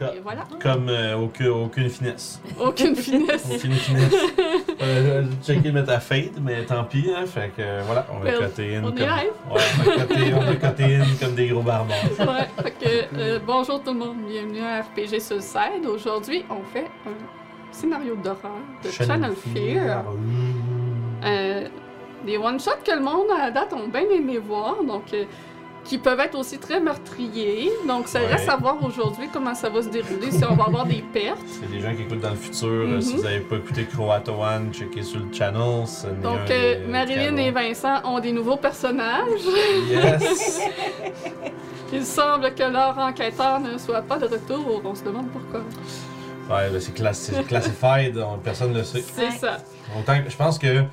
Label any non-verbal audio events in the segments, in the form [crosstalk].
Et voilà. Comme euh, aucune, aucune finesse. Aucune finesse. [laughs] Aucune finesse. euh, J'ai checké mettre à fade, mais tant pis, hein. Fait que euh, voilà, on a Well, coté in on comme. Ouais, on a coté, on in comme des gros barbares. [laughs] Ouais, fait que, euh, bonjour tout le monde, bienvenue à RPG Suicide. Aujourd'hui, on fait un scénario d'horreur de Channel Fear. Euh, des one-shots que le monde à date ont bien aimé voir, donc euh, qui peuvent être aussi très meurtriers. Donc ça Ouais. reste à voir aujourd'hui comment ça va se dérouler, si on va avoir des pertes. [laughs] C'est des gens qui écoutent dans le futur. euh, Si Mhm. vous n'avez pas écé Croato One, checkez sur le channel. Donc euh, Marilyn et Vincent ont des nouveaux personnages. Yes! [laughs] Il semble que leur enquêteur ne soit pas de retour. On se demande pourquoi. Ouais, ben, c'est class- c'est classified, on- personne ne le sait. C'est ça. Autant que, je pense que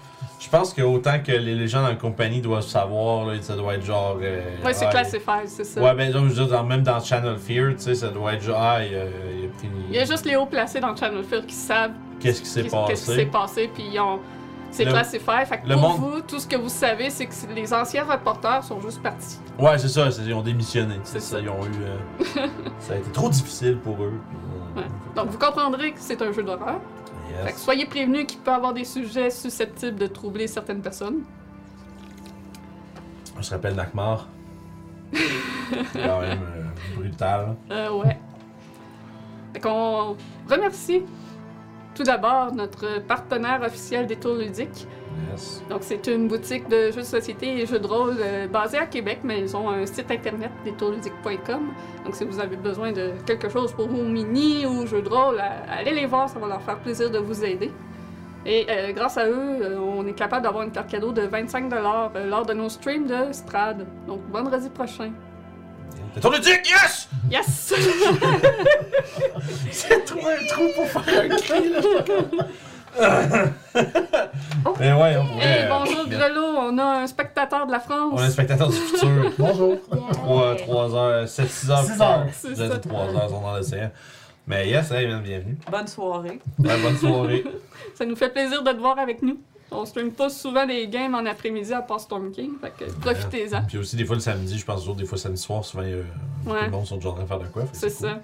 je pense que autant que les, gens dans la compagnie doivent savoir, là, ça doit être genre. euh, Ouais, c'est ah, classified, c'est ça. Ouais, ben donc, je veux dire, même dans Channel Fear, tu sais, ça doit être genre, ah, il a, il a pris une- Il y a juste les hauts placés dans Channel Fear qui savent Qu'est-ce qui s'est qu'est-ce qu'est-ce qui s'est passé? passé, puis ils ont. C'est classifié. Fait que le pour monde- vous, tout ce que vous savez, c'est que les anciens reporters sont juste partis. Ouais, c'est ça, ils ont démissionné. C'est C'est ça, ça. ils ont eu. euh, [laughs] ça a été trop difficile pour eux. puis, euh, Ouais. Donc vous comprendrez que c'est un jeu d'horreur. Fait que Yes. soyez prévenus qu'il peut avoir des sujets susceptibles de troubler certaines personnes. On se rappelle Nakmar. [laughs] Quand même euh, brutal. Euh, ouais. Fait qu'on remercie tout d'abord notre partenaire officiel des tours ludiques. Yes. Donc, c'est une boutique de jeux de société et jeux de rôle euh, basée à Québec, mais ils ont un site internet, détourludique.com. Donc, si vous avez besoin de quelque chose pour vos mini ou jeux de rôle, allez les voir, ça va leur faire plaisir de vous aider. Et euh, grâce à eux, euh, on est capable d'avoir une carte cadeau de 25 euh, lors de nos streams de Strad. Donc, vendredi prochain. Ludique, yes! Yes! [laughs] C'est trop un trou pour faire un cri, là. [laughs] Mais ouais, on pourrait. Hey, euh, bonjour bien. Grelot, on a un spectateur de la France. On a un spectateur du futur. [laughs] Bonjour. 3, 3 heures, 7, 6 heures. Six plus tard. heures. C'est J'ai ça. dit 3 heures, sont dans l'océan. Mais yes, hey, bienvenue. Bonne soirée. Ouais, bonne soirée. [laughs] Ça nous fait plaisir de te voir avec nous. On stream pas souvent des games en après-midi à part Storm King, fait que profitez-en. Puis aussi, des fois, le samedi, je pense toujours, des fois, samedi soir, souvent, euh, tout Ouais. le monde sont déjà en train de faire de quoi. C'est cool. ça.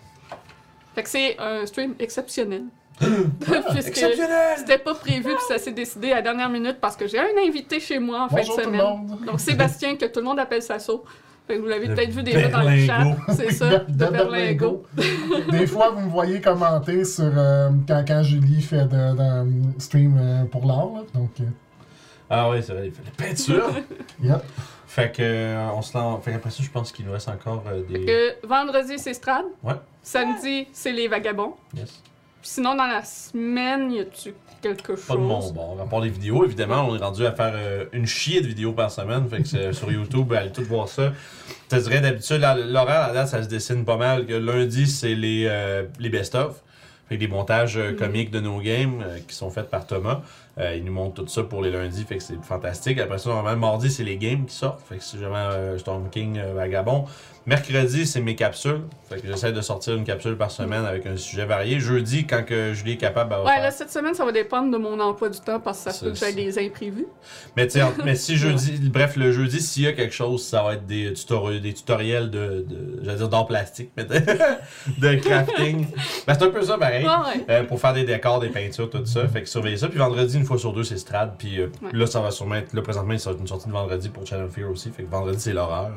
Fait que c'est un stream exceptionnel. Puisque Exceptionnel! c'était pas prévu, puis ça s'est décidé à la dernière minute parce que j'ai un invité chez moi en fin Bonjour de tout le semaine. monde. Donc Sébastien, que tout le monde appelle Sasso. Fait que vous l'avez De peut-être vu déjà dans le chat. C'est ça, [laughs] de, De Berlingo. Des fois, vous me voyez commenter sur euh, quand, quand Julie fait de, de- stream euh, pour l'art. Donc, euh, Ah ouais, c'est vrai, il fait la peinture. [laughs] yep. fait que, euh, on se lance. Fait qu'après ça, je pense qu'il nous reste encore euh, des. Que vendredi, c'est Strad. Ouais. Samedi, c'est les vagabonds. Yes. Sinon, dans la semaine, y a-tu quelque chose? Pas de mon bord. À part les vidéos, évidemment, on est rendu à faire euh, une chier de vidéos par semaine. Fait que c'est sur YouTube, allez tout voir ça. Je te dirais d'habitude, l'horaire à date, ça se dessine pas mal. Que lundi, c'est les, euh, les best-of. Fait que des montages euh, Mhm. comiques de nos games euh, qui sont faits par Thomas. Euh, il nous montre tout ça pour les lundis, fait que c'est fantastique. Après ça, normalement, mardi, c'est les games qui sortent. Fait que c'est vraiment euh, Storm King euh, Vagabond. Mercredi, c'est mes capsules. Fait que j'essaie de sortir une capsule par semaine avec un sujet varié. Jeudi, quand que Julie est capable, Ouais, faire là, cette semaine, ça va dépendre de mon emploi du temps parce que ça peut c'est- des imprévus. Mais, mais si [laughs] jeudi, bref, le jeudi, s'il y a quelque chose, ça va être des, tutori- des tutoriels de, de j'allais dire d'art plastique, mais de, [laughs] de crafting. Ben, c'est un peu ça pareil. Ah ouais. Euh, pour faire des décors, des peintures, tout ça. Fait que surveillez ça. Puis vendredi, une fois sur deux, c'est Strad. Puis euh, Ouais. là, ça va sûrement être. Là, présentement, ça va être une sortie de vendredi pour Channel Fear aussi. Fait que vendredi, c'est l'horreur.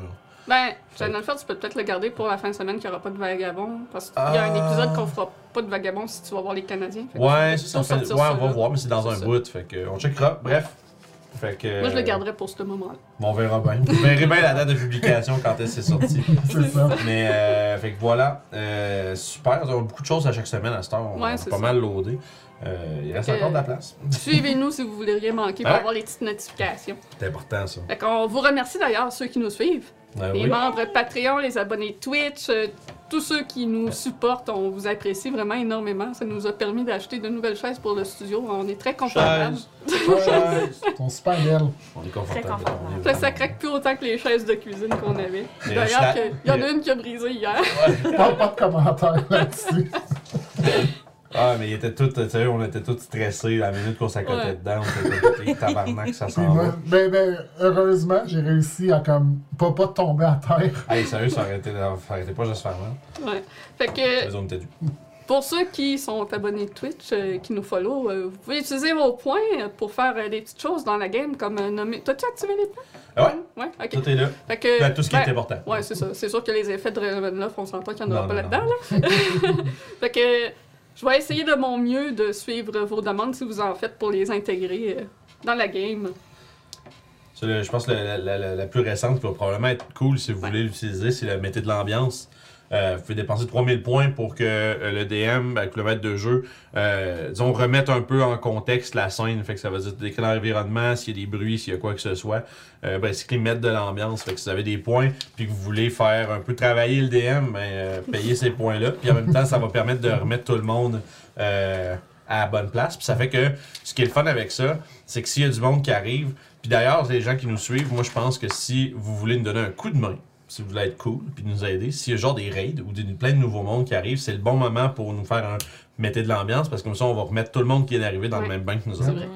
Ben, Channel Fear, tu peux peut-être le garder pour la fin de semaine qu'il n'y aura pas de vagabond. Parce qu'il y a un Ah. épisode qu'on fera pas de vagabond si tu vas voir les Canadiens. Fait Ouais, ça, fait- Ouais, on va là. voir, mais c'est dans un ça. bout. Fait que on checkera. Bref. Fait que. Moi, je le garderai pour ce moment-là. Bon, on verra bien. Vous verrez bien la date de publication quand elle s'est sortie. [laughs] C'est ça. Mais, euh, fait que voilà. Euh, super. On a beaucoup de choses à chaque semaine à cette heure. On Ouais, est c'est pas ça. mal loadé. Euh, il reste encore de la place. Suivez-nous si vous voulez rien manquer pour Ouais. avoir les petites notifications. C'est important, ça. Fait qu'on vous remercie d'ailleurs, ceux qui nous suivent. Ouais, les oui. membres Patreon, les abonnés Twitch, euh, tous ceux qui nous supportent, on vous apprécie vraiment énormément. Ça nous a permis d'acheter de nouvelles chaises pour le studio. On est très confortables. Chaise. Ouais, Ils sont super belles. On est confortable. Très confortable. On est Ça, craque plus autant que les chaises de cuisine qu'on avait. [laughs] D'ailleurs, il y en a une qui a brisé hier. [laughs] Pas, pas de commentaires là-dessus. [laughs] Ah, mais il était tout, tu sais, on était tous stressés la minute qu'on s'accotait Ouais. dedans. On était tabarnak, ça s'en va. ben, ben, heureusement, j'ai réussi à comme pas, pas tomber à terre. Hey, sérieux, ça aurait été, ça aurait été pas juste faire mal. Ouais. Fait que dû. pour ceux qui sont abonnés Twitch, euh, qui nous follow, euh, vous pouvez utiliser vos points pour faire euh, des petites choses dans la game comme euh, nommer. T'as-tu activé les points? Ah ouais, Ouais, ok. tout est là. Fait que. Ben, tout ce qui ben, est important. Ouais, c'est ça. C'est sûr que les effets de Ravenloft, on s'entend qu'il n'y en aura pas là-dedans. Là. [laughs] fait que je vais essayer de mon mieux de suivre vos demandes si vous en faites pour les intégrer euh, dans la game. C'est le- je pense que la, la- la- la plus récente qui va probablement être cool si vous Ouais. voulez l'utiliser, c'est le mettez de l'ambiance. Euh, vous pouvez dépenser 3000 points pour que euh, le DM, avec le maître de jeu, euh, disons, remette un peu en contexte la scène. Fait que ça va dire décrire l'environnement, s'il y a des bruits, s'il y a quoi que ce soit. Euh, ben, c'est qu'ils mettent de l'ambiance. Fait que si vous avez des points, puis que vous voulez faire un peu travailler le DM, ben, euh, payez ces points-là. Puis en même temps, ça va permettre de remettre tout le monde euh, à la bonne place. Puis ça fait que ce qui est le fun avec ça, c'est que s'il y a du monde qui arrive, puis d'ailleurs, les gens qui nous suivent, moi je pense que si vous voulez nous donner un coup de main, si vous voulez être cool, puis nous aider, s'il y a genre des raids ou des, plein de nouveaux mondes qui arrivent, c'est le bon moment pour nous faire un mettez de l'ambiance, parce que comme ça, on va remettre tout le monde qui est arrivé dans le même bain que nous C'est autres. vrai.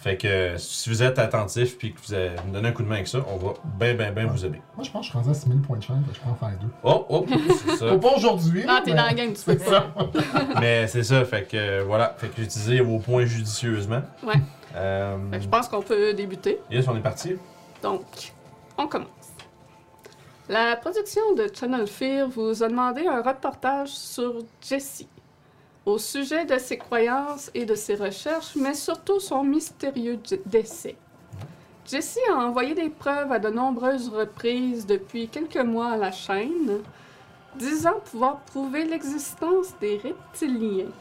Fait que euh, si vous êtes attentif puis que vous euh, nous donnez un coup de main avec ça, on va bien, bien, bien vous aider. Moi, je pense que je suis rendu à 6000 points de chance, je peux en faire deux. Oh, oh, c'est [laughs] ça. Pas pas aujourd'hui. Ah, t'es dans la game, tu fais ça. [laughs] [laughs] Mais c'est ça, fait que euh, voilà. Fait que utilisez vos points judicieusement. Ouais. Euh, Fait que je pense qu'on peut débuter. yes, on est parti. Donc, on commence. La production de Channel Fear vous a demandé un reportage sur Jessie, au sujet de ses croyances et de ses recherches, mais surtout son mystérieux décès. Jessie a envoyé des preuves à de nombreuses reprises depuis quelques mois à la chaîne, disant pouvoir prouver l'existence des reptiliens.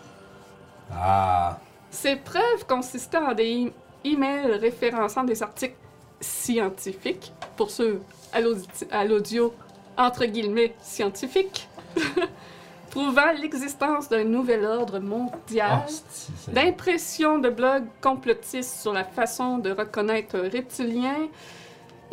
Ah. Ces preuves consistaient en des e- emails référençant des articles scientifiques, pour ceux à l'audi- à l'audio, entre guillemets, scientifiques, [laughs] prouvant l'existence d'un nouvel ordre mondial, Ah, d'impressions de blogs complotistes sur la façon de reconnaître un reptilien,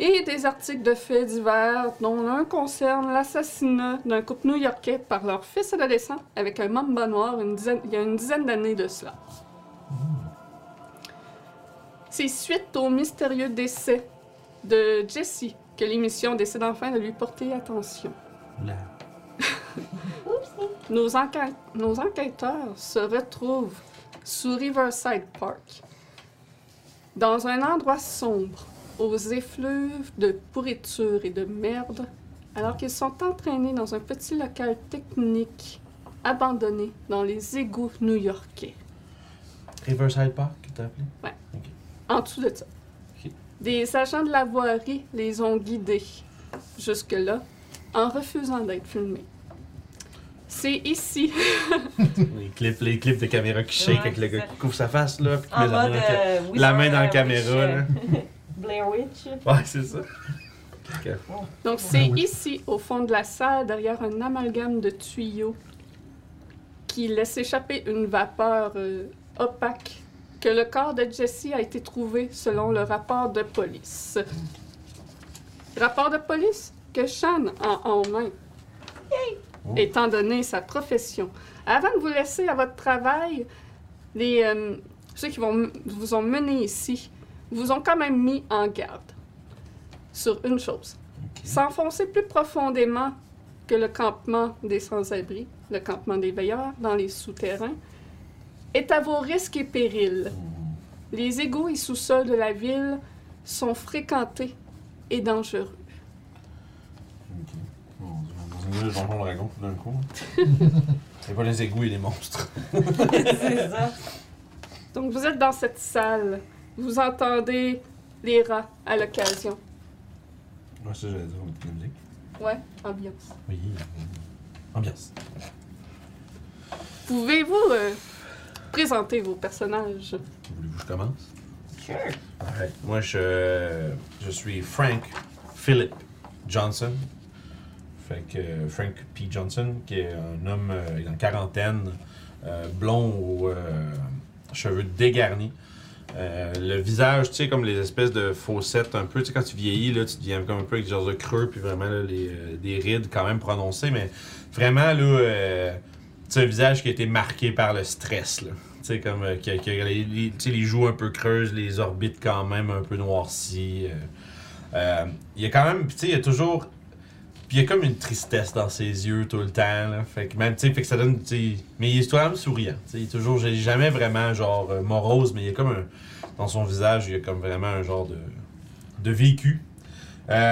et des articles de faits divers, dont l'un concerne l'assassinat d'un couple new-yorkais par leur fils adolescent avec un mamba noir une dizaine- il y a une dizaine d'années de cela. C'est suite au mystérieux décès de Jessie que l'émission décide enfin de lui porter attention. [laughs] Oula. Nos, nos enquêteurs se retrouvent sous Riverside Park, dans un endroit sombre, aux effluves de pourriture et de merde, alors qu'ils sont entraînés dans un petit local technique abandonné dans les égouts new-yorkais. Riverside Park, t'as appelé? En dessous de ça. Des agents de la voirie les ont guidés jusque-là en refusant d'être filmés. C'est ici [laughs] Les clips, les clips de caméra qui shake Ouais, avec le gars ça. qui couvre sa face, là. Puis qui met la main dans la euh, la main dans la caméra, Witch, là. euh, [laughs] Blair Witch. Ouais, c'est ça. [laughs] Donc, c'est ici, au fond de la salle, derrière un amalgame de tuyaux qui laisse échapper une vapeur euh, opaque, que le corps de Jessie a été trouvé selon le rapport de police. Rapport de police que Sean a en main, étant donné sa profession. Avant de vous laisser à votre travail, les, euh, ceux qui vont, vous ont mené ici vous ont quand même mis en garde sur une chose. S'enfoncer plus profondément que le campement des sans-abri, le campement des veilleurs dans les souterrains, est à vos risques et périls. Les égouts et sous-sols de la ville sont fréquentés et dangereux. Ok. Bon, dans une île, Donjon Dragon, tout d'un coup. [laughs] C'est pas les égouts et les monstres. [laughs] c'est ça. Donc vous êtes dans cette salle, vous entendez les rats à l'occasion. Ouais, ça, j'allais dire, on la musique. Ouais, ambiance. Oui. Ambiance. Pouvez-vous euh, présenter vos personnages? Voulez-vous que je commence? Sure. Alright. Moi, je, je suis Frank Philip Johnson. Fait que euh, Frank P. Johnson, qui est un homme euh, dans la quarantaine, euh, blond aux euh, cheveux dégarnis. Euh, le visage, tu sais, comme les espèces de fossettes un peu. Tu sais, quand tu vieillis, là, tu deviens comme un peu avec des genres de creux, puis vraiment là, les, euh, des rides quand même prononcées, mais vraiment, là, euh, un visage qui a été marqué par le stress, là. Tu sais, comme euh, les, les- joues un peu creuses, les orbites quand même un peu noircies. euh. Euh, il y a quand même, tu sais, il y a toujours. Puis il y a comme une tristesse dans ses yeux tout le temps. Fait que même, tu sais, fait que ça donne. Mais il est quand même souriant. Il est toujours, j'ai jamais vraiment genre morose, mais il y a comme un. Dans son visage, il y a comme vraiment un genre de. de vécu.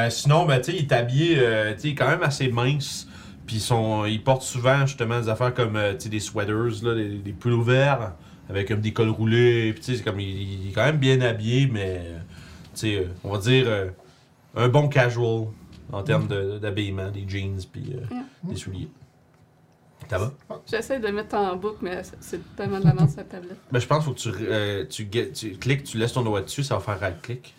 Sinon, ben, tu sais, il est habillé, euh, tu sais, quand même assez mince. Puis son, il porte souvent justement des affaires comme euh, des sweaters, là, des, des pulls verts avec comme des cols roulés. Puis tu sais, c'est comme il, il est quand même bien habillé, mais euh, tu sais, euh, on va dire euh, un bon casual en termes d'habillement, des jeans puis euh, Mm. des souliers. Ça va? J'essaie de mettre en boucle, mais c'est- tellement de la merde sur la tablette. Ben, je pense qu'il faut que tu, euh, tu, get- tu cliques, tu laisses ton doigt dessus, ça va faire right-click.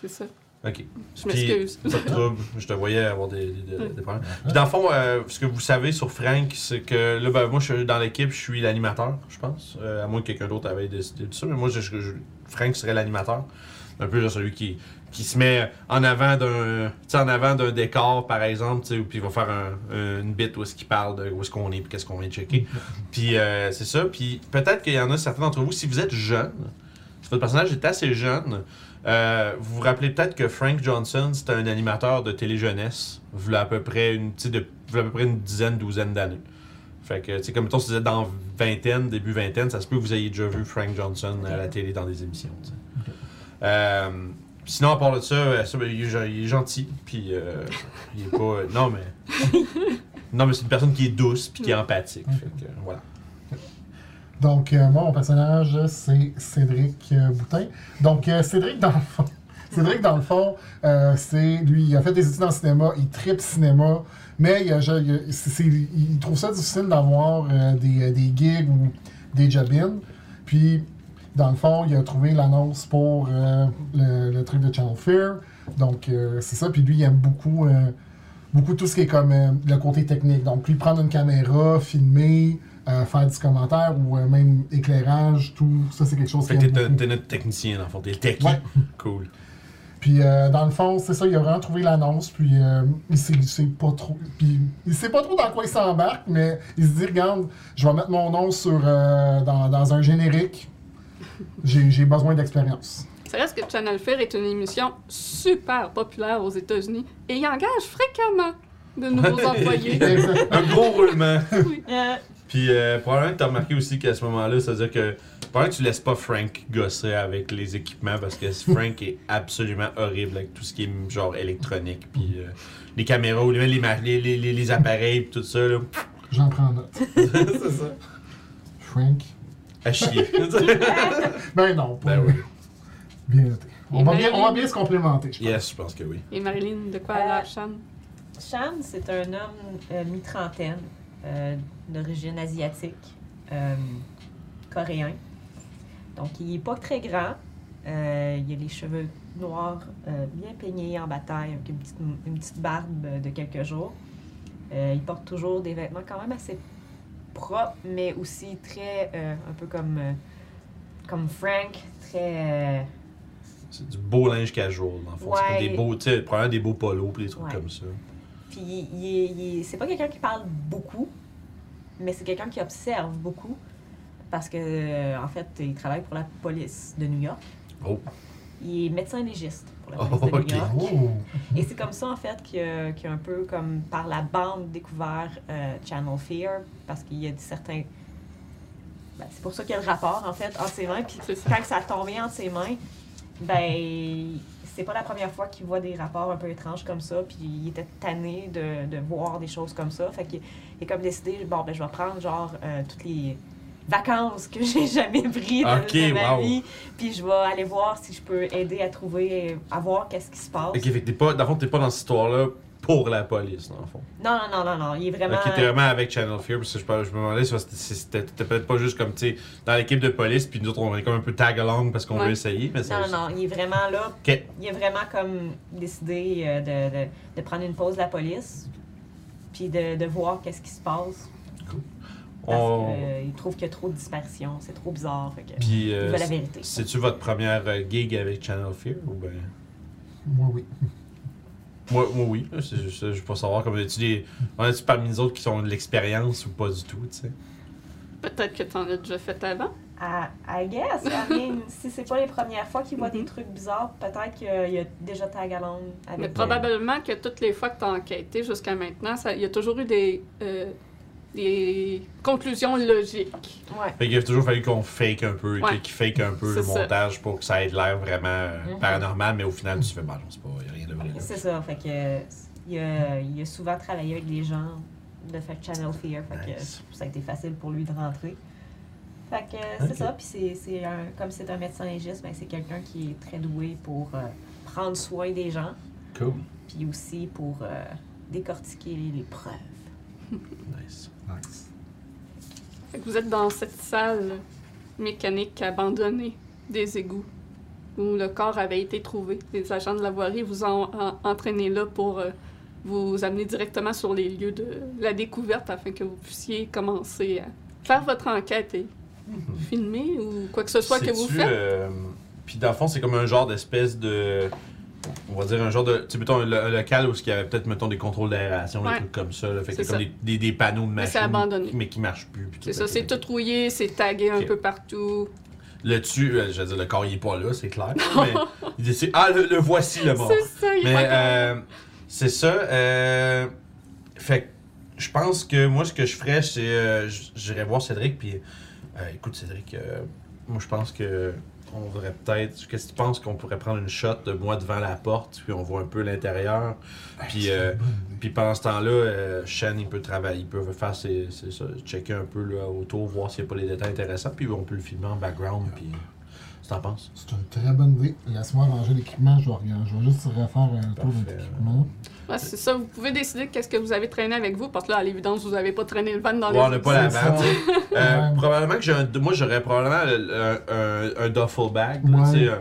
C'est ça. Ok. Je Puis, m'excuse. Pas de trouble. Je te voyais avoir des, des- des- des problèmes. Puis dans le fond, euh, ce que vous savez sur Frank, c'est que là, ben, moi, je suis dans l'équipe, je suis l'animateur, je pense. Euh, à moins que quelqu'un d'autre avait décidé de ça. Mais moi, je, je- je- Frank serait l'animateur. Un peu genre celui qui, qui se met en avant d'un tu sais, en avant d'un décor, par exemple, puis il va faire un- un- une bit où est-ce qu'il parle de où est-ce qu'on est, puis qu'est-ce qu'on vient de checker. [laughs] Puis euh, c'est ça. Puis peut-être qu'il y en a certains d'entre vous, si vous êtes jeune, si votre personnage est assez jeune, euh, vous vous rappelez peut-être que Frank Johnson, c'était un animateur de télé-jeunesse, v'là à peu près une, de, à peu près une dizaine, douzaine d'années. Fait que, tu sais, comme mettons, si vous êtes dans vingtaine, début vingtaine, ça se peut que vous ayez déjà vu Frank Johnson à la télé dans des émissions. Euh, sinon, à part de ça, euh, ça, ben, il, est, il est gentil, puis euh, il est pas. non, mais. [laughs] Non, mais c'est une personne qui est douce, puis qui est empathique. Fait que, voilà. Donc, euh, moi, mon personnage, c'est Cédric euh, Boutin. Donc, euh, Cédric, dans le fond, [laughs] Cédric, dans le fond, c'est lui, il a fait des études en cinéma, il tripe cinéma, mais il, trouve ça difficile d'avoir des, gigs ou des job-ins. Puis, dans le fond, il a trouvé l'annonce pour le, truc de Channel Fear. Donc, c'est ça. Puis lui, il aime beaucoup, beaucoup tout ce qui est comme le côté technique. Donc, lui, prendre une caméra, filmer, euh, faire du commentaire ou euh, même éclairage, tout ça, c'est quelque chose Fait qu'il que aime t'es notre technicien, dans le fond. T'es le techie. Ouais. [laughs] Cool. Puis euh, dans le fond, c'est ça, il a vraiment trouvé l'annonce, puis euh, il, sait, il sait pas trop. Puis il sait pas trop dans quoi il s'embarque, mais il se dit regarde, je vais mettre mon nom sur euh, dans, dans un générique. J'ai j'ai besoin d'expérience. Ça reste que Channel Fair est une émission super populaire aux États-Unis et il engage fréquemment de nouveaux employés. [laughs] Un gros roulement. Euh, Puis euh, probablement que t'as remarqué aussi qu'à ce moment-là, ça veut dire que probablement que tu laisses pas Frank gosser avec les équipements parce que Frank est absolument horrible avec tout ce qui est genre électronique. Puis euh, les caméras ou les, les, les, les, appareils puis tout ça, là. J'en prends note. [laughs] c'est ça. Frank. À chier. [laughs] Ben non, pas ben oui. bien noté. On va bien, on va Marilyn? bien se complémenter, je pense. Yes, je pense que oui. Et Marilyn, de quoi elle a l'air, Shan? Shan, c'est un homme euh, mi-trentaine, euh, d'origine asiatique, euh, coréen. Donc, il est pas très grand. Euh, il a les cheveux noirs, bien peignés en bataille, avec une petite, une petite barbe de quelques jours. Il porte toujours des vêtements quand même assez propres, mais aussi très, un peu comme, comme Frank, très... C'est du beau linge casual, dans le fond. C'est Ouais. comme des beaux, tu sais, des beaux polos puis des trucs Ouais. comme ça. Puis il, il est- il est- c'est pas quelqu'un qui parle beaucoup, mais c'est quelqu'un qui observe beaucoup. Parce que, en fait, il travaille pour la police de New York. Oh. Il est médecin légiste pour la Oh, police de. New York. Oh! Et c'est comme ça, en fait, qu'il a, un peu, comme par la bande, découvert euh, Channel Fear. Parce qu'il y a certains. Ben, c'est pour ça qu'il y a le rapport, en fait, entre ses mains. Puis quand ça a tombé entre ses mains, ben, c'est pas la première fois qu'il voit des rapports un peu étranges comme ça. Puis il était tanné de, de voir des choses comme ça. Fait qu'il il a comme décidé, bon, ben, je vais prendre, genre, euh, toutes les vacances que [laughs] j'ai jamais pris de, ma wow. vie. Puis je vais aller voir si je peux aider à trouver, à voir qu'est-ce qui se passe. Ok, fait que t'es pas, dans le fond, t'es pas dans cette histoire-là pour la police, dans le fond. Non, non, non, non, non. Il est vraiment. Ok, t'es vraiment avec Channel Fear, parce que je, je me demandais si c'était- peut-être pas juste comme, tu sais, dans l'équipe de police, puis nous autres, on est comme un peu tag-along parce qu'on Ouais. veut essayer, mais. Non, non, non. Il est vraiment là. Il a vraiment comme décidé euh, de, de, de prendre une pause de la police. Puis de, de voir qu'est-ce qui se passe. Parce qu'il trouve qu'il y a trop de dispersion. C'est trop bizarre. Fait que, Puis, il euh, veut la vérité. c'est-tu votre première euh, gig avec Channel Fear, ou ben... Moi, oui. Moi, moi oui. là, C'est juste ça. Je veux pas savoir comme tu des. On a-tu parmi nous autres qui ont de l'expérience ou pas du tout, tu sais? Peut-être que t'en as déjà fait avant. I, I guess. I mean, [laughs] si c'est pas les premières fois qu'il voit des Mhm. trucs bizarres, peut-être qu'il y a déjà tag along Mais avec probablement que toutes les fois que tu as enquêté jusqu'à maintenant, ça- il y a toujours eu des, euh, des conclusions logiques. Ouais. Fait qu'il a toujours fallu qu'on fake un peu, Ouais. qu'il fake un peu le ça. montage pour que ça ait l'air vraiment euh, Mhm. paranormal, mais au final, tu fais, bah non, c'est pas, y a rien de vrai. C'est ça. Fait que il a, il a souvent travaillé avec des gens de fait Channel Fear. Fait que Nice. ça a été facile pour lui de rentrer. Fait que c'est ça. Puis c'est, comme c'est un médecin légiste, ben, c'est quelqu'un qui est très doué pour euh, prendre soin des gens. Cool. Puis aussi pour euh, décortiquer les, les preuves. [laughs] Nice. Nice. Fait que vous êtes dans cette salle mécanique abandonnée des égouts où le corps avait été trouvé. Les agents de la voirie vous ont en- entraîné là pour euh, vous amener directement sur les lieux de la découverte afin que vous puissiez commencer à faire votre enquête et filmer ou quoi que ce soit que vous faites. euh, Puis dans le fond, c'est comme un genre d'espèce de. On va dire un genre de. Tu sais, mettons, un, lo- un local où il y avait peut-être, mettons, des contrôles d'aération, des Ouais. trucs comme ça. Là, fait que C'est comme ça. des, des, des panneaux de Mais machines. c'est abandonné. Mais qui marchent plus. C'est ça, c'est tout rouillé, c'est tagué un peu partout. Le dessus, euh, je veux dire, le corps, il est pas là, c'est clair. mais il dit, ah, le, le voici le mort. C'est ça, il Mais euh, c'est ça. Euh, fait que je pense que moi, ce que je ferais, c'est. euh, J'irais voir Cédric, puis. écoute, Cédric, moi, je pense que. On devrait peut-être. Qu'est-ce que tu penses qu'on pourrait prendre une shot de moi devant la porte, puis on voit un peu l'intérieur? Puis, euh, Puis pendant ce temps-là, euh, Shen, il peut travailler, il peut faire ses, ça, checker un peu là, autour, voir s'il n'y a pas des détails intéressants, puis on peut le filmer en background, puis. Que t'en penses? C'est une très bonne idée. Laisse-moi ranger l'équipement. Je vais, regarder- je vais juste refaire un tour l'équipement. Ouais, c'est ça, vous pouvez décider qu'est-ce que vous avez traîné avec vous, parce que là, à l'évidence, vous n'avez pas traîné le van dans Ouais, les on n'a pas la tu sais. Euh. Probablement que j'ai un. Moi, j'aurais probablement le- un, un, un duffel bag, là, Ouais. tu sais, un,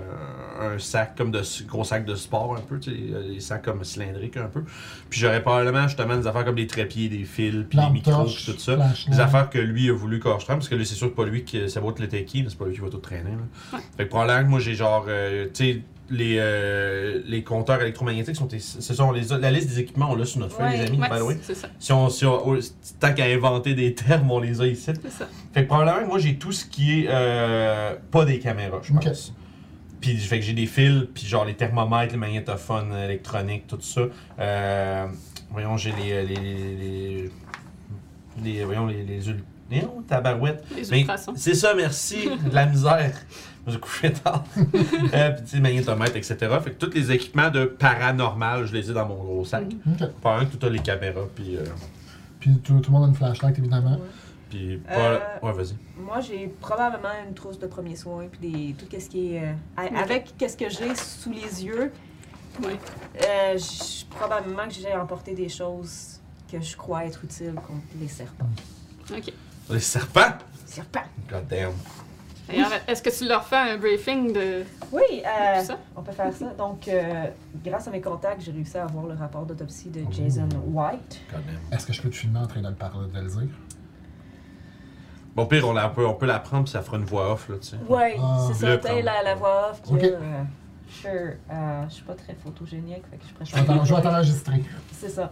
un sac comme de gros sac de sport un peu, sais, les sacs comme cylindriques un peu. Puis j'aurais probablement justement des affaires comme des trépieds, des fils, puis des micros, puis tout ça. Des affaires que lui a voulu que je traîne, parce que lui, c'est sûr que pas lui qui. Ça va être le techie, mais c'est pas lui qui va tout traîner. Là. Ouais. Fait que probablement que moi, j'ai genre. euh, tu sais, les, euh, les compteurs électromagnétiques sont. Ce sont les, la liste des équipements, on l'a sur notre feuille, Ouais. les amis, Ouais, way. c'est ça, Si on, si on- oh, tant qu'à inventer des termes, on les a ici. c'est ça. Fait que probablement que moi j'ai tout ce qui est euh, pas des caméras, je pense. Puis fait que j'ai des fils, puis genre les thermomètres, les magnétophones électroniques, tout ça. Euh, voyons, j'ai les, euh, les, les, les, les- voyons les les, ul- les oh, tabarouettes. Les Mais ultrasons. c'est ça, merci, [laughs] de la misère. Je me suis couché tard. [laughs] euh, puis tu sais, magnétomètres, etc. Fait que tous les équipements de paranormal, je les ai dans mon gros sac. Mhm. Ok. Pendant que tu as les caméras, puis. euh, Puis tout, tout le monde a une flashlight, évidemment. Puis. Euh, Ouais, vas-y. Moi, j'ai probablement une trousse de premiers soins, puis des, tout ce qui est. euh, avec qu'est-ce que j'ai sous les yeux, Ouais. euh, probablement que j'ai emporté des choses que je crois être utiles contre les serpents. OK. Les serpents! Serpents! God damn. D'ailleurs, est-ce que tu leur fais un briefing de Oui, euh, tout ça? on peut faire ça. Donc, euh, grâce à mes contacts, j'ai réussi à avoir le rapport d'autopsie de Jason White. God damn. Est-ce que je peux te filmer en train de le parler, de le dire? Bon, pire, on, la, peut, on peut la prendre, puis ça fera une voix off, là, tu sais. Ouais, Ah. c'est t'as la, la voix off qui Ok. a, euh, sure, euh, je suis pas très photogénique, fait que je t'en- je vais t'enregistrer. [laughs] C'est ça.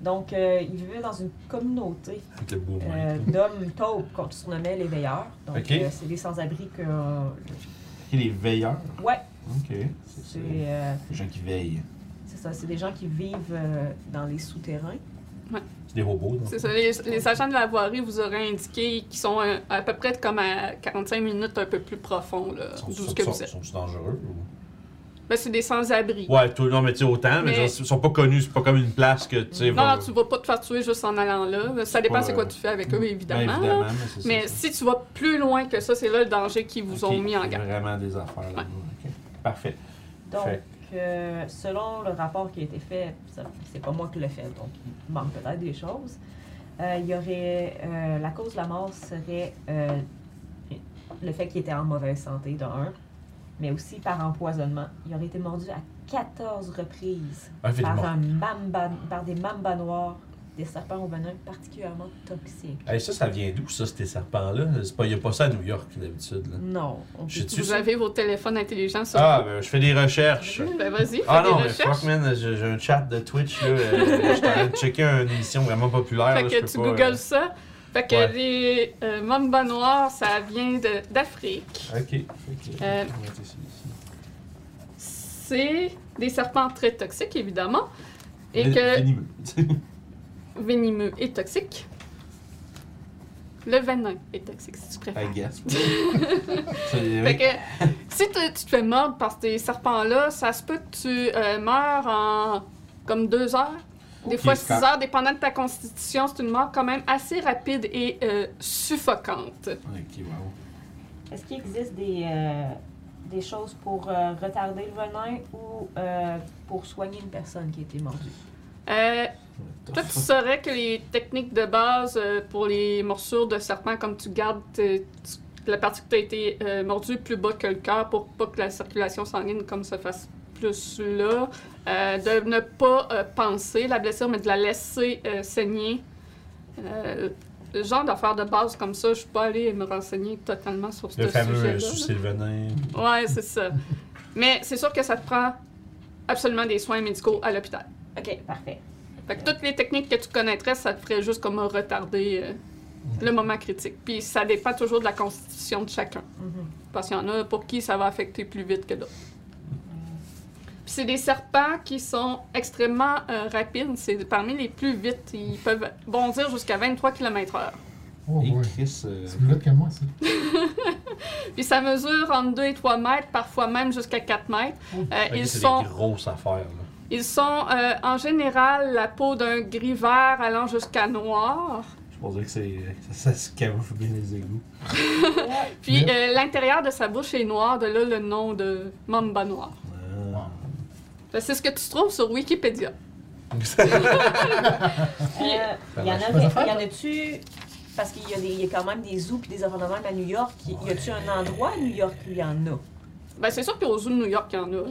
Donc, euh, il vivait dans une communauté euh, d'hommes taupes qu'on surnommait les veilleurs. Donc, euh, c'est des sans-abri que. euh, les veilleurs? ouais, Ok. C'est euh, Les gens qui veillent. c'est ça. C'est des gens qui vivent euh, dans les souterrains. C'est des robots, donc. C'est ça, les, les agents de la voirie vous auraient indiqué qu'ils sont euh, à peu près comme à 45 minutes un peu plus profond, là, Sont, d'où sont, ce que sont, vous êtes. sont-ils dangereux? ou- Ben, c'est des sans-abri. Ouais, tout, non, mais tu sais, autant, mais, Mais- ils sont pas connus, c'est pas comme une place que, tu sais, Non, va- non, tu vas pas te faire tuer juste en allant là. Ça dépend pas, c'est quoi euh, tu fais avec eux, Ouais, évidemment. mais ça, ça. si tu vas plus loin que ça, c'est là le danger qu'ils vous ont mis en garde. vraiment des affaires là. Parfait. Donc, Fait. Selon le rapport qui a été fait, c'est pas moi qui l'ai fait, donc il manque peut-être des choses. Euh, il y aurait. euh, la cause de la mort serait euh, le fait qu'il était en mauvaise santé, de un, mais aussi par empoisonnement. Il aurait été mordu à 14 reprises Ah, par, un mamba, par des mambas noirs des serpents au venin particulièrement toxiques. Hey, ça, ça vient d'où, ça, ces serpents-là? C'est pas, y a pas ça à New York, d'habitude. là. Non. On peut J'ai-tu Vous ça? avez vos téléphones intelligents sur Ah, ben, je fais des recherches. [laughs] Ben vas-y, fais Ah des non, mais recherches. fuck, man, j'ai j'ai un chat de Twitch, là. euh, je suis en train de checker une émission vraiment populaire. Fait là, que tu pas, googles euh, ça. Fait que Ouais. les euh, mamba noirs, ça vient de- d'Afrique. Ok. Que- Euh. C'est des serpents très toxiques, évidemment. Et que. [laughs] venimeux et toxique. Le venin est toxique, si tu préfères. I guess. [laughs] Fait que si tu tu te fais mordre par ces serpents-là, ça se peut que tu euh, meurs en comme deux heures. Des fois six quand- heures, dépendant de ta constitution. C'est une mort quand même assez rapide et euh, suffocante. Wow. Est-ce qu'il existe des, euh, des choses pour euh, retarder le venin ou euh, pour soigner une personne qui a été mordue? Toi, tu saurais que les techniques de base euh, pour les morsures de serpent, comme tu gardes tu- la partie que tu as été euh, mordu plus bas que le cœur pour pas que la circulation sanguine comme se fasse plus là, euh, de ne pas euh, penser la blessure, mais de la laisser euh, saigner. Euh, le genre d'affaires de base comme ça, je suis pas allée me renseigner totalement sur ce Le fameux le venin. Ouais, c'est ça. Mais c'est sûr que ça te prend absolument des soins médicaux à l'hôpital. Ok, parfait. Fait que toutes les techniques que tu connaîtrais, ça te ferait juste comme retarder euh, le moment critique. Puis ça dépend toujours de la constitution de chacun. Mhm. Parce qu'il y en a pour qui ça va affecter plus vite que d'autres. Puis c'est des serpents qui sont extrêmement euh, rapides. C'est parmi les plus vite. Ils peuvent bondir jusqu'à 23 km/h. Oh, Et ouais. Chris. euh, C'est plus vite que moi, ça. [laughs] Puis ça mesure entre 2 et 3 mètres, parfois même jusqu'à 4 mètres. Euh, ok, ils c'est sont des grosses affaires, là. Ils sont euh, en général la peau d'un gris vert allant jusqu'à noir. Je pense que c'est. Ça, ça se camoufle bien les égouts. [laughs] Puis euh, l'intérieur de sa bouche est noir, de là le nom de Mamba noir. Ah. C'est ce que tu trouves sur Wikipédia. [laughs] Euh, Il y en avait- y en a-tu. Parce qu'il y, a des- il y a quand même des zoos et des de même à New York. Y a-tu un endroit à New York où il y en a? Ben, c'est sûr qu'au zoo de New York, il y en a. là.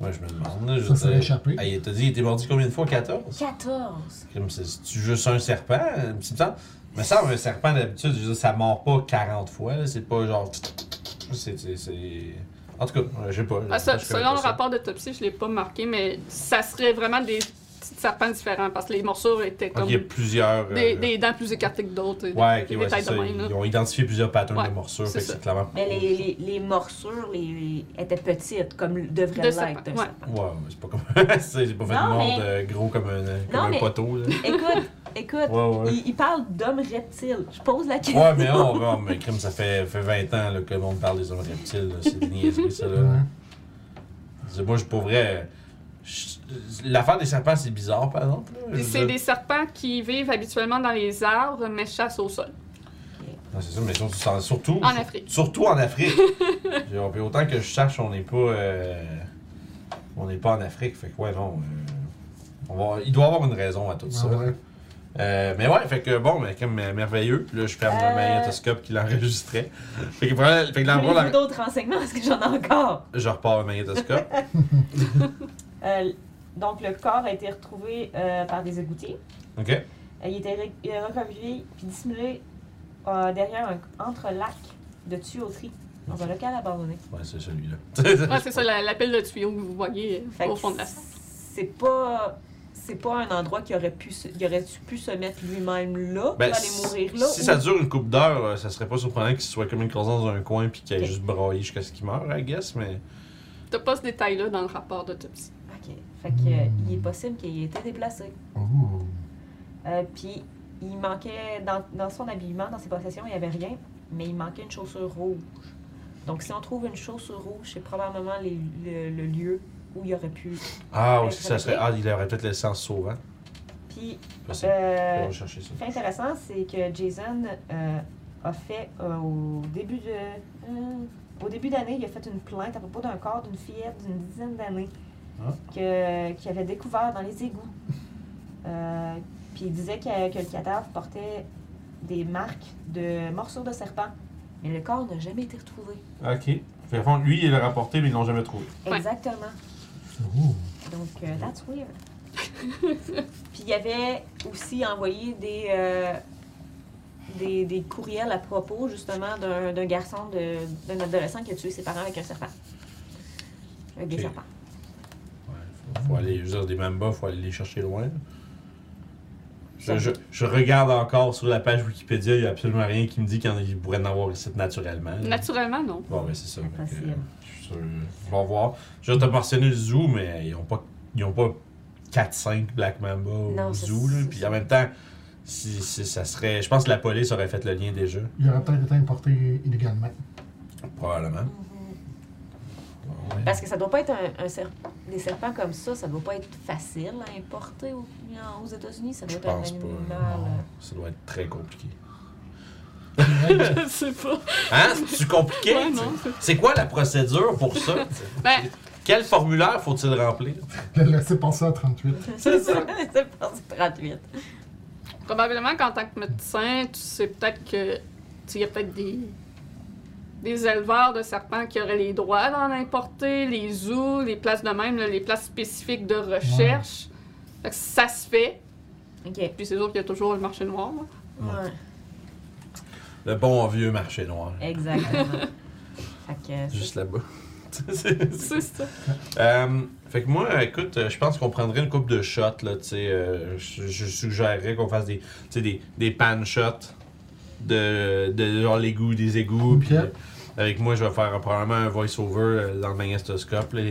Ouais, je me demande. Là, je Ça dire- échappé. Hey, il t'a dit, il était mordu combien de fois? 14 14! Comme c'est c'est-tu juste un serpent? Il me semble, me semble un serpent d'habitude, je veux dire, ça mord pas 40 fois. C'est pas genre. C'est. c'est- c'est- En tout cas, je sais pas. Ah, ça, selon le ça. rapport d'autopsie, je l'ai pas marqué, mais ça serait vraiment des serpents différents parce que les morsures étaient comme il y a plusieurs. des, euh, des dents plus écartées que d'autres. des- Ouais, des ok, ouais, détails c'est de ça. même, là. Ils ont identifié plusieurs patterns Ouais, de morsures, fait ça. clairement. Mais les, les, les morsures les, les- étaient petites, comme devrait De l'être serpent, d'un ouais. serpent. Ouais, mais c'est pas comme. [laughs] c'est j'ai pas fait Non, de mort mais- de gros comme un, comme Non, un mais- poteau. Là. [laughs] Écoute, écoute, Ouais, ouais. il, il parle d'hommes reptiles. Je pose la question. Ouais, mais non, non, mais crime, ça fait, fait 20 ans là, que le monde parle des hommes reptiles. là. C'est des niaiseries, ça. Là. Ouais. C'est- Moi, je pour vrai. je- L'affaire des serpents, c'est bizarre, par exemple. c'est des serpents qui vivent habituellement dans les arbres, mais chassent au sol. Non, c'est ça, mais surtout, surtout, En Afrique. surtout en Afrique. [laughs] Puis autant que je sache, on n'est pas. euh, on n'est pas en Afrique. Fait que, ouais, non. euh, on va, il doit y avoir une raison à tout ça. Ah ouais. Euh, mais ouais, fait que bon, mais comme merveilleux. Puis Là, je ferme Euh. le magnétoscope qui l'enregistrait. Fait que, fait que d'autres renseignements? Est-ce que j'en ai encore? je repars le magnétoscope. [laughs] [laughs] Donc, le corps a été retrouvé euh, par des égoutiers. OK? Euh, il était ré- recouvert puis dissimulé euh, derrière un entrelac de tuyauterie dans un local abandonné. Ouais, c'est celui-là. Ouais, c'est ça, la, la pile de tuyaux que vous voyez euh, Fait au que fond de la C'est pas. C'est pas un endroit qui aurait pu se, il aurait pu se mettre lui-même là Ben, pour aller mourir là. Si ou- ça dure une coupe d'heure, euh, ça serait pas surprenant qu'il soit comme une croissance dans un coin puis qu'il ait Ok. juste braillé jusqu'à ce qu'il meure, I guess, mais. T'as pas ce détail-là dans le rapport d'autopsie. Fait que, euh, il est possible qu'il ait été déplacé. Ouh. Euh, Puis il manquait dans, dans son habillement, dans ses possessions, il n'y avait rien, mais il manquait une chaussure rouge. Donc si on trouve une chaussure rouge, c'est probablement les- le, le lieu où il aurait pu. Ah, aussi, ça serait. Ah, il aurait peut-être laissé en se sauvant. Puis euh, ça. Ce qui est intéressant, c'est que Jason euh, a fait euh, au début de. au début d'année, il a fait une plainte à propos d'un corps d'une fillette d'une dizaine d'années. Que- qu'il avait découvert dans les égouts. Euh, puis il disait que, que le cadavre portait des marques de morsures de serpent. Mais le corps n'a jamais été retrouvé. Ok. Fait, fond, lui, il l'a rapporté, mais ils l'ont jamais trouvé. Exactement. Ouh. Donc, euh, that's weird. [laughs] Puis il y avait aussi envoyé des, euh, des, des courriels à propos justement d'un d'un garçon, de- d'un adolescent qui a tué ses parents avec un serpent. Avec des serpents. Faut, aller, je veux dire, des Mamba, faut aller les chercher loin. Je, je, je regarde encore sur la page Wikipédia, il n'y a absolument rien qui me dit qu'il pourrait en avoir ici naturellement. là. Naturellement, non. Bon, ben c'est ça. je suis sûr. On va voir. Je vais te mentionner le zoo, mais ils n'ont pas, ils ont pas 4-5 Black Mamba Non, au zoo. là. Puis en même temps, si, si ça serait. Je pense que la police aurait fait le lien déjà, Il aurait peut-être été importé illégalement. probablement. Ouais. Parce que ça doit pas être un, un serp- des serpents comme ça, ça doit pas être facile à importer au- aux États-Unis. Ça doit Je être un pense pas. animal. non. Ça doit être très compliqué. [laughs] Je sais pas. Hein? C'est compliqué? Ouais. C'est quoi la procédure pour ça? [laughs] Ben, Quel formulaire faut-il remplir? Le laisser passer à 38. [laughs] C'est ça. C'est passé 38. probablement qu'en tant que médecin, tu sais peut-être que. Tu y a peut-être des. Des éleveurs de serpents qui auraient les droits d'en importer, les zoos, les places de même, là, les places spécifiques de recherche. Fait que ça se fait. OK. Puis c'est sûr qu'il y a toujours le marché noir. là. Ouais. Le bon vieux marché noir. Exactement. [laughs] fait que, c'est- Juste là-bas. [laughs] C'est- ça. Euh, fait que moi, écoute, euh, je pense qu'on prendrait une coupe de shots, là, tu sais. euh, je, je suggérerais qu'on fasse des, tu sais, des, des pan shots de, de genre l'égout, des égouts. Puis euh, avec moi, je vais faire euh, probablement un voice-over euh, dans le magnétoscope. là.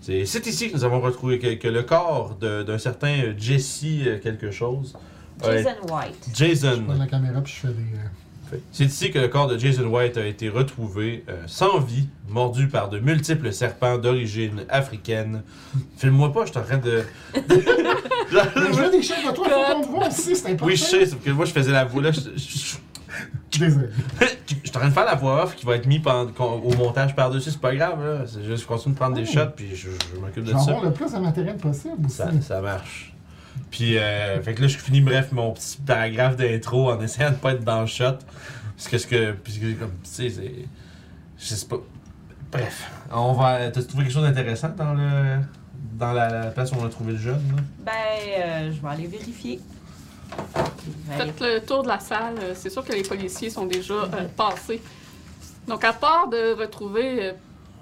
C'est c'est ici que nous avons retrouvé que, que le corps de- d'un certain euh, Jesse euh, quelque chose. Jason White. Je Jason. prends la caméra puis je fais des. euh. C'est ici que le corps de Jason White a été retrouvé euh, sans vie, mordu par de multiples serpents d'origine africaine. [laughs] Filme-moi pas, je suis en train de. [laughs] Je veux des chefs de toi, faut qu'on te voit aussi, c'est important. oui, je sais, sauf que moi je faisais la voix là. Je, je- Désolé. [laughs] je suis en train de faire la voix off qui va être mise au montage par-dessus, c'est pas grave là. C'est juste je continue de prendre des Oh. shots puis je, je m'occupe de Je vais ça. le plus de matériel possible aussi. Ça, ça marche. Puis, euh, fait que là, je finis, bref, mon petit paragraphe d'intro en essayant de pas être dans le shot. Parce que, ce que, comme, tu sais, c'est. Je sais pas. Bref, on va. T'as trouvé quelque chose d'intéressant dans le. Dans la, la place où on a trouvé le jeune, là? Ben, euh, je vais aller vérifier. Faites le tour de la salle. C'est sûr que les policiers sont déjà euh, passés. Donc, à part de retrouver euh,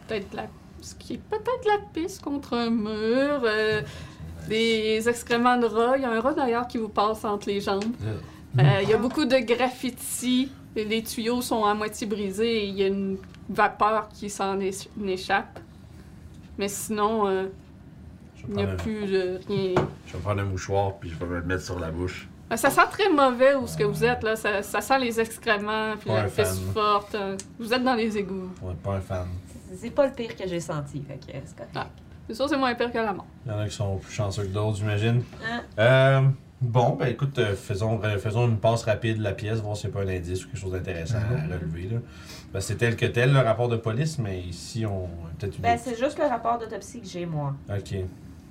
peut-être la... ce qui est peut-être la piste contre un mur, euh, des excréments de rats, il y a un rat d'ailleurs qui vous passe entre les jambes. Euh, Il y a beaucoup de graffitis. Les tuyaux sont à moitié brisés et il y a une vapeur qui s'en échappe. Mais sinon, euh, il n'y a plus de rien. je vais prendre un mouchoir puis je vais me le mettre sur la bouche. Euh, Ça sent très mauvais où ce que vous êtes, là. Ça, ça sent les excréments, puis Pas la fan. forte. Vous êtes dans les égouts. Ouais, pas un fan. C'est pas le pire que j'ai senti, fait que c'est correct. Ah. C'est sûr, c'est moins pire que la mort. Il y en a qui sont plus chanceux que d'autres, j'imagine. Hein? Euh, bon, ben écoute, euh, faisons, euh, faisons une passe rapide de la pièce, voir n'y a pas un indice ou quelque chose d'intéressant à Mhm. relever. Là. Ben, c'est tel que tel le rapport de police, mais ici on peut-être une. Ben, c'est juste le rapport d'autopsie que j'ai, moi. ok.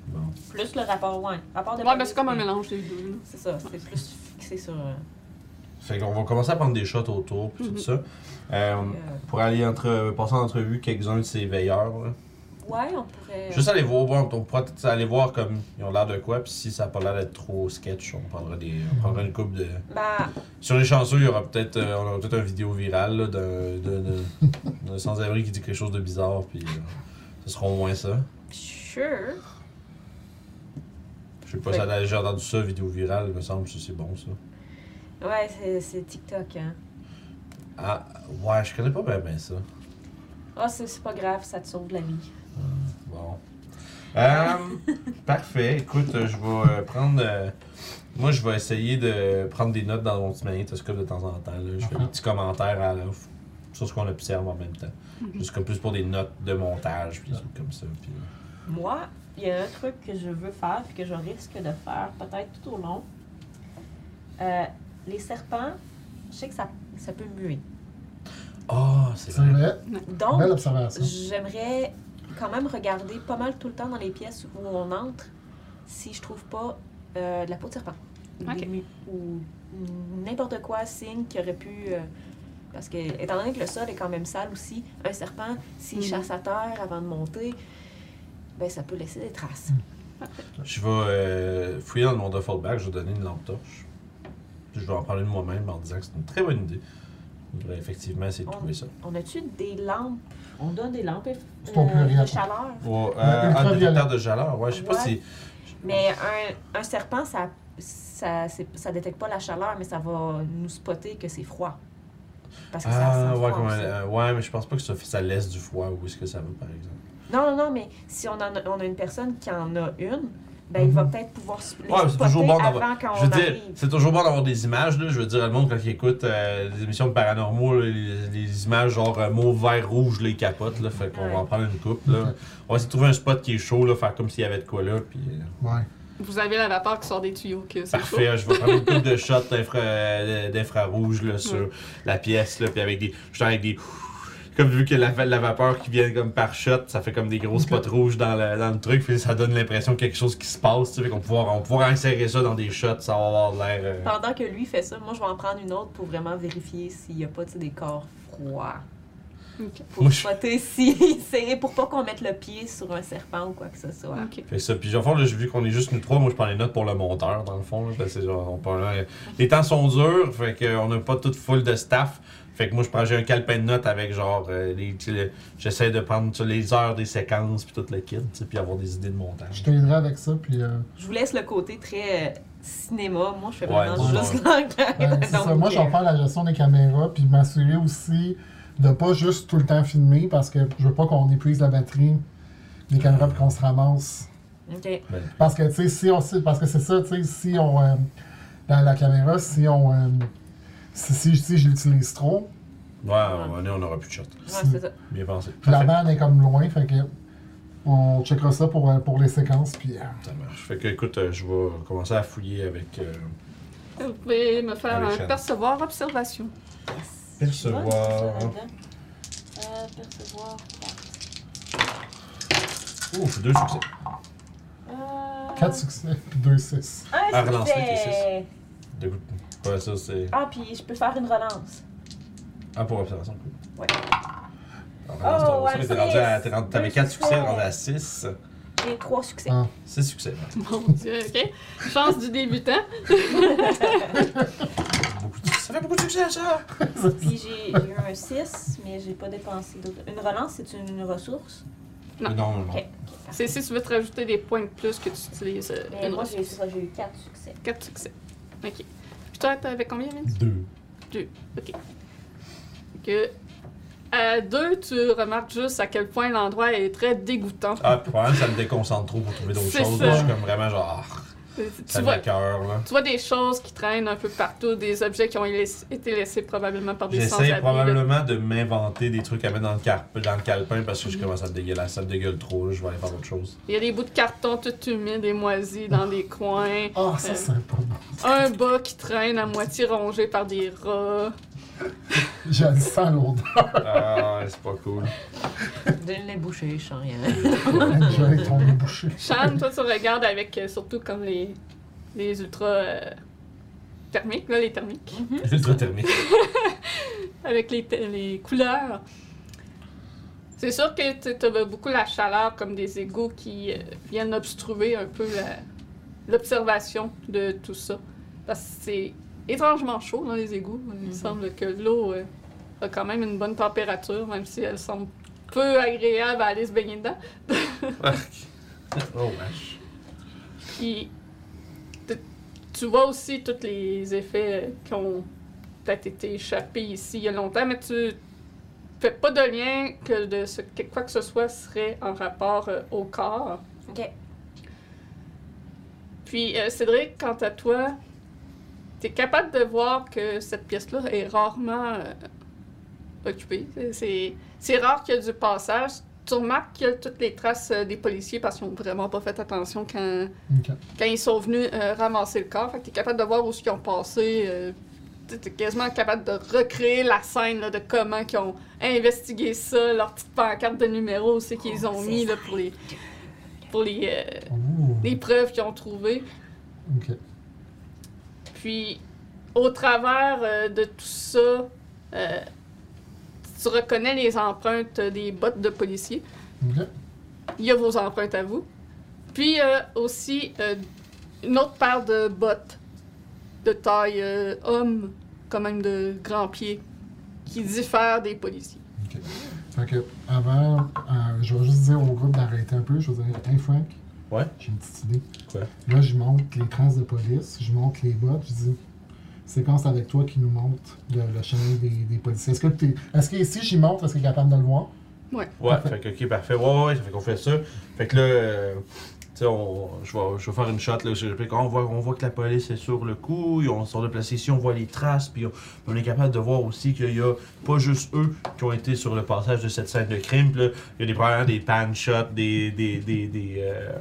Bon. Plus le rapport, ouais. Rapport de Ouais, ben c'est comme un mélange des deux. là. C'est ça, c'est plus fixé sur. euh, Fait qu'on va commencer à prendre des shots autour, puis tout Mhm. ça. Euh, euh, pour aller entre, passer en entrevue quelques-uns de ces veilleurs. là. ouais, on pourrait. Juste aller voir, bon, on pourra peut-être aller voir comme ils ont l'air de quoi, puis si ça n'a pas l'air d'être trop sketch, on prendra, des, on prendra une coupe de. Ben, Sur les chanceux, il y aura peut-être euh, on aura peut-être une vidéo virale là, d'un, d'un, d'un- d'un sans-abri qui dit quelque chose de bizarre, puis euh, ce sera au moins ça. sure. Je sais pas si elle- j'ai entendu ça, vidéo virale, il me semble que c'est bon ça. Ouais, c'est- TikTok, hein. Ah, ouais, je connais pas bien, bien ça. Ah, c'est c'est pas grave, ça te sauve la vie. Bon. Euh, [laughs] parfait. Écoute, euh, je vais euh, prendre. euh, moi, je vais essayer de prendre des notes dans mon petit magnétoscope de temps en temps. là. Je fais des petits commentaires à, sur ce qu'on observe en même temps. Juste comme plus pour des notes de montage, puis des trucs comme ça. Puis, Moi, il y a un truc que je veux faire et que je risque de faire peut-être tout au long. Euh, les serpents, je sais que ça, ça peut muer. Ah, c'est C'est vrai. vrai? Donc, Belle observation. j'aimerais quand même regarder pas mal tout le temps dans les pièces où on entre si je trouve pas euh, de la peau de serpent. Ou n'importe quoi, signe qui aurait pu. euh, parce que, étant donné que le sol est quand même sale aussi, un serpent, s'il Mhm. chasse à terre avant de monter, ben ça peut laisser des traces. [laughs] Je vais euh, fouiller dans mon duffel bag, je vais donner une lampe torche. Puis je vais en parler de moi-même en disant que c'est une très bonne idée. Je devrais effectivement essayer de On- trouver ça. On a-tu des lampes? On donne des lampes euh, de chaleur. Ouais, Euh, ultraviolet. détecteur de chaleur, ouais, je sais pas si. Mais un, un serpent, ça, ça, ça détecte pas la chaleur, mais ça va nous spotter que c'est froid. Parce que ça Ah, sent ouais, froid comme un- euh, ouais, mais je pense pas que ça, ça laisse du froid ou est-ce que ça veut, par exemple. Non, non, non, mais si on, en a, on a une personne qui en a une, ben il va Mhm. peut-être pouvoir s- les Ouais, c'est toujours bon d'avoir- avant quand Je veux on dire, arrive. c'est toujours bon d'avoir des images, là. Je veux dire, le monde, quand il écoute euh, des émissions de paranormaux, là, les, les images genre euh, mauve, vert, rouge, les capotes, là. Fait qu'on va en prendre une coupe, là. On va essayer de trouver un spot qui est chaud, là, faire comme s'il y avait de quoi là, puis. euh, Ouais. Vous avez la vapeur qui sort des tuyaux, que c'est chaud. Parfait, je vais prendre une coupe de [laughs] shots d'infra- euh, d'infrarouge là, sur Ouais. la pièce, là, puis avec des. Avec des. Comme vu que la, la vapeur qui vient comme par shot, ça fait comme des gros Ok. spots rouges dans le, dans le truc, puis ça donne l'impression qu'il y a quelque chose qui se passe, tu sais, qu'on pouvoir, on va pouvoir insérer ça dans des shots, ça va avoir l'air. euh, Pendant que lui fait ça, moi je vais en prendre une autre pour vraiment vérifier s'il n'y a pas des corps froids. Pour spotter [laughs] si c'est pour pas qu'on mette le pied sur un serpent ou quoi que ce soit. Ok. Fait ça, puis le fond, là, j'ai vu qu'on est juste nous trois, moi je prends les notes pour le monteur, dans le fond, là, parce que genre, on parle, là, les temps sont durs, fait qu'on n'a pas toute full de staff. Fait que moi, je prends, j'ai un calepin de notes avec genre, euh, les- le- j'essaie de prendre tu sais, les heures des séquences, puis tout le kit, puis avoir des idées de montage. Je t'aiderai avec ça, puis. euh, Je vous laisse le côté très euh, cinéma. Moi je fais Ouais, vraiment ouais. juste l'enquête. Ben. Donc, Moi, je vais euh, faire la gestion des caméras, puis m'assurer aussi de pas juste tout le temps filmer, parce que je veux pas qu'on épuise la batterie des caméras puis qu'on se ramasse. Ok. Ben, Parce que, tu sais, si on. Parce que c'est ça, tu sais, si on. euh, dans la caméra, si on. Si, si, si je l'utilise trop, ouais, à un moment donné, on n'aura plus de shot. Ouais, c'est ça. Bien pensé. puis la vanne est comme loin, fait que. On checkera ça pour, euh, pour les séquences, puis. euh, Ça marche. Fait que, écoute, euh, je vais commencer à fouiller avec. euh, Vous pouvez me faire Allez, un Shannon. percevoir observation. Percevoir. Euh, percevoir. Ouf, deux succès. Euh... 4 succès, puis 2 6. Un Ah, relance succès. De goût. Ouais, ça, c'est. Ah, puis je peux faire une relance. Ah, pour observation, cool. Ouais. Alors, Oh, relance ton- un t'es rendu à- six. t'es rendu- T'avais Deux 4 succès, succès. rendu à 6. J'ai trois succès. Ah. 6 succès. Mon dieu, ok. Chance du débutant. [laughs] Beaucoup de... Ça fait beaucoup de succès, ça! Puis j'ai eu un 6, mais j'ai pas dépensé d'autres. Une relance, c'est une ressource? Non. Non, non. C'est si tu veux te rajouter des points de plus que tu utilises euh, Mais une moi, j'ai ressource. ça, j'ai eu 4 succès. 4 succès. Ok. Puis toi, t'avais combien, Vince? 2. Ok. Que à deux, tu remarques juste à quel point l'endroit est très dégoûtant. Ah, puis probablement, ça me déconcentre trop pour trouver d'autres C'est choses. ça. Je suis comme vraiment genre. Tu vois, cœur, là. tu vois des choses qui traînent un peu partout, des objets qui ont été laissés probablement par des J'essaie sans-abri. là. probablement de m'inventer des trucs à mettre dans le, car- dans le calepin parce que je commence à me dégueuler. Ça me dégueule trop, là. je vais aller faire autre chose. Il y a des bouts de carton tout humides et moisis dans des coins. Ah, ça, Euh. c'est pas bon. Un bas qui traîne à moitié rongé par des rats. [laughs] J'ai le sang l'odeur. Ah, c'est pas cool. De les boucher, je sens rien. Enjoy ton nez bouché. Sean, toi, tu regardes avec euh, surtout comme les, les ultra euh, thermiques, là, les thermiques. Ultra thermique. [laughs] avec les, te- les couleurs. C'est sûr que tu as beaucoup la chaleur comme des égouts qui euh, viennent obstruer un peu la- l'observation de tout ça. Parce que c'est étrangement chaud dans les égouts. Il Mhm. semble que l'eau euh, a quand même une bonne température, même si elle semble peu agréable à aller se baigner dedans. [laughs] [laughs] oh, wesh. Puis tu vois aussi tous les effets euh, qui ont peut-être été échappés ici il y a longtemps, mais tu fais pas de lien que de ce, que quoi que ce soit serait en rapport euh, au corps. Ok. Puis euh, Cédric, quant à toi, tu es capable de voir que cette pièce-là est rarement euh, occupée. C'est- C'est, c'est rare qu'il y ait du passage. Tu remarques qu'il y a toutes les traces euh, des policiers parce qu'ils n'ont vraiment pas fait attention quand, quand ils sont venus euh, ramasser le corps. Fait que t'es capable de voir où ils ont passé. Euh, t'es- t'es quasiment capable de recréer la scène là, de comment ils ont investigué ça, leur petite pancarte de numéros aussi qu'ils ont Oh, mis c'est là, pour les, pour les, euh, Ouh. les preuves qu'ils ont trouvées. Ok. Puis, au travers euh, de tout ça, euh, tu reconnais les empreintes des bottes de policiers. Ok. Il y a vos empreintes à vous. Puis euh, aussi une autre paire de bottes de taille homme, quand même de grands pieds, qui diffèrent des policiers. Fait que, avant, je vais juste dire au groupe d'arrêter un peu. Je vais dire, hey Frank, Ouais. j'ai une petite idée. Quoi? Là, je montre les traces de police, je montre les bottes, je dis, séquence avec toi qui nous montre le, le chemin des, des policiers? Est-ce que, t'es- est-ce que ici, j'y montre, est-ce qu'il est capable de le voir? Ouais, Parfait. fait que, ok, parfait. Ouais, ouais, ça fait qu'on fait ça. Fait que là, euh, tu sais, on- je vais, je vais faire une shot, là. Je- On voit, on voit que la police est sur le coup, ils ont- sont déplacés ici, on voit les traces, puis on, on est capable de voir aussi qu'il y a pas juste eux qui ont été sur le passage de cette scène de crime. Puis là, il y a des, probablement des pan shots, des. des, des, des, euh,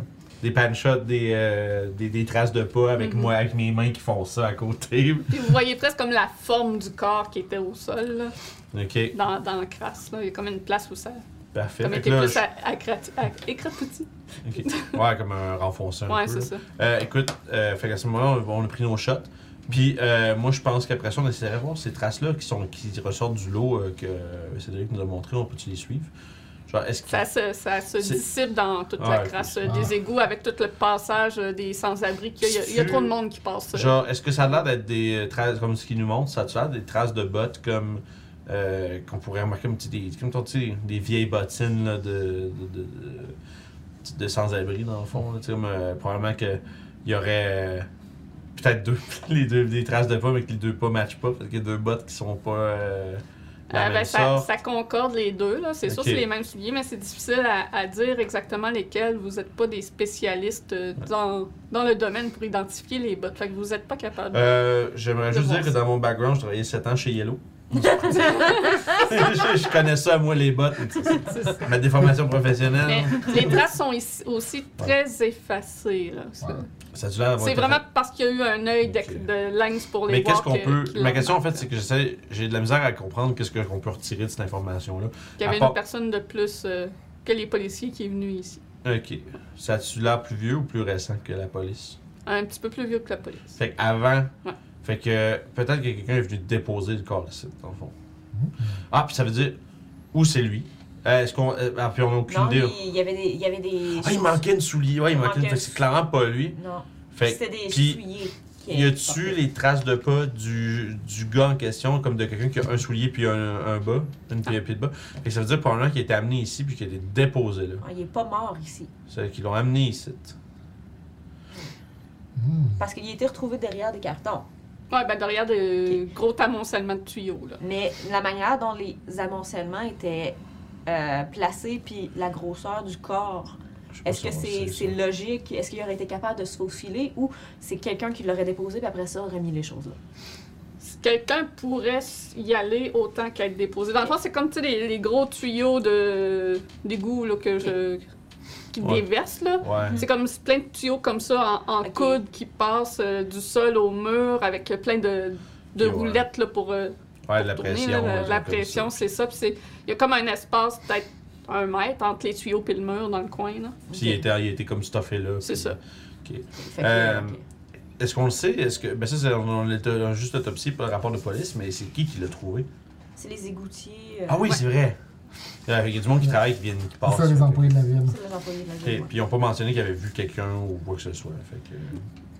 des pan shots, des, euh, des, des traces de pas avec Mhm. moi, avec mes mains qui font ça à côté. [laughs] Puis vous voyez presque comme la forme du corps qui était au sol, là, ok, dans, dans la crasse. Là. Il y a comme une place où ça parfait. comme était plus je- à. Ouais, comme un renfoncé un Ouais, c'est ça. Euh, écoute, euh, fait qu'à ce moment-là, on, on a pris nos shots. Puis euh, moi, je pense qu'après ça, on essaierait de voir ces traces-là qui, sont, qui ressortent du lot que Cédric nous a montré. On peut-tu les suivre? Genre, est-ce que. Ça se, ça se C'est- dissipe dans toute Ah, la crasse Ah. des égouts avec tout le passage euh, des sans-abri. Il y, a trop de monde qui passe. Genre, est-ce que ça a l'air d'être des euh, traces, comme ce qu'il nous montre, ça a l'air des traces de bottes comme. euh, qu'on pourrait remarquer comme, des, comme ton, des vieilles bottines là, de, de, de, sans-abri, dans le fond. là, comme, euh, probablement qu'il y aurait euh, peut-être deux, [laughs] les deux, des traces de pas, mais que les deux pas matchent pas, parce qu'il y a deux bottes qui sont pas. La Euh, ben, même ça, concorde les deux. là. C'est sûr Ok. que c'est les mêmes souliers, mais c'est difficile à, à dire exactement lesquels. Vous n'êtes pas des spécialistes euh, dans, dans le domaine pour identifier les bottes. Fait que vous n'êtes pas capable. Euh, J'aimerais juste dire que dans mon background, je travaillais 7 ans chez Yellow. Je, je connais ça, moi, les bottes. C'est ça. Ma déformation professionnelle. Mais les traces sont ici- aussi très effacées. là. C'est- Ouais. Ça vraiment parce qu'il y a eu un œil de, lynx pour les Mais voir. qu'est-ce qu'on que- peut. Ma question, en fait, c'est que j'essaie. J'ai de la misère à comprendre qu'est-ce que- qu'on peut retirer de cette information-là. Qu'il y avait part- une personne de plus euh, que les policiers qui est venue ici. Ok. Ça a-tu l'air plus vieux ou plus récent que la police? Un petit peu plus vieux que la police. Fait qu'avant. Ouais. Fait que peut-être que quelqu'un est venu déposer le corps ici, dans le fond. Ah, puis ça veut dire. Où c'est lui? Euh, Est-ce qu'on. euh, ah, puis on n'a aucune Non, idée. il il y avait des. Il y avait des Ah, il manquait une soulier. Ouais, il Il manquait une. manquait- Fait que c'est clairement pas lui. Non, Fait c'était des puis- souliers. qui Y a-tu les traces de pas du, du gars en question, comme de quelqu'un qui a un soulier puis un, un bas, une pied, pied de bas? Fait que ça veut dire probablement qu'il a été amené ici puis qu'il a été déposé là. Ah, il est pas mort ici. C'est qu'ils l'ont amené ici. Hmm. Parce qu'il a été retrouvé derrière des cartons. Ouais, ben derrière de gros amoncellement de tuyaux. Là. Mais la manière dont les amoncellements étaient euh, placés, puis la grosseur du corps, est-ce que c'est logique? Est-ce qu'il aurait été capable de se faufiler ou c'est quelqu'un qui l'aurait déposé, puis après ça aurait mis les choses là? Quelqu'un pourrait y aller autant qu'être déposé. Dans le fond, c'est comme tu sais, les, les gros tuyaux de d'égout que je qui Ouais. là. Ouais. C'est comme plein de tuyaux comme ça en, coude qui passent euh, du sol au mur avec euh, plein de, de roulettes là, pour euh, la tourner, pression. là, la, pression, c'est ça. Puis c'est- il y a comme un espace peut-être un mètre entre les tuyaux et le mur dans le coin. Là. Puis il était, il était comme stuffé là. C'est ça. Euh. Est-ce qu'on le sait? Est-ce que. Ben ça, c'est on, juste l'autopsie, pas le rapport de police, mais c'est qui qui l'a trouvé? C'est les égoutiers. euh, Ah oui, Ouais. c'est vrai! Euh, Il y a du monde qui travaille, qui viennent, qui C'est passe. ça, les employés de la ville. C'est les employés de la ville. ouais. Puis ils n'ont pas mentionné qu'ils avaient vu quelqu'un ou quoi que ce soit. Fait que...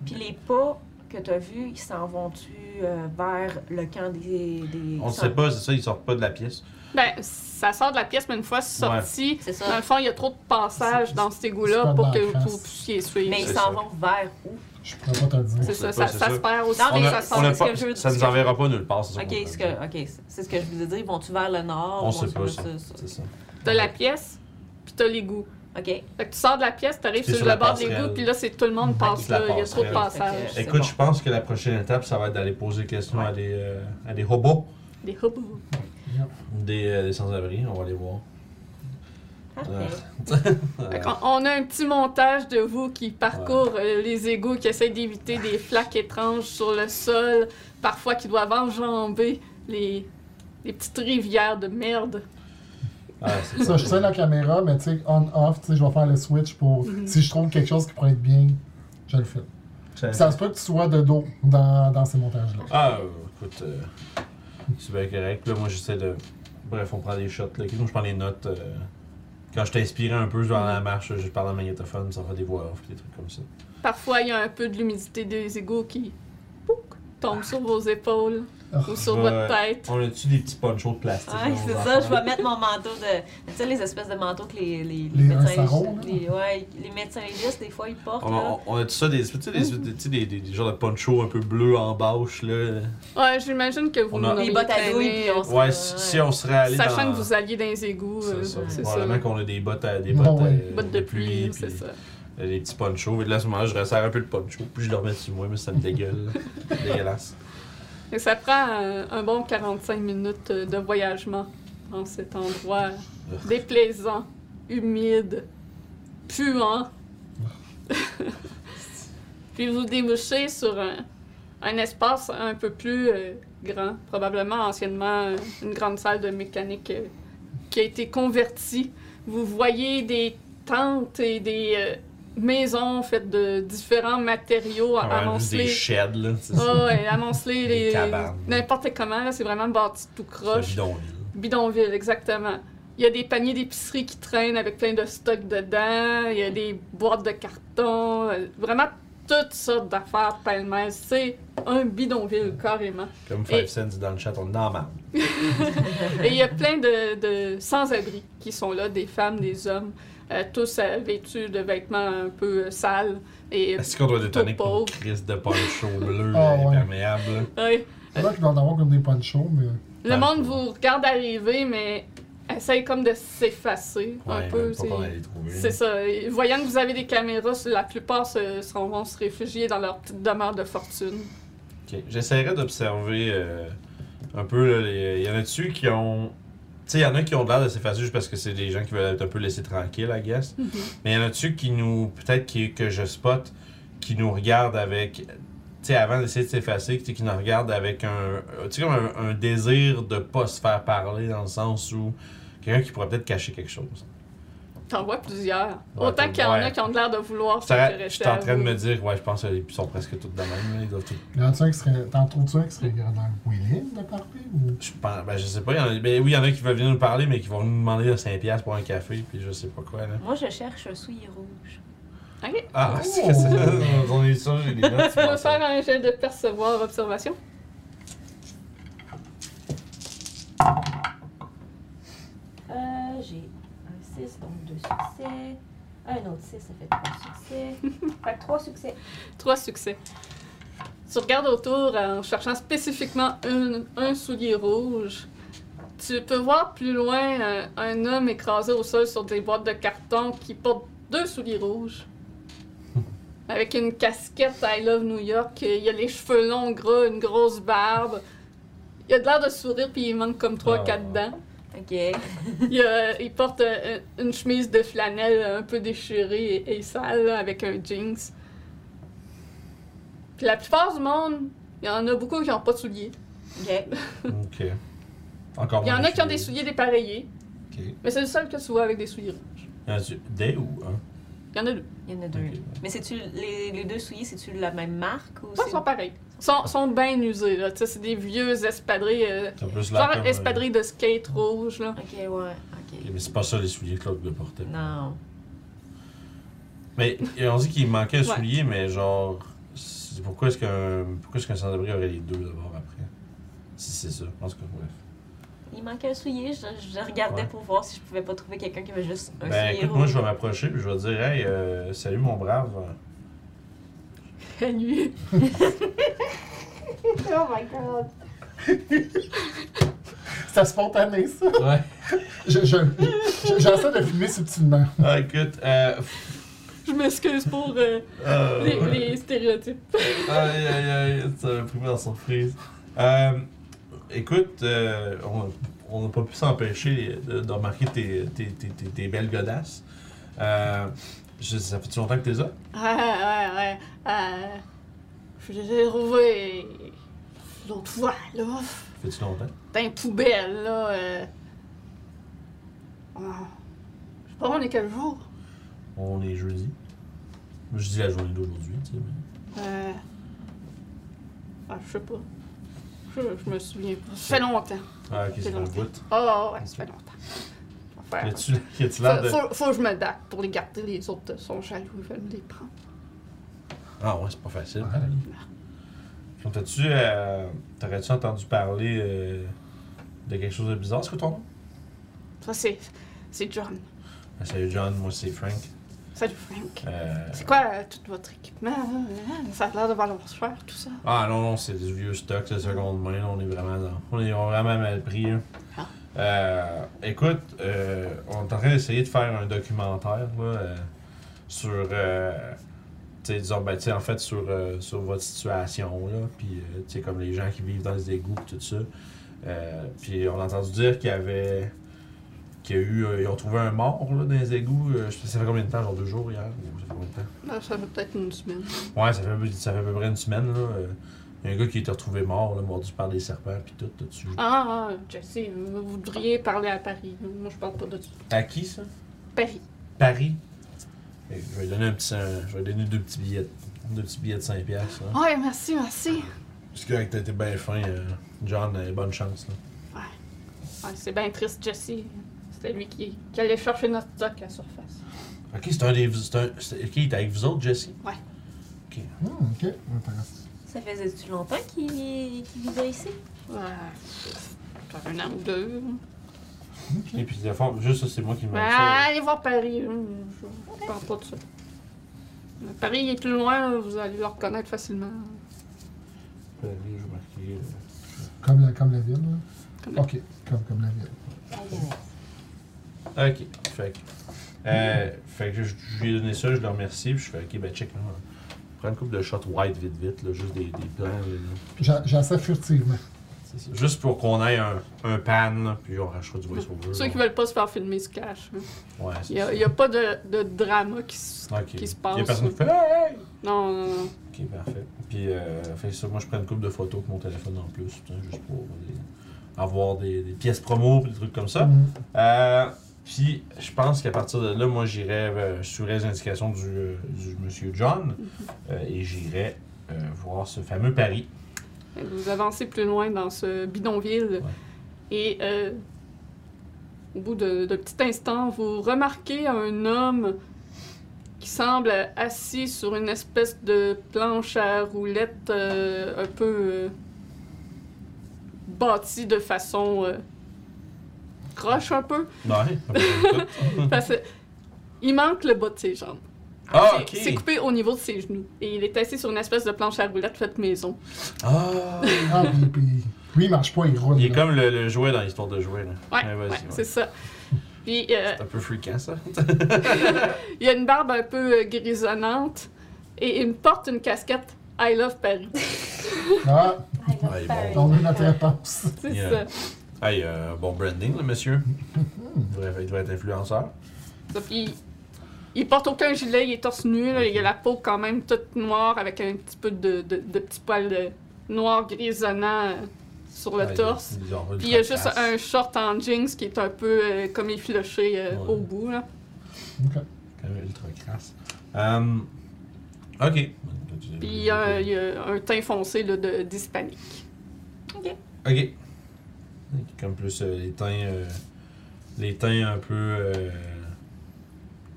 Puis les pas que tu as vus, ils s'en vont-tu euh, vers le camp des. des On ne sait pas, c'est ça, ils sortent pas de la pièce. Ben, ça sort de la pièce, mais une fois sorti, C'est dans le fond, il y a trop de passages C'est- dans cet c'est égout-là pas pour que vous puissiez suivre. Mais ils C'est s'en ça. vont vers où? Je pourrais pas te le dire. C'est ça, pas, ça, c'est ça ça. se perd aussi. Non, On mais a- ça que pas- je veux- ça ce nous enverra pas nulle part, c'est ça. Ok, que, c'est ce que je vous ai dit. Ils vont-tu vers le nord? On ou sait pas ça. ça? C'est ça. T'as la pièce, puis t'as l'égout. Ok. Fait que tu sors de la pièce, t'arrives T'es sur, sur le la bord de l'égout, puis là, c'est tout le monde passe là. Il y a trop de passages. Écoute, bon. je pense que la prochaine étape, ça va être d'aller poser des questions Ouais. à, des, euh, à des hobos. des, euh, des sans-abri. On va les voir. On a un petit montage de vous qui parcourt euh, les égouts, qui essaie d'éviter des flaques étranges sur le sol, parfois qui doivent enjamber les, les petites rivières de merde. Ah, c'est Ça, je tiens la caméra, mais tu sais, on-off, tu sais, je vais faire le switch pour. Mhm. Si je trouve quelque chose qui pourrait être bien, je le fais. Ça- se peut que tu sois de dos dans, dans ces montages-là. Ah, écoute, euh, c'est bien correct. Là, moi, j'essaie de. Bref, on prend des shots. Là. Je prends des notes. euh, Quand je t'inspirais un peu dans la marche, je parle en magnétophone, ça fait des voix off, des trucs comme ça. Parfois, il y a un peu de l'humidité des égouts qui pouc, tombe sur vos épaules ou sur Ouais. votre tête. On a-tu des petits ponchos de plastique? Ouais, c'est ça, je vais mettre mon manteau de. Tu sais, les espèces de manteaux que les, les, Les médecins. sarons, les, ouais, les médecins légistes, des fois, ils portent. On là. a, on a tout ça, des, tu sais, des, des, des, des, des genres de ponchos un peu bleus en bâche, là. Ouais, j'imagine que vous On a- Les bottes à douille, puis on euh, se- Ouais, si, si on serait allé Sachant dans... que vous alliez dans les égouts, euh, C'est c'est ça. Probablement qu'on a des bottes à, des bottes, ouais. euh, Bottes de pluie, c'est ça. Les petits ponchos. Et là, à ce moment-là, je resserre un peu le poncho, puis je le remets sur moi, mais ça me dégueule. [laughs] Dégueulasse. Et ça prend un, un bon 45 minutes euh, de voyagement dans cet endroit déplaisant, humide, puant. [laughs] Puis vous débouchez sur un, un espace un peu plus euh, grand, probablement anciennement euh, une grande salle de mécanique euh, qui a été convertie. Vous voyez des tentes et des euh, maisons faites de différents matériaux Ouais, juste amoncelés. des sheds, là. Ah ouais, amonceler Des les. cabanes. N'importe comment, là, c'est vraiment bâti tout croche. bidonville. Bidonville, exactement. Il y a des paniers d'épicerie qui traînent avec plein de stocks dedans. Il y a des boîtes de carton. euh, Vraiment toutes sortes d'affaires pêle-mêle. C'est un bidonville, carrément. Comme Et- 5 cents dans le chat, on. [laughs] Et il y a plein de, de sans-abri qui sont là, des femmes, des hommes, euh, tous euh, vêtus de vêtements un peu euh, sales. Et, Est-ce qu'on doit détonner pour une crise de poncho [laughs] bleu Ah, ouais. imperméable? là? ouais, C'est vrai qu'il doit en avoir comme des ponchos, mais. Le monde vous regarde arriver, mais essaye comme de s'effacer un peu. c'est- qu'on allait les trouver. C'est ça. Et Voyant que vous avez des caméras, la plupart se, seront- vont se réfugier dans leur petite demeure de fortune. Ok. J'essaierai d'observer euh, un peu. Il y en a dessus qui ont. Tu sais, il y en a qui ont l'air de s'effacer juste parce que c'est des gens qui veulent être un peu laissés tranquilles, I guess. Mais il y en a dessus qui nous. Peut-être qui- que je spot, qui nous regardent avec. Tu sais, avant d'essayer de s'effacer, tu sais, qui nous regardent avec un. Tu sais, comme un, un désir de pas se faire parler dans le sens où. Quelqu'un qui pourrait peut-être cacher quelque chose. T'en vois plusieurs. Ouais, Autant qu'il y en ouais. a qui ont l'air de vouloir Je suis s'intéresser en train de me dire, ouais, je pense qu'ils sont presque tous de même. Ils doivent serait. T'en trouves-tu un qui serait dans willing de parler ou? Je pense, ben je sais pas, il y en a, ben oui, il y en a qui veulent venir nous parler, mais qui vont nous demander 5$ pour un café, puis je sais pas quoi, là. Moi, je cherche un soulier rouge. Ok. Ah, [laughs] Oh! c'est [laughs] ça, on est sûr, j'ai des notes. Tu peux faire un jet de percevoir observation. Euh, j'ai 6, donc deux succès. Un autre 6, ça fait trois succès. [laughs] fait que trois succès. Trois succès. Tu regardes autour en cherchant spécifiquement un, un soulier rouge. Tu peux voir plus loin euh, un homme écrasé au sol sur des boîtes de carton qui porte deux souliers rouges. [laughs] Avec une casquette I Love New York. Il a les cheveux longs, gras, une grosse barbe. Il a de l'air de sourire puis il manque comme trois, Ah. quatre dents. Ok. Il, a- il porte euh, une chemise de flanelle un peu déchirée et, et sale là, avec un jeans. Puis la plupart du monde, il y en a beaucoup qui n'ont pas de souliers. Ok. Ok. Encore Il y en a qui ont des souliers dépareillés, Ok. mais c'est le seul que tu vois avec des souliers rouges. Y en a-tu des ou un? Il y en a deux. Il y en a deux. Mais c'est-tu les, les deux souliers, c'est-tu la même marque ou Ils c'est. sont pareils. Ils sont, sont bien usés, là. Tu sais, c'est des vieux espadrilles. euh, genre comme. euh, espadrilles de skate rouge, là. Ok, ouais. Ok. mais c'est pas ça les souliers que l'autre portait. Non. Mais on dit qu'il manquait un Ouais. soulier, mais genre. c'est- Pourquoi est-ce qu'un pourquoi est-ce qu'un sans-abri aurait les deux d'abord après? Si c'est ça, en tout cas, bref. Il manquait un soulier. Je, je regardais Ouais. pour voir si je pouvais pas trouver quelqu'un qui avait juste un Ben soulier écoute, rouge. moi je vais m'approcher puis je vais dire Hey, euh, salut mon brave. La [laughs] nuit. Oh my god. C'était spontané, ça. Ouais. Je- je- je- J'essaie de filmer subtilement. Ah, écoute, euh. Je m'excuse pour euh, euh, les, les stéréotypes. [laughs] Aïe aïe aïe, ça m'a pris en surprise. Euh, écoute, euh, on- on n'a pas pu s'empêcher de, de remarquer tes, tes, tes, tes- tes belles godasses. Je- ça fait-tu longtemps que t'es là? Ouais, ouais, ouais. Euh, je les ai trouvés l'autre fois, là. Fait-tu longtemps? Dans une poubelle, là. Euh... oh, Je sais pas, on est quel jour? On est jeudi. Je dis la journée d'aujourd'hui, tu sais. Mais... Euh... Ah, je sais pas. Je, je me souviens pas. Ça fait longtemps. Ah, ok, C'est un bout. Oh, ouais, ça fait longtemps. Faire. Y a-tu Faut, de. faut, faut que je me pour les garder, les autres sont jaloux, ils veulent les prendre. Ah ouais, c'est pas facile. Ouais. T'as-tu. euh, T'aurais-tu entendu parler euh, de quelque chose de bizarre, c'est quoi ton nom? Ça, c'est. C'est John. Ah, Salut John, moi c'est Frank. Salut Frank. Euh, C'est quoi euh, tout votre équipement? hein? Ça a l'air de valoir cher, tout ça. Ah non, non, c'est du vieux stock, c'est seconde main, on est vraiment dans. On est vraiment mal pris. là. Ah. Euh, écoute, euh, on est en train d'essayer de faire un documentaire là, euh, sur. Euh, tu disons, ben, tu sais, en fait, sur, euh, sur votre situation, là, puis, euh, comme les gens qui vivent dans les égouts, tout ça. Puis, on a entendu dire qu'il y avait. qu'il y a eu. ils ont trouvé un mort, là, dans les égouts. je sais- ça fait combien de temps, genre deux jours hier Ou ça fait combien de temps? Ben, ça fait peut-être une semaine. Ouais, ça fait, ça fait à peu près une semaine, là. Il y a un gars qui a été retrouvé mort, là, mordu par des serpents, puis tout, tout dessus. Ah, ah, Jesse, euh, vous devriez parler à Paris. Moi, je parle pas de ça. À qui, ça? Paris. Paris? Et Je vais lui donner un petit, un- je vais lui donner deux petits billets, deux petits billets de 5 piastres, là. Ouais, merci, merci. Parce que t'as été bien fin, euh, John, euh, bonne chance, là. Ouais, c'est bien triste, Jesse. C'était lui qui, qui allait chercher notre stock à la surface. Ok, c'est un des. C'est un, c'est- ok, il est avec vous autres, Jesse? Ouais. Ok. Hmm, ok, intéressant. Ça faisait-tu longtemps qu'il vivait ici? Ouais, un an ou deux. Et puis, de fond, juste ça, c'est moi qui me Ben, allez voir Paris. Je parle pas de ça. Mais Paris est plus loin, vous allez le reconnaître facilement. Paris, je vais marquer. euh, Comme la, comme la ville, là? Comme la- Ok, comme, comme la ville. Ok, fait que. Euh, fait que je, je lui ai donné ça, je le remercie, puis je fais ok, ben check là. Prends une coupe de shots white vite vite, là, juste des, des plans. là, là. J'a- J'essaie furtivement. C'est ça. Juste pour qu'on ait un, un pan, là, puis on rachètera du voice-over. Ceux qui veulent pas se faire filmer se cachent. hein. Ouais, Il c'est n'y a, ça. il y a pas de, de drama qui se. Ok. qui se Il passe. y a personne qui fait Hey! Non, non, non. Ok, parfait. Puis, euh, fait ça, moi je prends une coupe de photos avec mon téléphone en plus, putain, juste pour des- avoir des, des pièces promo, des trucs comme ça. Hmm. Euh, puis, je pense qu'à partir de là, moi, j'irai euh, suivrai les indications du, euh, du monsieur John euh, et j'irai euh, voir ce fameux Paris. Vous avancez plus loin dans ce bidonville. Et au bout de, de petit instant, vous remarquez un homme qui semble assis sur une espèce de planche à roulettes un peu bâtie de façon croche un peu. Ouais. [laughs] Parce que il manque le bas de ses jambes. Ah, C'est- ok. C'est coupé au niveau de ses genoux. Et il est assis sur une espèce de planche à roulettes faite maison. Ah! Ah, puis, puis, lui, il marche pas, il roule. Il est là. comme le, le jouet dans l'histoire de jouet. Là. Ouais, vas-y, ouais, ouais. c'est ça. Puis euh, C'est un peu fréquent, ça? [laughs] il a une barbe un peu euh, grisonnante et il me porte une casquette I Love Paris. Ah, Ouais, bon. on a notre réponse. C'est Yeah. ça. Hey, euh, bon branding, le monsieur. Il devrait, il devrait être influenceur. ça. Puis il porte aucun gilet, il est torse nu, là, il a la peau quand même toute noire avec un petit peu de, de, de petits poils euh, noirs grisonnants euh, sur le Ouais, torse. Puis il y a juste trace. un short en jeans qui est un peu euh, comme effiloché euh, Ouais. au bout. Là. Ok. Quand même ultra crasse. Hum, ok. Puis il y a, il y a un teint foncé là, de- d'hispanique. Ok. Comme plus euh, les teints. euh, les teints un peu. Euh,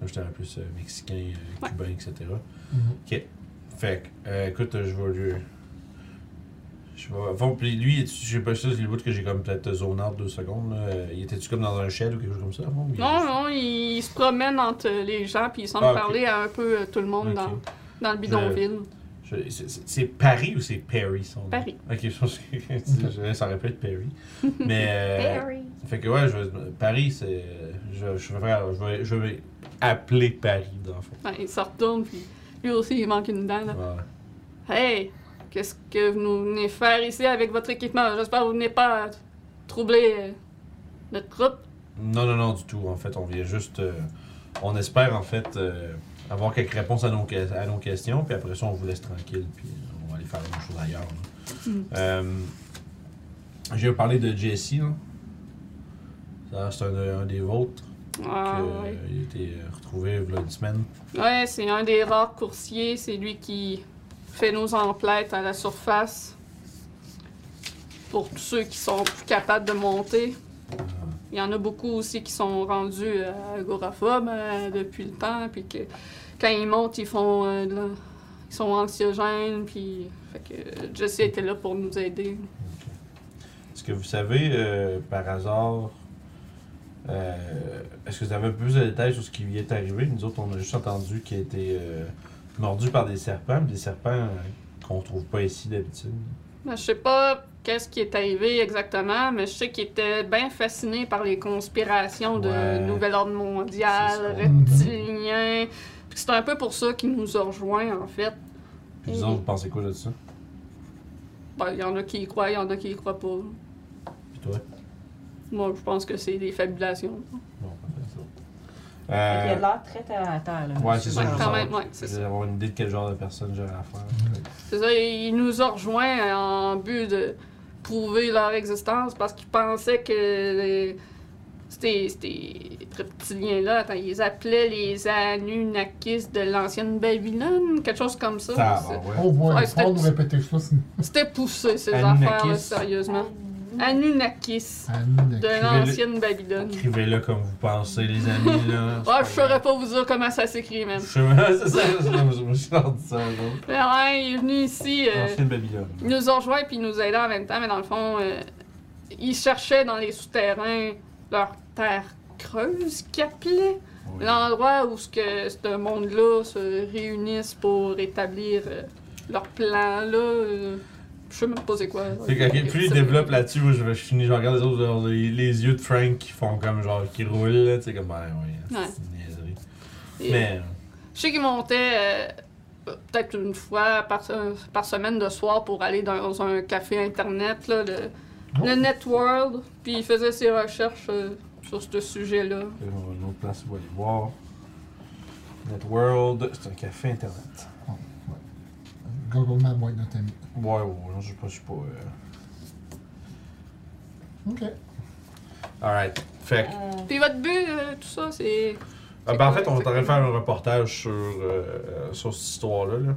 moi, j'étais un peu plus euh, mexicain, euh, Ouais. cubain, etc. Mhm. Ok. Fait que, euh, écoute, je vais lui. Je vais. Bon, puis lui, je sais pas si c'est le bout que j'ai comme peut-être zone out deux secondes. Là. Il était-tu comme dans un shed ou quelque chose comme ça? il- Non, non, il se promène entre les gens, puis il semble Ah, parler à un peu tout le monde dans, dans le bidonville. Je- c'est- Paris ou c'est Perry son nom? Paris. Ok, je pense que [laughs] ça aurait pu être Perry. [laughs] Mais. euh. Fait que ouais, je vais- Paris, c'est. Je, je vais faire. Je vais, je vais appeler Paris, dans le fond. Ouais, il se retourne, puis lui aussi, il manque une dent. Là. Ouais. Hey, qu'est-ce que vous venez faire ici avec votre équipement? J'espère que vous venez pas troubler euh, notre troupe. Non, non, non, du tout. En fait, on vient juste. euh, on espère, en fait, euh, avoir quelques réponses à nos, que- à nos questions, puis après ça, on vous laisse tranquille, puis on va aller faire autre chose ailleurs. là. Mm. Euh, J'ai parlé de Jesse, C'est un, un des vôtres. Ah, que, ouais. euh, il a été euh, retrouvé il y a une semaine. Ouais, c'est un des rares coursiers. C'est lui qui fait nos emplettes à la surface. Pour tous ceux qui sont plus capables de monter. Il y en a beaucoup aussi qui sont rendus euh, agoraphobes euh, depuis le temps, puis que quand ils montent, ils font euh, de la- ils sont anxiogènes, puis fait que Jesse était là pour nous aider. Est-ce que vous savez, euh, par hasard, euh, est-ce que vous avez plus de détails sur ce qui lui est arrivé? Nous autres, on a juste entendu qu'il a été euh, mordu par des serpents, des serpents qu'on trouve pas ici d'habitude. Ben, je sais pas qu'est-ce qui est arrivé exactement, mais je sais qu'il était bien fasciné par les conspirations de Ouais. Nouvel Ordre Mondial. Puis C'est un peu pour ça qu'il nous a rejoints, en fait. Puis vous autres, vous pensez quoi de ça? Ben, Il y en a qui y croient, il y en a qui y croient pas. Puis toi? Moi, je pense que c'est des fabulations. Bon, parfait, ça. Il a Euh, l'air très terre à terre. Là, ouais, c'est ça. Ouais, je veux quand savoir. même, ouais, c'est ça. avoir une idée de quel genre de personne j'aurais à faire. C'est ça, il nous a rejoints en but de prouver leur existence parce qu'ils pensaient que les- ces, ces reptiliens-là, attends, ils appelaient les Anunnakis de l'ancienne Babylone, quelque chose comme ça. Ouais. Ouais, c'était- faut nous répéter ça. c'est- C'était poussé, ces Anunnakis. affaires-là, sérieusement. Anunnakis Anunnaki. de l'ancienne Babylone. Écrivez-le comme vous pensez, les amis. Là. [laughs] Ouais, je saurais pas vous dire comment ça s'écrit, même. Je sais pas, [laughs] c'est ça, c'est ça, je me suis rendu ça. ouais, il est venu ici. euh, Ancienne Babylone. Ils nous ont rejoints puis ils nous aidaient en même temps, mais dans le fond, euh, ils cherchaient dans les souterrains leur terre creuse qu'ils appelaient. Oui. L'endroit où ce que ce monde-là se réunissent pour établir euh, leur plan, là. euh, je sais même pas c'est quoi. Fait que, ok, plus il développe là-dessus, moi je, vais- je finis, je regarde les autres, genre, les, les yeux de Frank qui font comme genre, qui roulent, là, tu sais, comme, ben oui, Ouais. c'est une niaiserie. Mais, Je sais qu'ils montaient euh, peut-être une fois par, par semaine de soir pour aller dans un café internet, là, le, Oh. le Networld, puis ils faisaient ses recherches euh, sur ce sujet-là. on va une autre place où aller voir. Networld, c'est un café internet. Google Maps va être notre ami. Ouais, ouais, je sais pas, je suis pas. euh, Ok. Alright. Fait que. Euh, Puis votre but, euh, tout ça, c'est. Ah, ben, en fait, on va t'arrêter de faire un reportage sur, euh, sur cette histoire-là. Là.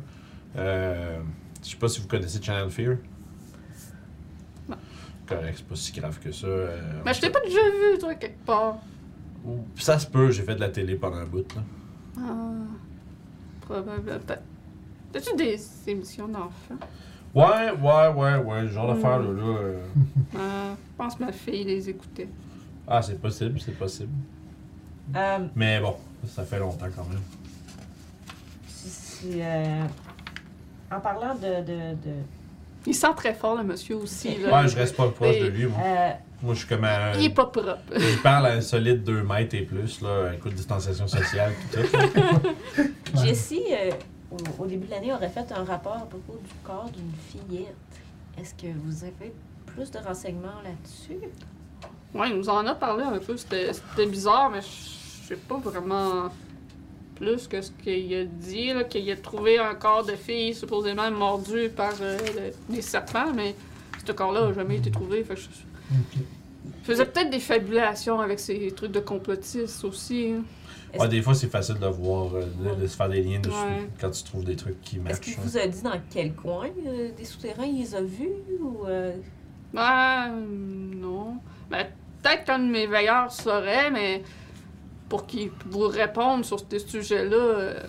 Euh, je sais pas si vous connaissez Channel Fear. Non. Correct, c'est pas si grave que ça. euh, Mais je t'ai pas déjà vu, toi, quelque part. Ou- Ça se peut, j'ai fait de la télé pendant un bout. Là. Ah. Probablement. Peut- T'as-tu des émissions d'enfants? Ouais, ouais, ouais, ouais, le genre Mm. d'affaire là. là euh, [laughs] Ah, je pense que ma fille les écoutait. Ah, c'est possible, c'est possible. euh, Mais bon, ça fait longtemps quand même. si- si, euh, en parlant de. de, de Il sent très fort, le monsieur aussi. Là. Ouais, je reste pas proche de lui, moi. euh, Moi, je suis comme à. Il est pas propre. [laughs] Je parle à un solide 2 mètres et plus, là. Écoute, distanciation sociale, tout ça. [laughs] Jessie, euh, au, au début de l'année, aurait fait un rapport à propos du corps d'une fillette. Est-ce que vous avez plus de renseignements là-dessus? Ouais, il nous en a parlé un peu. C'était bizarre, mais je sais pas vraiment plus que ce qu'il a dit. Qu'il a trouvé un corps de fille supposément mordu par euh, le- des serpents, mais ce corps-là n'a jamais été trouvé. Fait que je- il faisait peut-être des fabulations avec ces trucs de complotistes aussi. hein. Est-ce Ouais, des fois, c'est facile de voir, euh, de, de se faire des liens dessus Ouais. quand tu trouves des trucs qui Est-ce matchent. qu'il hein. vous a dit dans quel coin euh, des souterrains il les a vus? Ou, euh, Ben, non. Ben, peut-être qu'un de mes veilleurs saurait, mais pour qu'ils vous répondent sur ces sujets-là, euh,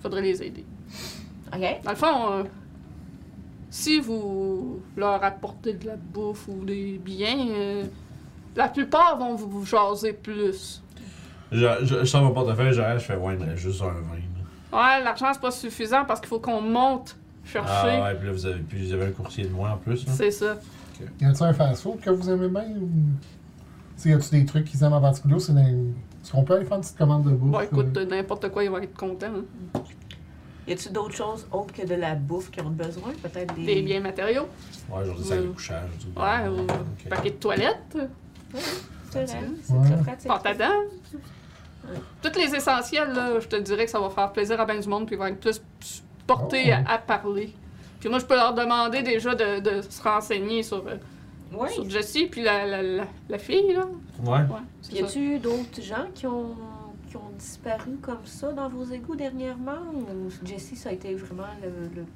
faudrait les aider. OK. Dans le fond, euh, si vous leur apportez de la bouffe ou des biens, euh, la plupart vont vous, vous jaser plus. Je, je, je sors mon portefeuille, j'arrête, je fais, ouais, il me reste juste un vin. là. Ouais, l'argent, c'est pas suffisant parce qu'il faut qu'on monte chercher. Ah ouais, puis là, vous avez, puis vous avez un coursier de moi en plus. C'est ça. Y a-t-il un fast-food que vous aimez bien ou? T'sais, y a-tu des trucs qu'ils aiment en particulier ou c'est dans... Est-ce qu'on peut aller faire une petite commande de bouffe? Bon, écoute, euh? n'importe quoi, ils vont être contents. hein. Y a-t-il d'autres choses autres que de la bouffe qu'ils ont besoin? Peut-être des. Des biens matériaux. Ouais, genre des sacs de Ouais. couchage. tout. Ouais, ou Ok. paquet de toilettes. C'est vrai, c'est Ouais. très pratique. À dents. Tous les essentiels, là, je te dirais que ça va faire plaisir à bien du monde, puis ils vont être plus portés Oh. à, à parler. Puis moi, je peux leur demander déjà de, de se renseigner sur, euh, Oui. sur Jessie, puis la, la, la, la fille, là. Ouais. Ouais, Y ça. a-tu d'autres gens qui ont, qui ont disparu comme ça dans vos égouts dernièrement? Ou Jessie, ça a été vraiment le, le-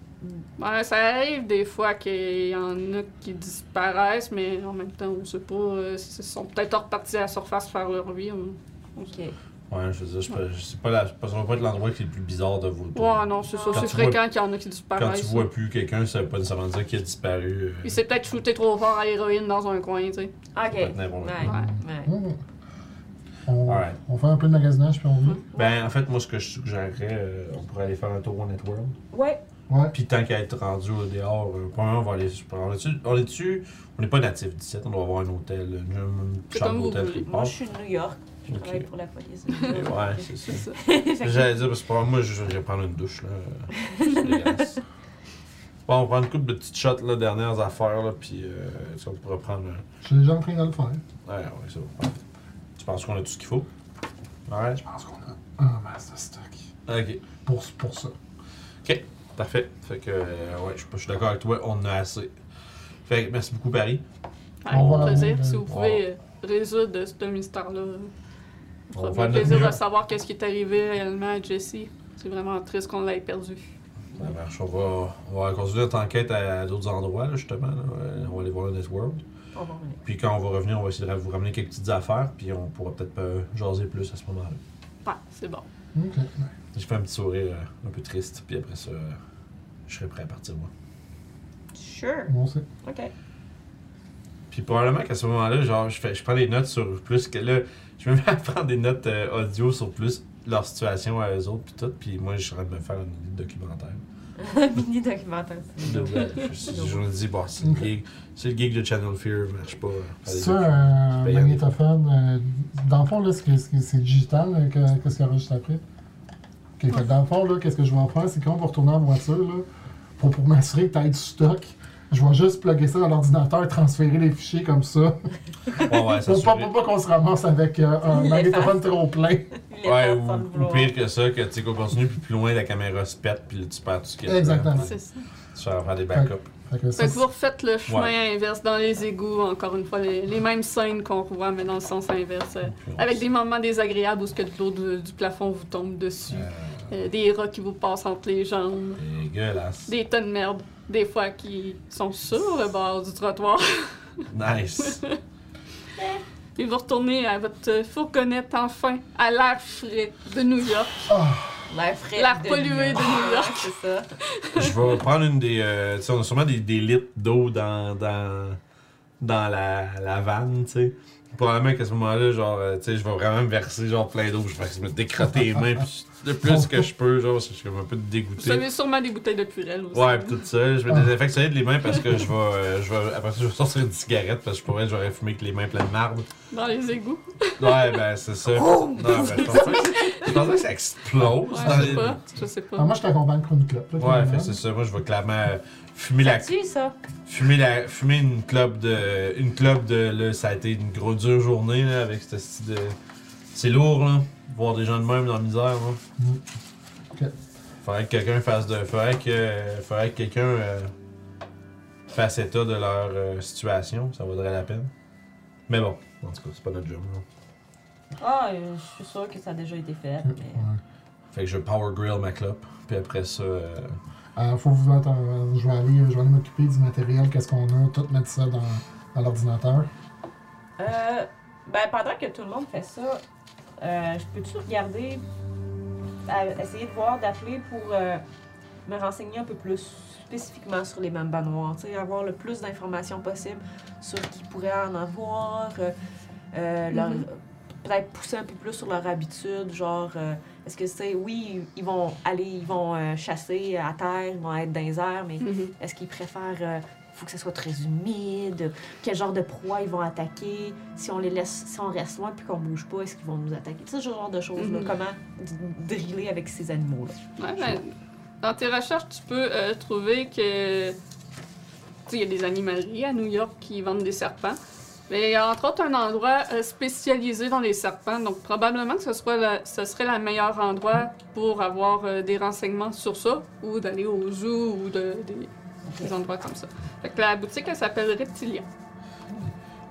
Ouais, ça arrive des fois qu'il y en a qui disparaissent, mais en même temps, on sait pas. euh, Ils sont peut-être repartis à la surface faire leur vie. on- Ok. Ouais, je veux dire, sais pas, la, ça va pas être l'endroit qui est le plus bizarre de vous. Ouais, non, c'est ça. Quand C'est fréquent qu'il y en a qui Quand disparaissent. tu vois plus quelqu'un, ça veut pas nécessairement dire qu'il a disparu. euh, Il s'est peut-être shooté trop fort à l'héroïne dans un coin, tu sais. Ok. Ouais. Ouais. Hmm. On, fait un peu de magasinage puis on vient. Ben, en fait, moi, ce que je suggérerais, euh, on pourrait aller faire un tour au Networld. Ouais. Ouais. Puis tant qu'à être rendu au dehors, euh, premièrement, on va aller. On est-tu, on est dessus? On n'est pas natif d'ici, on doit avoir un hôtel, une, une C'est chambre d'hôtel Moi, je suis de New York. Je Ok. travaille pour la police. [laughs] Ouais, [laughs] c'est ça. J'allais dire, parce que pour moi, je je vais prendre une douche, là. [laughs] Bon, on prend une couple de petites shots, là, dernières affaires, là, puis euh, on pourra prendre un. Je suis déjà en train de le faire. Ouais, ouais, c'est bon. Tu penses qu'on a tout ce qu'il faut? Ouais. Je pense qu'on a un masse de stock. Ok, Pour, pour ça. parfait. Fait que, euh, ouais, je je suis d'accord avec toi, on en a assez. Fait que merci beaucoup, Paris. Avec On va plaisir. la- Si vous pouvez résoudre ce mystère-là, ça fait plaisir mieux. de savoir qu'est-ce qui est arrivé réellement à Jessie. C'est vraiment triste qu'on l'ait perdu. Ça marche. On va, on va continuer notre enquête à, à d'autres endroits, là, justement. là. Euh, On va aller voir le Networld. Puis quand on va revenir, on va essayer de vous ramener quelques petites affaires, puis on pourra peut-être euh, jaser plus à ce moment-là. Ouais, c'est bon. Ok. Je fais un petit sourire euh, un peu triste, puis après ça, euh, je serai prêt à partir, moi. Sure. Bon, c'est. Ok. Puis probablement qu'à ce moment-là, genre, je, fais, je prends des notes sur plus que là, je me mets à prendre des notes euh, audio sur plus leur situation à eux autres, puis tout, puis moi, je suis en train de me faire un documentaire. Mini documentaire. [laughs] c'est De, drôle. je, je, [laughs] je me dis, bon, c'est le, gig, c'est le gig de Channel Fear, marche pas. euh, C'est ça, un magnétophone. euh, dans le fond, là, c'est que- c'est c'est digital. que- Qu'est-ce qu'il y aura juste après? Ok, fait que dans le fond, là, qu'est-ce que je vais en faire? C'est quand on va retourner en voiture, là, pour, pour m'assurer que tu as du stock, je vais juste plugger ça dans l'ordinateur et transférer les fichiers comme ça. Ouais, ouais, ça Pour pas, pour pas qu'on se ramasse avec euh, un [laughs] magnétophone trop plein. Ouais, ou, pire que ça, que tu sais qu'on continue, puis plus loin, la caméra se pète, puis tu perds tout ce qu'il y a. Exactement. C'est ça. Tu vas faire des backups. Fait que ça, Fait que vous refaites le chemin Ouais. inverse dans les égouts, encore une fois, les, les mêmes scènes qu'on revoit, mais dans le sens inverse. euh, avec des moments désagréables où ce que de l'eau du, du plafond vous tombe dessus, Euh, euh, des rats qui vous passent entre les jambes, dégueulasse. des tonnes de merde, des fois qui sont sur le bord du trottoir. Nice. [laughs] Et vous retournez à votre fourgonnette enfin, à l'air frais de New York. Ah, L'air frais. L'air pollué New de New York. [laughs] C'est ça. Je vais prendre une des. euh, tu sais, on a sûrement des, des litres d'eau dans, dans, dans la, la vanne, tu sais. Probablement qu'à ce moment-là, genre, euh, tu sais, je vais vraiment me verser genre plein d'eau. Je vais me décrotter les mains puis le plus que je peux, genre, parce que je suis comme un peu Vous dégoûté. avez sûrement des bouteilles de Purel aussi. Ouais, pis tout ça. Je vais Ah. désinfecter solide les mains parce que je vais, euh, je vais. Après ça, je vais sortir une cigarette parce que je pourrais, j'aurais fumé avec les mains pleines de marde. Dans les égouts. Ouais, ben, c'est ça. non, ben, je pensais, que- je que ça explose Ouais, dans je les. sais pas. Je sais pas. ah, moi, je t'accompagne pour une clope. là, Ouais, c'est ça. Moi, je vais clairement euh, fumer la, Ça tue, ça. fumer la, fumer une club de, une club de, là, ça a été une grosse dure journée là, avec ce style de, c'est lourd là, voir des gens de même dans la misère là. Mm. Faudrait que quelqu'un fasse de, faudrait que, faudrait que quelqu'un euh, fasse état de leur euh, situation, ça vaudrait la peine. Mais bon, en tout cas, c'est pas notre job. là. Ah, euh, je suis sûre que ça a déjà été fait. Mais- ouais. Fait que je power grill ma clope, puis après ça, euh, Euh, faut vous attendre. euh, Je vais aller, je vais aller m'occuper du matériel, qu'est-ce qu'on a, tout mettre ça dans, dans l'ordinateur. Euh, ben, pendant que tout le monde fait ça, euh, je peux-tu regarder, à- essayer de voir, d'appeler pour euh, me renseigner un peu plus spécifiquement sur les Mamba noirs, tu sais, avoir le plus d'informations possible sur qui pourrait en avoir, euh, euh, leur- Mhm. peut-être pousser un peu plus sur leur habitude, genre, est-ce que c'est, oui, ils vont aller, ils vont euh, chasser à terre, ils vont être dans les airs, mais Mhm. est-ce qu'ils préfèrent. euh, faut que ce soit très humide? Quel genre de proie ils vont attaquer? Si on les laisse, si on reste loin puis qu'on bouge pas, est-ce qu'ils vont nous attaquer? Tu sais, ce genre de choses-là. Mhm. Comment driller avec ces animaux-là? Ouais, ben, dans tes recherches, tu peux euh, trouver que. Tu sais, il y a des animaleries à New York qui vendent des serpents. Mais il y a entre autres un endroit euh, spécialisé dans les serpents. Donc, probablement que ce, soit la- ce serait le meilleur endroit pour avoir euh, des renseignements sur ça ou d'aller au zoo ou de, des, des endroits comme ça. Fait que la boutique, elle s'appelle Reptilia.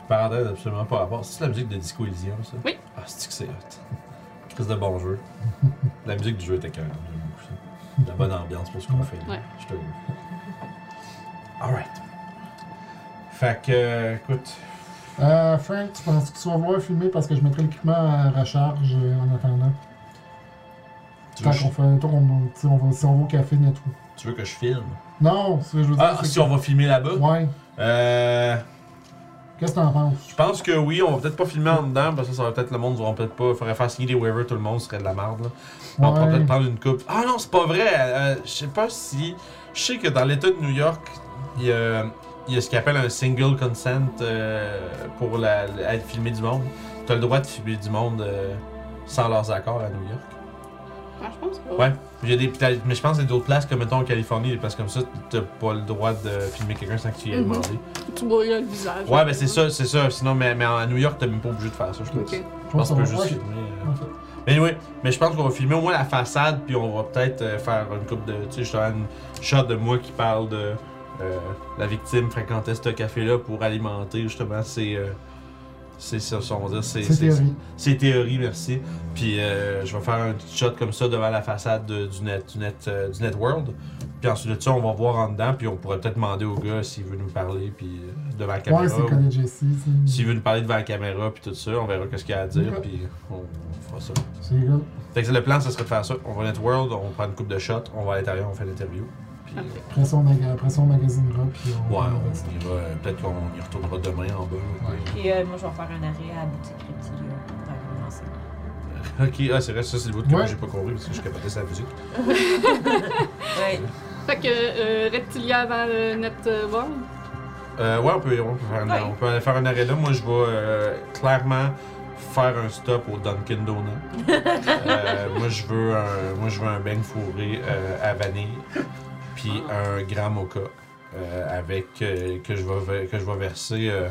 parenthèse absolument pas rapport. C'est la musique de Disco Elysium, ça? Oui. Ah, c'est que c'est hot? Crise de bon jeu. [laughs] la musique du jeu était quand même, j'aime beaucoup ça. La bonne ambiance pour ce qu'on fait. Ouais. Je te Alright. Fait que, euh, écoute. Euh, Frank, tu penses que tu vas vouloir filmer parce que je mettrai l'équipement à recharge euh, en attendant? Tu Tant qu'on fait un tour, on, va, si on va au café, a tout. tu veux que je filme? Non, ce que je veux dire, Ah, si on va filmer là-bas? Ouais. Euh. Qu'est-ce que t'en penses? Je pense que oui, on va peut-être pas filmer en dedans parce que ça va peut-être le monde va peut-être pas. Faudrait faire signer des waivers tout le monde, serait de la merde là. On pourrait peut-être prendre une coupe. Ah non, c'est pas vrai. euh, je sais pas si. Je sais que dans l'État de New York, il y a, il y a ce qu'on appelle un single consent euh, pour la, la- être filmé du monde. Tu as le droit de filmer du monde euh, sans leurs accords à New York. Ah, je pense pas. Ouais. Il y a des, mais je pense qu'il y a d'autres places comme mettons en Californie, des places comme ça, t'as pas le droit de filmer quelqu'un sans que tu y aies Mhm. demandé. Tu vois le visage. Ouais, ben c'est ça, c'est ça. Sinon, mais, mais à New York, t'es même pas obligé de faire ça, je pense. Ok. Je pense qu'on peut juste filmer. euh. Mais oui, mais je pense qu'on va filmer au moins la façade, puis on va peut-être faire une coupe de. Tu sais, justement, une shot de moi qui parle de. Euh, la victime fréquentait ce café-là pour alimenter justement ses. euh, va dire. Ses théories, merci. Puis euh, je vais faire un petit shot comme ça devant la façade de- du, net, du, net, euh, du Net World. Puis ensuite de ça, on va voir en dedans, puis on pourrait peut-être demander au gars s'il veut nous parler, puis devant la caméra. Ouais, c'est ou- c'est- s'il veut nous parler devant la caméra, puis tout ça, on verra qu'est-ce qu'il y a à dire, Ok. puis on, on fera ça. Fait que le plan, ça serait de faire ça. On va à Networld, on prend une coupe de shots, on va à l'intérieur, on fait l'interview. Après ça, on, maga- après ça, on magasinera, puis on... ouais, on euh, Peut-être qu'on y retournera demain en bas. Ouais. Puis euh, moi, je vais faire un arrêt à la boutique Reptilia pour aller lancer. [laughs] Ok, ah, c'est vrai, ça, c'est le bout que Ouais. moi j'ai pas compris parce que je capotais sa musique. [laughs] Ouais. Fait que euh, Reptilia avant le Net euh, World. Euh, ouais, on peut, on, peut faire un, Ouais. on peut aller faire un arrêt là. Moi, je vais euh, clairement faire un stop au Dunkin' Donut. [laughs] Euh, moi, je veux un, moi, je veux un beigne fourré euh, à vanille, puis un grand mocha euh, avec euh, que je vais que je vais verser euh,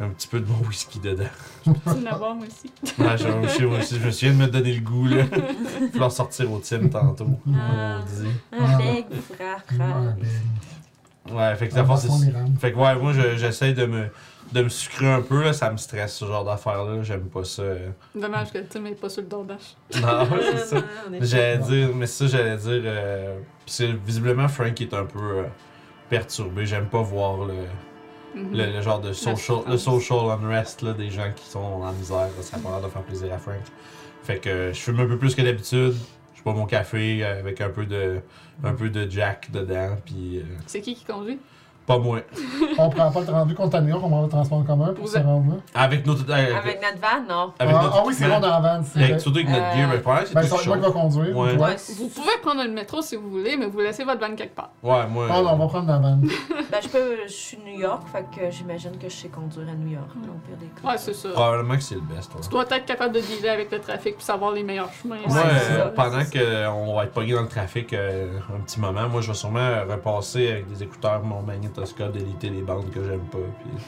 un petit peu de mon whisky dedans. Tu en avoir moi aussi. Ouais, je, je, je, je, je me souviens de me donner le goût là. Il va falloir sortir au team tantôt. Ah. Maudit. Un bec, frère, Ouais, frère. ben, Ouais, fait que les rames. Fait que ouais, moi je- j'essaie de me, de me sucrer un peu, là, ça me stresse ce genre d'affaires-là, j'aime pas ça. euh. Dommage que Tim n'est pas sur le DoorDash. Non, c'est ça. [laughs] J'allais dire, mais ça j'allais dire, euh, c'est visiblement Frank est un peu euh, perturbé, j'aime pas voir le, Mhm. le, le genre de social, souffrance. le social unrest là, des gens qui sont en misère, ça a pas l'air de faire plaisir à Frank. Fait que je fume un peu plus que d'habitude, je bois mon café avec un peu de, un peu de Jack dedans, puis euh, C'est qui qui conduit? Pas moi. [laughs] On prend pas le rendu compte à New York, on prend le transport en commun pour se rendre là. Avec notre, euh, Avec notre van, non. avec ah, notre ah oui, c'est bon dans la van, c'est Avec- surtout avec notre Euh, gear, mais problème, c'est Ben, tout moi qui va conduire. Ouais. Vous pouvez prendre le métro si vous voulez, mais vous laissez votre van quelque part. Ouais, moi. Ah non, on va prendre la van. [laughs] Ben, je peux. Je suis de New York, fait que j'imagine que je sais conduire à New York, au pire des cas. Ouais, c'est ça. Probablement que c'est le best. Ouais, Tu dois être capable de dealer avec le trafic puis savoir les meilleurs chemins. Ouais, euh, pendant qu'on va être pogné dans le trafic euh, un petit moment, moi je vais sûrement repasser avec des écouteurs mon déliter les bandes que j'aime pas. Puis...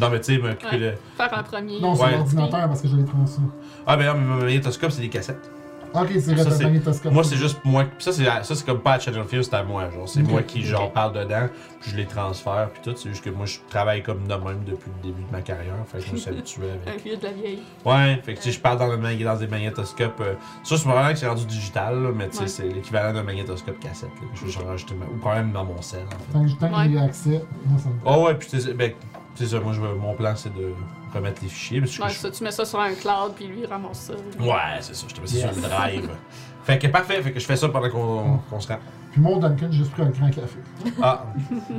Non, mais tu sais, m'occuper Ouais. de. Faire un premier. Non, c'est Ouais. l'ordinateur parce que j'allais prendre ça. Ah, ben non, mais mon magnétoscope, c'est des cassettes. Ok, c'est vrai, t'as c'est- le magnétoscope. Moi, c'est juste moi. Ça, c'est ça, c'est comme pas à Channel Field, c'est à moi. Genre, c'est moi qui, genre, parle dedans, puis je les transfère, puis tout. C'est juste que moi, je travaille comme de même depuis le début de ma carrière. Fait que je me suis habitué avec. [laughs] Un vieux de la vieille. Ouais, fait que tu sais, je parle dans, le mag- dans des magnétoscopes. euh, ça, c'est vraiment que c'est rendu digital, là, mais tu sais, Ouais. c'est l'équivalent d'un magnétoscope cassette. Là, que je vais rajouter ma- Ou quand même dans mon sel, en fait. Tant que a accès, moi ça me Oh, ouais, puis c'est ben, c'est ça, moi, je veux- mon plan, c'est de remettre les fichiers. Parce que Ouais, je- ça, tu mets ça sur un cloud puis lui il ramasse ça. Ouais, c'est ça, je te mets ça Yes. sur le drive. [laughs] fait que parfait, fait que je fais ça pendant qu'on se rend. Puis mon Duncan, j'ai juste pris un grand café. Ah,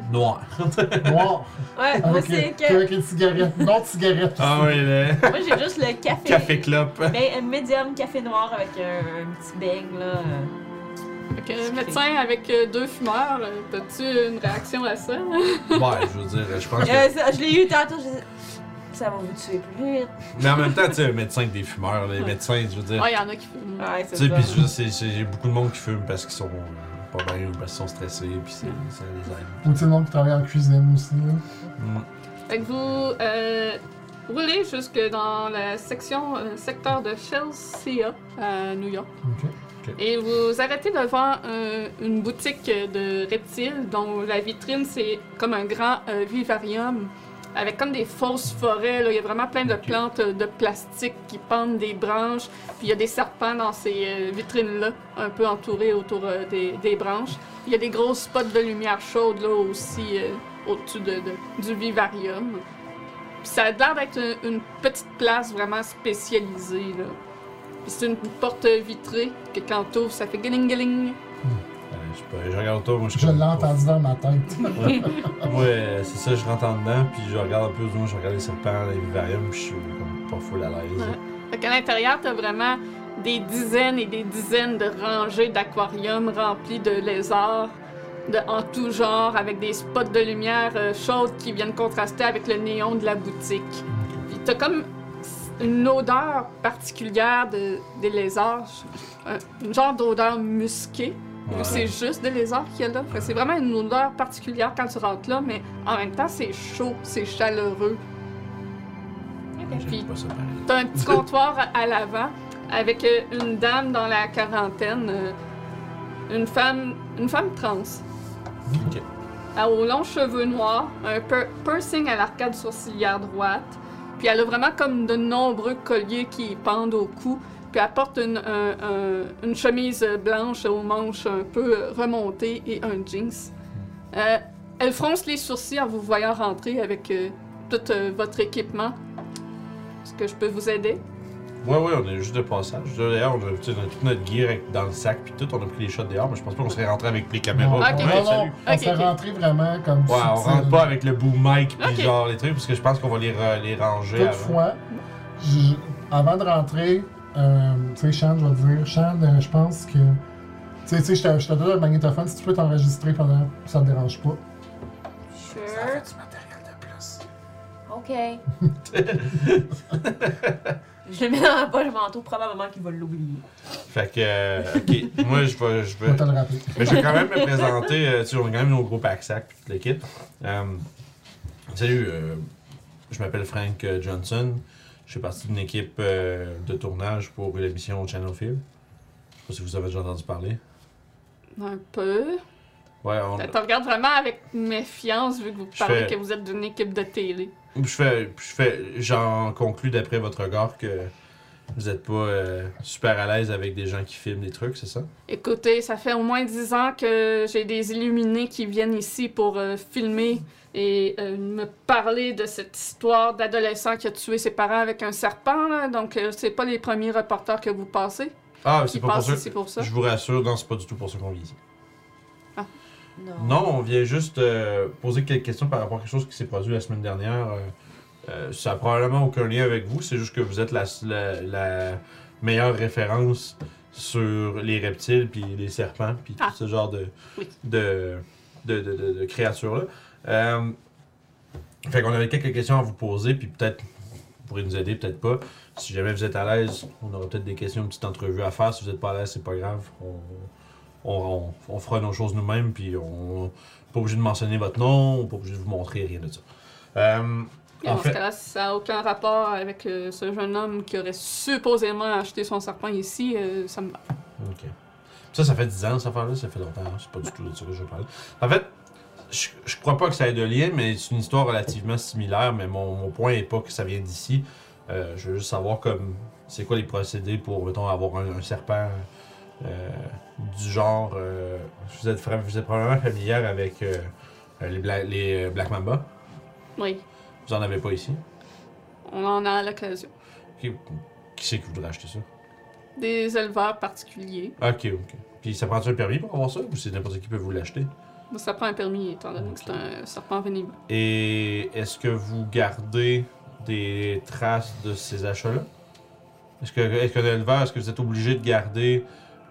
noir. [laughs] Noir. Ouais, moi, avec, c'est que. avec une cigarette. Une autre cigarette. ah, oui, Moi, j'ai juste le café. café clope. Ben, un médium café noir avec un, un petit beigne, là. Fait que, médecin avec euh, deux fumeurs, euh, t'as-tu une réaction à ça? [laughs] Ouais, je veux dire, je pense que. Euh, ça, je l'ai eu tantôt, je... ça va vous tuer plus vite. Mais en même temps, tu sais, un médecin avec des fumeurs, les médecins, je veux dire. Ouais, il y en a qui fument. Ouais, Tu c'est sais, ça. puis je veux dire, c'est- c'est- j'ai beaucoup de monde qui fume parce qu'ils sont euh, pas bien ou parce qu'ils sont stressés, puis c'est- ça les aide. Ou tu sais, le monde qui travaille en cuisine aussi. Là. Mm. Fait que vous euh, roulez jusque dans la section euh, secteur de Chelsea à New York. Ok. Et vous arrêtez devant euh, une boutique de reptiles dont la vitrine c'est comme un grand euh, vivarium avec comme des fausses forêts. là. Il y a vraiment plein de plantes euh, de plastique qui pendent des branches. Puis il y a des serpents dans ces euh, vitrines-là, un peu entourées autour des, des branches. Il y a des gros spots de lumière chaude là aussi au-dessus de, de- du vivarium. Puis ça a l'air d'être une, une petite place vraiment spécialisée. Là. Puis c'est une porte vitrée que quand t'ouvres, ça fait gling gling. Euh, je, sais pas, je regarde autour, moi je Je l'ai entendu dans ma tête. [laughs] Ouais, c'est ça, je rentre en dedans, puis je regarde un peu, moi je regarde les serpents, les vivariums, puis je suis comme pas full à l'aise. Ouais. Fait qu'à l'intérieur, t'as vraiment des dizaines et des dizaines de rangées d'aquariums remplis de lézards de, en tout genre, avec des spots de lumière euh, chaude qui viennent contraster avec le néon de la boutique. Puis t'as comme une odeur particulière de, des lézards, un une genre d'odeur musquée. Ouais. C'est juste des lézards qu'il y a là. C'est vraiment une odeur particulière quand tu rentres là, mais en même temps, c'est chaud, c'est chaleureux. Puis-. T'as un petit comptoir à- l'avant avec euh, une dame dans la quarantaine, euh, une femme, une femme trans, Ok. à aux longs cheveux noirs, un piercing à l'arcade sourcilière droite, puis elle a vraiment comme de nombreux colliers qui pendent au cou, puis elle porte une, un- un- une chemise blanche aux manches un peu remontées et un jeans. Euh, elle fronce les sourcils en vous voyant rentrer avec euh, tout euh, votre équipement. Est-ce que je peux vous aider? Ouais, ouais, on est juste de passage. D'ailleurs, on a, tu sais, on a toute notre gear avec- dans le sac, puis tout, on a pris les shots dehors, mais je pense pas qu'on serait rentré avec les caméras. Non, Ok. Ouais, non, non, salut. on Ok, s'est ok. rentré vraiment comme Ouais, on rentre pas avec le boom mic puis genre les trucs, parce que je pense qu'on va les, les ranger. Toutefois, avant de rentrer, euh, tu sais, Sean, je vais te dire, Sean, euh, je pense que. Tu sais, tu sais, je te- je te donne un magnétophone, si tu peux t'enregistrer pendant. Ça te dérange pas. Sure. du matériel de plus. OK. [laughs] je le mets dans la poche manteau, probablement qu'il va l'oublier. Fait que, euh, ok, [laughs] moi je vais, je vais, vais te le rappeler. mais je vais quand même me présenter. euh, tu sais, on a quand même nos gros pack-sacs puis tout le kit. Euh, salut, euh, je m'appelle Frank Johnson. Je fais partie d'une équipe euh, de tournage pour l'émission Channel Field. Je sais pas si vous avez déjà entendu parler. Un peu. Ouais, on, Tu regardes vraiment avec méfiance vu que vous parlez fais- que vous êtes d'une équipe de télé. Je fais, je fais, j'en conclus d'après votre regard que vous êtes pas euh, super à l'aise avec des gens qui filment des trucs, c'est ça? Écoutez, ça fait au moins dix ans que j'ai des illuminés qui viennent ici pour euh, filmer et euh, me parler de cette histoire d'adolescent qui a tué ses parents avec un serpent. Là. Donc, c'est pas les premiers reporters que vous passez Ah, c'est pas ça. pour ça. Je vous rassure, non, c'est pas du tout pour ça qu'on vit ici. Non. Non, on vient juste euh, poser quelques questions par rapport à quelque chose qui s'est produit la semaine dernière. Euh, euh, ça n'a probablement aucun lien avec vous, c'est juste que vous êtes la, la- la meilleure référence sur les reptiles, puis les serpents, puis tout Ah. ce genre de, Oui. de, de, de- de- de créatures-là. Euh, fait qu'on avait quelques questions à vous poser, puis peut-être vous pourrez nous aider, peut-être pas. Si jamais vous êtes à l'aise, on aura peut-être des questions, une petite entrevue à faire. Si vous n'êtes pas à l'aise, c'est pas grave. On, on, on- on fera nos choses nous-mêmes, puis on n'est pas obligé de mentionner votre nom, on n'est pas obligé de vous montrer rien de ça. Euh, en fait- si ça n'a aucun rapport avec euh, ce jeune homme qui aurait supposément acheté son serpent ici, euh, ça me va. ok. Ça, ça fait 10 ans, cette affaire-là, ça fait longtemps. hein. C'est pas du tout de ça que je veux parler. En fait, je, je crois pas que ça ait de lien, mais c'est une histoire relativement similaire, mais mon, mon point n'est pas que ça vient d'ici. Je veux juste savoir comme c'est quoi les procédés pour, mettons, avoir un, un serpent du genre. euh, vous, êtes, vous êtes probablement familière avec euh, les, Bla- les euh, Black Mamba. Oui, Vous en avez pas ici? on en a à l'occasion. Qui, qui c'est qui voudrait acheter ça? Des éleveurs particuliers. Ok, ok. Puis ça prend-tu un permis pour avoir ça ou c'est n'importe qui peut vous l'acheter? Ça prend un permis étant donné que c'est un serpent venimeux. Et est-ce que vous gardez des traces de ces achats-là? Est-ce que, est-ce qu'un éleveur, est-ce que vous êtes obligé de garder,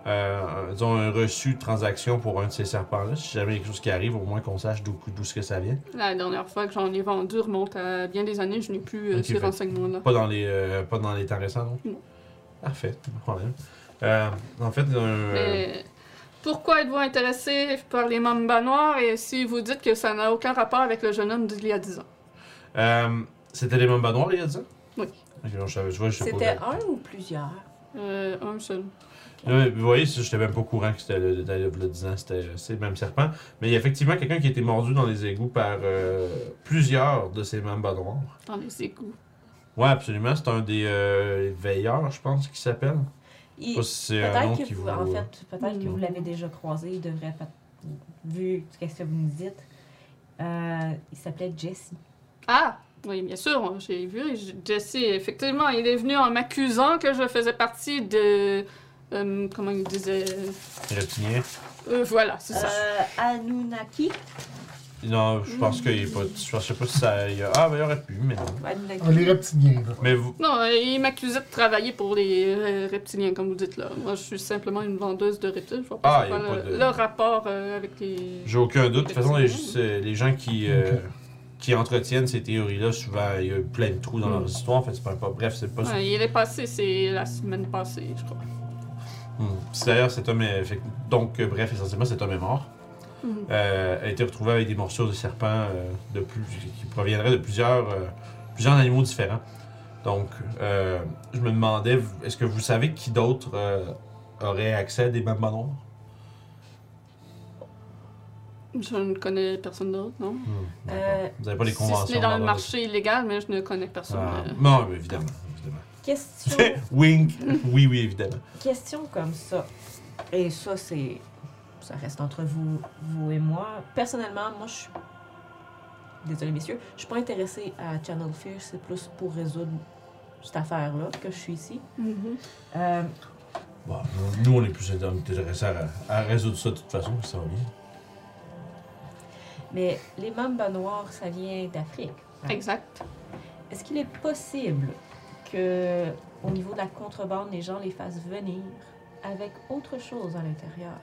euh, disons, un reçu de transaction pour un de ces serpents-là? Si jamais il y a quelque chose qui arrive, au moins qu'on sache d'où, d'où ce que ça vient. La dernière fois que j'en ai vendu remonte à bien des années, je n'ai plus euh, ces renseignements-là. Pas dans les, euh, pas dans les temps récents, non? Non. Parfait, pas de problème. Euh, en fait, euh, Mais pourquoi êtes-vous intéressé par les mambas noirs et si vous dites que ça n'a aucun rapport avec le jeune homme d'il y a 10 ans? euh, c'était les Mamba noirs, il y a 10 ans? Oui. Je je je. C'était un ou plusieurs? Euh, un seul. Là, vous voyez, je n'étais même pas au courant que c'était le détail de 10 ans, c'était c'est le même serpent. Mais il y a effectivement quelqu'un qui a été mordu dans les égouts par euh, plusieurs de ces mambas noirs. Dans les égouts. Ouais, absolument. C'est un des euh, veilleurs, je pense, qui s'appelle. Il- si c'est un nom Peut-être que qui vous, vous. en fait, peut-être que Mm. vous l'avez déjà croisé, il devrait, peut- vu ce que vous nous dites. Euh, il s'appelait Jesse. Ah! Oui, bien sûr, j'ai vu. Jesse, effectivement, il est venu en m'accusant que je faisais partie de. Euh, comment il disait reptilien. Euh, Voilà, c'est ça. Euh, Anunnaki. Non, je pense qu'il est pas. Je sais pas si ça. il y a- Ah, ben il aurait pu, mais non. Anunnaki. Ah, les reptiliens, là. Mais vous. Non, euh, il m'accusait de travailler pour les euh, reptiliens, comme vous dites là. Moi, je suis simplement une vendeuse de reptiles. Je vois pas Ah, c'est y a quoi pas le, de- le rapport euh, avec les. J'ai aucun doute. De toute façon, les, Reptilien. c'est- les gens qui, euh, qui entretiennent ces théories-là, souvent, il y a plein de trous dans Mm. leurs histoires. En fait, c'est pas, pas- Bref, c'est pas. Ouais, il est passé, c'est la semaine passée, je crois. Hmm. Puis D'ailleurs, cet homme est. fait donc, euh, bref, essentiellement, cet homme est mort. Mhm. Euh, a été retrouvé avec des morsures de serpents euh, de plus, qui proviendraient de plusieurs, euh, plusieurs animaux différents. Donc, euh, je me demandais, vous- est-ce que vous savez qui d'autre euh, aurait accès à des mambas noirs? Je ne connais personne d'autre, non? D'accord. Euh, vous n'avez pas les Si conventions? ce n'est dans le marché illégal, mais je ne connais personne. Ah, euh. non, mais évidemment. Question, Wink. Oui, oui, évidemment. question comme ça. Et ça, c'est. Ça reste entre vous, vous et moi. Personnellement, moi, je suis. Désolé, messieurs. Je suis pas intéressée à Channel Fish. C'est plus pour résoudre cette affaire-là que je suis ici. Mhm. Euh, Bon, nous, on est plus intéressés à, à résoudre ça de toute façon, ça va bien. mais les mambas noirs, ça vient d'Afrique. hein? Exact. Est-ce qu'il est possible que, au niveau de la contrebande, les gens les fassent venir avec autre chose à l'intérieur?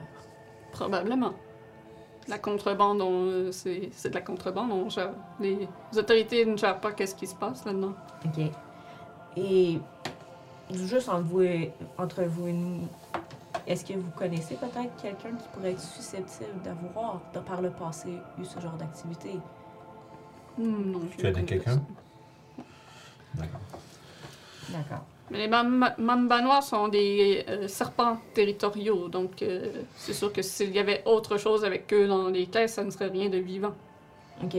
Probablement. La contrebande, on, c'est c'est de la contrebande. On gère- les autorités ne gèrent pas qu'est-ce qui se passe là-dedans. OK. Et juste entre vous et, entre vous et nous, est-ce que vous connaissez peut-être quelqu'un qui pourrait être susceptible d'avoir, de par le passé, eu ce genre d'activité? Hmm, non, je Tu ne connais connais quelqu'un? D'accord. D'accord. Mais les mam- mambas noirs sont des euh, serpents territoriaux, donc euh, c'est sûr que s'il y avait autre chose avec eux dans les caisses, ça ne serait rien de vivant. OK.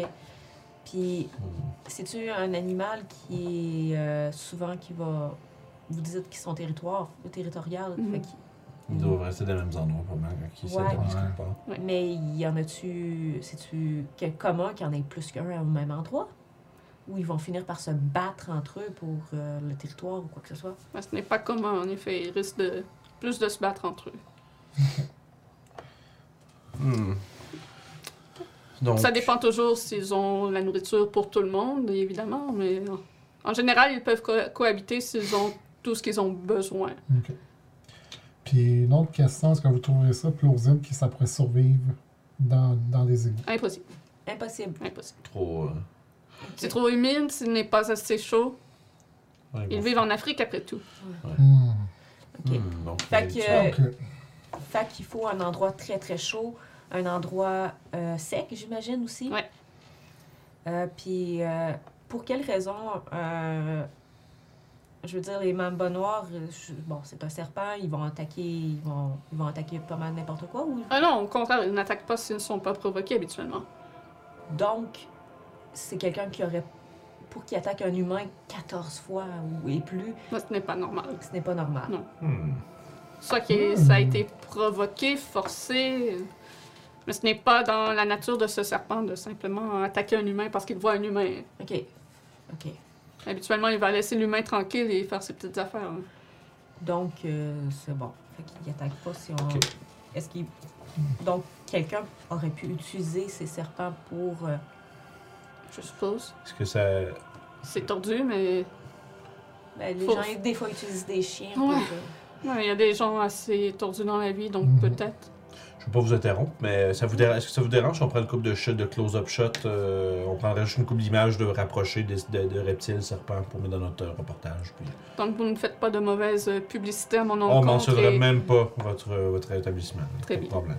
Puis, c'est-tu un animal qui est euh, souvent qui va. Vous dites qu'ils sont territoires, territoriales, Mhm. fait qu'ils- Ils doivent rester dans les mêmes endroits, pas mal, quand ils Ouais. Ouais. Mais y en a-tu. C'est-tu que- commun qu'il y en ait plus qu'un au même endroit? Ou ils vont finir par se battre entre eux pour euh, le territoire ou quoi que ce soit? Mais ce n'est pas commun, en effet. Ils risquent de, plus de se battre entre eux. [laughs] Hmm. Donc, Ça dépend toujours s'ils ont la nourriture pour tout le monde, évidemment, mais en général, ils peuvent co- cohabiter s'ils ont tout ce qu'ils ont besoin. Puis une autre question, est-ce que vous trouverez ça plausible que ça pourrait survivre dans, dans des égouts? Impossible. Impossible. Impossible. trop. euh, C'est trop humide, ce n'est pas assez chaud. ouais, Ils bon. vivent en Afrique après tout. OK. Donc, Fait Euh, qu'il faut un endroit très très chaud, un endroit euh, sec, j'imagine aussi. Ouais. Euh, Puis euh, pour quelle raison euh, Je veux dire, les mambas noirs, je- bon, c'est un serpent, ils vont attaquer, ils vont, ils vont attaquer pas mal n'importe quoi. Ou... Ah non, au contraire, ils n'attaquent pas s'ils ne sont pas provoqués habituellement. Donc, c'est quelqu'un qui aurait, pour qu'il attaque un humain 14 fois ou et plus, Moi, ce n'est pas normal. ce n'est pas normal. Non. Hmm. Soit que ça a été provoqué, forcé, mais ce n'est pas dans la nature de ce serpent de simplement attaquer un humain parce qu'il voit un humain. Ok, ok. Habituellement, il va laisser l'humain tranquille et faire ses petites affaires. hein. Donc, euh, c'est bon. Fait qu'il attaque pas si on. Est-ce qu'il. Donc, quelqu'un aurait pu utiliser ces serpents pour. euh, Je suppose. Est-ce que ça. C'est tordu, mais ben, les Faut- gens, des fois, utilisent des chiens Ouais. euh, ouais, il y a des gens assez tordus dans la vie, donc Mhm. peut-être. Je veux pas vous interrompre, mais ça vous dérange, est-ce que ça vous dérange si on prend une coupe de shot, de close-up shot euh, On prendrait juste une coupe d'images de rapprocher des, de, de reptiles, serpents pour mettre dans notre euh, reportage. Puis... Donc vous ne faites pas de mauvaise publicité à mon On encontre. mentionnerait et même pas votre, votre établissement. Très pas de bien. problème.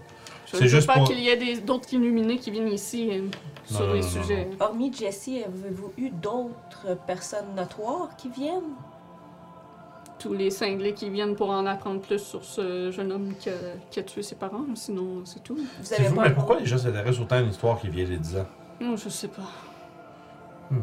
Je veux juste pas pour- qu'il y ait des- d'autres illuminés qui viennent ici euh, Non, sur non, les non, non, sujets. Hormis Jessie, avez-vous eu d'autres personnes notoires qui viennent? tous les cinglés qui viennent pour en apprendre plus sur ce jeune homme qui a, qui a tué ses parents. Sinon, c'est tout. Vous C'est avez fou, pas mais pourquoi les gens s'intéressent autant à une histoire qui vient de 10 ans? Non, je sais pas. Hmm.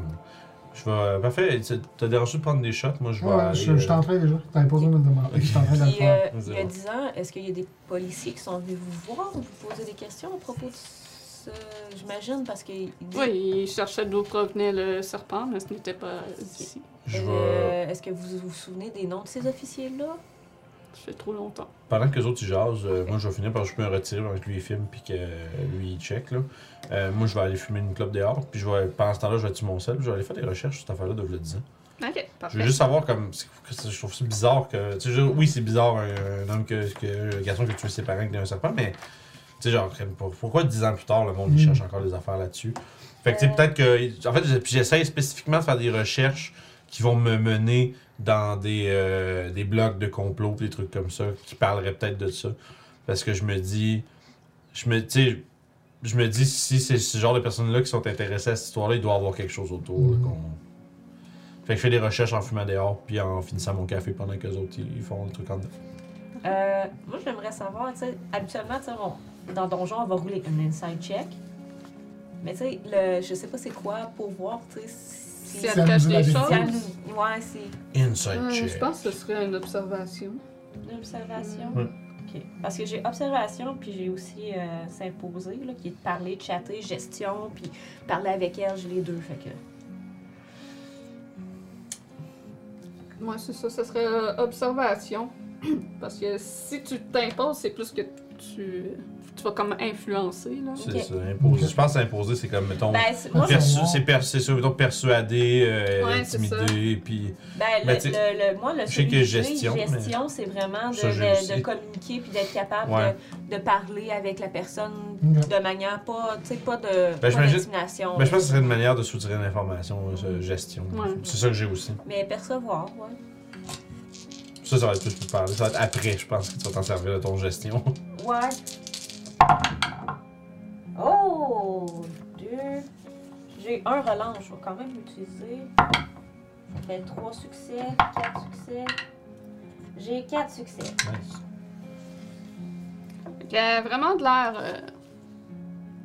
Je vais. euh, Parfait, t'as dérangé de prendre des shots? Moi, je vais. Ouais, aller, je, je euh, t'en train déjà. T'avais pas besoin de me demander. Je suis en train de le faire. euh, il y a Zéro. 10 ans, est-ce qu'il y a des policiers qui sont venus vous voir ou vous poser des questions à propos de ce. J'imagine, parce dit. Oui, il cherchait d'où provenait le serpent, mais ce n'était pas ici. Je vais. Euh, Est-ce que vous vous souvenez des noms de ces officiers-là? Ça fait trop longtemps. Pendant que les autres ils jasent, euh, moi je vais finir par je peux me retirer pendant que lui il filme puis que euh, lui il check là. Euh, moi je vais aller fumer une clope dehors puis je vais pendant ce temps-là je vais tuer mon sel puis je vais aller faire des recherches sur cette affaire-là de le 10 ans. Ok, Je parfait. veux juste savoir comme c'est- je trouve ça bizarre que tu sais je- oui c'est bizarre un, un homme que, que un garçon que tu ses parents avec un serpent mais tu sais genre crème, pour- pourquoi 10 ans plus tard le monde il Mm. cherche encore des affaires là-dessus? Fait que tu sais Euh. peut-être que en fait j'ai- puis j'essaye spécifiquement de faire des recherches qui vont me mener dans des, euh, des blogs de complot des trucs comme ça qui parleraient peut-être de ça parce que je me dis je me tu sais je me dis si c'est ce genre de personnes là qui sont intéressées à cette histoire là il doit y avoir quelque chose autour là, Mhm. fait que je fais des recherches en fumant dehors puis en finissant mon café pendant que les autres ils ils font le truc en dedans Euh, moi, j'aimerais savoir, tu sais, habituellement, tu sais, dans Donjon, on va rouler un inside check. Mais tu sais, le- je sais pas c'est quoi pour voir, tu sais, si. Elle cache la des si choses. elle Ouais, c'est inside Euh, check je pense que ce serait une observation. une observation? Ouais. Ok. Parce que j'ai observation, puis j'ai aussi euh, s'imposer, là, qui est de parler, de chatter, gestion, puis parler avec elle, j'ai les deux, fait que. Moi, c'est ça, ce serait euh, observation. [clears throat] Parce que si tu t'imposes, c'est plus que tu, tu vas comme influencer. Là. c'est Ok. ça imposer je pense que imposer c'est comme mettons Ben, c'est- moi, persu- c'est mettons persuader euh, Ouais, intimider puis Ben, Ben, le, tu- le- le- moi, le je sais que gestion, mais- gestion, c'est vraiment de, Ça, j'ai de- aussi. de communiquer puis d'être capable Ouais. de, de parler avec la personne de manière pas, tu sais, pas de pas j'imagine- d'intimidation. ben, je pense que ce serait une manière de soutirer l'information euh, gestion Ouais. c'est ça que j'ai aussi Mais percevoir, ouais. ça ça va être plus pour parler ça va être après je pense que tu vas t'en servir de ton gestion Ouais. Oh! Deux. J'ai un relance, je vais quand même l'utiliser. Ça fait trois succès, quatre succès. J'ai quatre succès. Nice. Il y a vraiment de l'air euh,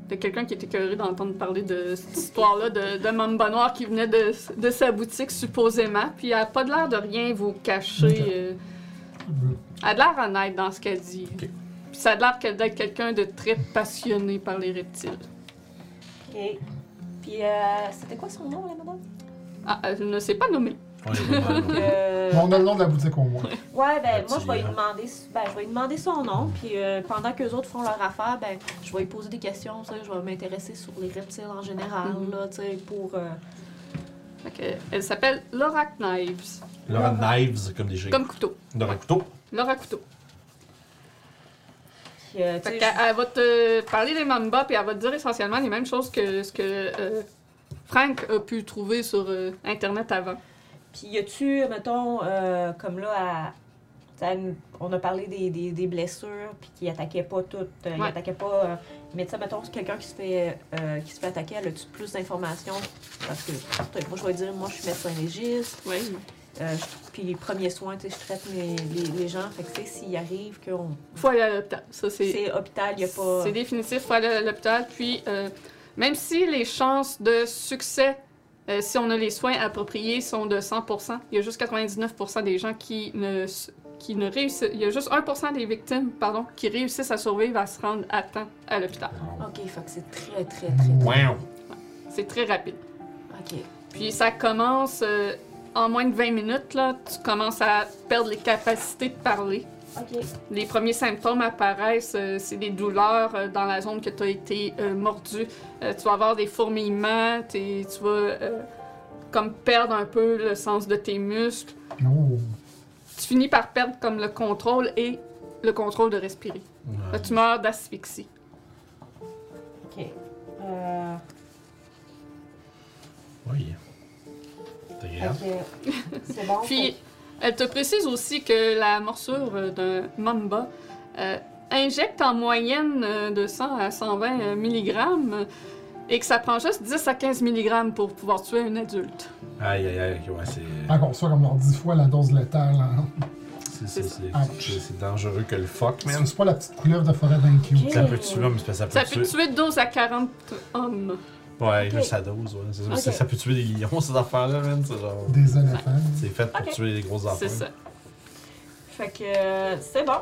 de quelqu'un qui était curieux d'entendre parler de cette histoire-là de, de Mamba Noir qui venait de, de sa boutique, supposément. Puis elle a pas de l'air de rien vous cacher. Ok. euh, elle a de l'air honnête dans ce qu'elle dit. Ça a l'air qu'elle- d'être quelqu'un de très passionné par les reptiles. Ok. Puis, euh, c'était quoi son nom, la madame? Ah, elle ne s'est pas nommée. [laughs] Euh, on a le nom de la boutique au moins. Ouais, ben, moi, je vais lui demander, ben, je vais lui demander son nom, puis euh, pendant que les autres font leur affaire, ben, je vais lui poser des questions, tu sais, je vais m'intéresser sur les reptiles en général, Mhm. là, tu sais, pour... euh, elle s'appelle Laura Knives. Laura Knives comme des Comme couteau. Laura couteau Laura Couteau. Puis, euh, Fait elle va te parler des mambas, puis elle va te dire essentiellement les mêmes choses que ce que euh, Frank a pu trouver sur euh, Internet avant. Puis y a-tu, mettons, euh, comme là, à- on a parlé des, des, des blessures, puis qui attaquaient pas toutes. euh, Il Ouais. attaquait pas. mais tu sais, mettons, quelqu'un qui se fait qui se fait attaquer, elle a-tu plus d'informations? Parce que moi, je vais dire, moi, je suis médecin légiste. Oui. Euh, puis les premiers soins, tu sais, je traite mes, les, les gens. Fait que, tu sais, s'il arrive qu'on. Faut aller à l'hôpital. Ça, c'est. C'est hôpital, il n'y a pas. C'est définitif, faut aller à l'hôpital. Puis, euh, même si les chances de succès, euh, si on a les soins appropriés, sont de 100%, il y a juste 99% des gens qui ne, qui ne réussissent. Il y a juste 1% des victimes, pardon, qui réussissent à survivre, à se rendre à temps à l'hôpital. Ok, fait que c'est très, très, très. très... Wow. C'est très rapide. Ok. Puis ça commence euh, en moins de 20 minutes, là, tu commences à perdre les capacités de parler. Les premiers symptômes apparaissent, euh, c'est des douleurs euh, dans la zone que tu as été euh, mordu. Euh, tu vas avoir des fourmillements, tu vas euh, comme perdre un peu le sens de tes muscles. Oh. Tu finis par perdre comme le contrôle et le contrôle de respirer. Là, tu meurs d'asphyxie. Ok. Euh, Oui. C'est bon. Puis, elle te précise aussi que la morsure euh, d'un mamba euh, injecte en moyenne euh, de 100 à 120 mg. et que ça prend juste 10 à 15 mg pour pouvoir tuer un adulte. Aïe, aïe, aïe, ouais, c'est. Encore soit comme leur 10 fois la dose létale. Hein. C'est dangereux que le fuck, man. C'est pas la petite couleuvre de forêt d'un cube. Ok. Ça peut tuer, mais c'est parce que ça peut Ça peut tuer. tuer 12 à 40 hommes. Ouais, juste sa dose, ouais. C'est ça. Ok. Ça, ça peut tuer des lions, ces affaires-là, man. C'est genre. Des éléphants. C'est fait pour tuer les gros enfants. C'est ça. Fait que euh, c'est bon.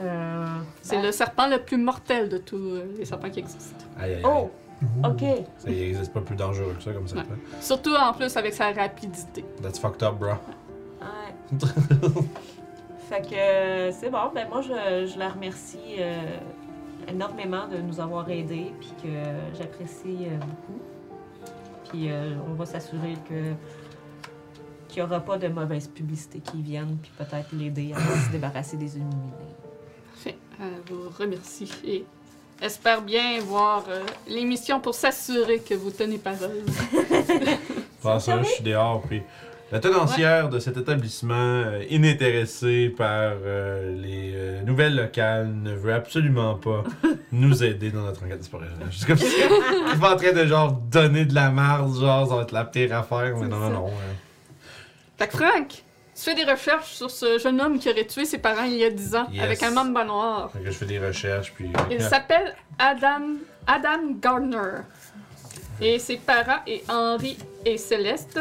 Euh, C'est ben- le serpent le plus mortel de tous euh, les serpents qui existent. Aïe, aïe, aïe. Oh, ok. Ça y existe pas plus dangereux que ça, comme ça. Ouais. Surtout en plus avec sa rapidité. That's fucked up, bro. Ouais. [laughs] fait que c'est bon. Ben moi, je, je la remercie euh, énormément de nous avoir aidés, puis que j'apprécie euh, beaucoup. Puis euh, on va s'assurer que qu'il n'y aura pas de mauvaise publicité qui vienne, puis peut-être l'aider à se débarrasser des illuminés. Parfait. Euh, vous remercie et espère bien voir euh, l'émission pour s'assurer que vous tenez parole. [laughs] Pour ça, je suis dehors, puis la tenancière de cet établissement, euh, inintéressée par euh, les euh, nouvelles locales, ne veut absolument pas [laughs] nous aider dans notre enquête disparition. Juste comme ça. Elle en train de genre donner de la marde, genre ça va être la pire affaire, mais C'est non, non, non. Fait que Frank, tu fais des recherches sur ce jeune homme qui aurait tué ses parents il y a 10 ans Yes. avec un mamba noir. Je fais des recherches, puis. Il s'appelle Adam, Adam Gardner. Et ses parents, et Henri et Céleste,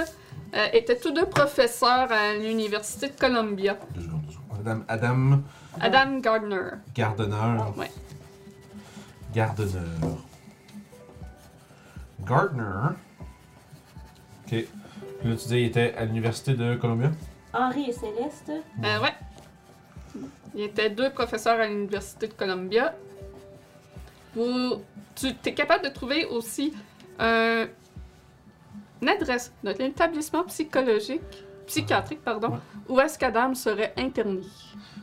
euh, étaient tous deux professeurs à l'Université de Columbia. Deux secondes, deux secondes. Adam, Adam Adam Gardner. Gardeneur. Ouais. Gardeneur. Gardner. Ok. Puis là, tu dis il était à l'université de Columbia? Henri et Céleste. Euh, ouais. Il était deux professeurs à l'Université de Columbia. Vous, tu es capable de trouver aussi un- adresse de l'établissement psychologique, psychiatrique, pardon, Ouais. où est-ce qu'Adam serait interné.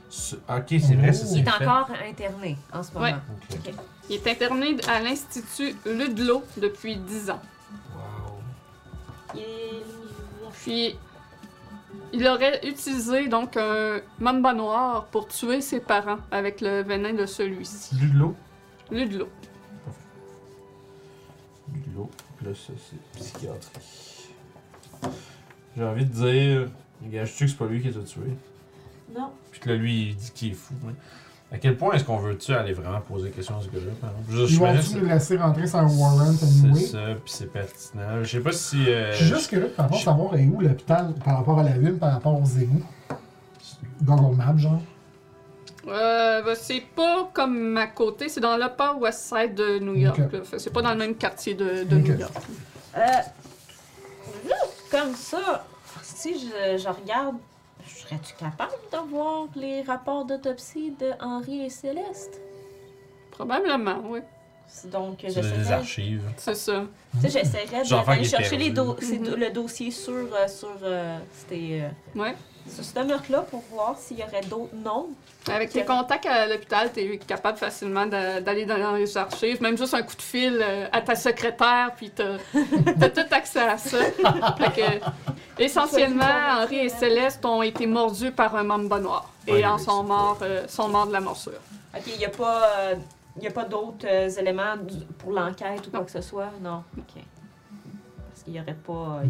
Ce- Ok, c'est vrai, ça Il est fait. encore interné en ce moment. Ouais. Il est interné à l'Institut Ludlow depuis 10 ans. Wow. Il est- Puis, il aurait utilisé donc un mamba noir pour tuer ses parents avec le venin de celui-ci. Ludlow? Ludlow. Ludlow. Là, ça c'est psychiatrie. J'ai envie de dire. Gage-tu que c'est pas lui qui les a tués? Non. Puis que là, lui, il dit qu'il est fou. hein. À quel point est-ce qu'on veut-tu aller vraiment poser des questions à ce gars-là, par exemple? Ils vont-tu nous laisser rentrer sans warrant C'est anyway? ça, puis c'est pertinent. Je sais pas si. euh, Je suis juste curieux de savoir, savoir est où l'hôpital par rapport à la ville, par rapport aux égouts. Google Maps, genre. Euh, ben, c'est pas comme à côté, c'est dans l'Upper West Side de New York. C'est pas dans le même quartier de, de. New York. Euh, juste comme ça, si je, je regarde, serais-tu capable d'avoir les rapports d'autopsie de Henri et Céleste? Probablement, oui. C'est Donc, C'est des j'essaierais archives. C'est ça. tu sais, j'essaierais de- d'aller chercher les do- Mhm. le dossier sur, euh, sur, euh, c'était, euh, Ouais. Sur ce meurtre-là pour voir s'il y aurait d'autres noms. Avec tes contacts à l'hôpital, tu es capable facilement d'a- d'aller dans les archives, même juste un coup de fil euh, à ta secrétaire, puis t'as [laughs] as tout accès à ça. Fait que, essentiellement, Henri et Céleste ont été mordus par un mamba noir et en sont morts, euh, sont morts de la morsure. Ok, il n'y a pas, euh, il y a pas d'autres euh, éléments pour l'enquête ou quoi Non. que ce soit? Non? Ok. Parce qu'il n'y aurait pas.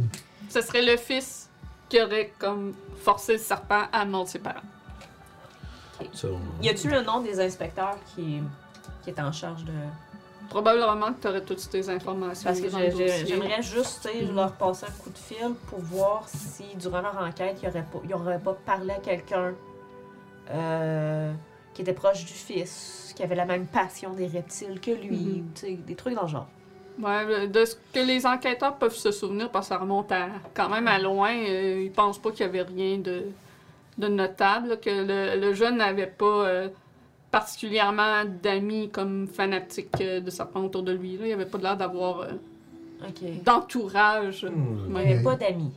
Ce serait le fils qui aurait comme forcé le serpent à mordre ses parents. Y a-tu le nom des inspecteurs qui, qui est en charge de. Probablement que tu aurais toutes ces informations. Parce que j'aimerais juste tu sais, leur passer un coup de fil pour voir si durant leur enquête, ils n'auraient pas, ils auraient pas parlé à quelqu'un euh, qui était proche du fils, qui avait la même passion des reptiles que lui, Mhm. ou, tu sais, des trucs dans le genre. Ouais, de ce que les enquêteurs peuvent se souvenir, parce que ça remonte à, quand même à loin, euh, ils pensent pas qu'il y avait rien de, de notable, là, que le, le jeune n'avait pas euh, particulièrement d'amis comme fanatiques euh, de serpents autour de lui. Là. Il n'y avait pas l'air d'avoir euh. Il d'entourage. Hmm. n'y Ouais. avait pas d'amis.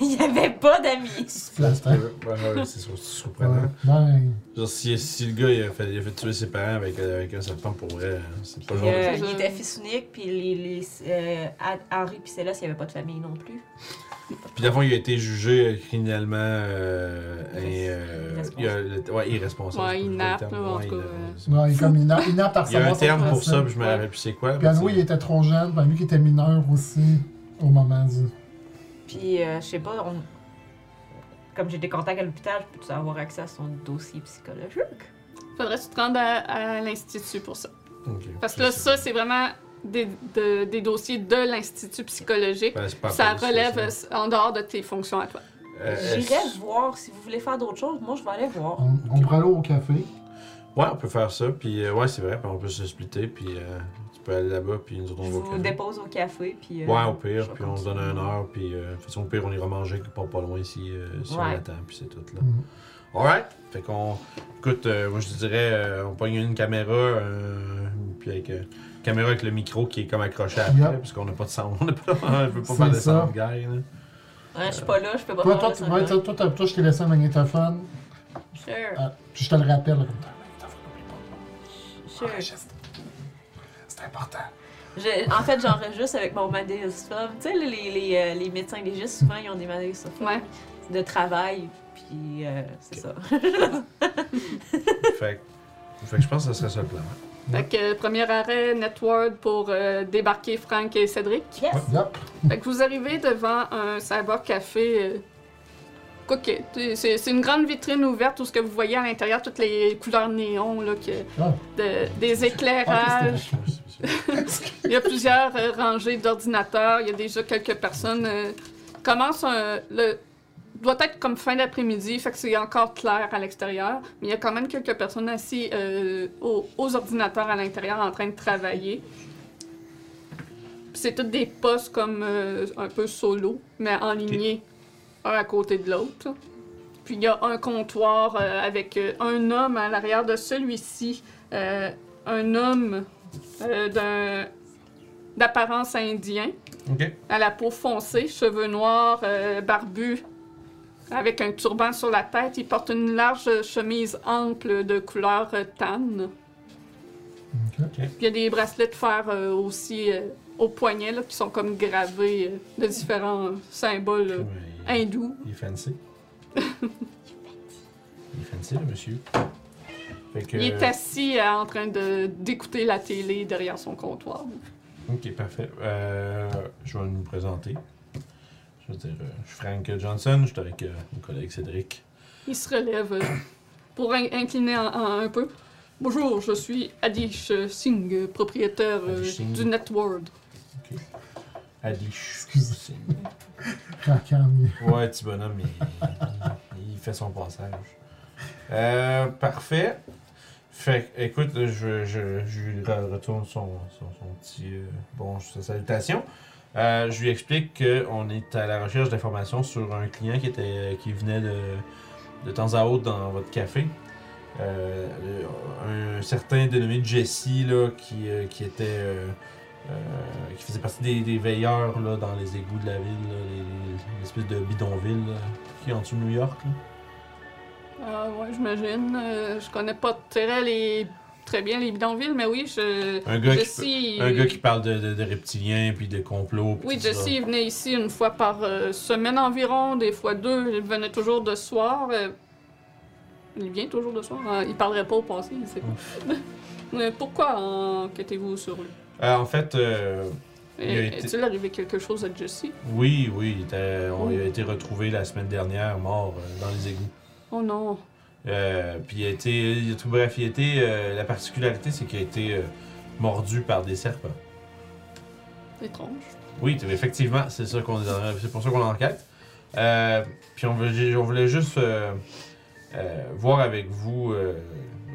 Il n'y avait pas d'amis. Plastin. Ouais, ouais, c'est sur- c'est surprenant. Ouais. Genre, si, si le gars il a, fait, il a fait tuer ses parents avec, avec un serpent pour vrai, c'est pas le Puis, genre de euh, il était fils unique, puis les, les, euh, Henri et Céleste, il n'y avait pas de famille non plus. Puis d'avant, il a été jugé euh, criminellement euh, et, euh, Irresponsable. il a- le- ouais, irresponsable. Ouais, c'est pas le inapte, terme. là, en tout il cas, Non, il est comme inapte, inapte à Il y a un recevoir son terme pour ça, puis je me Ouais. rappelle plus c'est quoi. Puis Anouilh, il était trop jeune, puis lui qui était mineur aussi au moment du. Puis, euh, je sais pas, on- comme j'ai des contacts à l'hôpital, je peux-tu avoir accès à son dossier psychologique? Faudrait que tu te rendes à, à l'Institut pour ça. Parce que là, ça, c'est vraiment des, de- des dossiers de l'Institut psychologique. Ben, Ça relève en dehors de tes fonctions à toi. Euh, J'irai voir si vous voulez faire d'autres choses. Moi, je vais aller voir. On, on pourrait aller au café? Ouais, on peut faire ça, puis euh, ouais, c'est vrai, puis on peut se splitter, puis euh, tu peux aller là-bas, puis nous autres, on va au vous café. dépose au café, puis... euh, Ouais, au pire, puis on se donne une heure, puis euh, de toute façon, au pire, on ira manger quelque part pas loin ici, euh, si on Ouais. attend, puis c'est tout, là. Mhm. Alright, fait qu'on... Écoute, euh, moi, je te dirais, euh, on pogne une caméra, euh, puis avec... euh, caméra avec le micro qui est comme accroché après, Yep. parce qu'on n'a pas de sound, [laughs] on n'a pas, on peut pas faire de ça. sound guy, là. Ouais, je suis pas là, je peux pas Toi, faire toi, de toi, toi, toi, toi, je t'ai laissé un magnétophone. Sure, Ah, puis je te le rappelle, comme pas. sure. Important. Je- en fait, j'enregistre avec mon magnétophone. Tu sais, les, les, les, euh, les médecins légistes, souvent, ils ont des magnétophones Ouais. de travail, puis euh, c'est ça. [laughs] fait, que- fait que je pense que ce serait ça le plan. hein. Fait que euh, premier arrêt, Netward pour euh, débarquer Frank et Cédric. Yes! Fait que vous arrivez devant un cyber café. Euh. C'est une grande vitrine ouverte où ce que vous voyez à l'intérieur toutes les couleurs néons là, que, Ah. de- des éclairages. Il y a plusieurs euh, rangées d'ordinateurs. Il y a déjà quelques personnes. euh, commence un- le doit être comme fin d'après-midi, fait que c'est encore clair à l'extérieur. Mais il y a quand même quelques personnes assises euh, aux, aux ordinateurs à l'intérieur en train de travailler. C'est tous des postes comme euh, un peu solo, mais enlignés un à côté de l'autre. Puis il y a un comptoir euh, avec euh, un homme à l'arrière de celui-ci. euh, un homme euh, d'apparence indien, à la peau foncée, cheveux noirs, barbu, avec un turban sur la tête. Il porte une large chemise ample de couleur tan. Il y a des bracelets de fer aussi au poignet là, qui sont comme gravés de différents symboles euh, Il, est fancy. [laughs] il est fancy, le monsieur. Fait que, Il est assis euh, en train de d'écouter la télé derrière son comptoir. Ok, parfait. Euh, je vais nous présenter. Je veux dire, euh, je suis Frank Johnson, je suis avec euh, mon collègue Cédric. Il se relève euh, pour in- incliner en- en- un peu. Bonjour, je suis Adish Singh, euh, propriétaire euh, Adish Singh. du Networld. Adish. Excusez. Ouais, petit bonhomme, il, il fait son passage. Euh, parfait. Fait écoute, je, je, je lui re- retourne son, son, son petit euh, bon, sa salutation. Euh, je lui explique qu'on est à la recherche d'informations sur un client qui, était, qui venait de, de temps à autre dans votre café. Euh, un certain dénommé Jesse là, qui, qui était qui faisait partie des, des veilleurs là, dans les égouts de la ville, l'espèce de bidonville là, qui est en dessous de New York. là. Ah ouais, j'imagine. Euh, je connais pas très, les... très bien les bidonvilles, mais oui, je... Un gars, Jesse, qui, un gars qui parle de, de- de reptiliens puis de complots. puis Oui, Jesse, il venait ici une fois par euh, semaine environ, des fois deux. Il venait toujours de soir. euh, Il vient toujours de soir. Euh, Il parlerait pas au passé, il sait pas. [laughs] Mais pourquoi enquêtez-vous sur lui? Euh, en fait, euh, Il a Et- été- Est-il arrivé quelque chose à Jesse? oui, oui, il, était- on, Oh. il a été retrouvé la semaine dernière mort euh, dans les égouts. Oh non. Euh, puis il a été, il a tout, bref, il a été, la particularité, c'est qu'il a été mordu par des serpents. Étrange. Oui, effectivement, c'est ça qu'on c'est pour ça qu'on enquête. Puis on voulait, on voulait juste voir avec vous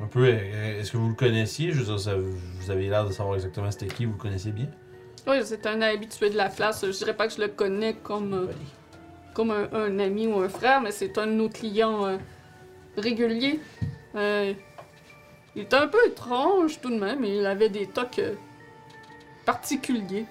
un peu, euh, est-ce que vous le connaissiez? Je veux dire, ça- vous avez l'air de savoir exactement c'était qui, vous le connaissiez bien? Oui, c'est un habitué de la place. Je dirais pas que je le connais comme, euh, comme un, un ami ou un frère, mais c'est un de nos clients euh, réguliers. Euh, il était un peu étrange tout de même, mais il avait des tocs euh, particuliers.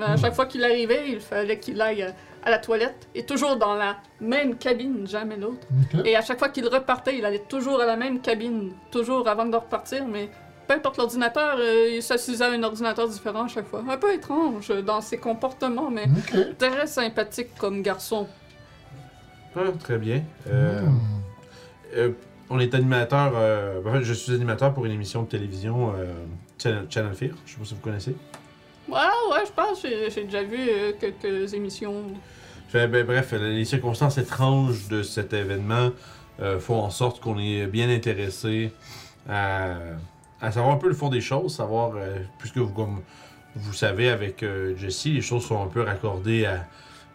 À chaque fois qu'il arrivait, il fallait qu'il aille euh, à la toilette, et toujours dans la même cabine, jamais l'autre. Et à chaque fois qu'il repartait, il allait toujours à la même cabine, toujours avant de repartir, mais peu importe l'ordinateur, euh, il s'assisait à un ordinateur différent à chaque fois. Un peu étrange dans ses comportements, mais très sympathique comme garçon. Ah, très bien. Euh, Hmm. euh, on est animateur. euh, en fait, je suis animateur pour une émission de télévision euh, Channel, Channel Fear. Je sais pas si vous connaissez. Ouais, ouais, je pense j'ai- j'ai déjà vu euh, quelques émissions. Fait, ben, bref, les circonstances étranges de cet événement euh, font en sorte qu'on est bien intéressé à, à savoir un peu le fond des choses, savoir, euh, puisque vous, comme vous savez avec euh, Jessie, les choses sont un peu raccordées à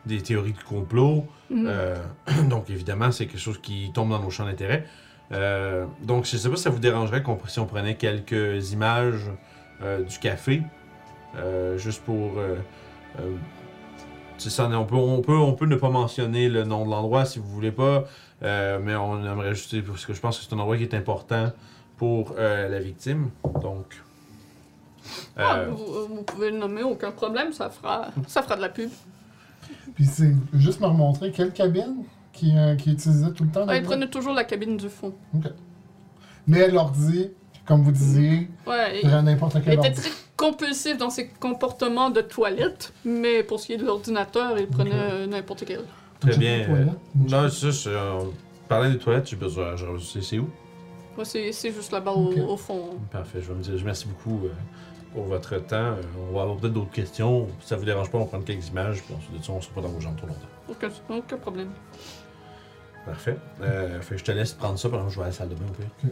des théories de complot. Mhm. [clears throat] Donc évidemment, c'est quelque chose qui tombe dans nos champs d'intérêt. Donc je sais pas si ça vous dérangerait qu'on, si on prenait quelques images du café, juste pour... c'est ça, on peut, on, peut, on peut ne pas mentionner le nom de l'endroit si vous voulez pas, euh, mais on aimerait juste, parce que je pense que c'est un endroit qui est important pour euh, la victime. Donc... Ah, euh, vous, vous pouvez le nommer, aucun problème, ça fera, ça fera de la pub. Puis c'est juste me remontrer quelle cabine qui, euh, qui utilisait tout le temps. Ouais, il là-dedans? prenait toujours la cabine du fond. Mais l'ordi, comme vous disiez, Ouais, prend n'importe quel ordi. très compulsif dans ses comportements de toilette, mais pour ce qui est de l'ordinateur, il prenait euh, n'importe quel. Très bien, toilette. non, c'est ça, je- euh, parlant des toilettes, j'ai besoin, je- c'est c'est où? Moi, c'est c'est juste là-bas au- Ok. au, fond. Parfait, je vais me dire, je merci beaucoup euh, pour votre temps. Euh, on va avoir peut-être d'autres questions. Si ça vous dérange pas, on va prendre quelques images, puis ensuite de ça, on sera pas dans vos jambes trop longtemps. Aucun, aucun problème. Parfait. Euh, fait que je te laisse prendre ça pendant que je vais à la salle de bain au pire.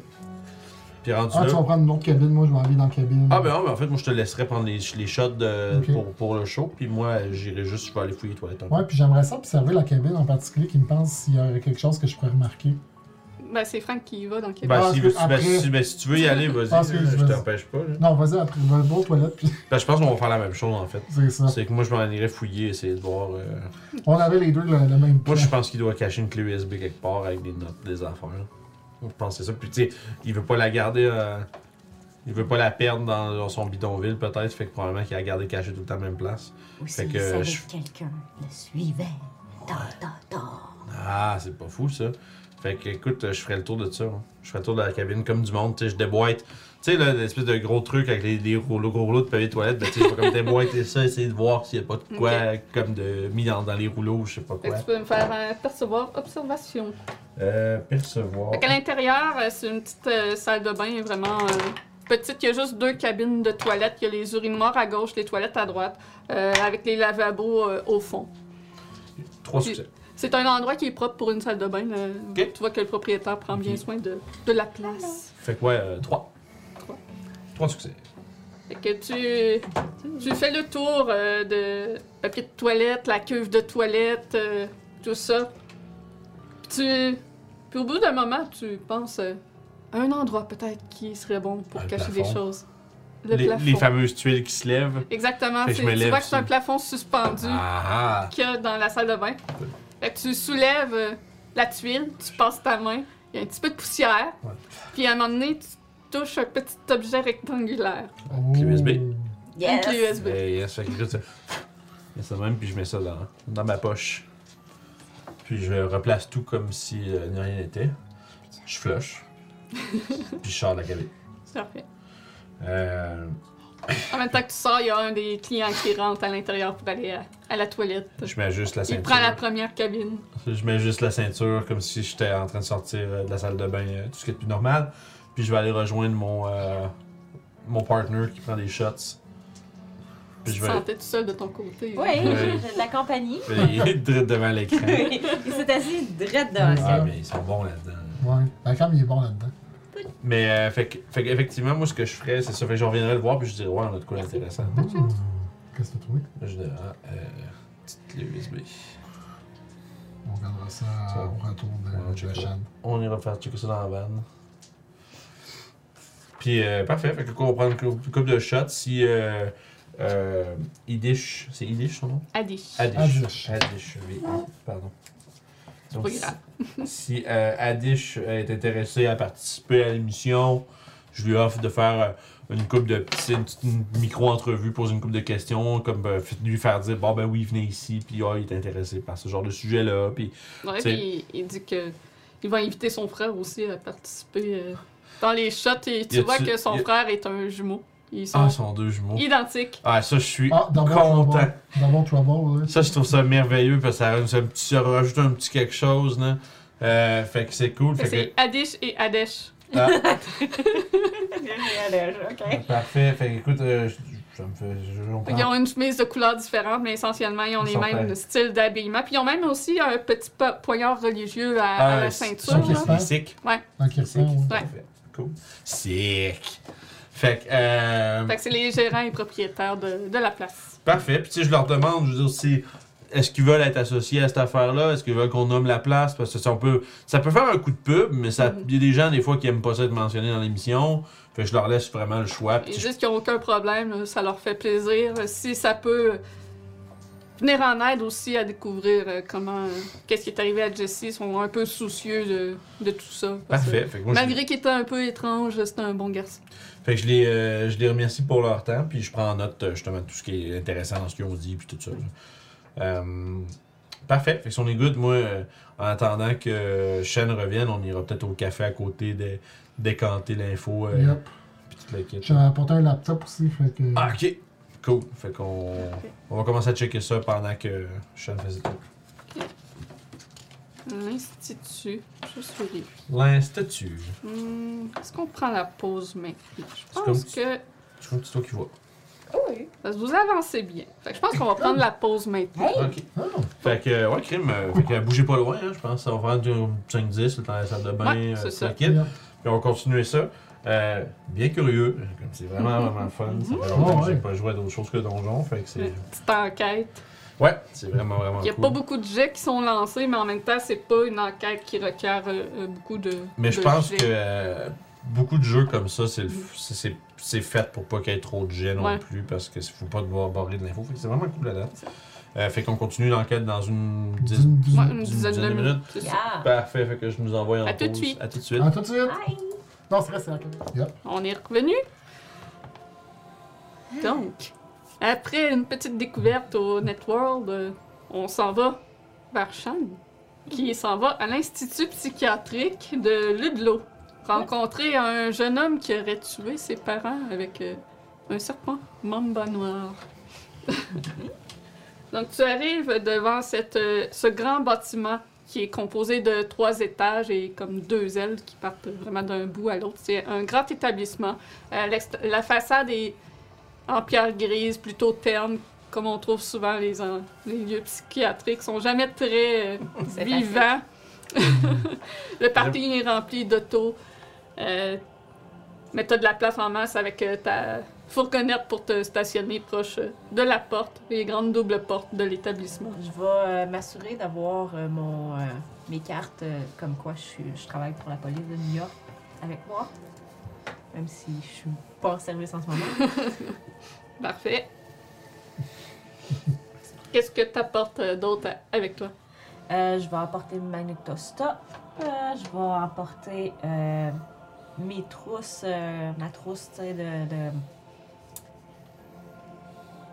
Rendu Ah, là. tu vas prendre une autre cabine, moi je vais aller dans la cabine. Ah ben non, mais en fait, moi je te laisserai prendre les, les shots de- pour, pour le show, puis moi j'irai juste, je vais aller fouiller les toilettes un peu. Ouais, puis j'aimerais ça observer la cabine en particulier qui me pense s'il y aurait quelque chose que je pourrais remarquer. Ben, c'est Frank qui y va dans le cabine. Ben, Ah, si, ben, si- ben, si tu veux y aller, [laughs] vas-y, Ah, je t'empêche pas. là. Non, vas-y, après, va aux toilettes, puis Ben, je pense qu'on va faire la même chose en fait. c'est ça. C'est que moi je m'en irais fouiller, essayer de voir. euh, On avait les deux le, le même Moi, je pense qu'il doit cacher une clé USB quelque part avec des notes, des affaires. Je pense que c'est ça. Puis, tu sais, il veut pas la garder. euh, Il veut pas la perdre dans, dans son bidonville, peut-être. Fait que probablement qu'il a gardé cachée tout le temps à la même place. Ou Fait que je- quelqu'un le suivait. Ta, ta, ta. Ah, c'est pas fou, ça. Fait que, écoute, je ferai le tour de ça. hein. Je ferai le tour de la cabine comme du monde. Tu sais, je déboîte. Sais, l'espèce de gros truc avec les, les rouleaux, gros rouleaux de papier de toilette. Ben, tu sais, comme déboîter ça, essayer de voir s'il y a pas de quoi comme de mis dans, dans les rouleaux, je sais pas Fait quoi. que tu peux me faire un percevoir observation. Euh, percevoir. Fait qu'à l'intérieur, euh, c'est une petite euh, salle de bain vraiment euh, petite. Il y a juste deux cabines de toilettes. Il y a les urinoirs à gauche, les toilettes à droite, euh, avec les lavabos euh, au fond. Trois succès. C'est un endroit qui est propre pour une salle de bain. Tu vois que le propriétaire prend bien soin de, de la place. Fait que, ouais, euh. Trois. Trois succès. Fait que tu, tu fais le tour euh, de papier de toilette, la cuve de toilette, euh, tout ça. Tu, puis au bout d'un moment, tu penses euh, à un endroit peut-être qui serait bon pour Ah, cacher des choses. Le les, plafond. les fameuses tuiles qui se lèvent. Exactement. Fait Tu vois que c'est un plafond suspendu Ah qu'il y a dans la salle de bain. Fait que tu soulèves la tuile, tu passes ta main, il y a un petit peu de poussière, Ouais. puis à un moment donné, tu touches un petit objet rectangulaire. Oh. Clé USB. Une Yes! clé USB. Et yes, fait que je fais ça de même, puis je mets ça dans, dans ma poche. Puis je replace tout comme si euh, rien n'était. Je flush. [laughs] puis je sors de la cabine. Parfait. Euh, En même temps que tu sors, il y a un des clients qui rentre à l'intérieur pour aller à, à la toilette. je mets juste la Il ceinture. prend la première cabine. Je mets juste la ceinture comme si j'étais en train de sortir euh, de la salle de bain, tout ce qui est plus normal. Puis je vais aller rejoindre mon, euh, mon partner qui prend des shots. Puis Tu je te vais. sentais tout seul de ton côté. Oui, Oui. [laughs] de la compagnie. [laughs] Il est direct devant l'écran. [laughs] Il s'est assis direct devant Ah, ça. mais ils sont bons là-dedans. Ouais, la cam, il est bon là-dedans. Mais, euh, fait, qu'effectivement, moi, ce que je ferais, c'est ça. Fait que je reviendrai le voir, puis je dirais, ouais, on a de quoi d'intéressant. Mmh. Qu'est-ce que tu as trouvé? Là, je dirais, ah, euh, petite clé USB. On regardera ça Ça. au retour de, la chaîne. On ira faire checker ça dans la vanne. Puis, euh, parfait. Fait que on va prendre une couple couple de shots. Si, euh, euh, Idish, c'est Idish son nom? Adish. Adish. Adish. Adish, oui. Pardon. Donc, pas si- grave. si euh, Adish est intéressé à participer à l'émission, je lui offre de faire euh, une coupe de petits- une petite micro-entrevue, poser une coupe de questions, comme euh, lui faire dire bon ben oui, venez ici, puis ah, il est intéressé par ce genre de sujet-là, puis Ouais, C'est- puis il, il dit que il va inviter son frère aussi à participer euh, dans les shots et tu vois que son a- frère est un jumeau. Ils sont ah, ils sont deux jumeaux. identiques. Ah, ça, je suis Ah, dans mon content. mon trouble, là. Ça, je trouve ça merveilleux parce que ça, ça, un petit- ça rajoute un petit quelque chose, là. Euh, fait que c'est cool. Que C'est Adish et Adesh. ah, ok. [laughs] [laughs] parfait. Fait que, écoute, euh, je- ça me fait. Je, qu'ils ont une chemise de couleurs différentes, mais essentiellement, ils ont Ils les mêmes styles d'habillement. Puis ils ont même aussi un petit po- poignard religieux à, à Ah, la c'est- ceinture. Sick. En Kirsten, ouais. Ouais. Cool. Sick. Fait que, euh, Fait que c'est les gérants et propriétaires de, de la place. parfait. Puis, tu sais, je leur demande, je veux dire, si. Est-ce qu'ils veulent être associés à cette affaire-là? Est-ce qu'ils veulent qu'on nomme la place? Parce que ça, on peut, ça peut faire un coup de pub, mais Mhm. il y a des gens, des fois, qui aiment pas ça être mentionné dans l'émission. Fait que je leur laisse vraiment le choix. Je- disent qu'ils n'ont aucun problème, ça leur fait plaisir. Si ça peut venir en aide aussi à découvrir euh, comment. euh, Qu'est-ce qui est arrivé à Jesse, ils sont un peu soucieux de, de tout ça. que Parfait. Fait que moi, je- Malgré qu'il était un peu étrange, c'était un bon garçon. Fait que je les, euh, je les remercie pour leur temps, puis je prends en note justement tout ce qui est intéressant dans ce qu'ils ont dit, puis tout ça. Euh, parfait. Fait que si on est good, moi, euh, en attendant que Shen revienne, on ira peut-être au café à côté de décanter l'info, euh, Yep. J'ai apporté un laptop aussi, fait que. Ah, ok. Cool. Fait qu'on on va commencer à checker ça pendant que Shen faisait tout. L'Institut, juste vérifier. L'Institut. Hmm, Est-ce qu'on prend la pause maintenant? Je pense tu- que. Je crois que c'est toi qui vois. Oui. Parce que vous avancez bien. Fait que je pense qu'on va prendre la pause maintenant. Ok. Ah, Fait que, ouais, crime. euh, fait que bougez pas loin, hein, je pense. Ça va prendre du 5-10 le temps de la salle de bain, Ouais, euh, ça. kit. Puis on va continuer ça. Euh, bien curieux. Comme C'est vraiment, vraiment fun. Ça fait longtemps que j'ai pas joué à d'autres choses que Donjon. Fait que c'est. Une petite enquête. Ouais, c'est vraiment, vraiment Il n'y a cool. pas beaucoup de jets qui sont lancés, mais en même temps, c'est pas une enquête qui requiert euh, euh, beaucoup de. Mais je pense jets. que euh, beaucoup de jeux comme ça, c'est le f- c'est- c'est- fait pour pas qu'il y ait trop de jets non Ouais. plus, parce qu'il faut pas devoir barrer de l'info. Fait que c'est vraiment cool là-dedans. Euh, fait qu'on continue l'enquête dans une, dix- Ouais, une dizaine de minutes. Yeah. Parfait, fait que je nous envoie en À tout de pause. suite. À tout de suite. Ah, tout de suite. Bye. Non, c'est vrai, c'est la caméra. Yep. On est revenu. Donc, après une petite découverte au Networld, euh, on s'en va vers Shan, qui s'en va à l'Institut psychiatrique de Ludlow, rencontrer un jeune homme qui aurait tué ses parents avec euh, un serpent mamba noir. [laughs] Donc, tu arrives devant cette, euh, ce grand bâtiment qui est composé de trois étages et comme deux ailes qui partent vraiment d'un bout à l'autre. C'est un grand établissement. Euh, la façade est en pierre grise, plutôt terne, comme on trouve souvent les, en- les lieux psychiatriques. sont jamais très euh, [laughs] vivants. [laughs] Le parking est rempli d'autos. Euh, mais tu as de la place en masse avec euh, ta fourgonnette pour te stationner proche euh, de la porte, les grandes doubles portes de l'établissement. Je vais euh, m'assurer d'avoir euh, mon euh, mes cartes comme quoi je, je travaille pour la police de New York avec moi. Même si je suis pas en service en ce moment. [laughs] Parfait. Qu'est-ce que tu apportes d'autre avec toi? Je vais apporter Magnetostop. Euh, je vais apporter mes trousses, ma trousse de,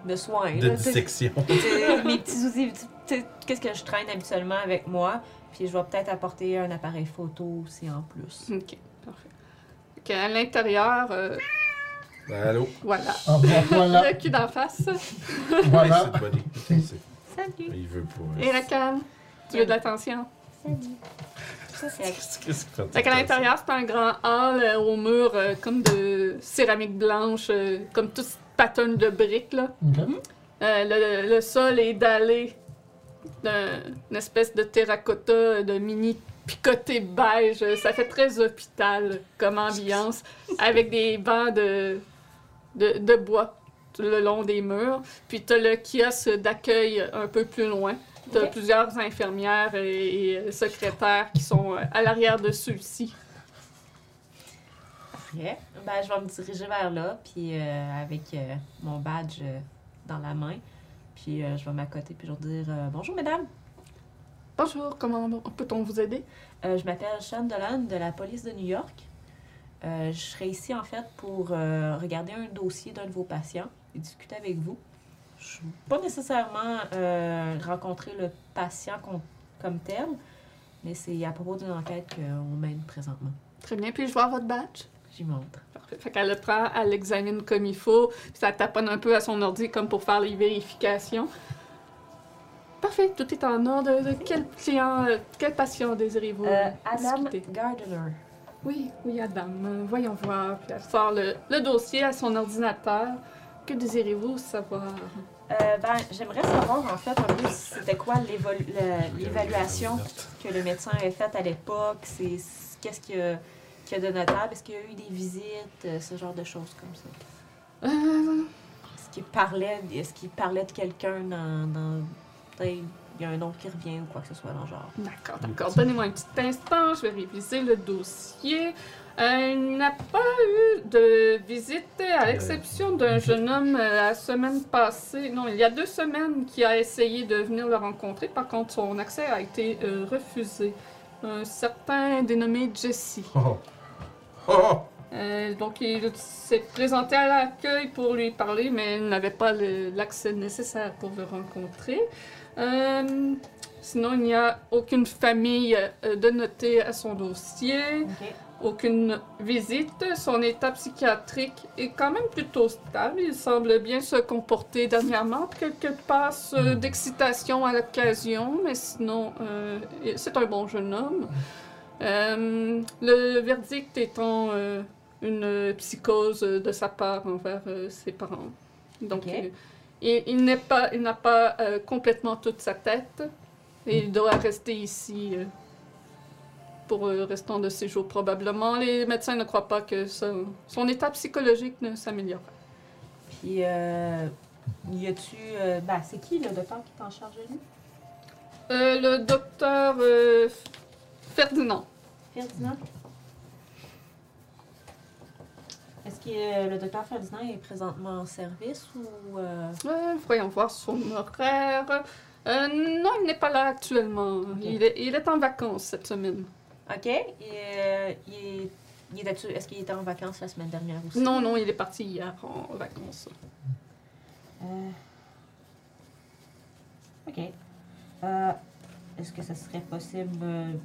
de soins. De là, dissection. [laughs] Mes petits outils, qu'est-ce que je traîne habituellement avec moi. Puis je vais peut-être apporter un appareil photo aussi en plus. Ok, parfait. Ok, à l'intérieur, euh, Ben, allô? voilà. Ah, bon, [laughs] voilà. Le cul d'en face. Voilà. Salut! Il veut pas. Et la canne. Tu veux de l'attention? Salut! Fait qu'à l'intérieur, c'est un grand hall euh, au mur euh, comme de céramique blanche, euh, comme tout ce pattern de briques, là. Euh, le, le sol est dallé d'une espèce de terracotta, de mini picoté beige. Ça fait très hôpital comme ambiance, avec des bancs de, de, de bois tout le long des murs. Puis t'as le kiosque d'accueil un peu plus loin. T'as Ok. plusieurs infirmières et, et secrétaires qui sont euh, à l'arrière de ceux-ci. Ben, je vais me diriger vers là, puis euh, avec euh, mon badge euh, dans la main. Puis je vais m'accoter, puis je vais dire Bonjour, mesdames. Bonjour, comment peut-on vous aider? Je m'appelle Sean Dolan de la police de New York. Je serai ici en fait pour regarder un dossier d'un de vos patients et discuter avec vous. Je ne pas nécessairement rencontrer le patient com- comme tel, mais c'est à propos d'une enquête qu'on mène présentement. Très bien. Puis je voir votre badge. J'y montre. Parfait. Fait qu'elle le prend, elle l'examine comme il faut, puis ça taponne un peu à son ordi comme pour faire les vérifications. Parfait, tout est en ordre. De quel client, euh, quel patient désirez-vous Euh, Adam discuter? Gardiner. Oui, oui, Adam. Euh, voyons voir. Puis elle sort le, le dossier à son ordinateur. Que désirez-vous savoir? Euh, ben, j'aimerais savoir en fait un peu c'était quoi l'évaluation que le médecin avait faite à l'époque? C'est qu'est-ce qu'il y a, qu'il y a de notable. Est-ce qu'il y a eu des visites, euh, ce genre de choses comme ça? Euh, Est-ce qu'il parlait, est-ce qu'il parlait de quelqu'un dans, dans peut-être il y a un nom qui revient ou quoi que ce soit dans le genre? D'accord, d'accord. Donnez-moi un petit instant, je vais réviser le dossier. Euh, il n'a pas eu de visite, à l'exception d'un jeune homme euh, la semaine passée. Non, il y a deux semaines qui a essayé de venir le rencontrer. Par contre, son accès a été euh, refusé. Un certain dénommé Jesse. Oh. Oh. Euh, donc, il s'est présenté à l'accueil pour lui parler, mais il n'avait pas l'accès nécessaire pour le rencontrer. Euh, sinon, il n'y a aucune famille euh, de noter à son dossier, aucune visite. Son état psychiatrique est quand même plutôt stable. Il semble bien se comporter dernièrement. Quelques passes euh, d'excitation à l'occasion, mais sinon, euh, c'est un bon jeune homme. Euh, le verdict étant euh, une psychose de sa part envers euh, ses parents. Donc, il, il n'est pas, il n'a pas complètement toute sa tête et il doit rester ici pour le restant de ses jours probablement. Les médecins ne croient pas que son, son état psychologique ne s'améliore. Puis, y a-tu. ben, c'est qui le docteur qui est en charge de lui? Le docteur Ferdinand. Ferdinand Est-ce que euh, le docteur Ferdinand est présentement en service ou. euh, Euh, voyons voir son horaire. Euh, non, il n'est pas là actuellement. Il, est, il est en vacances cette semaine. OK. Et, euh, il est. il est-tu- Est-ce qu'il était en vacances la semaine dernière aussi? Non, non, il est parti hier en vacances. Euh, OK. Euh, Est-ce que ça serait possible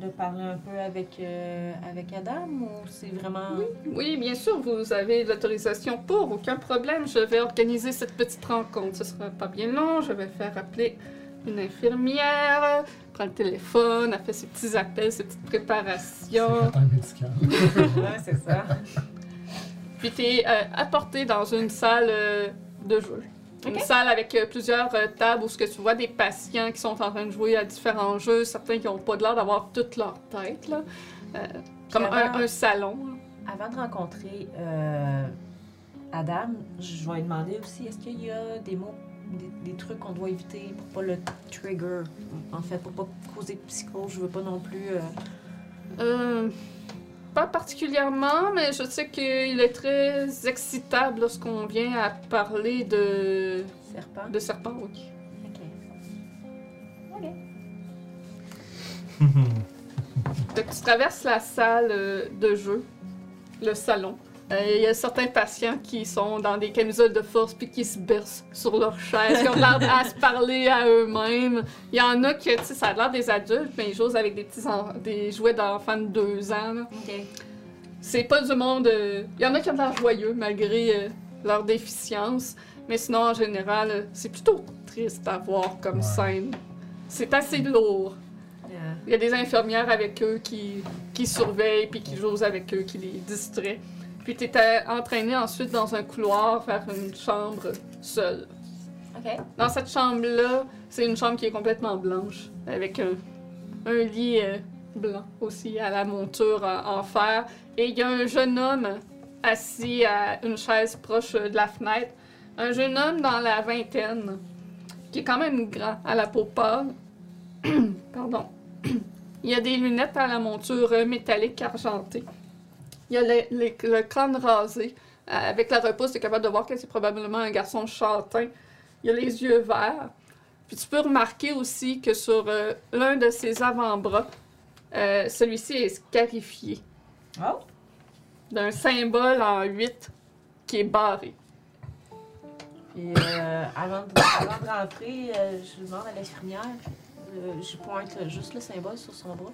de parler un peu avec, euh, avec Adam ou c'est vraiment. Oui, bien sûr, vous avez l'autorisation pour, aucun problème. Je vais organiser cette petite rencontre. Ce sera pas bien long. Je vais faire appeler une infirmière, prendre le téléphone, elle fait ses petits appels, ses petites préparations. Médical. Ouais, c'est ça. Puis tu es apporté dans une salle euh, de jeu. Une salle avec euh, plusieurs euh, tables où ce que tu vois des patients qui sont en train de jouer à différents jeux, certains qui n'ont pas de l'air d'avoir toute leur tête, là. Euh, comme un, avant- un salon. là. Avant de rencontrer Adam, je vais lui demander aussi est-ce qu'il y a des mots, des, des trucs qu'on doit éviter pour pas le trigger, en fait, pour pas causer de psychose. Je veux pas non plus. euh, Euh, pas particulièrement, mais je sais qu'il est très excitable lorsqu'on vient à parler de, serpent. de serpents, oui. Ok. Ok. Donc, tu traverses la salle euh, de jeu, le salon. Euh, Il y a certains patients qui sont dans des camisoles de force puis qui se bercent sur leur chaise, qui ont l'air à se parler à eux-mêmes. Il y en a que, tu sais, ça a l'air des adultes, mais ils jouent avec des petits en- des jouets d'enfants de deux ans. là. Ok. C'est pas du monde. euh, Il y en a qui ont l'air joyeux malgré euh, leur déficience, mais sinon, en général, euh, c'est plutôt triste à voir comme Ouais. scène. C'est assez lourd. Il y a des infirmières avec eux qui, qui surveillent puis qui jouent avec eux, qui les distraient. Puis tu étais entraîné ensuite dans un couloir vers une chambre seule. ok. Dans cette chambre-là, c'est une chambre qui est complètement blanche, avec un, un lit euh, blanc aussi à la monture en, en fer. Et il y a un jeune homme assis à une chaise proche de la fenêtre. Un jeune homme dans la vingtaine, qui est quand même grand, à la peau pâle. [clears throat] Pardon. [clears throat] Il y a des lunettes à la monture métallique argentée. Il y a le, crâne rasé. Euh, avec la repousse, tu es capable de voir que c'est probablement un garçon châtain. Il a les yeux verts. Puis tu peux remarquer aussi que sur euh, l'un de ses avant-bras, euh, celui-ci est scarifié. Oh. d'un symbole en 8 qui est barré. Puis avant, de, avant de rentrer, je demande à l'infirmière, je pointe juste le symbole sur son bras.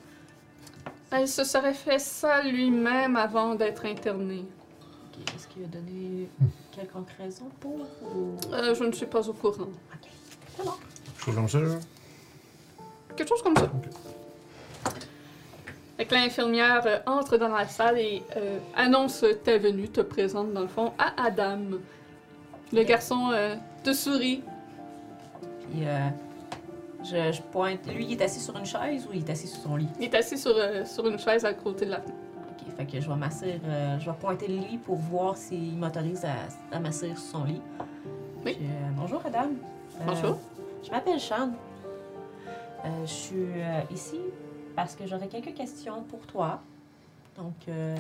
Il se serait fait ça lui-même avant d'être interné. Ok, Est-ce qu'il a donné quelconque raison pour ou... Euh, je ne suis pas au courant. Ok, c'est bon. Chose comme ça, là. Quelque chose comme ça. Fait que l'infirmière euh, entre dans la salle et euh, annonce ta venue, te présente dans le fond à Adam. Le garçon euh, te sourit. Puis euh, je, je pointe. Lui, il est assis sur une chaise ou il est assis sur son lit? Il est assis sur, euh, sur une chaise à côté de la fenêtre. Ok, fait que je vais m'asseoir, euh, je vais pointer le lit pour voir s'il m'autorise à, à m'asseoir sur son lit. Oui. Puis, euh, bonjour, Adam. Euh, Bonjour. Je m'appelle Sean. Je suis ici parce que j'aurais quelques questions pour toi. Donc,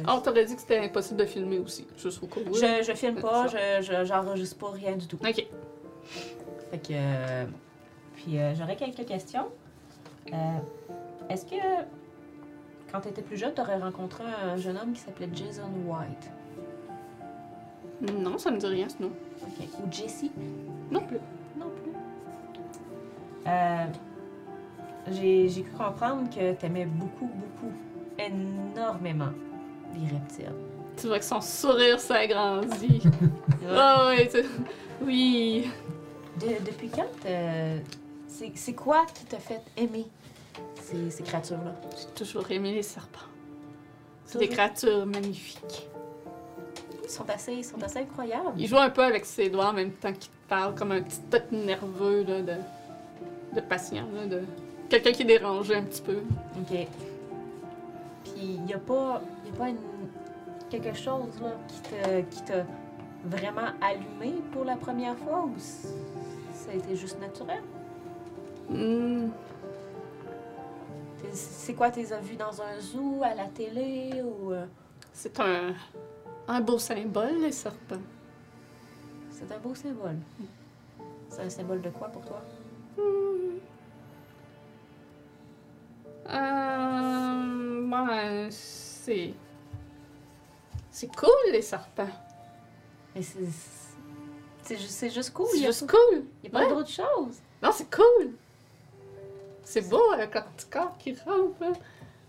Ah, on t'aurait dit que c'était impossible de filmer aussi, juste au où. je, je filme pas, je- j'enregistre pas rien du tout. Ok. Fait que. Puis euh, j'aurais quelques questions. Euh, Est-ce que quand tu étais plus jeune, tu aurais rencontré un jeune homme qui s'appelait Jason White? Non, ça me dit rien, sinon. Ok. Ou Jesse? Non plus. Non plus. Euh, J'ai cru comprendre que tu aimais beaucoup, beaucoup, énormément les reptiles. Tu vois que son sourire s'agrandit. [laughs] Oui, tu- oui. De- depuis quand c'est quoi qui t'a fait aimer ces, ces créatures-là? J'ai toujours aimé les serpents. C'est des créatures magnifiques. Ils sont assez, ils sont assez incroyables. Il joue un peu avec ses doigts en même temps qu'il te parle, comme un petit tête nerveux là, de, de patient, là, de quelqu'un qui dérangé un petit peu. OK. Puis il n'y a pas, y a pas une- quelque chose là, qui t'a qui vraiment allumé pour la première fois ou ça a été juste naturel? Hmm, C'est quoi, t'es as vus dans un zoo, à la télé ou... euh, c'est un, un beau symbole, les serpents. C'est un beau symbole. C'est un symbole de quoi pour toi? Euh, ben, c'est. C'est cool, les serpents. Mais c'est... C'est juste, c'est juste cool. C'est Il juste pas- cool. y a pas Ouais. d'autre chose. Non, c'est cool. C'est beau avec un petit corps qui rampe. hein.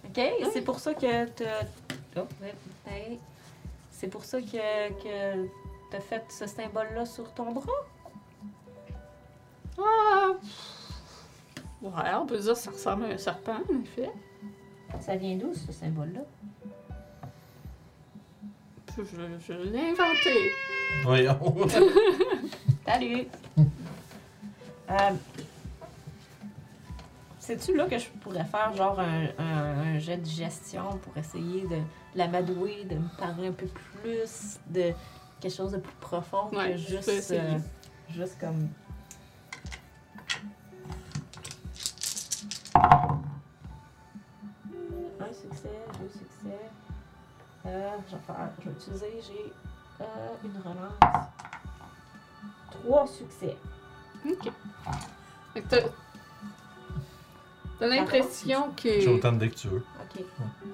OK? C'est pour ça que t'as... Oh. C'est pour ça que, que t'as fait ce symbole-là sur ton bras? Ah! Ouais, on peut dire que ça ressemble à un serpent, en effet. Ça vient d'où, ce symbole-là? Je, je l'ai inventé. Voyons. [laughs] Salut! [laughs] euh, Sais-tu là que je pourrais faire genre un, un- un jet de gestion pour essayer de l'amadouer, de me parler un peu plus de quelque chose de plus profond Ouais, que juste, euh, juste comme. Un succès, deux succès. Euh, je vais faire, je vais utiliser, j'ai euh, une relance. Trois succès. Ok. T'as. J'ai autant de dés que tu veux. Ok.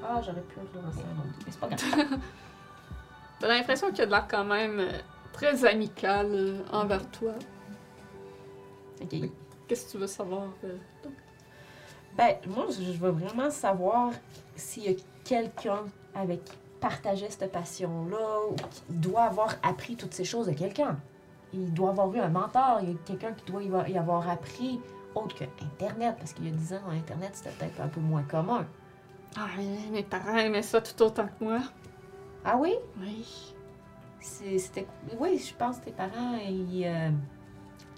Ah, j'aurais pu relancer un autre. Mais c'est pas grave. [laughs] T'as l'impression qu'il y a de l'air quand même euh, très amical euh, envers toi. Ok. Qu'est-ce que tu veux savoir? euh? Ben, moi, je veux vraiment savoir s'il y a quelqu'un avec qui partageait cette passion-là ou qui doit avoir appris toutes ces choses de quelqu'un. Il doit avoir eu un mentor, il y a quelqu'un qui doit y avoir- y avoir appris autre que Internet, parce qu'il y a 10 ans, Internet, c'était peut-être un peu moins commun. Ah, mes parents aimaient ça tout autant que moi. Ah oui? Oui. C'était... Oui, je pense que tes parents, ils euh,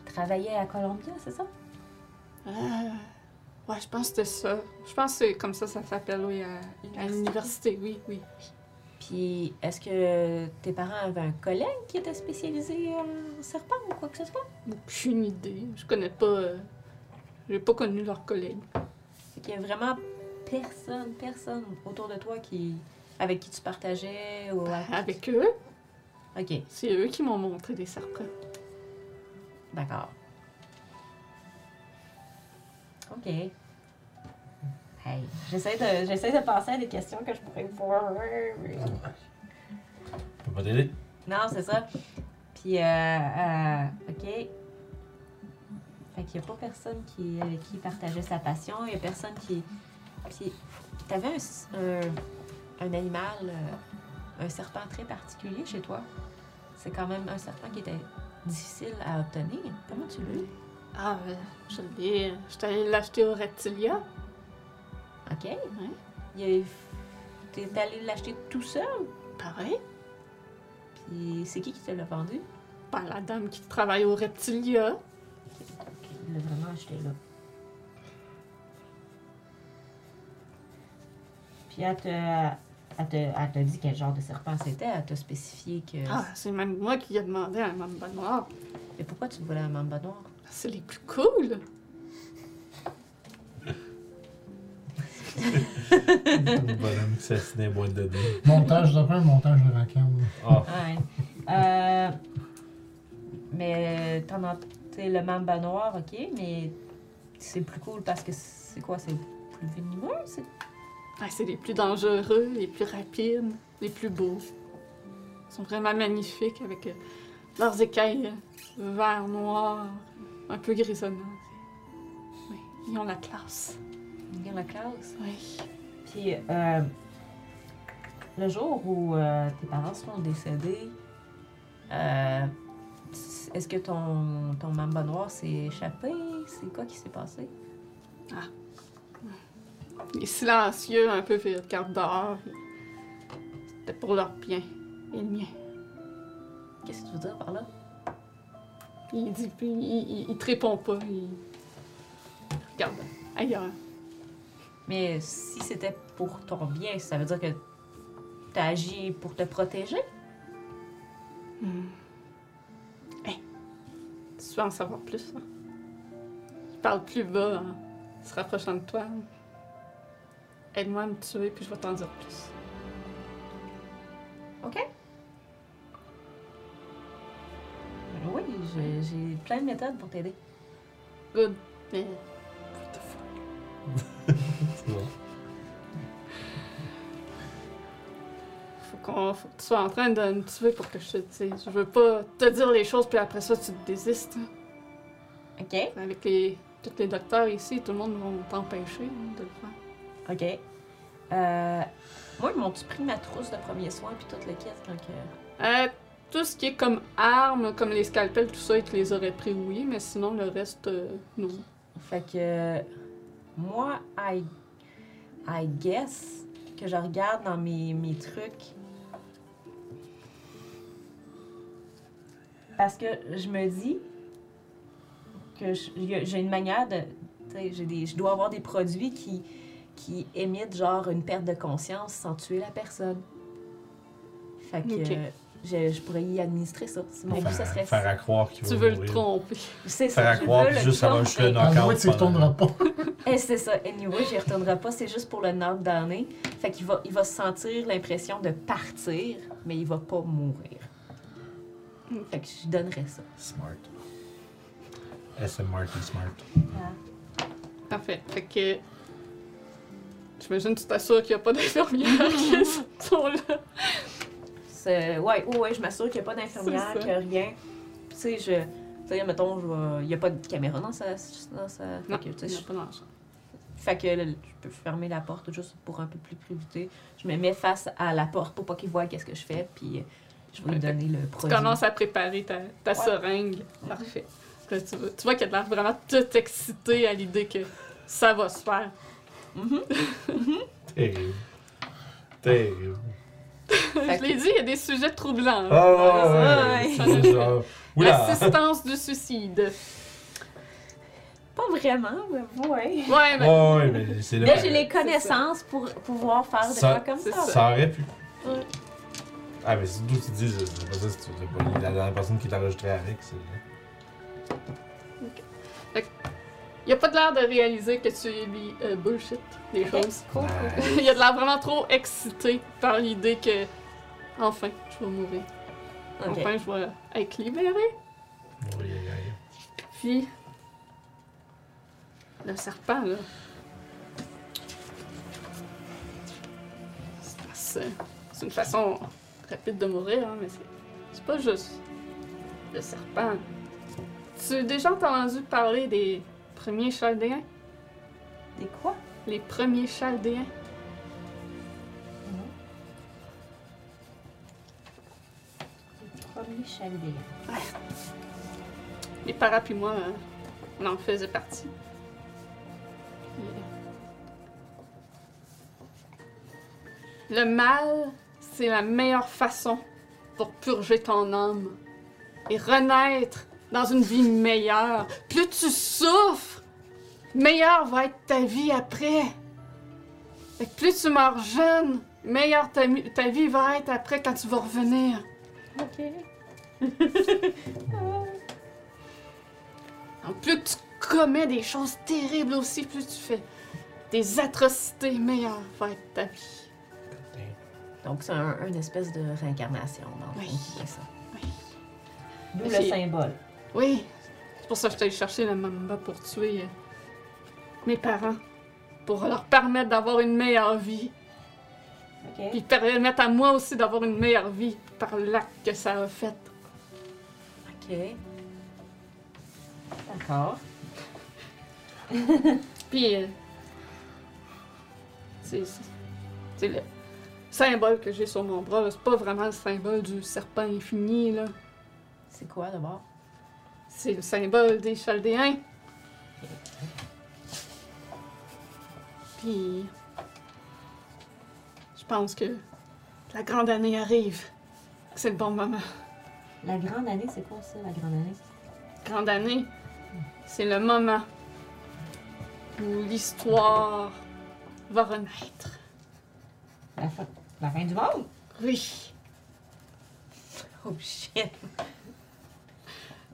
travaillaient à Columbia, c'est ça? Euh, ouais, je pense que c'était ça. Je pense que c'est comme ça ça s'appelle, oui, à, à l'université, oui, oui. Puis, est-ce que tes parents avaient un collègue qui était spécialisé en serpent ou quoi que ce soit? Aucune idée. Je connais pas. euh, J'ai pas connu leurs collègues. Fait qu'il y a vraiment personne, personne autour de toi qui avec qui tu partageais ou à- Avec eux, Ok, c'est eux qui m'ont montré des serpents. d'accord. Ok. Hey, j'essaie de, j'essaie de penser à des questions que je pourrais vous va t'aider. Non, c'est ça. Puis, euh, euh, OK. Fait qu'il n'y a pas personne qui, avec qui partageait sa passion. Il n'y a personne qui. Puis, t'avais un, s- un, un animal, euh, un serpent très particulier chez toi. C'est quand même un serpent qui était difficile à obtenir. Comment tu l'as eu? Ah, euh, je l'ai. J'étais allée l'acheter au Reptilia. OK. A- T'es allé l'acheter tout seul? Pareil. Puis, c'est qui qui te l'a vendu? Par la dame qui travaille au Reptilia. Il l'a vraiment acheté là. Puis elle te, elle, te, elle t'a dit quel genre de serpent c'était. Elle t'a spécifié que. Ah, c'est même moi qui ai demandé à un mamba noir. Mais pourquoi tu voulais un mamba noir? C'est les plus cool. Bonhomme qui s'assinait boîte de dés. Montage de pain, montage de racane. Ah, Ouais. Euh, mais t'en as. T'sais, le mamba noir, ok, mais c'est plus cool parce que c'est quoi? C'est plus venimeux? C'est... Ah, c'est les plus dangereux, les plus rapides, les plus beaux. Ils sont vraiment magnifiques avec euh, leurs écailles euh, vert, noir, un peu grisonnants. Oui, ils ont la classe. Regarde la classe. Oui. Puis, euh, le jour où euh, tes parents seront décédés, euh, est-ce que ton, ton mamba noir s'est échappé? C'est quoi qui s'est passé? Il est silencieux, un peu fait le carte dehors. C'était pour leur bien et le mien. Qu'est-ce que tu veux dire par là? Il dit, puis il, il, il te répond pas. Il regarde ailleurs. Mais si c'était pour ton bien, ça veut dire que t'as agi pour te protéger? Hmm. Tu veux en savoir plus? Hein? Il parle plus bas en se rapprochant de toi. Aide-moi à me tuer, puis je vais t'en dire plus. OK. Oui, j'ai- j'ai plein de méthodes pour t'aider. Good. Mais. What the fuck? [laughs] [laughs] c'est bon. Qu'on, sois en train de me tuer pour que je te dise. Je veux pas te dire les choses, puis après ça, tu te désistes. OK. Avec les, tous les docteurs ici, tout le monde va t'empêcher hein, de le faire. OK. Euh, moi, ils m'ont-tu pris ma trousse de premiers soins puis toute le kit quand que... Euh, tout ce qui est comme armes, comme les scalpels, tout ça, ils te les auraient pris, oui, mais sinon, le reste, euh, non. Fait que moi, I, I guess que je regarde dans mes, mes trucs. Parce que je me dis que j'ai une manière de. tu sais, j'ai des- Je dois avoir des produits qui, qui émettent genre une perte de conscience sans tuer la personne. Fait que Ok. euh, je, je pourrais y administrer ça. C'est Mon but, ça Faire, serait faire à croire qu'il va Tu veux le mourir. tromper. C'est Faire ça. à je croire, le juste avoir juste le À Knockout que tu y retourneras pas. [laughs] Et c'est ça. Anyway, j'y retournerai pas. C'est juste pour le knockdowner. Fait qu'il va, il va sentir l'impression de partir, mais il va pas mourir. Fait que je donnerais ça. Smart. SMRT Smart. Parfait. Fait que. J'imagine que tu t'assures qu'il n'y a pas d'infirmières qui [laughs] sont là. C'est- Ouais, ouais, ouais, je m'assure qu'il n'y a pas d'infirmière, qu'il n'y a rien. Tu sais, je. Tu sais, mettons, je vais- il n'y a pas de caméra dans sa. Dans sa... Non, Fait que, tu sais, il n'y a je- pas d'argent. Fait que là, je peux fermer la porte juste pour un peu plus privé. Je me mets face à la porte pour pas qu'il voit qu'est-ce que je fais, puis je vais donner le Tu commences à préparer ta, ta seringue. Parfait. Là, tu, vois- tu vois qu'il a l'air vraiment tout excité à l'idée que ça va se faire. Mhm. [laughs] Terrible. Terrible. Je l'ai dit, il y a des sujets troublants. Ah, là. ouais, ouais. ouais. C'est ça. Oula. Assistance du suicide. Pas vraiment, mais ouais. Ouais, mais. Ouais, ouais, mais c'est Là, là. j'ai les connaissances pour pouvoir faire des Ça- fois comme ça. Ça aurait pu. Ouais. Ah, mais c'est d'où tu dis, c'est pas ça, c'est pas la dernière personne qui t'a enregistré avec, c'est. Il a pas de l'air de réaliser que tu lui euh, bullshit des Ok, choses. cool, cool. il [laughs] a de l'air vraiment trop excité par l'idée que. Enfin, je vais mourir. Ok. Enfin, je vais être libérée. Oui, oui, oui. Puis. Le serpent, là. C'est une façon rapide de mourir, hein, mais c'est, pas juste le serpent. Tu as déjà entendu parler des premiers chaldéens? Des quoi? Les premiers chaldéens? Premier chaldéen. Les parents puis moi, euh, on en faisait partie. Puis, euh, Le mal, c'est la meilleure façon pour purger ton âme et renaître dans une vie meilleure. Plus tu souffres, meilleure va être ta vie après. Fait que plus tu meurs jeune, meilleure ta, ta vie va être après quand tu vas revenir. Ok. [laughs] Donc, plus tu commets des choses terribles aussi, plus tu fais des atrocités, meilleure va être ta vie. Donc, c'est un, une espèce de réincarnation, dans le fond, Oui. ça. Oui. D'où Mais le c'est- symbole. Oui, c'est pour ça que je suis allée chercher la mamba pour tuer euh, mes parents. Pour leur permettre d'avoir une meilleure vie. Ok. Puis permettre à moi aussi d'avoir une meilleure vie par l'acte que ça a fait. Ok. D'accord. Puis, euh, c'est c'est- c'est le symbole que j'ai sur mon bras. C'est pas vraiment le symbole du serpent infini, là. C'est quoi d'abord? C'est le symbole des Chaldéens. Puis, je pense que la grande année arrive. C'est le bon moment. La grande année, c'est quoi ça, la grande année? Grande année, c'est le moment où l'histoire va renaître. La fin, la fin du monde? Oui, Oh shit.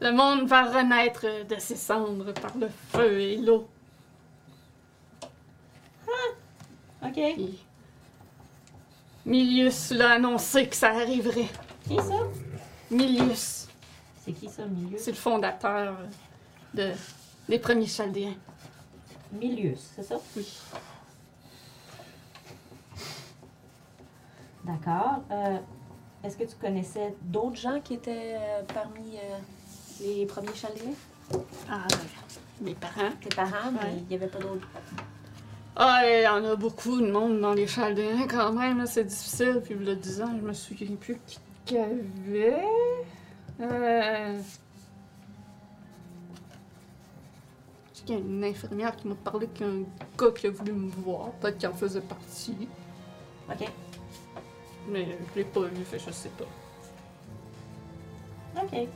le monde va renaître de ses cendres par le feu et l'eau. Ok. Puis, Milius l'a annoncé que ça arriverait. Qui ça? Milius, C'est qui ça, milieu? c'est le fondateur de, des premiers Chaldéens. Milius, c'est ça? Oui. D'accord. Euh, Est-ce que tu connaissais d'autres gens qui étaient euh, parmi euh, les premiers chaldéens? Ah, mes parents. Tes parents, mais Ouais. il n'y avait pas d'autres. Ah, il y en a beaucoup de monde dans les Chaldéens quand même, c'est difficile. Puis le 10 ans, je me souviens plus qui qu'il y avait. Euh... Qu'il y a une infirmière qui m'a parlé qu'un gars qui a voulu me voir, peut-être qu'il en faisait partie. Ok. Mais je l'ai pas vu, fait je sais pas. Ok.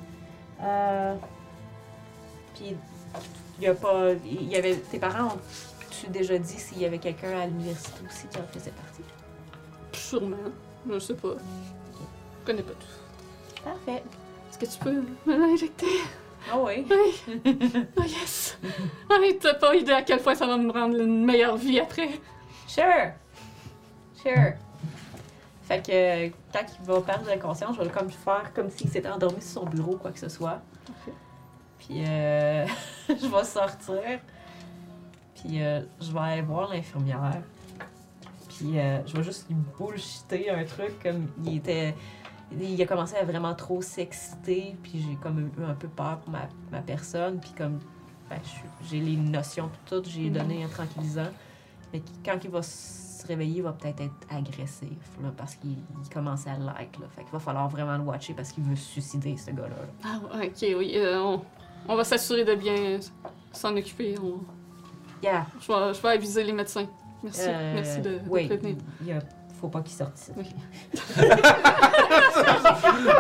Euh, Puis, il y a pas. Y avait. Tes parents ont-tu déjà dit s'il y avait quelqu'un à l'université aussi qui en faisait partie? Sûrement, je sais pas. Je connais pas tout. Parfait. Est-ce que tu peux me l'injecter? Ah oui. [laughs] Oh yes! Ah, t'as pas idée à quel point ça va me rendre une meilleure vie après. Sure. Sure. Fait que quand il va perdre la conscience, je vais comme faire comme s'il s'était endormi sur son bureau, quoi que ce soit. Puis euh, [laughs] je vais sortir. Puis euh, je vais aller voir l'infirmière. Puis euh, je vais juste lui bullshiter un truc comme il était. Il a commencé à vraiment trop s'exciter, puis j'ai comme eu un peu peur pour ma, ma personne, puis comme ben, j'ai les notions puis tout, j'ai Mhm. donné un tranquillisant. Mais quand il va réveiller, il va peut-être être agressif, là, parce qu'il il commence à l'être. là. Fait qu'il va falloir vraiment le watcher parce qu'il veut se suicider, ce gars-là. là. Ah, ok, oui. euh, on, on va s'assurer de bien s'en occuper. on- Yeah. je, vais, je vais aviser les médecins. Merci. Euh, Merci de, de oui, prévenir. il y a- faut pas qu'il sorte ici. Oui. [laughs]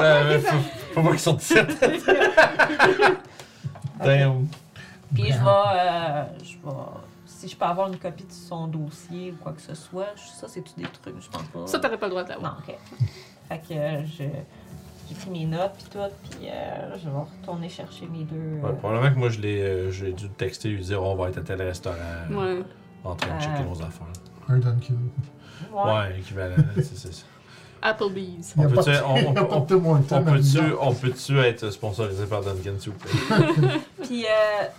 Euh, faut, faut pas qu'ils sortent d'ici. [laughs] Damn. Puis je vais, euh, je vais... Si je peux avoir une copie de son dossier ou quoi que ce soit, je- ça, c'est-tu des trucs, je pense pas. Ça, t'aurais pas le droit d'avoir. Non, ok. Fait que euh, je... J'ai pris mes notes puis tout, puis euh, je vais retourner chercher mes deux... euh, Ouais, probablement que moi, je l'ai, euh, j'ai dû texter et lui dire on va être à tel restaurant Ouais. en train de checker Euh. nos affaires. Un Dunkin. ouais. Équivalent. [laughs] c'est, c'est, ça. Applebee's. On peut-tu- de- on- de peut-tu, peut-tu être sponsorisé par Duncan, s'il vous plaît? [laughs] Puis euh,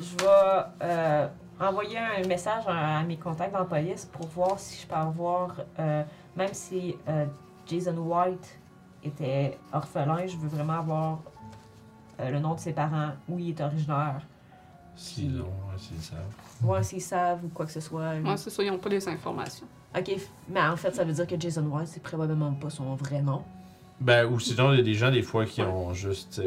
je vais euh, envoyer un message à, à mes contacts dans la police pour voir si je peux avoir, euh, même si euh, Jason White était orphelin, je veux vraiment avoir euh, le nom de ses parents, où il est originaire, Si non, ouais, c'est ça. voir s'ils savent ou quoi que ce soit. Moi, c'est ça, ils n'ont pas les informations. Ok, mais en fait, ça veut dire que Jason White, c'est probablement pas son vrai nom. Ben, ou sinon, il y a des gens, des fois, qui ont juste.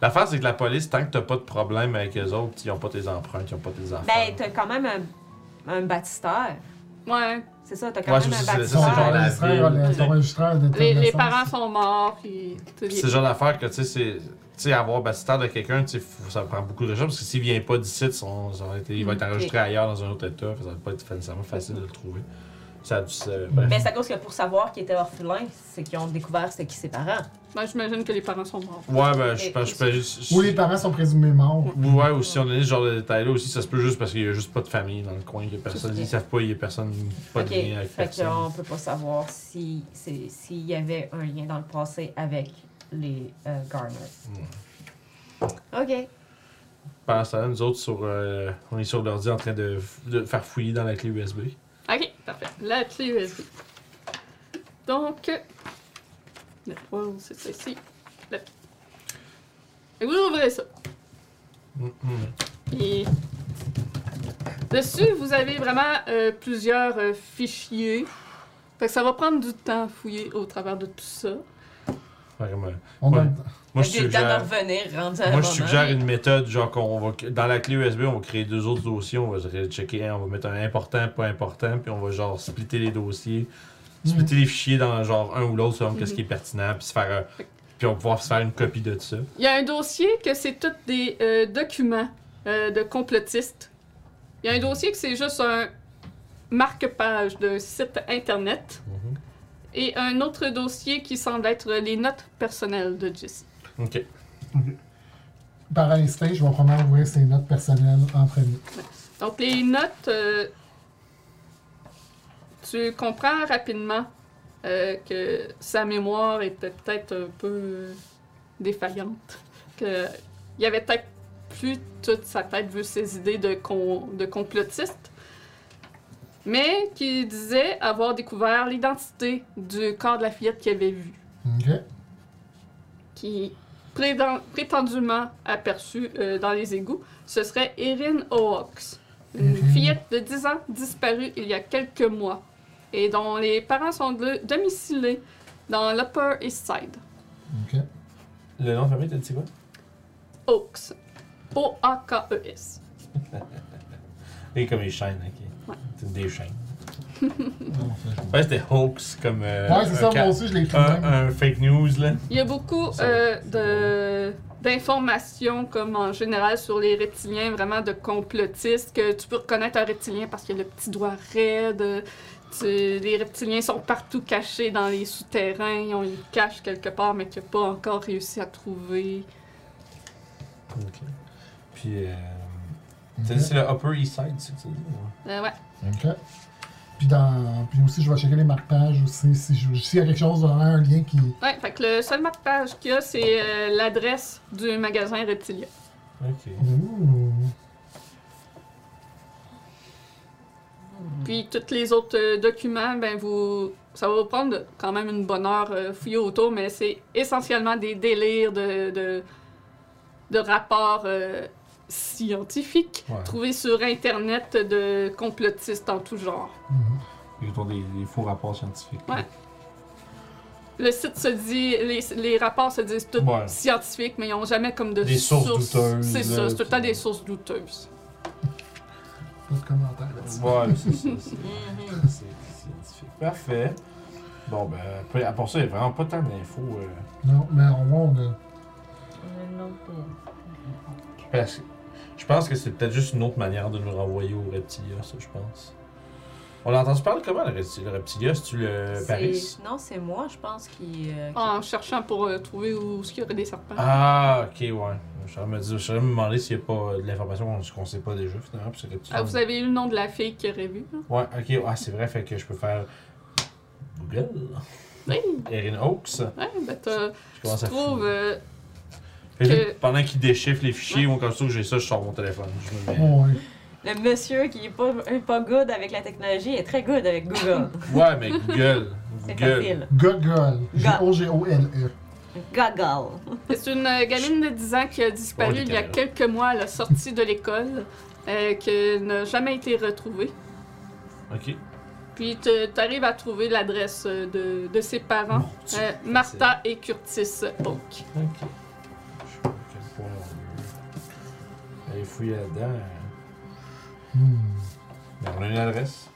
L'affaire, c'est que la police, tant que t'as pas de problème avec eux autres, ils ont pas tes empreintes, ils ont pas tes affaires. Ben, t'as quand même un, un baptistère. Ouais, C'est ça, t'as quand Ouais, même un ça, c'est genre la les, les parents sont morts, puis... C'est le genre d'affaire que, tu sais, c'est. Tu sais, avoir baptistère de quelqu'un, ça prend beaucoup de recherche parce que s'il vient pas d'ici, son- ça va être- il va être enregistré ailleurs dans un autre état, ça va pas être nécessairement facile de le trouver. Ça a ça- bref. Mais c'est à cause que pour savoir qu'il était orphelin, c'est qu'ils ont découvert c'était qui ses parents. ben, j'imagine que les parents sont morts. Ouais, ben, je pense juste. Ou les parents sont présumés morts. Ouais, ou si on a ce genre de détails-là aussi, ça se peut juste parce qu'il y a juste pas de famille dans le coin, il y a personne, ils savent pas, il y a personne, pas de lien avec fait personne. qu'on peut pas savoir si s'il y avait un lien dans le passé avec les euh, Garner. Ok. Pendant ce temps-là, nous autres, sur, euh, on est sur l'ordi en train de, de faire fouiller dans la clé USB. Ok, parfait. La clé USB. Donc, le wow, c'est ça ici. Et vous ouvrez ça. Et dessus, vous avez vraiment euh, plusieurs euh, fichiers. Fait que ça va prendre du temps à fouiller au travers de tout ça. Vraiment. On a-. Moi, je suggère, revenir moi, je suggère une méthode, genre qu'on va, dans la clé USB, on va créer deux autres dossiers, on va se checker, un, on va mettre un important, pas important, puis on va genre splitter les dossiers, splitter les fichiers dans genre un ou l'autre selon qu'est-ce qui est pertinent, puis se faire, euh, puis on va pouvoir se faire une copie de ça. Il y a un dossier que c'est tous des euh, documents euh, de complotistes. Il y a un dossier que c'est juste un marque-page d'un site internet. Et un autre dossier qui semble être les notes personnelles de Jesse. Ok. Par instinct, je vais probablement ouvrir ses notes personnelles en premier. Donc les notes, euh, tu comprends rapidement euh, que sa mémoire était peut-être un peu euh, défaillante. Que il avait peut-être plus toute sa tête vu ses idées de, con- de complotiste. Mais qui disait avoir découvert l'identité du corps de la fillette qu'il avait vu. Ok. qui prétendument aperçu euh, dans les égouts, ce serait Erin Hawks, une Mhm. fillette de 10 ans disparue il y a quelques mois et dont les parents sont de- domicilés dans l'Upper East Side. Ok. Le nom de famille, t'as dit quoi? Hawks. O-A-K-E-S. [laughs] Et comme les chaînes, ok. Ouais. C'est des chaînes. Ouais, c'était hoax comme. euh, Ouais, c'est un ça, moi aussi, je l'ai écrit un, fake news, là. Il y a beaucoup euh, de d'informations comme en général sur les reptiliens, vraiment de complotistes, que tu peux reconnaître un reptilien parce qu'il a le petit doigt raide. Tu- les reptiliens sont partout cachés dans les souterrains, ils ont une cache quelque part, mais qu'il n'a pas encore réussi à trouver. Ok. Puis, euh, t'as dit c'est le Upper East Side, c'est ça? que tu dis, ouais? Euh, ouais. Ok. Puis, dans... Puis aussi, je vais checker les marque-pages aussi. Si je- S'il y a quelque chose, vraiment un lien qui. Ouais, fait que le seul marque-page qu'il y a, c'est euh, l'adresse du magasin Reptilia. Ok. Ouh. Puis tous les autres euh, documents, ben vous, ça va vous prendre quand même une bonne heure euh, fouiller autour, mais c'est essentiellement des délires de, de, de rapports euh, scientifiques Ouais. trouvés sur Internet de complotistes en tout genre. Mhm. Autour des, des faux rapports scientifiques. Ouais. Le site se dit, les, les rapports se disent Ouais. scientifiques, mais ils n'ont jamais comme de Des sources douteuses, C'est ça, c'est tout le temps des sources douteuses. [laughs] Pas de commentaires là-dessus. Ouais, c'est ça. c'est- [laughs] Mhm. C'est scientifique. Parfait. Bon, ben, après, à part ça, il n'y a vraiment pas tant d'infos. euh, Non, mais au moins, on a. Euh, parce que je pense que c'est peut-être juste une autre manière de nous renvoyer au Reptilia, ça, je pense. On l'a entendu parler comment, le Reptilia? Le Reptilia, c'est-tu le Paris? Non, c'est moi, je pense, qui. euh, qui- En cherchant pour euh, trouver où il y aurait des serpents. Ah, ok, ouais. Je serais me, dire- je me demander s'il n'y a pas de l'information qu'on qu'on sait pas déjà, finalement. Puis. Ah, vous avez eu le nom de la fille qui aurait vu. là? Ouais, ok, ah, c'est vrai, fait que je peux faire Google. Oui, Erin Hawks. ouais, ben tu commence à trouves euh, que Pendant qu'il déchiffre les fichiers, ou quand que j'ai ça, je sors mon téléphone. Je me mets- Ouais. Le monsieur qui est pas, pas good avec la technologie est très good avec Google. [laughs] Ouais, mais Google. [laughs] C'est Gueule. facile. Gogol. Go- G-O-G-O-L-E. Goggle. C'est une euh, gamine de 10 ans qui a disparu Oh, il y a quelques mois à la sortie de l'école, euh, qui n'a jamais été retrouvée. Ok. Puis tu arrives à trouver l'adresse euh, de, de ses parents, euh, Martha et Curtis Oak. Ok. Aller fouiller là-dedans. Hmm. Ben, on a une adresse.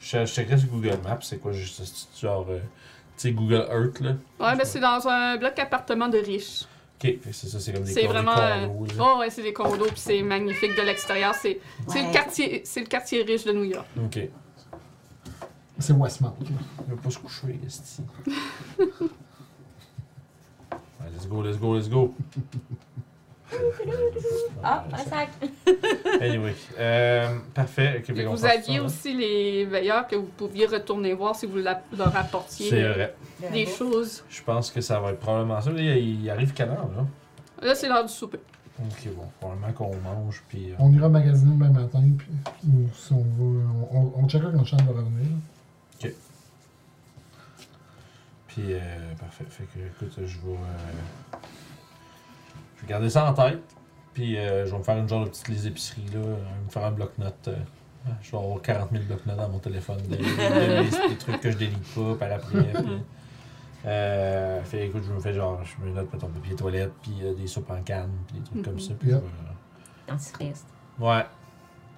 Je, je checkerais sur Google Maps, c'est quoi, juste c'est genre, euh, tu sais, Google Earth, là. Ouais, ben c'est dans un bloc appartement de riches. Ok, c'est ça, c'est comme des C'est vraiment. euh, condos, là. Oh, ouais, c'est des condos, puis c'est magnifique de l'extérieur. C'est c'est Ouais. le quartier, c'est le quartier riche de New York. Ok. C'est Westmount. Il va pas se coucher, esti. [laughs] Ouais, let's go, let's go, let's go. [laughs] Ah, un sac. Anyway, euh, parfait. Ok, qu'on vous aviez ça, aussi les veilleurs que vous pouviez retourner voir si vous la- leur apportiez C'est euh, vrai. des choses. Je pense que ça va être probablement ça. Il, il arrive quelle heure, là? Là, c'est l'heure du souper. Ok, bon, probablement qu'on mange, puis. euh, On ira magasiner demain matin, puis ou si on va. On, on, on checkera quand va revenir. Puis, euh, parfait. Fait que, écoute, je vais. Je vais garder ça en tête. Puis, euh, je vais me faire une genre de petite liste d'épicerie, là. euh, Me faire un bloc-notes. euh, je vais avoir 40 000 bloc-notes dans mon téléphone. Des, des- des- des trucs que je délite pas par après. puis, euh, fait écoute, je me fais genre. Je me note, mettons, papier toilette, puis euh, des soupes en canne, puis des trucs comme ça. Puis, Yep. euh, Antichrist. ouais.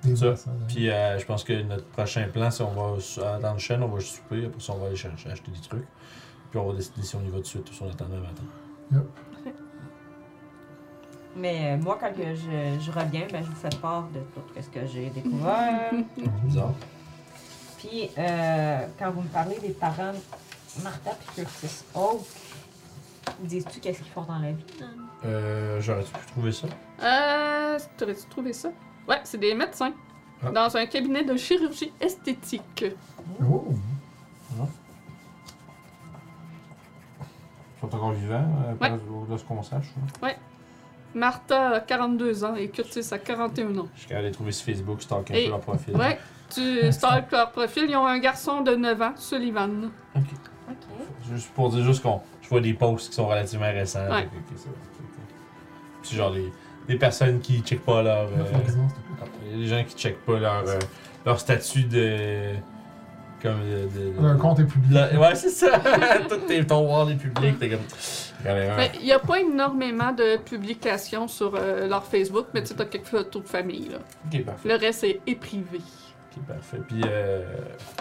Des Ça. là. Puis euh, je pense que notre prochain plan, c'est on va dans le chaîne, on va souper, après ça on va aller chercher, acheter des trucs. Puis on va décider si on y va tout de suite ou si on attend demain matin. Mais euh, moi, quand que je, je reviens, ben, je vous fais part de tout ce que j'ai découvert. C'est [laughs] bizarre. Puis, euh, quand vous me parlez des parents de Martha et Curtis Oak, dis-tu qu'est-ce qu'ils font dans la vie? Euh, J'aurais-tu pu trouver ça? Euh. T'aurais-tu trouvé ça? Ouais, c'est des médecins. Ah. Dans un cabinet de chirurgie esthétique. Oh! Ils sont encore vivants, euh, Ouais. de ce qu'on sache. hein. Martha a 42 ans et Curtis a 41 ans. Je suis les trouver sur Facebook, stalker un Et- peu leur profil. Ouais, tu stalk leur profil. Ils ont un garçon de 9 ans, Sullivan. Ok. OK. Juste pour dire juste qu'on. Je vois des posts qui sont relativement récents. Ouais. Fait que, ok, ça va. Puis c'est genre des, des personnes qui checkent pas leur. euh, des gens qui checkent pas leur, euh, leur statut de. Comme de. de- de- Un compte est public. La- ouais, c'est ça! [laughs] Tout tes, ton wall est public, t'es comme. Il n'y a pas énormément de publications sur euh, leur Facebook, mais tu sais, t'as quelques photos de famille. Là. Ok, parfait. Le reste est, est privé. Ok, parfait. Puis, euh,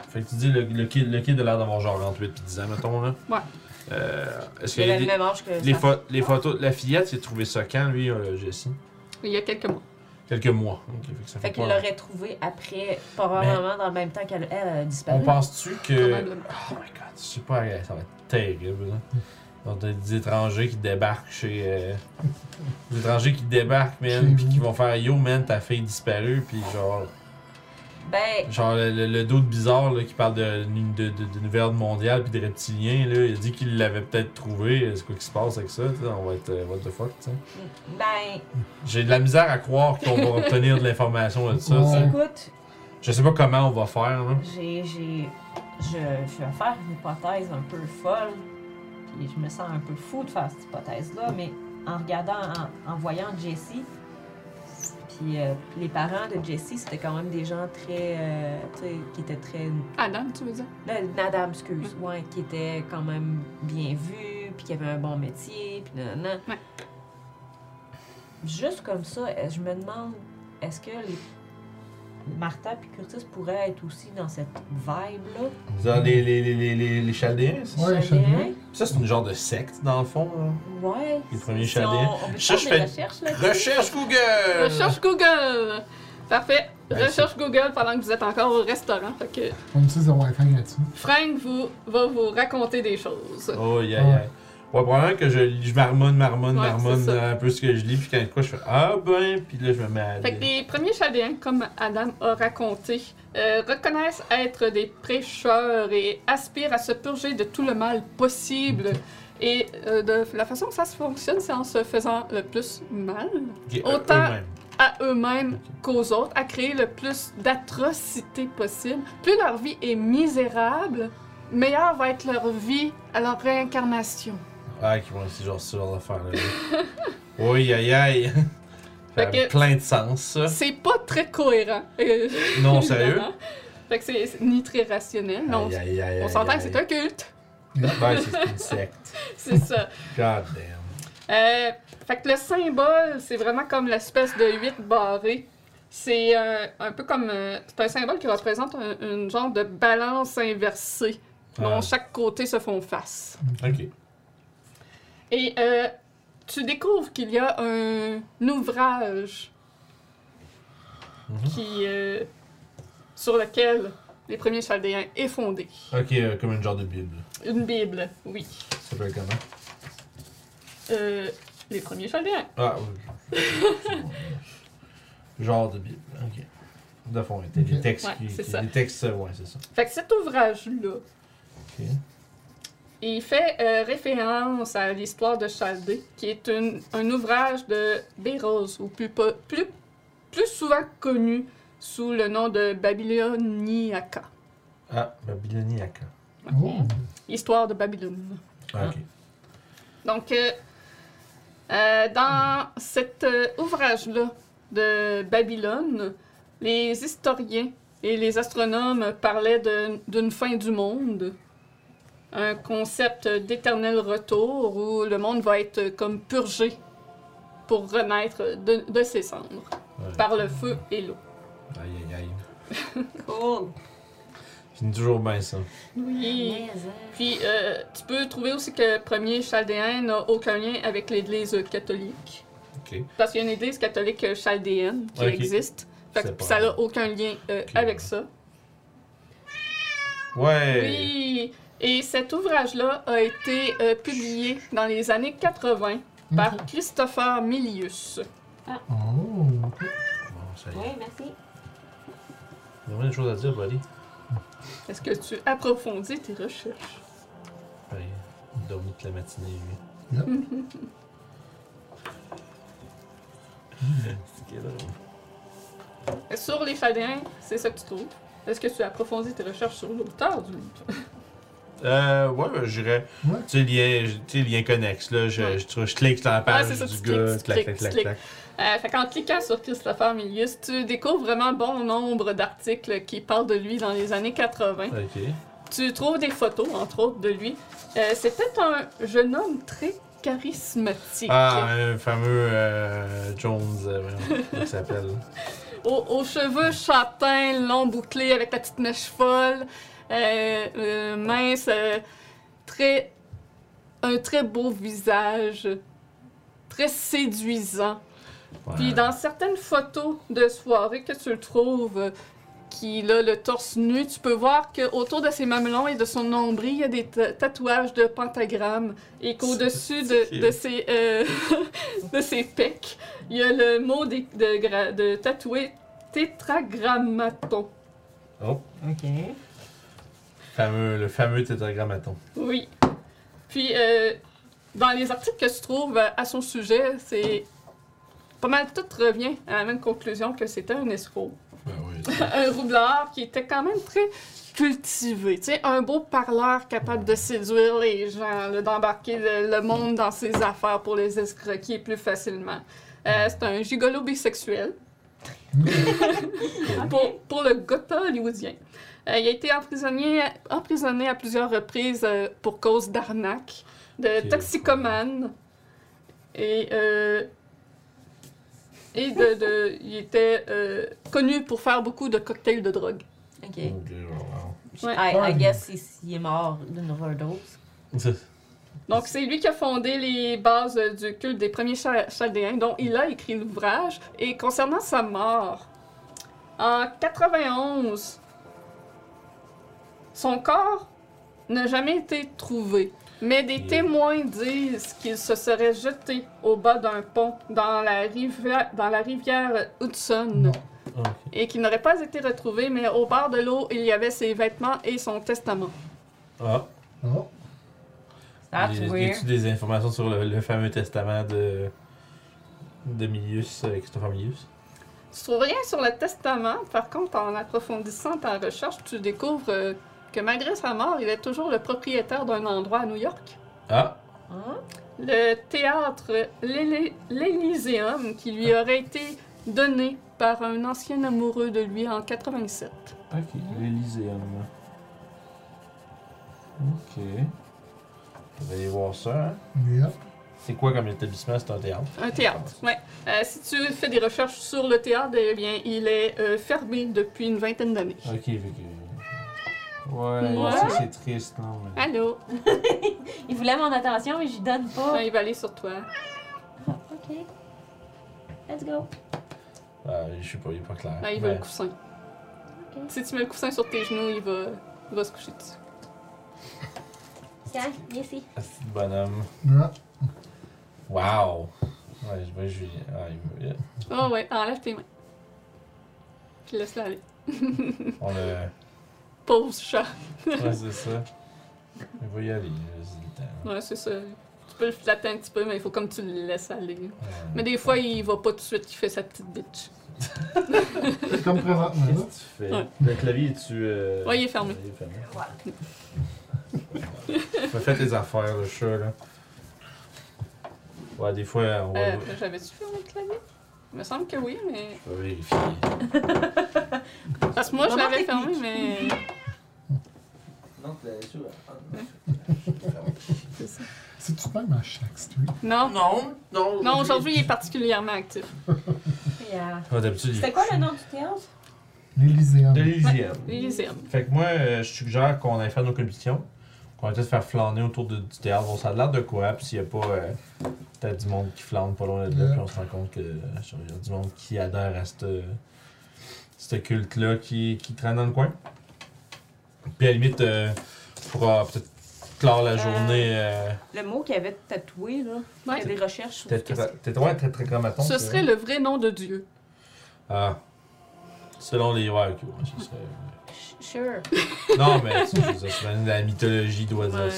fait que tu dis, le, le, kid, le kid a l'air d'avoir genre 28 puis 10 ans, mettons, là. Ouais. Euh, Est-ce Il qu'il y a les, pho- les photos. La fillette, il a trouvé ça quand, lui, euh, Jessie? Il y a quelques mois. Quelques mois. Fait que ça fait, Fait qu'il pas- l'aurait trouvé après, probablement dans le même temps qu'elle elle a disparu. On pense-tu que. Oh my god, je sais pas, ça va être terrible. Là. Donc, t'as des étrangers qui débarquent chez. euh, des étrangers qui débarquent, man, puis qui vont faire Yo, man, ta fille disparue, puis genre. Ben, Genre, le, le, le doute bizarre là, qui parle de, de, de, mondiale puis de reptiliens, là, il a dit qu'il l'avait peut-être trouvé. C'est quoi qui se passe avec ça? On va être. euh, what the fuck, tu sais? ben, J'ai de la misère à croire qu'on va obtenir de l'information de ça. Ouais. écoute, Je sais pas comment on va faire. Là. j'ai, j'ai, je, je vais faire une hypothèse un peu folle, puis je me sens un peu fou de faire cette hypothèse-là, mais en regardant, en, en voyant Jessie, puis euh, les parents de Jessie, c'était quand même des gens très, euh, tu sais, qui étaient très Adam, tu veux dire? Là, Nadam, excuse, ouais, qui était quand même bien vu, puis qui avait un bon métier, puis nanana. Ouais. Juste comme ça, euh, je me demande, est-ce que les Martha puis Curtis pourraient être aussi dans cette vibe-là? Genre les, les, les, les, les, les Chaldéens, c'est ça? Ouais, Chaldéens? Chaldéens. Ça, c'est une genre de secte, dans le fond. là. Ouais. Les premiers Si Chaldéens. On, on peut Ça, faire je fais- là Recherche Google! Recherche Google! Parfait. Ben, Recherche Google pendant que vous êtes encore au restaurant. Fait que On utilise le Wi-Fi gratuit. Frank vous, va vous raconter des choses. Oh, yeah, yeah. Ouais, probablement que je, je marmonne, marmonne, Ouais, marmonne un peu ce que je lis, puis quand quoi, je fais Ah ben, puis là, je me mets à. Fait que les premiers Chaldéens, comme Adam a raconté, euh, reconnaissent être des prêcheurs et aspirent à se purger de tout le mal possible. Et euh, de la façon que ça se fonctionne, c'est en se faisant le plus mal autant- à eux-mêmes qu'aux autres, à créer le plus d'atrocités possible. Plus leur vie est misérable, meilleure va être leur vie à leur réincarnation. Ah, qui vont essayer genre ce genre d'affaire là. oui, aïe aïe. [laughs] Fait que- plein de sens, ça. C'est pas très cohérent. euh, [laughs] Non, sérieux? Fait que c'est ni très rationnel, mais on, Aïe, aïe, aïe, on s'entend que c'est un culte. Ouais, c'est une secte. [laughs] C'est ça. God damn. Euh, fait que le symbole, c'est vraiment comme l'espèce de 8 barrés. C'est euh, un peu comme. euh, c'est un symbole qui représente un, une genre de balance inversée, dont Ah. chaque côté se font face. Ok. Et euh, tu découvres qu'il y a un ouvrage Mhm. qui, euh, sur lequel les premiers Chaldéens est fondé. Ok, euh, comme une genre de Bible. Une Bible, oui. Ça s'appelle comment? Euh, les premiers Chaldéens. Ah, oui. [laughs] genre de Bible. Ok. De fond, des textes Ouais, qui. Des textes, ouais, c'est ça. Fait que cet ouvrage-là, Ok. Il fait euh, référence à l'histoire de Chaldée, qui est une- un ouvrage de Béros, ou plus, po- plus, plus souvent connu sous le nom de Babyloniaka. Ah, Babyloniaca. Oh. Histoire de Babylone. Ah. Donc, euh, euh, dans cet ouvrage-là de Babylone, les historiens et les astronomes parlaient d'une fin du monde, un concept d'éternel retour où le monde va être comme purgé pour renaître de, de ses cendres Ouais. par le feu et l'eau. Aïe, aïe, aïe. [laughs] Cool. Finis toujours bien ça. Oui. Puis, euh, tu peux trouver aussi que le premier chaldéen n'a aucun lien avec l'Église catholique. Ok. Parce qu'il y a une église catholique euh, chaldéenne qui existe. Fait que ça n'a aucun lien euh, avec ça. Ouais. Oui! Et cet ouvrage-là a été euh, publié dans les années 80 par Ok. Christopher Milius. Oh, ok. Bon, ça y est. Oui, merci. Il y a vraiment des choses à dire, buddy. Est-ce que tu approfondis tes recherches? Ouais, il a dormi toute la matinée, lui. [laughs] C'est drôle. Sur les Chaldéens, c'est ça que tu trouves. Est-ce que tu as approfondi tes recherches sur l'auteur du livre? [laughs] Euh, ouais, je dirais. Ouais. Tu sais, lien, tu sais, lien connexe, là. Je, Ouais. je, je, clique sur la page Ouais, c'est ça, du tu gars, cliques, tu clac, cliques, clac, tu clac, cliques. clac. Euh, fait qu'en cliquant sur Christopher Milius, tu découvres vraiment bon nombre d'articles qui parlent de lui dans les années 80. Ok. Tu trouves des photos, entre autres, de lui. Euh, C'était un jeune homme très charismatique. Ah, un fameux euh, Jones, euh, comment il s'appelle. [laughs] Aux, aux cheveux châtains, longs bouclés, avec la petite mèche folle. Euh, euh, mince, euh, très. Un très beau visage. Très séduisant. Ouais. Puis dans certaines photos de soirée que tu le trouves, qui a le torse nu, tu peux voir qu'autour de ses mamelons et de son nombril, il y a des ta- tatouages de pentagrammes. Et qu'au-dessus de, de, ses, euh, [laughs] de ses pecs, il y a le mot de, gra- de tatoué tétragrammaton. Oh, OK. Fameux, le fameux tétragrammaton. Oui. Puis, euh, dans les articles que tu trouves euh, à son sujet, c'est pas mal tout revient à la même conclusion que c'était un escroc. Ben oui. [laughs] un roublard qui était quand même très cultivé. Tu sais, un beau parleur capable de séduire les gens, d'embarquer le, le monde dans ses affaires pour les escroquer plus facilement. Euh, c'est un gigolo bisexuel [laughs] pour, pour le gotha hollywoodien. Euh, il a été emprisonné, emprisonné à plusieurs reprises euh, pour cause d'arnaque, de Ok. toxicomane et euh, et de, de- il était euh, connu pour faire beaucoup de cocktails de drogue. OK. Ok, wow. Ouais. I, I guess il, il est mort d'une overdose. Donc c'est lui qui a fondé les bases du culte des premiers Cha- Chaldéens, dont il a écrit l'ouvrage. Et concernant sa mort, en 91, son corps n'a jamais été trouvé. Mais des Yeah. témoins disent qu'il se serait jeté au bas d'un pont dans la rivière, dans la rivière Hudson. Ok. et qui n'aurait pas été retrouvé, mais au bord de l'eau, il y avait ses vêtements et son testament. Ah, Oh. That's y a-tu des informations sur le, le fameux testament de, de Milius, euh, Christopher Milius? Tu trouves rien sur le testament? Par contre, en approfondissant ta recherche, tu découvres euh, que malgré sa mort, il est toujours le propriétaire d'un endroit à New York. Ah, Hein? Le théâtre l'Elyséum, qui lui aurait été donné par un ancien amoureux de lui en 87. ok, l'Elyséum. Ok. Va aller voir ça, hein. Yeah. C'est quoi comme établissement? C'est un théâtre? Un théâtre, ouais. Euh, si tu fais des recherches sur le théâtre, eh bien, il est euh, fermé depuis une vingtaine d'années. Ok, que. Ouais, Ouais. ça c'est triste, non? Mais... Allô? [laughs] Il voulait mon attention, mais je lui donne pas. Il va aller sur toi. Ok. Let's go. Ah, je sais pas, il est pas clair. Ah, il veut le coussin. Si tu mets le coussin sur tes genoux, il va, il va se coucher dessus. Tiens, viens ici. Ah, c'est bonhomme. Yeah. Wow! Ouais, je vois Julien. Ah, il veut. Oh ouais, enlève tes mains. Puis laisse-le aller. On le. Pauvre chat. Ouais, [laughs] c'est ça. Il va y aller. temps. Ouais, c'est ça. Tu peux le flatter un petit peu, mais il faut comme tu le laisses aller. Ouais. Mais des fois, il va pas tout de suite, il fait sa petite bitch. Comme présentement, là. Qu'est-ce que tu fais? Ouais. Le clavier, es-tu. Euh... Ouais, il est fermé. Il est fermé. Fais fait tes affaires, le chat, là. Ouais, des fois, on va, Euh, J'avais-tu fermé le clavier? Il me semble que oui, mais. on va vérifier. [laughs] Parce que moi, je l'avais fermé, mais. Non, tu l'avais su. C'est ça. C'est-tu même à chaque street? Non. Non, non. Non, aujourd'hui, il est particulièrement actif. [laughs] Euh, Ah, C'était quoi le nom du théâtre? L'Elyséum. De l'Elysium. L'Elyséum. Fait que moi, euh, je suggère qu'on aille faire nos compétitions. Qu'on va peut-être faire flâner autour de- du théâtre. Bon, ça a l'air de quoi, puis s'il y a pas euh, peut-être du monde qui flâne pas loin de là, Yeah. puis on se rend compte que euh, il y a du monde qui adhère à ce ce culte-là qui, qui traîne dans le coin. Puis à la limite, euh, on pourra peut-être clore la journée. Euh, Le mot qu'il avait tatoué, là. Il y a des recherches sur Peut-être ce que c'est. peut-être- ouais, très très grammaton. Ce c'est serait vrai. le vrai nom de Dieu. Ah. Selon les. Ouais, ok, ouais, ce serait- Sure. [laughs] Non, mais tu sais, je la mythologie doit dire Ouais,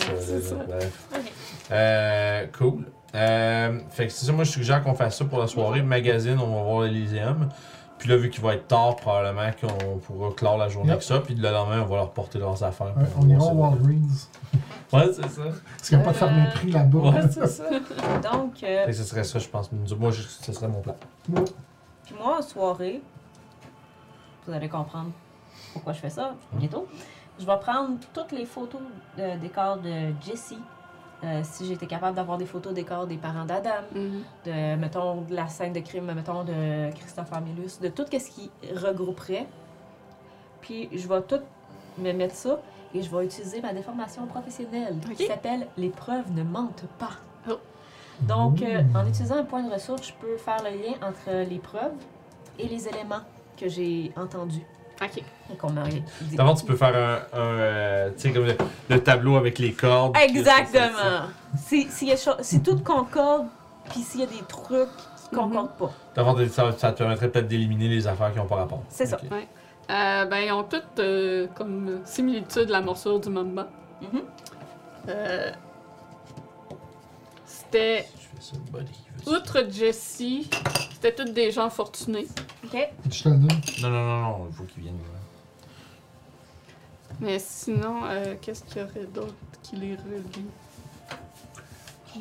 ça. bref. Euh, cool. Euh, fait que c'est ça, moi je suggère qu'on fasse ça pour la soirée. Magazine, on va voir l'Elysium. Puis là, vu qu'il va être tard, probablement qu'on pourra clore la journée Yep. avec ça. Puis le lendemain, on va leur porter leurs affaires. Ouais, on ira va au. Walgreens. [laughs] Ouais, c'est ça. Parce qu'il n'y a pas de fermier prix là-bas. Ouais, c'est ça. [laughs] Donc, euh, Fait que ce serait ça, je pense. Moi, je- ce serait mon plan. puis moi, en soirée, vous allez comprendre pourquoi je fais ça bientôt. Je vais prendre toutes les photos euh, des corps de Jessie. Euh, si j'étais capable d'avoir des photos des corps des parents d'Adam, Mhm. de, mettons, de la scène de crime, mettons, de Christopher Milus, de tout ce qui regrouperait. Puis je vais tout me mettre ça et je vais utiliser ma déformation professionnelle qui s'appelle Les preuves ne mentent pas. Oh. Donc, euh, en utilisant un point de ressource, je peux faire le lien entre les preuves et les éléments que j'ai entendus Ok. D'abord, tu peux faire un. un, euh, tu sais, comme le, le tableau avec les cordes. Exactement. Si, s'il y a cho- si tout concorde, puis s'il y a des trucs qui Mhm. concordent pas. D'abord, ça, ça te permettrait peut-être d'éliminer les affaires qui n'ont pas rapport. C'est ça. Euh, ben, ils ont toutes euh, comme similitude la morsure du mamba. Mhm. Euh, C'était, outre Jessie, c'était toutes des gens fortunés. OK? Je te le donne. Non, non, non, non, il faut qu'ils viennent. là. Mais sinon, euh, qu'est-ce qu'il y aurait d'autre qui les relie? Hmm.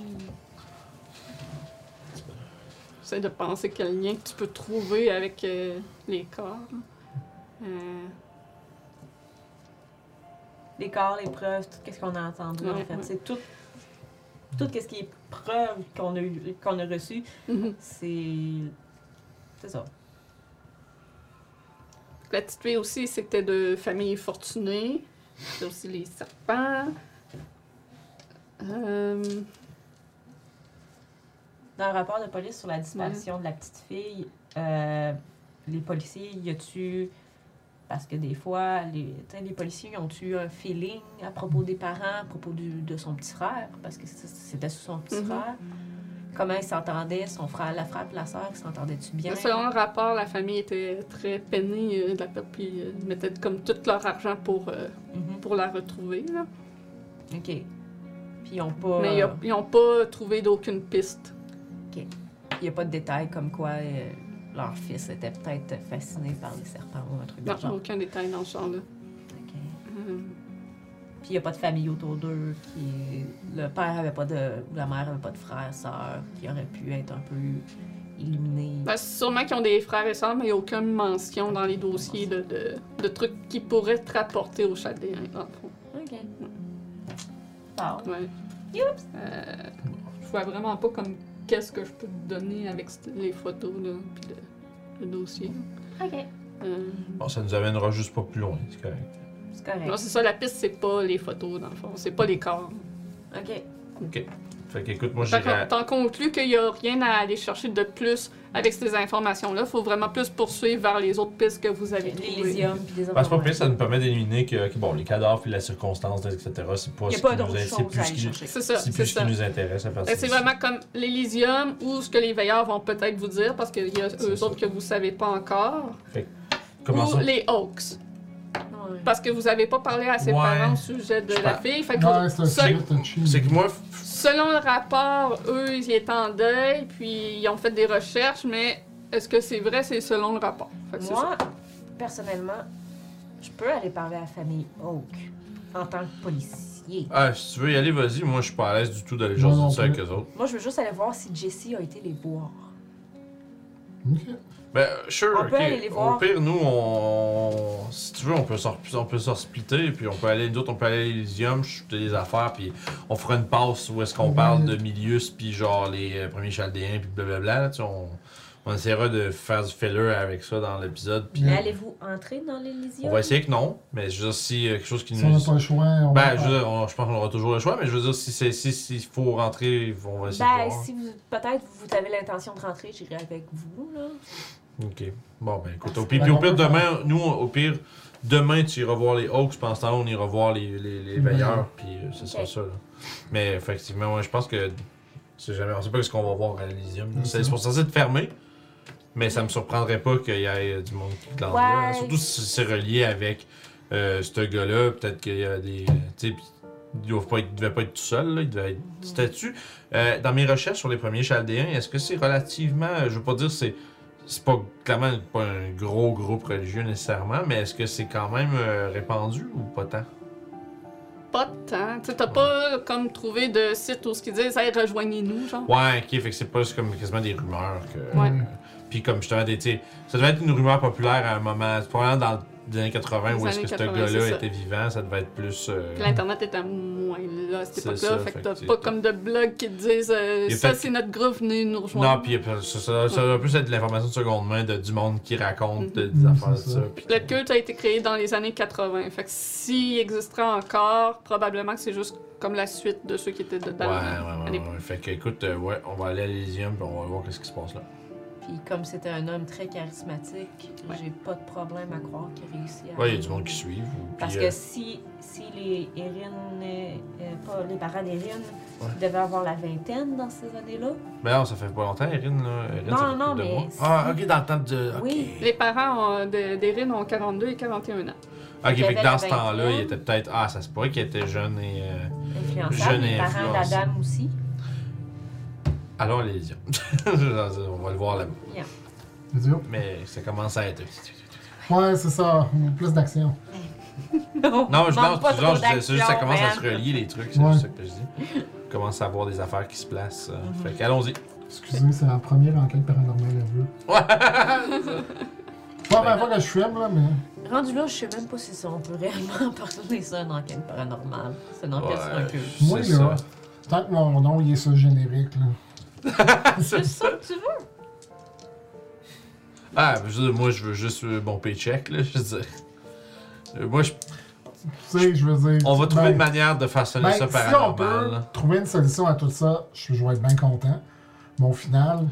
J'essaie de penser quel lien que tu peux trouver avec euh, les corps. Euh, Les corps, les preuves, tout ce qu'on a entendu, en Ouais, fait. ouais. C'est tout, tout ce qui est preuve qu'on a, eu- qu'on a reçu, mhm. c'est... C'est ça. La petite fille aussi, c'était de famille fortunée. C'est aussi les serpents. Euh, Dans le rapport de police sur la disparition de la petite fille, euh, les policiers, y a-tu... Parce que des fois, les, les policiers ont eu un feeling à propos des parents, à propos du- de son petit frère, parce que c'était son petit Mhm. frère. Comment ils s'entendaient, son frère, la frère et la sœur, ils s'entendaient-tu bien? Selon le rapport, la famille était très peinée euh, de la perte, puis euh, ils mettaient comme tout leur argent pour, euh, Mhm. pour la retrouver. là. OK. Puis ils n'ont pas... Mais ils n'ont pas trouvé d'aucune piste. Il n'y a pas de détails comme quoi euh, leur fils était peut-être fasciné par les serpents ou un truc de Non, genre? aucun détail dans ce genre-là. Ok. Puis il n'y a pas de famille autour d'eux. Qui... Le père avait pas de. ou La mère avait pas de frère, sœur, qui aurait pu être un peu illuminé. Ben, sûrement qu'ils ont des frères et sœurs, mais il n'y a aucune mention dans les dossiers de, de, de trucs qui pourraient te rapporter au châtelain, dans le fond. Ok. Ouais. Youps. Euh, je vois vraiment pas comme qu'est-ce que je peux te donner avec les photos, là, puis le, le dossier. Ok. Euh, Bon, ça nous amènera juste pas plus loin, c'est correct. C'est correct. non, c'est ça, la piste, c'est pas les photos, dans le fond. C'est pas les corps. Ok. Ok. Fait qu'écoute, moi Fait j'irai. qu'on- T'en conclus qu'il y a rien à aller chercher de plus avec ces informations-là. Il faut vraiment plus poursuivre vers les autres pistes que vous avez trouvées. L'Elysium puis les Ben, pas autres. pire, ça nous permet d'éliminer que, que, bon, les cadavres puis la circonstance, etc., c'est pas n'y ce pas qui nous c'est plus ce qui, chercher. C'est ça, c'est c'est plus ce ça. qui nous intéresse à Fait partir que C'est vraiment comme l'Elysium ou ce que les veilleurs vont peut-être vous dire parce qu'il y a eux ça. autres que vous savez pas encore. Comment ou ça? les Hawks. Ouais. Parce que vous avez pas parlé à ses Ouais. parents au sujet de Je la fille. Fait que Ouais, c'est que moi, selon le rapport, eux, ils étaient en deuil, puis ils ont fait des recherches, mais est-ce que c'est vrai? C'est selon le rapport? Fait que c'est ça. Moi, personnellement, je peux aller parler à la famille Oak en tant que policier. ah, si tu veux y aller, vas-y. Moi, je suis pas à l'aise du tout d'aller jaser ça avec eux autres. Moi, je veux juste aller voir si Jessie a été les voir. Ok. Ben, sure, On peut aller les voir. Au pire, nous, on. Si tu veux, on peut s'en on peut s'en splitter, puis on peut aller, d'autres, on peut aller à l'Elysium, shooter des affaires, puis on fera une passe où est-ce qu'on Ouais. parle de Milius, puis genre les euh, premiers chaldéens, puis blablabla. Là, tu sais, on, on essaiera de faire du filler avec ça dans l'épisode, puis Mais allez-vous entrer dans l'Elysium? on va essayer que non, mais je veux dire, si euh, quelque chose qui Si on n'a nous. pas le choix, on Ben, va. je, veux dire, on- je pense qu'on aura toujours le choix, mais je veux dire, si c'est si, s'il faut rentrer, on va essayer Ben, de voir. si vous, peut-être vous avez l'intention de rentrer, j'irai avec vous, là. Ok. Bon, ben écoute, Ah, au pire, puis au pire, ça. demain, nous, au pire, demain, tu iras voir les Hawks, puis en ce temps on ira voir les, les, les veilleurs, puis euh, ce sera ça, là. Mais effectivement, ouais, je pense que. c'est jamais, on sait pas ce qu'on va voir à l'Elysium. là. Mhm. C'est pour censé être fermé, mais ça me surprendrait pas qu'il y ait du monde qui là. Ouais. Surtout si c'est relié avec euh, ce gars-là, peut-être qu'il y a des. Tu sais, puis il doit pas être- il devait pas être tout seul, là, il devait être statut. Euh, dans mes recherches sur les premiers chaldéens, est-ce que c'est relativement. Je veux pas dire c'est. C'est pas clairement pas un gros groupe religieux nécessairement, mais est-ce que c'est quand même euh, répandu ou pas tant? Pas tant. Tu sais, t'as pas comme trouvé de site où ce qu'ils disent, hey, rejoignez-nous, genre. Ouais, ok, fait que c'est pas comme quasiment des rumeurs que. Ouais. euh, puis comme je te dis, tu sais, ça devait être une rumeur populaire à un moment. C'est probablement dans les années 80 Les où est-ce que ce 80, gars-là était vivant, ça devait être plus. euh, l'Internet était moins là à cette époque-là. Fait fait que t'as pas comme de blogs qui te disent euh, ça c'est notre groupe, venez nous rejoindre. Non, puis ça, ça, ça doit plus être de l'information de seconde main de, du monde qui raconte de- des Mhm. affaires de ça. ça. puis- Le culte a été créé dans les années 80. Fait que s'il existerait encore, probablement que c'est juste comme la suite de ceux qui étaient Ouais, dedans. ouais, ouais, l'époque. ouais. Fait que écoute, euh, ouais, on va aller à l'Elysium puis on va voir qu'est-ce qui se passe là. Puis comme c'était un homme très charismatique, Ouais. j'ai pas de problème à croire qu'il réussit à... Ouais, il y a du monde qui suit. Parce puis, que euh, si, si les Erin, euh, euh, pas les parents d'Erin, Ouais. devaient avoir la vingtaine dans ces années-là, Ben non, ça fait pas longtemps, Erin, là. Non, non, mais Ah, ok, dans le temps de. Oui. Les parents d'Erin ont 42 et 41 ans. Ok, fait que dans ce temps-là, il était peut-être. Ah, ça se pourrait qu'il était jeune et. euh, Jeune et les parents d'Adam aussi. Allons à l'Elysium. [laughs] on va le voir là-bas. Idiot. Mais ça commence à être. Ouais, c'est ça. Plus d'action. [laughs] Non, je pense que c'est juste que ça commence à se relier les trucs, c'est Ouais. juste ça que je dis. On commence à avoir des affaires qui se placent. euh, Mhm. Fait qu'allons-y. Excusez, c'est la première enquête paranormale à Ouais! [laughs] Pas la première fois que je filme, là, mais. Rendu là, je sais même pas si ça, on peut réellement parler ça une enquête paranormale. C'est une enquête sur un Ouais. culte. Moi, là, ça. tant que mon nom il est sur le générique, là. [laughs] C'est ça que tu veux? Ah, je veux dire, moi, je veux juste euh, mon paycheck, là. Je veux dire. Euh, Moi, je- Tu sais, je veux dire. on va trouver ben, une manière de façonner ben, ça si on paranormal. peut là. trouver une solution à tout ça, je je vais être bien content. Mais au final,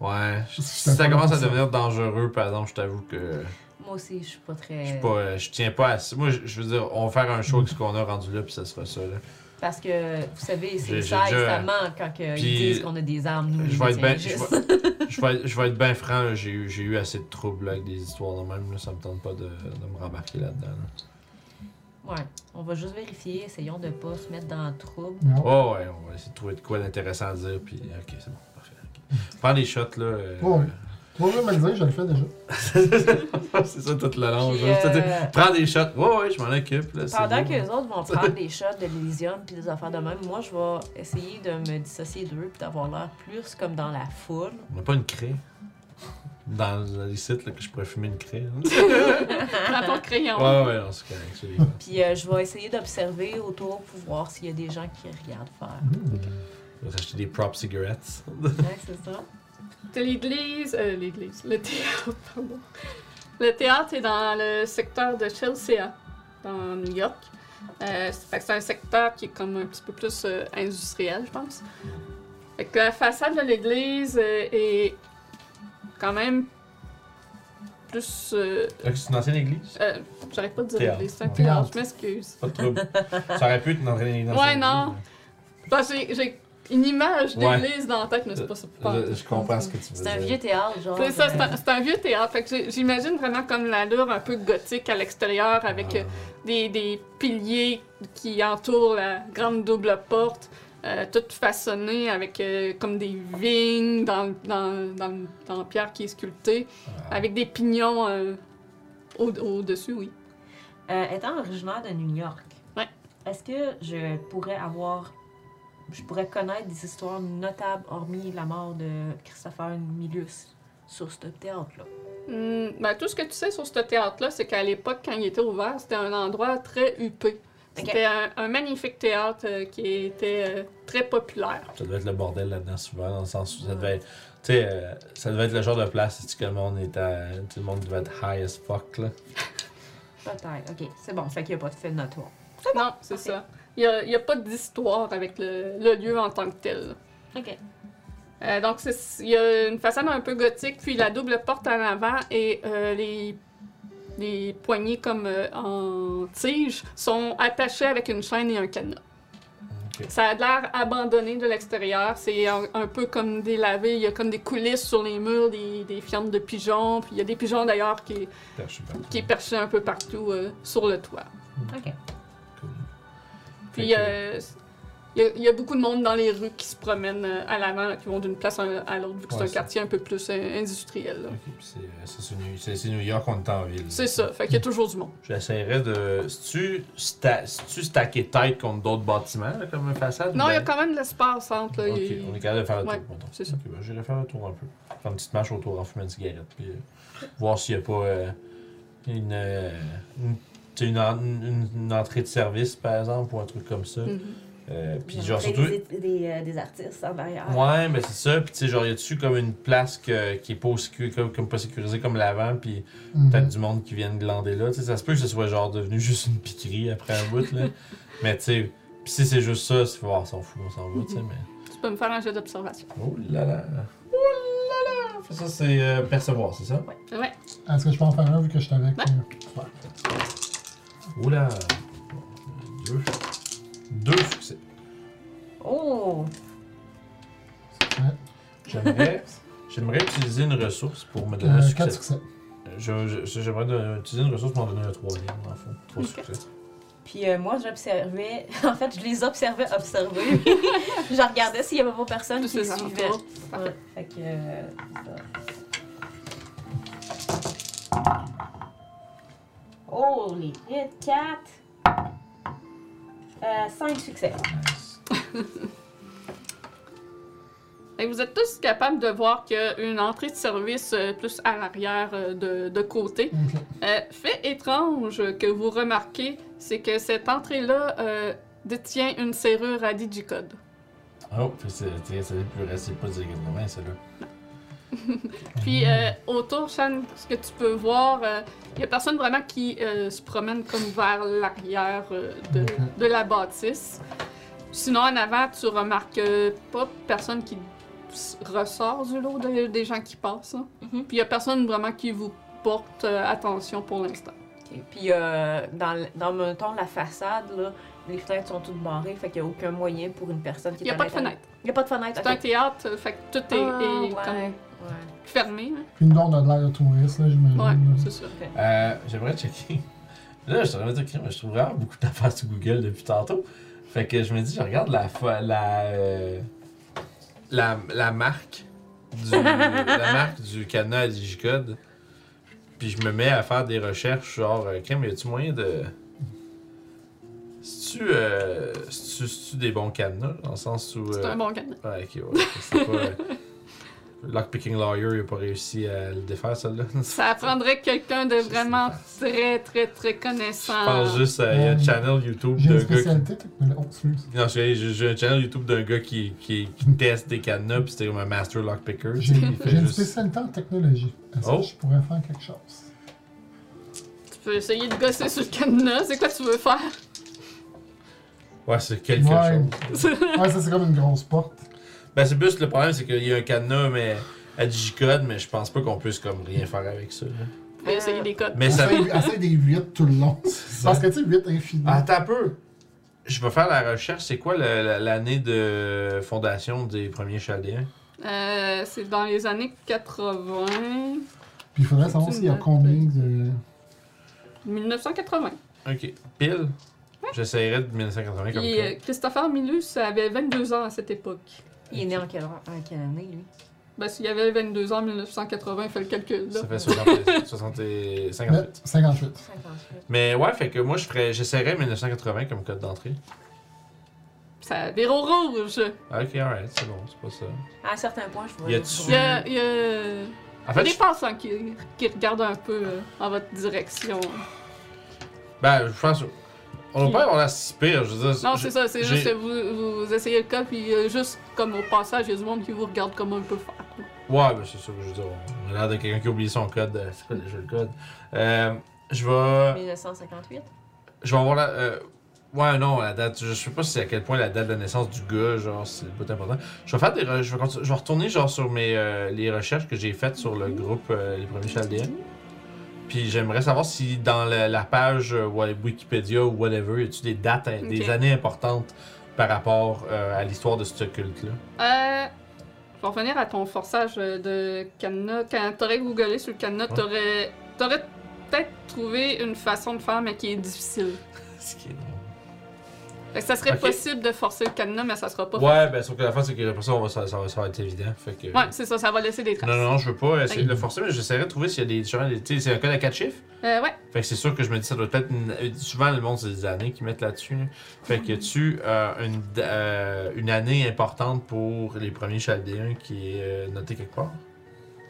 Ouais. Je- Si ça commence à devenir dangereux, par exemple, je t'avoue que Moi aussi, je suis pas très. je suis pas, je tiens pas à ça. Moi, je, je veux dire, on va faire un show avec ce qu'on a rendu là, puis ça sera ça, là. Parce que, vous savez, c'est ça déjà- extrêmement quand que Puis, ils disent qu'on a des armes, nous, Je vais être bien, je vais, [laughs] je vais, être- je vais être bien franc, j'ai eu, j'ai eu assez de troubles avec des histoires de même, là, ça me tente pas de, de me rembarquer là-dedans. là. Ouais, on va juste vérifier, essayons de pas se mettre dans le trouble. Oh ouais, on va essayer de trouver de quoi d'intéressant à dire, puis ok, c'est bon, parfait. Prends les shots, là. euh, me le dire, je le fais déjà. [laughs] c'est ça tout le long. Puis, je vais juste te dire, euh, Prends des shots. Ouais, ouais, je m'en occupe. Là, Pendant que les autres vont prendre des shots de l'Elysium puis des affaires de même, moi, je vais essayer de me dissocier d'eux puis d'avoir l'air plus comme dans la foule. On n'a pas une craie. Dans les sites là, que je pourrais fumer une craie. hein. [laughs] Prends ton crayon. ouais, ouais, correct. c'est les- Puis euh, je vais essayer d'observer autour pour voir s'il y a des gens qui regardent faire. Mmh. Je vais t'acheter des prop cigarettes. Ouais, c'est ça. [laughs] T'as l'église, euh, l'église, le théâtre, [laughs] pardon. Le théâtre est dans le secteur de Chelsea, dans New York. Euh, c'est fait que c'est un secteur qui est comme un petit peu plus euh, industriel, je pense. Fait que la façade de l'église euh, est quand même plus. C'est une ancienne église? euh, J'arrête pas de dire Théâtre. l'église, c'est un Théâtre. théâtre, je m'excuse. Pas de trouble. Ça aurait pu être une ancienne église. Ouais, non. Parce que j'ai- j'ai une image Ouais. d'église dans la tête, mais c'est pas ça. pas- Je, je comprends ce que tu veux C'est un vieux théâtre, genre. C'est ça, c'est euh, un, un vieux théâtre. Fait que j'imagine vraiment comme l'allure un peu gothique à l'extérieur avec Ah. euh, des, des piliers qui entourent la grande double porte, euh, toutes façonnées avec euh, comme des vignes dans, dans, dans, dans la pierre qui est sculptée, Ah. avec des pignons euh, au- au-dessus, oui. euh, étant originaire de New York, Ouais. est-ce que je pourrais avoir. Je pourrais connaître des histoires notables hormis la mort de Christopher Milius sur ce théâtre-là? Hum, ben, tout ce que tu sais sur ce théâtre-là, c'est qu'à l'époque, quand il était ouvert, c'était un endroit très huppé. C'était un, un magnifique théâtre euh, qui était euh, très populaire. Ça devait être le bordel là-dedans souvent, dans le sens où ça devait être. Tu sais, euh, ça devait être le genre de place où que le monde était. Tout le monde devait être high as fuck, là. [laughs] Peut-être. Ok, c'est bon. Fait qu'il n'y a pas de fait notoire. Non, c'est ça. Il n'y a, pas d'histoire avec le, le lieu en tant que tel. Ok. Euh, donc, il y a une façade un peu gothique, puis la double porte en avant et euh, les, les poignées comme euh, en tige sont attachées avec une chaîne et un cadenas. Ok. Ça a l'air abandonné de l'extérieur. C'est un, un peu comme délavé. Il y a comme des coulisses sur les murs, des, des fientes de pigeons. Puis il y a des pigeons d'ailleurs qui, qui est perché un peu partout euh, sur le toit. Ok. Puis que- euh, il y, a- il y a beaucoup de monde dans les rues qui se promènent euh, à l'avant, là, qui vont d'une place à l'autre, vu que Ouais, c'est un quartier un peu plus euh, industriel. là. Ok, puis c'est- New- c'est c'est New York, on est en ville. C'est ça, fait qu'il y a toujours du monde. J'essaierais de. Si stacké tête contre d'autres bâtiments, là, comme une façade? Non, il y a ben- quand même de l'espace entre. là, Ok, il- on est capable de faire le Ouais, tour. mettons. c'est ça. Ok, ben, j'irai faire le tour un peu. Faire une petite marche autour en fumant une cigarette. Puis euh, voir s'il n'y a pas euh, une, euh, tu une, en- une- une entrée de service, par exemple, ou un truc comme ça. Mhm. Euh, puis genre surtout. Des, des, euh, des artistes en arrière. Ouais, mais c'est ça. Puis tu sais, genre, y a-tu comme une place que- qui est pas, sécu- comme, comme pas sécurisée comme l'avant, puis Mhm. peut-être du monde qui vient de glander là. Tu sais, ça se peut que ce soit genre devenu [laughs] juste une piquerie après un bout, là. [laughs] mais tu sais, pis si c'est juste ça, c'est faut on s'en fout, on s'en va, tu sais, mais. Tu peux me faire un jeu d'observation. Oh là là. Oh là là. Ça, c'est euh, percevoir, c'est ça? Ouais. Est-ce que je peux en faire un vu que je suis avec. Ouais. ouais. Là. Deux. Deux succès. Oh! J'aimerais. J'aimerais utiliser une ressource pour me donner un Euh, succès. 4 succès. Je- je- J'aimerais utiliser une ressource pour m'en donner un troisième, dans le fond. Trois succès. Puis euh, moi, j'observais. [laughs] En fait, je les observais observer. [laughs] je regardais s'il y avait pas personne Tous qui les les suivait. alentours. Ouais, fait que. euh, ça. Oh, les hits, 4. Euh, 5 succès. [laughs] Nice. Et vous êtes tous capables de voir qu'il y a une entrée de service euh, plus à l'arrière euh, de, de côté. [laughs] Euh, fait étrange que vous remarquez, c'est que cette entrée-là euh, détient une serrure à digicode. Oh, puis c'est c'est- c'est plus resté pas dire 80, celle-là. [laughs] Puis euh, autour, Shan, ce que tu peux voir, il n'y a personne vraiment qui euh, se promène comme vers l'arrière euh, de, Ok. de la bâtisse. Sinon, en avant, tu remarques euh, pas personne qui ressort du lot de- des gens qui passent. hein. Mhm. Puis il n'y a personne vraiment qui vous porte euh, attention pour l'instant. Puis euh, dans, dans mettons, la façade, là, les fenêtres sont toutes barrées, fait qu'il n'y a aucun moyen pour une personne qui Il n'y a à pas de fenêtre. Il n'y a pas de fenêtre. C'est un théâtre, euh, fait que tout est, Ah, est ouais, comme ouais. fermé. hein. Puis nous, on a de l'air de touristes, là, j'imagine. Ouais, c'est ça. Euh, J'aimerais checker. [laughs] Là, je de dire, je trouve vraiment beaucoup d'affaires sur Google depuis tantôt. Fait que je me dis, je regarde la, fa- la, euh, la, la marque du, [laughs] la marque du cadenas à Digicode. Puis je me mets à faire des recherches, genre, euh, Crème, y a-tu moyen de. C'est-tu euh, c'est-tu- c'est-tu des bons cadenas, dans le sens où. C'est euh, un bon cadenas. Ouais, ok, ouais. C'est pas. euh, [laughs] Lockpicking Lawyer, il a pas réussi à le défaire, celle-là. [laughs] Ça prendrait quelqu'un de vraiment très, très, très connaissant. Je pense juste à il y a un channel YouTube J'ai d'un une gars qui. spécialité technologique. Oh. Non, j'ai un channel YouTube d'un gars qui, qui, qui teste des cadenas, puis c'était comme un master lockpicker. J'ai une spécialité en technologie. Est-ce Oh. que je pourrais faire quelque chose? Tu peux essayer de gosser sur le cadenas. C'est quoi tu veux faire? Ouais, c'est quelque Ouais. chose. [laughs] Ouais, ça c'est comme une grosse porte. Ben, c'est plus le problème, c'est qu'il y a un cadenas, mais à digicode, mais je pense pas qu'on puisse comme rien faire avec ça. là. Peux essayer des codes. Mais ça. Essaye, essaye des 8 tout le long. Parce que tu sais, 8 infini. Ah, Attends un peu. Je vais faire la recherche. C'est quoi l'année de fondation des premiers Chaldéens? Euh, c'est dans les années 80. Puis il faudrait savoir s'il y a combien de. 1980. Ok. Pile? J'essayerais de 1980 comme ça. euh, Christopher Milus avait 22 ans à cette époque. Il est né en quelle, en quelle année, lui? Ben, s'il avait 22 ans en 1980, fait le calcul, là. Ça fait 60, 60 et 58. Mais 58. 58. Mais ouais, fait que moi, je ferais, j'essaierais 1980 comme code d'entrée. Ça vire au rouge. Ok, alright, c'est bon, c'est pas ça. À un certain point, je. Y a-tu- Il y a, il y a En des fait, je, passants qui, qui regardent un peu euh, en votre direction. ben, je pense. On va pas avoir la si pire, je veux dire. Non, c'est ça, c'est juste que vous, vous essayez le code, puis euh, juste comme au passage, il y a du monde qui vous regarde comme un peu faire. Ouais, ben c'est ça que je veux dire. On a l'air de quelqu'un qui a oublié son code. euh, C'est quoi déjà le code? Euh, je vais. 1958. Je vais avoir la. euh, ouais, non, la date. Je sais pas si à quel point la date de naissance du gars, genre, c'est pas important. Je vais faire des. re- Je vais, continu- je vais retourner, genre, sur mes, euh, les recherches que j'ai faites sur le groupe euh, Les Premiers Chaldéens. Puis j'aimerais savoir si dans la, la page euh, Wikipédia ou whatever, y a-tu des dates, hein, des années importantes par rapport euh, à l'histoire de ce culte-là? Euh, vais revenir à ton forçage euh, de cadenas. Quand t'aurais googlé sur le cadenas, t'aurais, t'aurais peut-être trouvé une façon de faire, mais qui est difficile. [laughs] Ce qui est. Fait que ça serait possible de forcer le cadenas, mais ça sera pas Ouais, ben, sauf que la fin, c'est que après ça, on va, ça, ça va, ça va être évident. Fait que... Ouais, c'est ça, ça va laisser des traces. Non, non, non, je veux pas essayer Ok. de le forcer, mais j'essaierai de trouver s'il y a des. des- Tu sais, c'est un code à 4 chiffres. Euh, ouais. Fait que c'est sûr que je me dis, ça doit être. une- euh, souvent, le monde, c'est des années qu'ils mettent là-dessus. là. Fait que tu as une, d- euh, une année importante pour les premiers Chaldéens qui est euh, notée quelque part.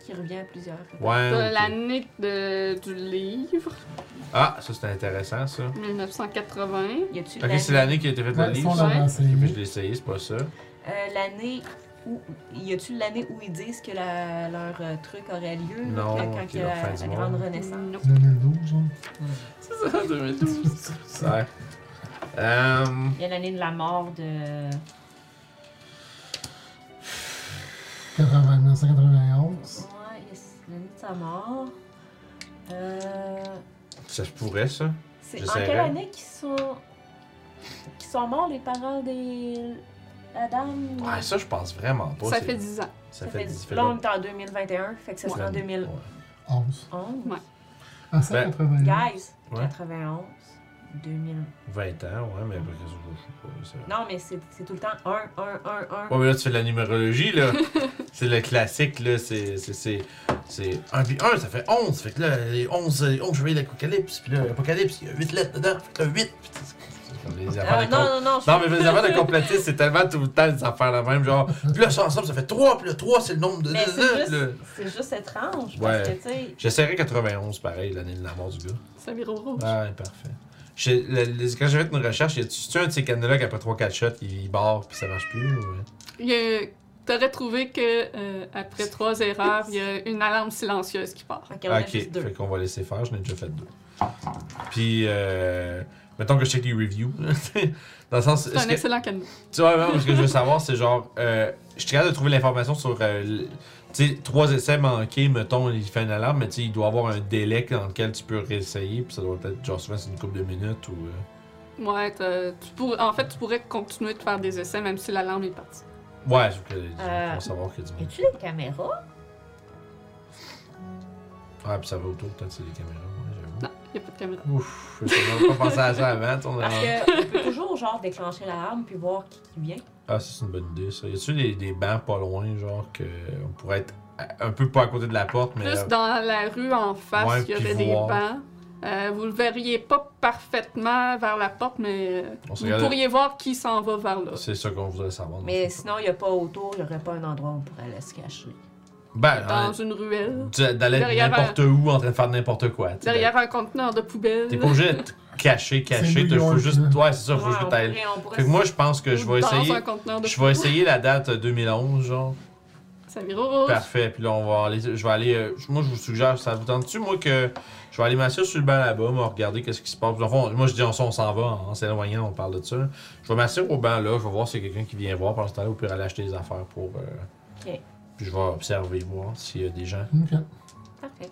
Qui revient à plusieurs. Ouais. T'as ok. l'année de- du livre, Ah, ça, c'est intéressant, ça. 1980. Y a-tu Ok, c'est l'année qui a été faite le Ouais, livre. ça? Puis je l'ai essayé, c'est pas ça. Euh, l'année où. Y a-tu l'année où ils disent que la- leur euh, truc aurait lieu? là, Non, quand ok, il y a la, fin du la monde. grande renaissance? Non. 2012, genre. C'est ça, 2012. ouais. Euh, Il y a l'année de la mort de. 80, 1991. Sa mort. Euh. ça se pourrait, ça. C'est en quelle année qu'ils sont. qu'ils sont morts, les parents des. La dame? Ouais, ça, je pense vraiment pas. Ça fait 10 ans. Ça fait 10 fait Là, on longtemps. est en 2021, fait que ça sera en Ouais. 2011. 11. Ouais. Ah, ça, Ben, 81. Guys, Ouais. 91, 2000. 20 ans, ouais, mais après, je sais pas. ça. Non, mais c'est tout le temps 1, 1, 1, 1. Ouais, mais là, tu fais de la numérologie, là. [laughs] c'est le classique, là. C'est. C'est. C'est. C'est 1 puis 1, ça fait 11. Fait que là, les 11, euh, 11 chevaliers d'Apocalypse. Puis là, l'Apocalypse, il y a 8 lettres dedans. Fait que là, 8. Puis c'est- c'est comme les affaires Ah, non, non, non, Non, mais les affaires de compléter, c'est tellement tout le temps des affaires la même. Genre, puis là, ça ensemble, ça fait 3. Puis là, 3, c'est le nombre de. C'est juste, là. c'est juste étrange, Ouais. J'essaierai 91, pareil, l'année de la mort du gars. Ça vire au rouge. Ah, ouais, parfait. Quand j'ai fait une recherche, y a-tu un de ces cadenas-là qu'après 3-4 shots, il barre puis ça marche plus? Ou... Il y a- T'aurais trouvé que euh, après trois erreurs, il y a une alarme silencieuse qui part. Ok, juste deux. fait qu'on va laisser faire, j'en ai déjà fait deux. Puis, euh, mettons que je check les reviews. [laughs] Dans le sens. C'est un que- excellent cadenas. Tu vois, vraiment, ce que je veux savoir, c'est genre. Euh, je suis capable de trouver l'information sur. Sais, trois essais manqués, mettons, il fait une alarme, mais tu sais, il doit avoir un délai dans lequel tu peux réessayer, puis ça doit être, genre, souvent, c'est une couple de minutes ou. euh, Ouais, t'as- tu pourrais- en fait, tu pourrais continuer de faire des essais même si l'alarme est partie. Ouais, je veux que- Euh, faut savoir qu'il y a du monde. Y a-tu des caméras? Ouais, puis ça va autour, peut-être, c'est les caméras, ouais, j'avoue. Il n'y a pas de caméra. Ouf, je pas pensé à ça avant. ton- Parce qu'on peut toujours, genre, déclencher l'alarme puis voir qui, qui vient. Ah, ça, c'est une bonne idée, ça. Y a-tu des, des bancs pas loin, genre, que on pourrait être un peu pas à côté de la porte, mais. Plus euh, dans la rue en face, Ouais, il y aurait puis des voir. bancs. Euh, vous le verriez pas parfaitement vers la porte, mais euh, vous pourriez voir qui s'en va vers là. C'est ça qu'on voudrait savoir. Mais sinon, il n'y a pas autour, il n'y aurait pas un endroit où on pourrait aller se cacher. Ben, Dans une ruelle, tu- d'aller n'importe où en train de faire n'importe quoi. derrière un conteneur de poubelle. T'es pas obligé [laughs] caché, caché. T'as- Faut juste. Ouais, c'est ça, faut Ouais, juste pourrait Fait que moi, je pense que je vais essayer. Je vais essayer la date euh, 2011, genre. Ça rouge. Parfait. Puis là, on va aller. Je vais aller. euh, moi, je vous suggère, ça vous tente-tu, moi, que je vais aller m'asseoir sur le banc là-bas, moi, regarder qu'est-ce qui se passe? Fond, moi, je dis, on, s'en- on s'en va en, en s'éloignant, on parle de ça. Je vais m'asseoir au banc là, je vais voir s'il y a quelqu'un qui vient voir pendant ce temps-là, ou puis aller acheter des affaires pour. euh, Ok. Puis je vais observer, voir s'il y a des gens. Ok. Parfait.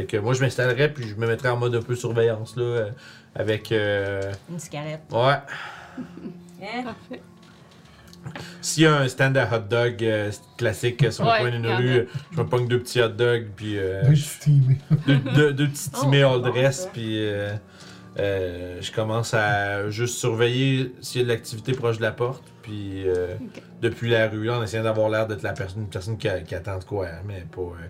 Fait que moi, je m'installerai, puis je me mettrai en mode un peu surveillance, là, euh, avec. euh, Une cigarette. Ouais. [laughs] Hein? S'il y a un stand à hot dog euh, classique euh, sur le coin d'une y en a. rue, euh, je me pogne deux petits hot dogs, puis. euh, Deux steamés. [laughs] deux, deux- deux petits Oh, timés all c'est bon, dress, ça. puis euh, euh, je commence à juste surveiller s'il y a de l'activité proche de la porte, puis euh, Ok. depuis la rue, là, en essayant d'avoir l'air d'être la personne, une personne qui, a- qui attend de quoi, hein, mais pas euh,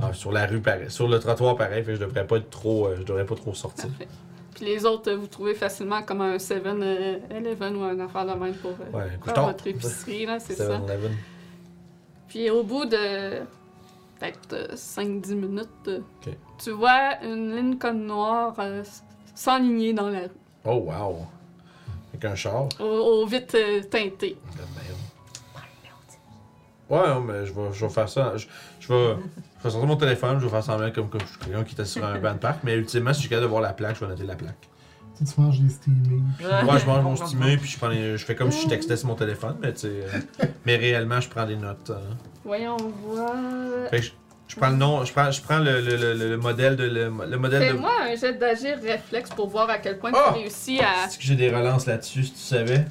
ah, sur la rue pareil, sur le trottoir pareil, fait que je devrais pas être trop, euh, je devrais pas trop sortir. Parfait. Puis les autres, euh, vous trouvez facilement comme un 7-Eleven ou un affaire de même pour euh, Ouais, faire votre épicerie, là, c'est ça. 7-Eleven. Puis au bout de peut-être euh, 5-10 minutes, euh, tu vois une Lincoln noire euh, s- s'enligner dans la rue, Oh wow! Avec un char. au, au vitre euh, teinté. Merde. Ouais, non, mais je vais, je vais faire ça. Je, je vais, je vais sortir mon téléphone, je vais faire semblant comme, comme je suis quelqu'un qui était sur un [laughs] banc de parc, mais ultimement, si je suis capable de voir la plaque, je vais noter la plaque. Tu sais, tu manges des steamés. Ouais, je mange mon [laughs] stimé, puis je, prends les- je fais comme si je textais sur mon téléphone, mais tu sais. euh, mais réellement, je prends des notes. hein. Voyons voir. Fait que je, je prends le nom, je prends, je prends le, le, le, le modèle de. Le, le modèle de. Fais-moi un jet d'agir réflexe pour voir à quel point Ah! tu réussis à, Est-ce que j'ai des relances là-dessus, si tu savais?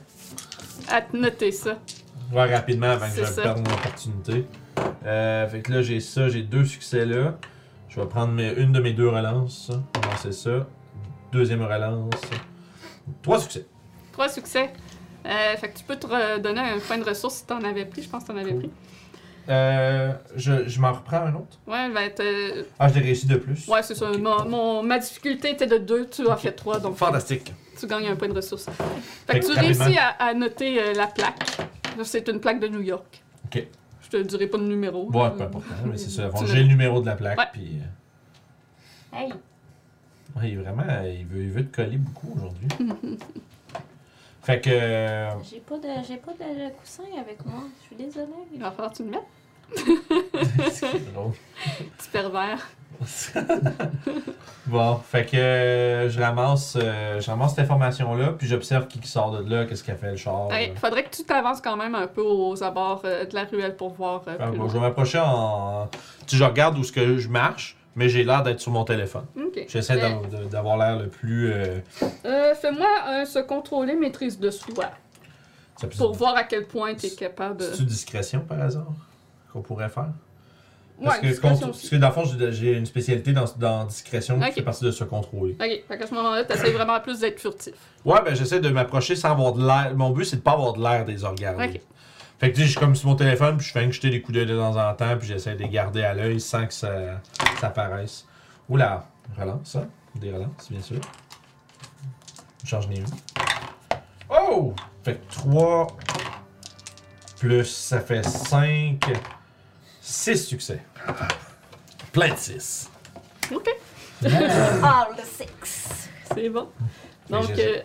à te noter ça. Ouais, rapidement avant que C'est je ça. perde mon opportunité. Euh, fait que là, j'ai ça, j'ai deux succès là. Je vais prendre mes- une de mes deux relances. lancer ça. Deuxième relance. Trois succès. Trois succès. Euh, fait que tu peux te redonner un point de ressource si t'en avais pris. Je pense que t'en avais Cool. pris. Euh, je je m'en reprends un autre? Ouais, elle va être. euh, Ah, je l'ai réussi de plus. Ouais, c'est ça. Ok. Mon, mon- ma difficulté était de 2, tu as fait 3, donc Fantastique. tu gagnes un point de ressources. Fait Fait que que tu rapidement. réussis à, à noter euh, la plaque. C'est une plaque de New York. Ok. Je te dirai pas le numéro. Ouais, peu importe. hein, Mais c'est ça. Bon, j'ai le numéro de la plaque. Ouais. Puis, euh, Hey! ouais, il est vraiment. Il veut, il veut te coller beaucoup aujourd'hui. [laughs] fait que. euh, J'ai pas de, j'ai pas de coussin avec moi. Je suis désolée. Il va falloir que tu le mettes. [laughs] c'est drôle. [laughs] Petit pervers. [laughs] Bon, fait que euh, je ramasse, euh, je ramasse cette information-là, puis j'observe qui, qui sort de là, qu'est-ce qu'a fait le char. Ouais, euh. faudrait que tu t'avances quand même un peu aux abords euh, de la ruelle pour voir. que plus bon, loin. je vais m'approcher en. Tu je regarde où ce que je marche, mais j'ai l'air d'être sur mon téléphone. J'essaie Euh, d'avoir- l'air le plus. Fais-moi un se contrôler maîtrise de soi. ça Pour voir à quel point tu es capable de. C'est-tu discrétion par hasard qu'on pourrait faire? Ouais, Parce que, discrétion contre- aussi. parce que dans le fond, j'ai une spécialité dans, dans discrétion qui fait partie de se contrôler. Ok, fait qu'à ce moment-là, t'essayes vraiment plus d'être furtif. Ouais, ben j'essaie de m'approcher sans avoir de l'air. Mon but, c'est de pas avoir de l'air des regarder. Ok. Fait que tu sais, je suis comme sur mon téléphone, puis je fais que jeter des coups d'œil de temps en temps, puis j'essaie de les garder à l'œil sans que ça, ça apparaisse. Oula, relance, ça. Des relances, bien sûr. Je change les Oh! Fait que 3 plus, ça fait 5. 6 succès. Plein de 6. Ok, All the six. c'est bon. Donc, euh,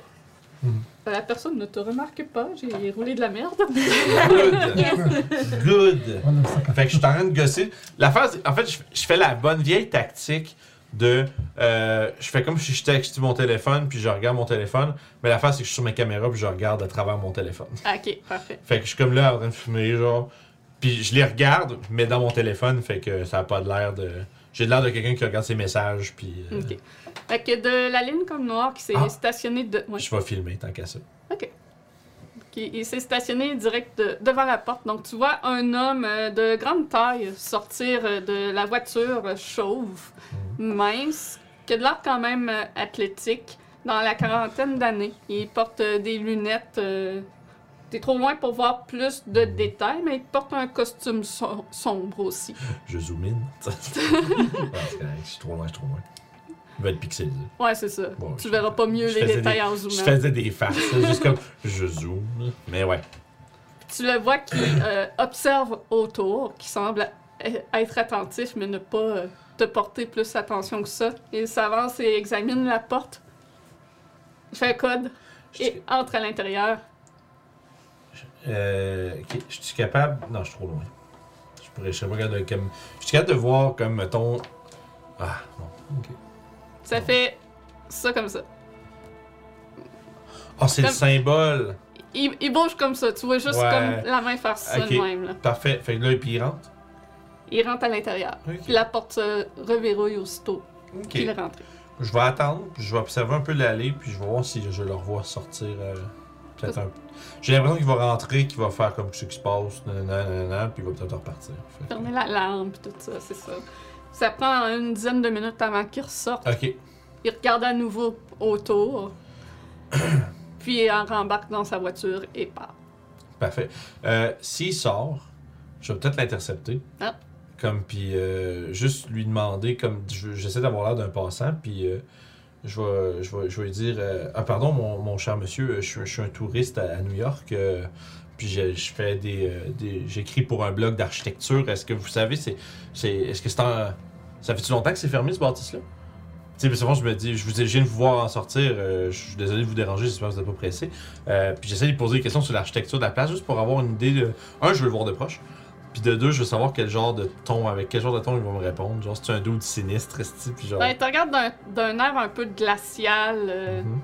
Mhm. la personne ne te remarque pas, j'ai roulé de la merde. Good! Good! Fait que je suis en train de gosser. L'affaire, c'est- en fait, je, je fais la bonne vieille tactique de. euh, je fais comme si je texte mon téléphone, puis je regarde mon téléphone. Mais l'affaire, c'est que je suis sur mes caméras, puis je regarde à travers mon téléphone. Ah, ok, parfait. Fait que je suis comme là en train de filmer, genre. Puis je les regarde, mais dans mon téléphone, fait que ça a pas de l'air de. J'ai l'air de quelqu'un qui regarde ses messages, puis. euh, Ok. Fait que de la ligne comme noire qui s'est Ah. stationnée de. ouais. Je vais filmer tant qu'à ça. Ok. Qui- il s'est stationné direct de- devant la porte. Donc, tu vois un homme euh, de grande taille sortir euh, de la voiture euh, chauve, mince, qui a de l'air quand même athlétique, dans la quarantaine d'années. Il porte des lunettes. euh, T'es trop loin pour voir plus de détails, mais il porte un costume so- sombre aussi. Je zoom in. [laughs] Je suis trop loin, je suis trop loin. Il va être pixelisé. Ouais, c'est ça. Bon, tu je- verras pas mieux je les détails en Je zoomant. faisais des farces, juste comme je zoome. Mais ouais. Tu le vois qui euh, observe autour, qui semble être attentif, mais ne pas euh, te porter plus attention que ça. Il s'avance et examine la porte. Il fait un code Je et entre à l'intérieur. Euh, je suis capable? Non, je suis trop loin. Je pourrais, je serais pas. Comme, je suis capable de voir, comme, mettons. Ah, non. Ok. Ça fait ça comme ça. Oh, c'est le symbole. Il, il bouge comme ça. Tu vois juste Ouais. comme la main faire ça de même. Là. Parfait. Fait que là, puis il rentre? Il rentre à l'intérieur. Puis la porte se reverrouille aussitôt Ok. qu'il est rentré. Je vais attendre, puis je vais observer un peu l'allée, puis je vais voir si je le revois sortir. euh, peut-être un. J'ai l'impression qu'il va rentrer, qu'il va faire comme ce qui se passe, nanana, nanana, puis il va peut-être repartir. Fait que- Fermer la lampe et tout ça, c'est ça. Ça prend une dizaine de minutes avant qu'il ressorte. Ok. Il regarde à nouveau autour. [clears throat] puis il rembarque dans sa voiture et part. Parfait. Euh, S'il sort, je vais peut-être l'intercepter. Ah. Comme, puis euh, juste lui demander, comme je- j'essaie d'avoir l'air d'un passant, puis euh, je, vais, je, vais, je dire euh, Ah, pardon, mon, mon cher monsieur, je, suis- je suis un touriste à, New York, euh, puis je, je fais des. euh, des- J'écris pour un blog d'architecture. Est-ce que vous savez, c'est. c'est Est-ce que c'est en. Ça fait-tu longtemps que c'est fermé ce bâtisse-là? Tu sais, souvent, je me dis, je vous je viens de vous voir en sortir, je suis désolé de vous déranger, j'espère que vous n'êtes pas pressé. Puis j'essaie de poser des questions sur l'architecture de la place, juste pour avoir une idée de. Un, je veux le voir de proche. Puis de deux, je veux savoir quel genre de ton, avec quel genre de ton il va me répondre. Genre, c'est un dude sinistre, esti, puis genre. Ben, te regarde d'un- d'un air un peu glacial, euh, Mhm.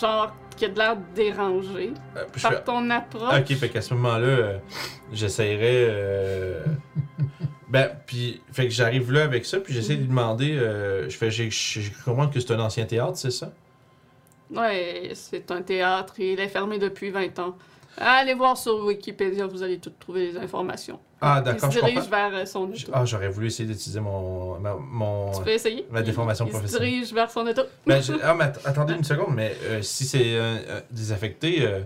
genre qui a de l'air dérangé Euh, je par fais- ton approche. Ok, fait qu'à ce moment-là, euh, j'essayerais. euh, [laughs] ben, puis, fait que j'arrive là avec ça, puis j'essaie de lui demander. euh, je fais, cru comprendre que c'est un ancien théâtre, c'est ça? Ouais, c'est un théâtre il est fermé depuis 20 ans. Allez voir sur Wikipédia, vous allez toutes trouver les informations. Ah, il d'accord, se je dirige vers euh, son auto. Ah, j'aurais voulu essayer d'utiliser mon. ma- mon Tu peux essayer? ma déformation il, il se professionnelle. dirige vers son auto. Ben, [laughs] ah, mais att- attendez une seconde, mais euh, si c'est euh, euh, désaffecté, euh,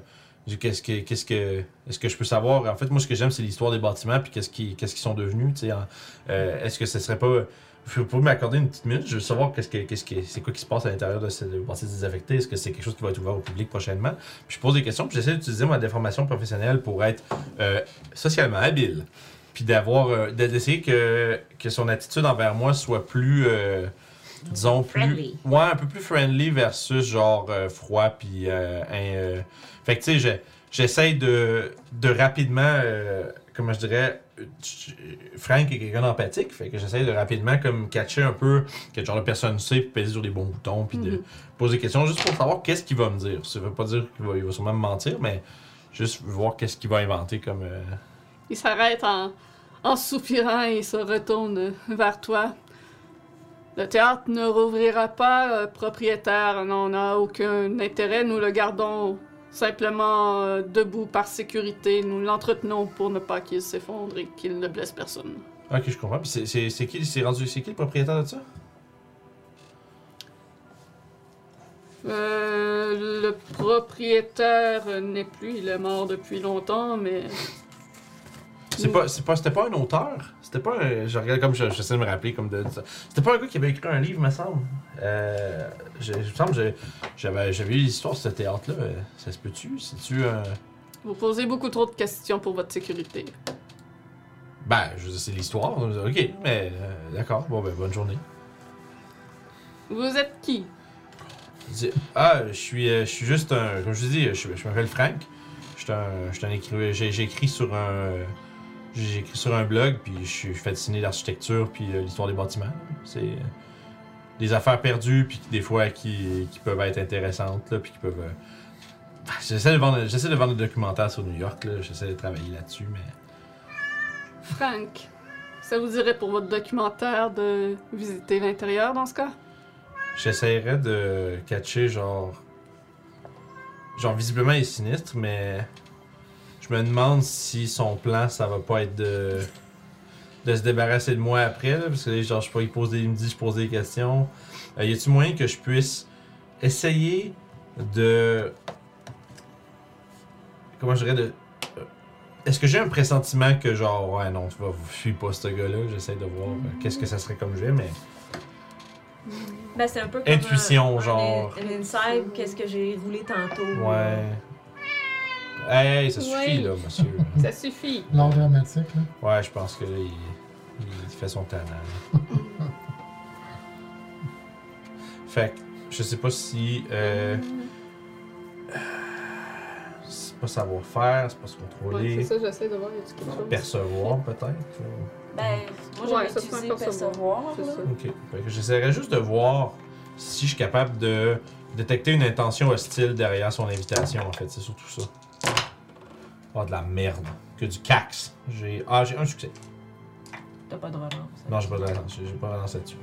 qu'est-ce que, qu'est-ce que, est-ce que je peux savoir? En fait, moi, ce que j'aime, c'est l'histoire des bâtiments, puis qu'est-ce qui, qu'est-ce qu'ils sont devenus. Tu sais, en- euh, est-ce que ce serait pas, vous pouvez m'accorder une petite minute Je veux savoir qu'est-ce que, qu'est-ce que, c'est quoi qui se passe à l'intérieur de cette bâtisse désaffectée. Est-ce que c'est quelque chose qui va être ouvert au public prochainement? Puis je pose des questions, puis j'essaie d'utiliser ma déformation professionnelle pour être euh, socialement habile, puis d'avoir, euh, d'essayer que, que son attitude envers moi soit plus euh, disons plus Friendly. ouais un peu plus friendly versus genre froid puis fait que tu sais je- j'essaie de de rapidement comment je dirais Frank est quelqu'un d'empathique fait que j'essaie de rapidement comme catcher un peu quel genre de personne c'est puis peser sur les bons boutons puis de Mhm. poser des questions juste pour savoir qu'est-ce qu'il va me dire ça veut pas dire qu'il va, il va sûrement me mentir mais juste voir qu'est-ce qu'il va inventer comme euh, Il s'arrête en, en soupirant et se retourne vers toi. Le théâtre ne rouvrira pas, propriétaire n'en a aucun intérêt. Nous le gardons simplement euh, debout par sécurité. Nous l'entretenons pour ne pas qu'il s'effondre et qu'il ne blesse personne. ok je comprends puis c'est- c'est c'est qui c'est rendu c'est qui le propriétaire de ça? Euh, le propriétaire n'est plus, il est mort depuis longtemps, mais C'est pas, c'est pas, c'était pas un auteur? C'était pas un. Je regarde comme je- j'essaie de me rappeler comme de. de- C'était pas un gars qui avait écrit un livre, me semble. Euh, je, je me semble que j'ai- j'avais, j'avais eu l'histoire de ce théâtre-là. euh, Ça se peut-tu? C'est-tu un. vous posez beaucoup trop de questions pour votre sécurité. Ben, je veux dire, c'est l'histoire. Ok, mais euh, d'accord. Bon, ben, bonne journée. Vous êtes qui? Ah, je suis, euh, je suis juste un. Comme je vous dis, je, je m'appelle Frank. Je suis un, je suis un écrivain. J'ai, j'ai écrit sur un. J'ai écrit sur un blog, puis je suis fasciné l'architecture, puis euh, l'histoire des bâtiments. C'est euh, des affaires perdues, puis qui, des fois qui, qui peuvent être intéressantes, là, puis qui peuvent. euh, [laughs] J'essaie de, vendre, j'essaie de vendre des documentaires sur New York, là. j'essaie de travailler là-dessus, mais. Frank, ça vous dirait pour votre documentaire de visiter l'intérieur dans ce cas? J'essaierais de catcher genre. Genre visiblement il est sinistre, mais. Je me demande si son plan ça va pas être de. de se débarrasser de moi après, là, parce que genre, je sais pas, il, pose des, il me dit, je pose des questions. Euh, y a-tu moyen que je puisse essayer de. Comment je dirais de. euh, Est-ce que j'ai un pressentiment que genre, ouais, non, tu vas, je suis pas ce gars-là, j'essaie de voir euh, qu'est-ce que ça serait comme jeu, mais. Ben, c'est un peu comme Intuition, un, genre. Un, un inside, qu'est-ce que j'ai roulé tantôt. Ouais. Hey, ça suffit, Ouais. là, monsieur. [laughs] Ça suffit. L'art dramatique, là. Ouais, je pense que là, il, il fait son talent. là. [laughs] fait que, je sais pas si. Euh, c'est pas savoir faire, c'est pas se Ouais, contrôler, c'est ça, j'essaie de voir, y a-tu quelque chose? percevoir peut-être. ou- Ben, moi, j'avais Ouais, ça, c'est utilisé un percevoir. percevoir. C'est là. ça. Ok. Fait que j'essaierai juste de voir si je suis capable de détecter une intention hostile derrière son invitation, en fait. C'est surtout ça. Pas de la merde. Que du cax. J'ai. Ah, j'ai un succès. T'as pas de relance. Non, j'ai pas de relance. J'ai pas relancé là-dessus.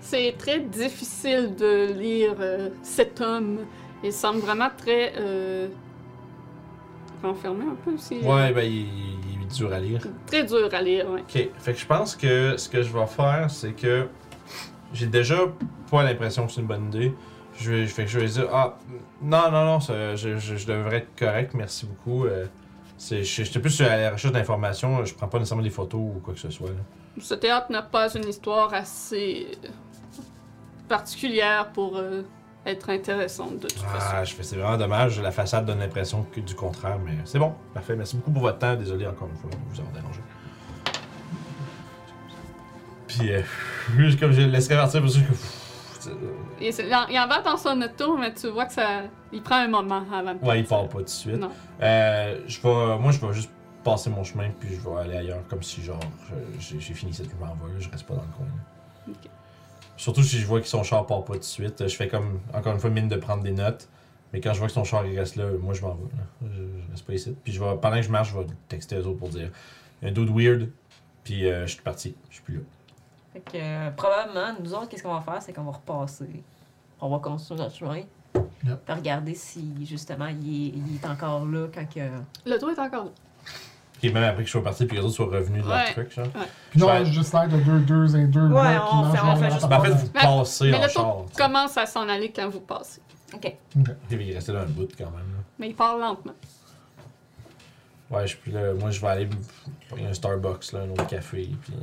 C'est très difficile de lire euh, cet homme. Il semble vraiment très euh, renfermé un peu aussi. Ouais, ben, il, il est dur à lire. Très dur à lire, ouais. Ok, fait que je pense que ce que je vais faire, c'est que j'ai déjà pas l'impression que c'est une bonne idée. Je vais, fait que je vais dire, ah, non, non, non, ça- je, je- je devrais être correct, merci beaucoup. Euh, J'étais plus à la recherche d'informations, je prends pas nécessairement des photos ou quoi que ce soit. là. Ce théâtre n'a pas une histoire assez particulière pour euh, être intéressante de toute façon. Ah, je fais, c'est vraiment dommage, la façade donne l'impression que du contraire, mais c'est bon, parfait, merci beaucoup pour votre temps, désolé encore une fois de vous avoir dérangé. Puis, euh, [laughs] comme je laisserai partir parce que. Il en, il va dans son auto, mais tu vois que ça. Il prend un moment avant de Ouais, il part pas tout de suite. Non. Euh, je vais, moi, je vais juste passer mon chemin, puis je vais aller ailleurs, comme si, genre, j'ai fini cette vais, là, je reste pas dans le coin. là. Surtout si je vois que son char part pas tout de suite, je fais comme, encore une fois, mine de prendre des notes. Mais quand je vois que son char il reste là, moi je m'en vais. là. Je, je reste pas ici. Puis je vais, pendant que je marche, je vais texter aux autres pour dire un dude weird, puis euh, je suis parti, je suis plus là. Fait que euh, probablement, nous autres, qu'est-ce qu'on va faire, c'est qu'on va repasser. On va continuer notre chemin. Yep. Puis regarder si justement il est, il est encore là quand que. Le tour est encore là. Et même après que je sois parti, puis que les autres soient revenus de leur Ouais. truc, genre. Puis non, Ouais. j'ai juste l'air de deux, deux et deux Ouais, qui on mangent fait- on fait juste- Ben, en fait, vous Mais- passez mais en le char. tour tu sais. commence à s'en aller quand vous passez. Ok. Il est resté là un bout quand même. là. Mais il part lentement. Ouais, je suis là. Moi, je vais aller prendre un Starbucks, là, un autre café, puis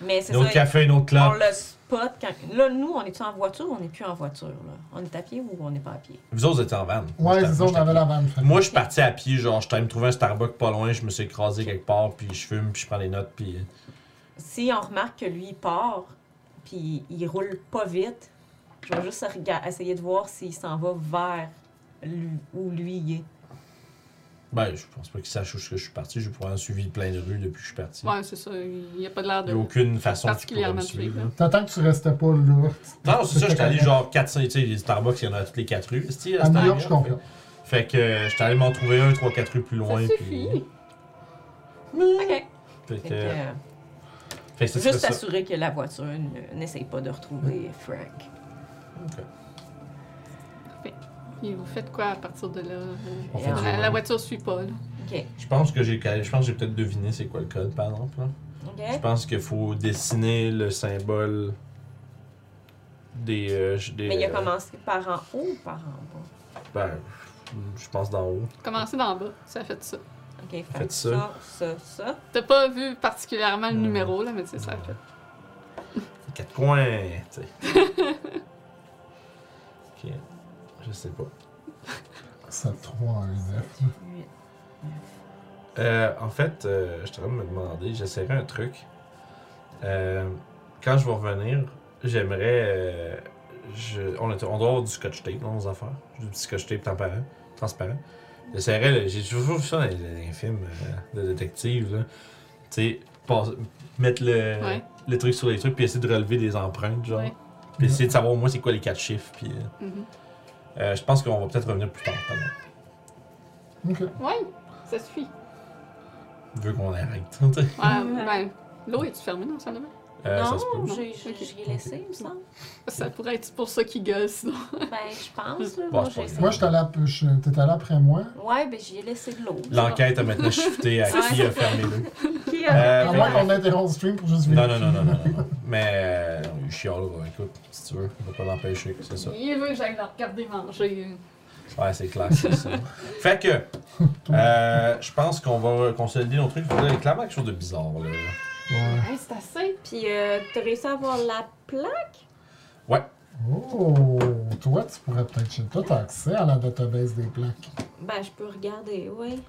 Mais c'est un autre ça. café, un autre On club. le spot quand. Là, nous, on est-tu en voiture ou on n'est plus en voiture? Là? On est à pied ou on n'est pas à pied? Vous autres, vous étiez en van. Ouais, ça, moi, on avait la que- Moi, je suis parti à pied, genre, je me trouver un Starbucks pas loin, je me suis écrasé quelque part, puis je fume, puis je prends des notes, puis. Si on remarque que lui il part, puis il roule pas vite, je vais juste essayer de voir s'il s'en va vers lui, où lui il est. Ben, je pense pas qu'il sache où je suis parti. J'ai probablement suivi plein de rues depuis que je suis parti. Ouais, c'est ça. Il n'y a pas de l'air Il n'y de. a aucune façon que tu pourrais me particulièrement suivre. T'attends que tu restais pas là. Non, c'est ça, j'étais allé genre 400, tu sais, les Starbucks, il y en a à toutes les 4 rues. À c'était New York, je confirme. Fait que euh, j'étais allé m'en trouver un 3-4 rues plus loin. ça puis- suffit. OK. Fait Fait que, que, euh, fait que ça serait juste s'assurer que la voiture ne- n'essaye pas de retrouver Frank. Ok. Et vous faites quoi à partir de là? euh, On fait du la, la voiture suit pas, là. OK. Je pense que j'ai je pense que j'ai peut-être deviné c'est quoi le code, par exemple. là. Je OK. pense qu'il faut dessiner le symbole des. euh, des Mais il a euh, commencé par en haut ou par en bas? Ben, je pense d'en haut. Commencez d'en bas, ça fait ça. OK. Fait Faites ça. ça, ça, ça. T'as pas vu particulièrement le Hmm. numéro, là, mais c'est ça fait. Quatre coins, tu sais. [laughs] Je sais pas. 7, 3, 1, 9. Huit. Euh, en fait, euh, je suis en train de me demander, j'essaierai un truc. Euh, quand je vais revenir, j'aimerais. euh, on, doit avoir du scotch tape dans nos affaires. Du petit scotch tape transparent. transparent. J'essaierais, j'ai toujours vu ça dans les, dans les films de détectives. là. Tu sais, mettre le, Ouais. le truc sur les trucs, puis essayer de relever des empreintes, genre. Ouais. Puis essayer de savoir, moi, c'est quoi les quatre chiffres. Puis, Mhm. Euh, je pense qu'on va peut-être revenir plus tard, pardon. Ok. Ouais, ça suffit. Vu qu'on arrête. [laughs] Ouais, ben, l'eau est-tu fermée dans le salle de bain? Euh, non, j'ai- j'ai- j'y ai laissé, il me semble. Ça pourrait être pour ça qu'il gueule, sinon. Ben, je pense, là. Bon, Moi, j'ai. Moi, j'étais allé, je- t'étais allé après moi. Ouais, ben, j'y ai laissé de l'eau. L'enquête a maintenant [laughs] shifté à qui a fermé le. Qui Euh, À fait moins qu'on interrompt le stream pour juste Non, vérifier. non, non, non, non, non. Mais euh, il chialera, écoute, si tu veux, on va pas l'empêcher, c'est ça. Il veut que j'aille le regarder manger. Ouais, c'est clair, c'est ça. Fait que, [laughs] euh, je pense qu'on va consolider nos trucs. Il y a clairement quelque chose de bizarre, là. Ouais. Hey, c'est assez. Puis, euh, t'as réussi à avoir la plaque? Oh, toi, tu pourrais peut-être chez toi, t'as accès à la database des plaques. Ben, je peux regarder, oui.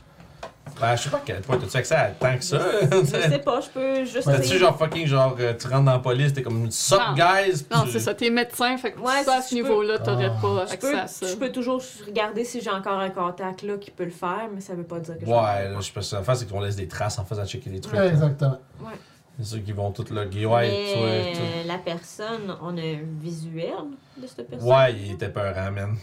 Ben, je sais pas à quel point, t'as-tu accès à tant que ça? Je sais [laughs] pas, je peux juste T'as-tu essayer. genre fucking, genre, euh, tu rentres dans la police, t'es comme, sup, Non. guys? Non, tu- c'est ça, t'es médecin, fait que Ouais, ça, à ce peux- niveau-là, t'aurais Ah. pas Je accès peux, à ça. je peux toujours regarder si j'ai encore un contact là qui peut le faire, mais ça veut pas dire que je Ouais, là, je que la face, c'est qu'on laisse des traces en faisant checker les trucs. Ouais, exactement. C'est ceux qui vont tout loguer. Ouais, mais tu vois, la personne, on a un visuel de cette personne? Ouais, il était peurant, man.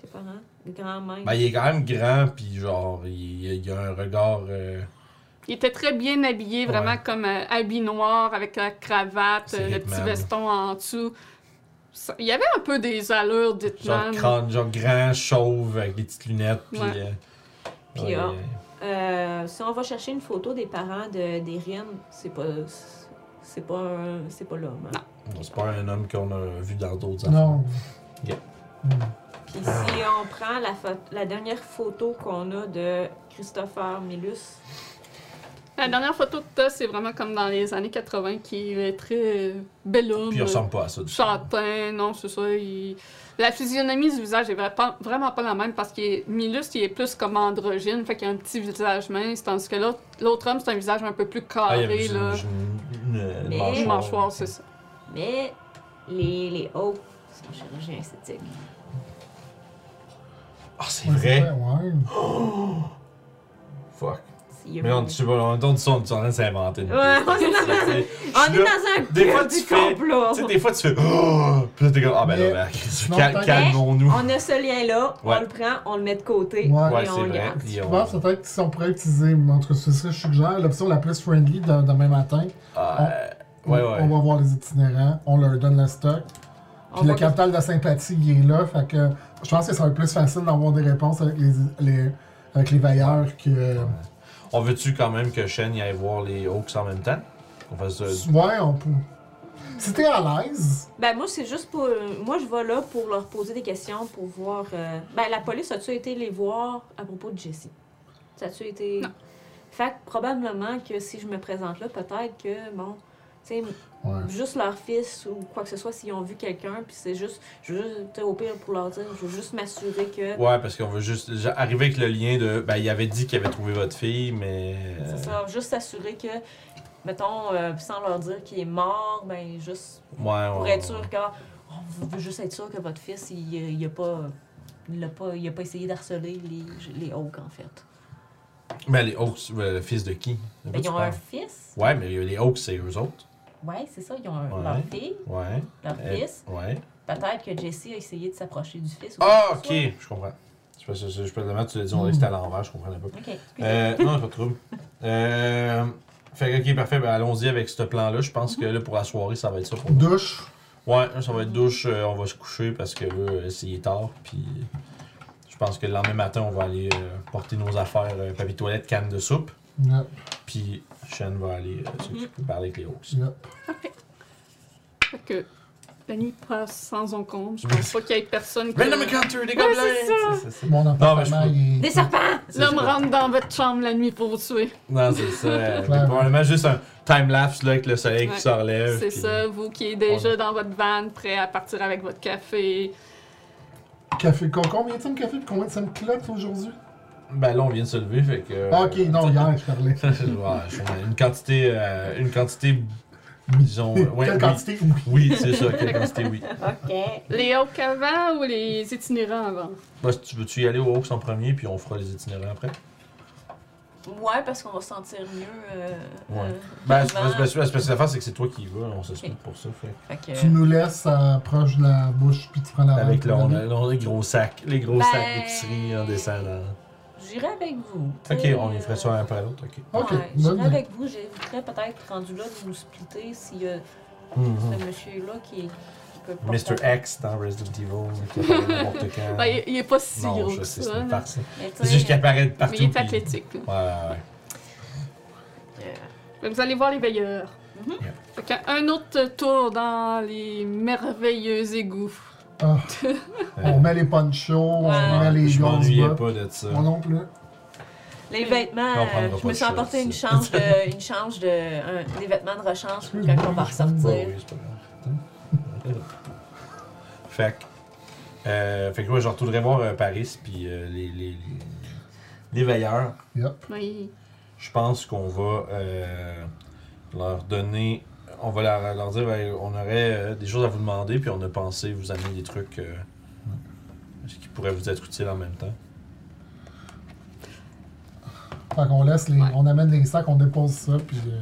Tes parents, grand même. Ben, il est quand même grand, puis genre, il, il a un regard. euh, Il était très bien habillé, vraiment Ouais. comme euh, habit noir avec la cravate, euh, le Hitman. petit veston en dessous. Ça- il y avait un peu des allures genre, d'Hitman. crâne, genre grand, chauve, avec des petites lunettes, puis. Ouais. euh, Puis, ouais, ah, si on va chercher une photo des parents de d'Erin, c'est pas. C'est pas C'est pas l'homme. hein. bon, c'est pas un homme qu'on a vu dans d'autres Non. Ok. Hmm. Puis si on prend la, la dernière photo qu'on a de Christopher Milus, La dernière photo que t'as, c'est vraiment comme dans les années 80, qui est très bel homme. Puis il ressemble pas à ça. du. Châtain, non, c'est ça. il- La physionomie du visage est vraiment pas la même parce qu'il est Milus, il est plus comme androgyne, fait qu'il a un petit visage mince, tandis que l'autre, homme, c'est un visage un peu plus Ah, il y carré, là. une, Mais- mâchoire. Une mâchoire, c'est ça. mais les, les hauts sont chirurgiens esthétiques. Ah, c'est Ouais, vrai? Ouais. [gasps] Fuck. Mais on, pas- tu sais pas, on dit ça, on est en train de s'inventer. une Ouais, on est dans- sais, On est là, dans un des fois, du tu fais- complot. Tu sais, des fois, tu fais. Oh! [gasps] Puis là, t'es comme. Ah, ben Mais- là, ben, Chris, sinon, cal- peut-être- calmons-nous. On a ce lien-là, Ouais. on le prend, on le met de côté Ouais. Ouais, et c'est on le vrai. garde. Puis Je on- pense peut-être que si on pourrait utiliser, en tout cas, ce serait, je suggère, l'option la plus friendly de- demain matin. Ah, ouais, On- ouais. On va voir les itinérants, on leur donne le stock. On Puis le va- capital de sympathie, il est là. Fait que je pense que ça va être plus facile d'avoir des réponses avec les, les- avec les veilleurs que. On veut-tu quand même que Shen y aille voir les Hawks en même temps? Qu'on fasse. euh, Ouais, on peut. Si t'es à l'aise, Ben moi c'est juste pour moi je vais là pour leur poser des questions pour voir euh, ben la police a-tu été les voir à propos de Jessie ça a-tu été? Non. fait que probablement que si je me présente là peut-être que bon ouais. juste leur fils ou quoi que ce soit s'ils ont vu quelqu'un puis c'est juste je veux juste au pire pour leur dire je veux juste m'assurer que Ouais, parce qu'on veut juste arriver avec le lien de. Ben, il avait dit qu'il avait trouvé votre fille, mais. euh, c'est ça juste s'assurer que mettons euh, sans leur dire qu'il est mort ben juste Ouais, pour ouais, être sûr que on veut juste être sûr que votre fils il, il a pas il a pas il a pas essayé d'harceler les les Hawks en fait. Mais les Hawks, euh, le fils de qui? Ben, ils ont parles? un fils. Ouais, mais les Hawks, c'est eux autres. Ouais, c'est ça, ils ont un- Ouais. leur fille, Ouais. leur Euh, fils. Ouais. Peut-être que Jessie a essayé de s'approcher du fils. ou Ah, ok, je comprends. Je peux, je, je peux te mettre, tu l'as dit, on c'était à l'envers, je comprenais pas. soit. Ok. Euh, non, pas de trouble. Euh, fait que, ok, parfait, ben, allons-y avec ce plan-là. Je pense que là, pour la soirée, ça va être ça pour douche. Ouais, ça va être douche, euh, on va se coucher parce que là, euh, c'est tard, puis je pense que le lendemain matin, on va aller euh, porter nos affaires, euh, papier toilette, canne de soupe, Yep, puis Shen va aller euh, s'occuper, parler avec les Hawks. yep. Fait que la nuit passe sans encombre. Je pense pas qu'il y ait personne qui. Random encounter, des gobelins! c'est ça. Mon Non, mais appartement, il. Des serpents! L'homme rentre dans votre chambre la nuit pour vous tuer. Non, c'est ça. [laughs] euh, probablement juste un time-lapse là, avec le soleil Ouais. qui se relève. C'est puis- ça, vous qui êtes déjà dans votre van, prêt à partir avec votre café. Café. co- Combien de café et combien de ça me clope aujourd'hui? Ben là, on vient de se lever, fait que. Ah, ok, non, hier, je parlais. [laughs] Ouais, une quantité. euh, une quantité. Disons. euh, ouais, Quelle oui. quantité? Oui. Oui, c'est ça, quelle quantité, oui. [laughs] Ok. Les Hawks avant ou les itinérants avant? Bah, si tu veux-tu y aller aux Hawks en premier, puis on fera les itinérants après? Ouais, parce qu'on va se sentir mieux. euh, Ouais. euh, Ben, c'est parce que l'affaire, c'est que c'est toi qui y vas, on se split pour ça. Fait. Fait que- Tu nous laisses euh, proche de la bouche puis tu prends la Avec pour on a, on a les gros sacs, les gros Ben- sacs d'épicerie en descendant. J'irai avec vous. Ok, on y ferait ça un après l'autre, ok. Ouais, j'irai avec vous. J'éviterais peut-être rendu là de nous splitter s'il y a ce monsieur-là qui, pas. Mr. X dans Resident Evil. [laughs] Ben, il, il est pas si non, gros je que sais, ça. c'est juste qu'il apparaît de partout. Mais il est athlétique. Ouais, ouais, ouais. Vous allez voir les veilleurs. Yeah. Fait qu'un- un autre tour dans les merveilleux égouts. Ah, Euh, on met les ponchos, on Ouais. met les je m'ennuyais pas de ça. Moi non plus. Les vêtements, On prendra euh, je me suis emporté une change de, une change de, un- des vêtements de rechange pour quand on va ressortir. oui, c'est pas grave. fait que. Euh, fait que ouais, je retournerai voir euh, Paris, puis euh, les, les, les, les veilleurs. Yep. Oui. Je pense qu'on va euh, leur donner. On va leur, leur dire ben, on aurait euh, des choses à vous demander, puis on a pensé vous amener des trucs euh, qui pourraient vous être utiles en même temps. Fait qu'on laisse les. Ouais. On amène les sacs, on dépose ça, puis. euh,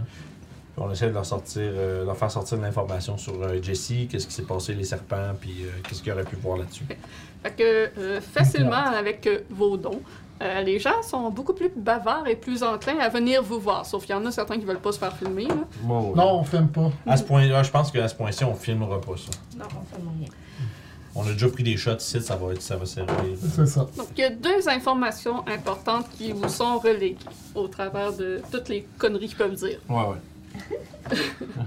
Puis on essaie de leur sortir, euh, leur faire sortir de l'information sur euh, Jesse, qu'est-ce qui s'est passé, les serpents, puis euh, qu'est-ce qu'il aurait pu voir là-dessus. Fait que euh, facilement avec euh, vos dons, euh, les gens sont beaucoup plus bavards et plus enclins à venir vous voir. Sauf qu'il y en a certains qui veulent pas se faire filmer. Là. Bon, Non, on filme pas. À ce point, là, je pense qu'à ce point-ci, on filmera pas ça. Non, on fait moyen. On a déjà pris des shots ici, ça va, être, ça va servir. C'est ça. Donc il y a deux informations importantes qui vous sont reléguées au travers de toutes les conneries qu'ils peuvent dire. Ouais, ouais.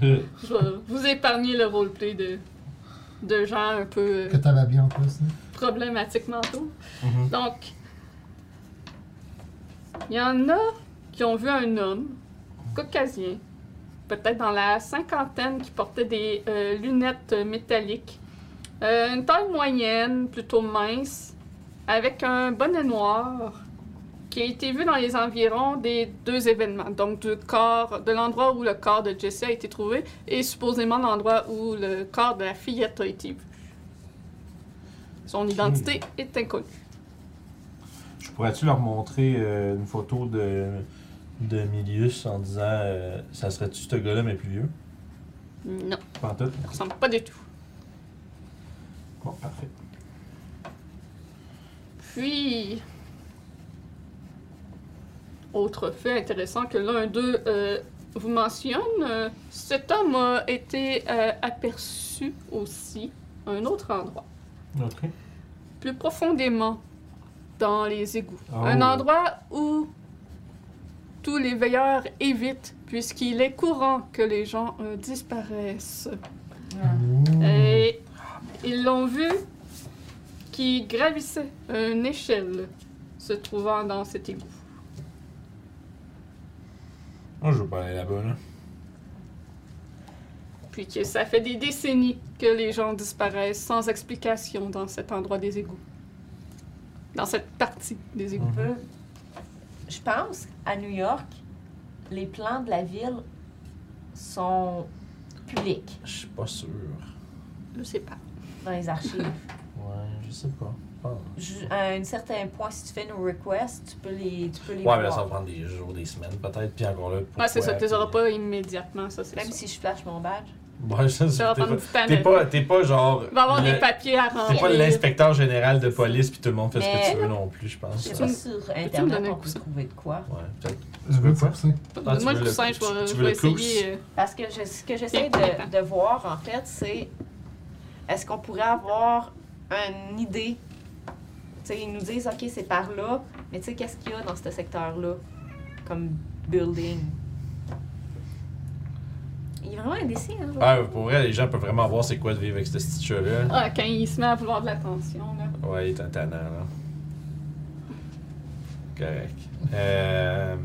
[laughs] Je vais vous épargner le roleplay de, de gens un peu Que euh, t'avais bien en plus. hein. problématiques mentaux. Mhm. Donc, il y en a qui ont vu un homme caucasien, peut-être dans la cinquantaine, qui portait des euh, lunettes métalliques, Euh, une taille moyenne, plutôt mince, avec un bonnet noir, qui a été vu dans les environs des deux événements, donc du corps, de l'endroit où le corps de Jesse a été trouvé et supposément l'endroit où le corps de la fillette a été vu. Son identité est inconnue. Pourrais-tu leur montrer euh, une photo de, de Milius en disant euh, ça serait-tu ce gars-là, mais plus vieux? Non, Pas tout ça ressemble pas du tout. Bon, parfait. Puis, autre fait intéressant que l'un d'eux euh, vous mentionne, cet homme a été aperçu aussi à un autre endroit, Ok. plus profondément dans les égouts. Oh. Un endroit où tous les veilleurs évitent, puisqu'il est courant que les gens euh, disparaissent. Et ils l'ont vu qui gravissait une échelle se trouvant dans cet égout. Moi, je veux pas aller là-bas, là. Puis que ça fait des décennies que les gens disparaissent sans explication dans cet endroit des égouts. Dans cette partie des égouts. Mhm. Euh, Je pense, à New York, les plans de la ville sont publics Je suis pas sûr. Je sais pas. dans les archives. [laughs] Ouais, je sais pas. À un certain point, si tu fais nos requests, tu peux les, tu peux les Ouais, mais là, ça va prendre des jours, des semaines, peut-être. Puis encore là, Ouais, c'est ça, tu les auras pas immédiatement, ça c'est Même sûr. si je flash mon badge. Ça va t'es pas-. T'es pas, t'es pas genre. Il va y avoir le- des papiers à T'es remplir. pas l'inspecteur général de police, puis tout le monde fait ce que tu veux non plus, je pense. C'est Tu sur Internet, on peut trouver de quoi. Ouais, peut-être. Je veux quoi? Ah, tu Moi, veux le coussin, je tu- vais, tu je essayer. Parce que je- ce que j'essaie de, de voir, en fait, c'est est-ce qu'on pourrait avoir une idée? Tu sais, ils nous disent, OK, c'est par là, mais tu sais, qu'est-ce qu'il y a dans ce secteur-là? Comme building? Il est vraiment indécis, hein? Ah, pour vrai, les gens peuvent vraiment voir c'est quoi de vivre avec ce petit chat-là. Ah, quand il se met à vouloir de l'attention, là. Ouais, il est un tannant, là. Correct. Euh...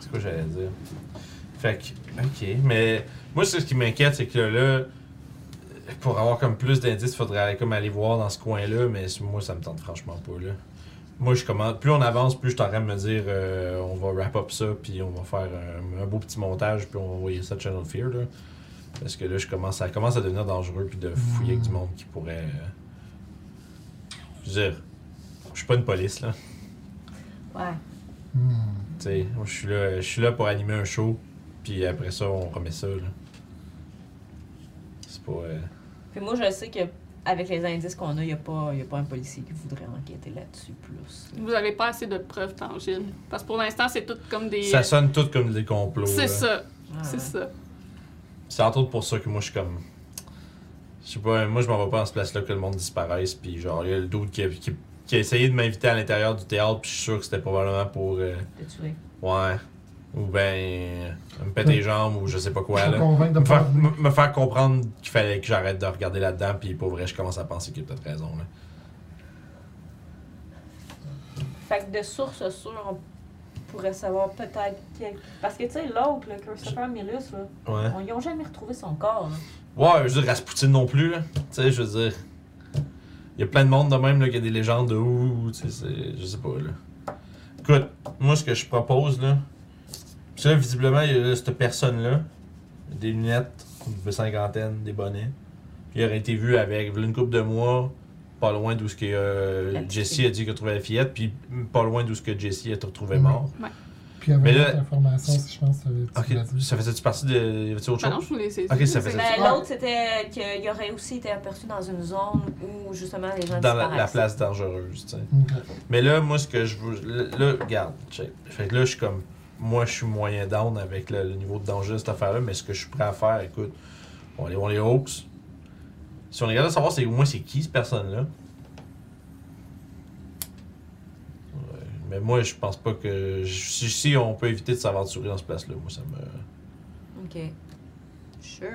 C'est quoi j'allais dire? Fait que, ok, mais moi, c'est ce qui m'inquiète, c'est que là, pour avoir comme plus d'indices, il faudrait aller, comme aller voir dans ce coin-là, mais moi, ça me tente franchement pas, là. Moi, je commence, plus on avance, plus je suis en train de me dire, euh, on va wrap up ça, puis on va faire un, un beau petit montage, puis on va envoyer ça à Channel Fear, là. Parce que là, je commence, ça commence à devenir dangereux, puis de fouiller avec du monde qui pourrait. euh, Je veux dire, je suis pas une police, là. Ouais. Tu sais, je suis là, je suis là pour animer un show, puis après ça, on remet ça, là. C'est pas. euh, Puis moi, je sais que avec les indices qu'on a, il n'y a, pas- y a pas un policier qui voudrait enquêter là-dessus plus. Vous n'avez pas assez de preuves tangibles. Parce que pour l'instant, c'est tout comme des. Ça sonne tout comme des complots. C'est ça, Ah, c'est ça. C'est entre autres pour ça que moi, je suis comme. Je sais pas, moi, je m'en vais pas dans ce place-là que le monde disparaisse. Puis, genre, il y a le doute qui a, qui, qui a essayé de m'inviter à l'intérieur du théâtre. Puis, je suis sûr que c'était probablement pour. euh, tuer. ouais. Ou ben. me péter les jambes ou je sais pas quoi, là. Me faire, me- me faire comprendre qu'il fallait que j'arrête de regarder là-dedans. Puis, pour vrai, je commence à penser qu'il a peut-être raison, là. Fait que de source sûre, on pourrait savoir peut-être quel... Parce que, tu sais, l'autre, le Christopher Milus, là, Ouais. on, ils ont jamais retrouvé son corps. là. Ouais, je veux dire, Rasputin non plus, là. Tu sais, je veux dire. Il y a plein de monde de même, là, qui a des légendes de où, tu sais, je sais pas, là. Écoute, moi, ce que je propose, là. Que là, visiblement, il y a là, cette personne-là, des lunettes, de cinquantaine, des bonnets. Puis il aurait été vu avec une couple de mois, pas loin d'où ce que euh, fille. a dit qu'il a trouvé la fillette, puis pas loin d'où ce que Jessie a retrouvé mort. Puis il y avait Mais une là- information, si je pense, tu Ok, l'as dit. ça faisait-tu partie de. Y avait-tu autre Ah non, chose? je Ok, ça c'est- faisait- Ben, Ouais. l'autre, c'était qu'il aurait aussi été aperçu dans une zone où, justement, les gens Dans la, place dangereuse, tu sais. Mais là, moi, ce que je veux. Là, là, regarde, check. Fait que là, je suis comme. Moi, je suis moyen down avec le, le niveau de danger de cette affaire-là, mais ce que je suis prêt à faire, écoute, on va aller voir les Hawks. Si on est capable de savoir c'est, au moins c'est qui cette personne-là. Ouais, Mais moi, je pense pas que. Si, si on peut éviter de s'aventurer dans ce place-là, moi, ça me. Ok. Sure.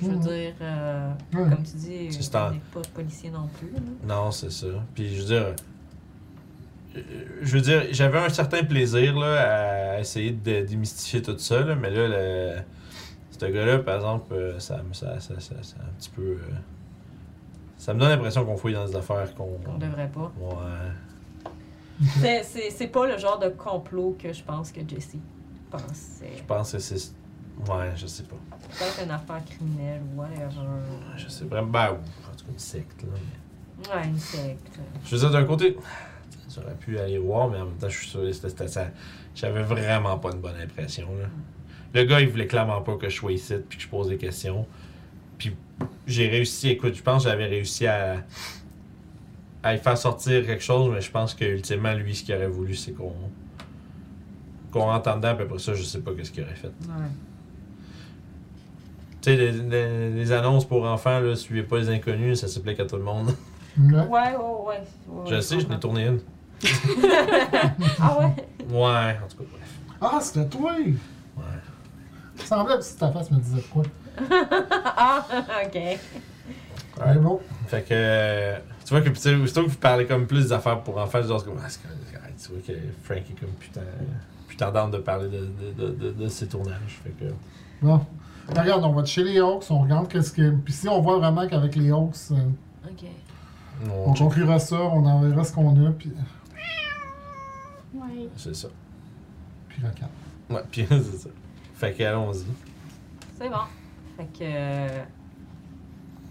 Je veux Mhm. dire, euh, Ouais. comme tu dis, on n'est pas policier non plus. là. Non, c'est ça. Puis je veux dire. Euh, Je veux dire, j'avais un certain plaisir là, à essayer de démystifier tout ça, là, mais là, le, ce gars-là, par exemple, euh, ça, me- ça, ça, ça, ça un petit peu. euh, ça me donne l'impression qu'on fouille dans des affaires qu'on. Qu'on devrait pas. Ouais. C'est- C'est c'est pas le genre de complot que je pense que Jesse pensait. Je pense que c'est. Ouais, je sais pas. Peut-être une affaire criminelle ou whatever. Je sais vraiment. Ben, en tout cas, une secte, là. mais- Ouais, une secte. Je veux dire, d'un côté, j'aurais pu aller voir, mais en même temps, je suis sûr que ça. J'avais vraiment pas une bonne impression. Là. Le gars, il voulait clairement pas que je sois ici puis que je pose des questions. Puis j'ai réussi, écoute, je pense que j'avais réussi à, à y faire sortir quelque chose, mais je pense que ultimement, lui, ce qu'il aurait voulu, c'est qu'on qu'on rentre en dedans, puis après ça, je sais pas qu'est-ce qu'il aurait fait. Ouais. Tu sais, les, les- les annonces pour enfants, là, suivez pas les inconnus, ça s'appelait qu'à tout le monde. [laughs] Ouais. Ouais, ouais, je sais, je n'ai tourné une. [laughs] Ah ouais? Ouais, en tout cas, bref. Ah, c'était toi! Ouais. Il semblait que ta face me disait quoi. [laughs] Ah, ok. Ouais. Bon, Fait que. Tu vois que, tu sais, aussitôt que vous parlez comme plus d'affaires pour enfants, genre, c'est comme. Ah. Tu vois que Frank est comme putain. Putain down de parler de, de, de, de, de ses tournages. Fait que. bon. Regarde, on va chez les Hawks, on regarde qu'est-ce que. Puis si on voit vraiment qu'avec les Hawks, euh, Ok. On on conclura ça, on enverra ce qu'on a, puis, Ouais. C'est ça. puis regarde. Ouais, puis [laughs] c'est ça. Fait que, allons-y. C'est bon. Fait que. euh,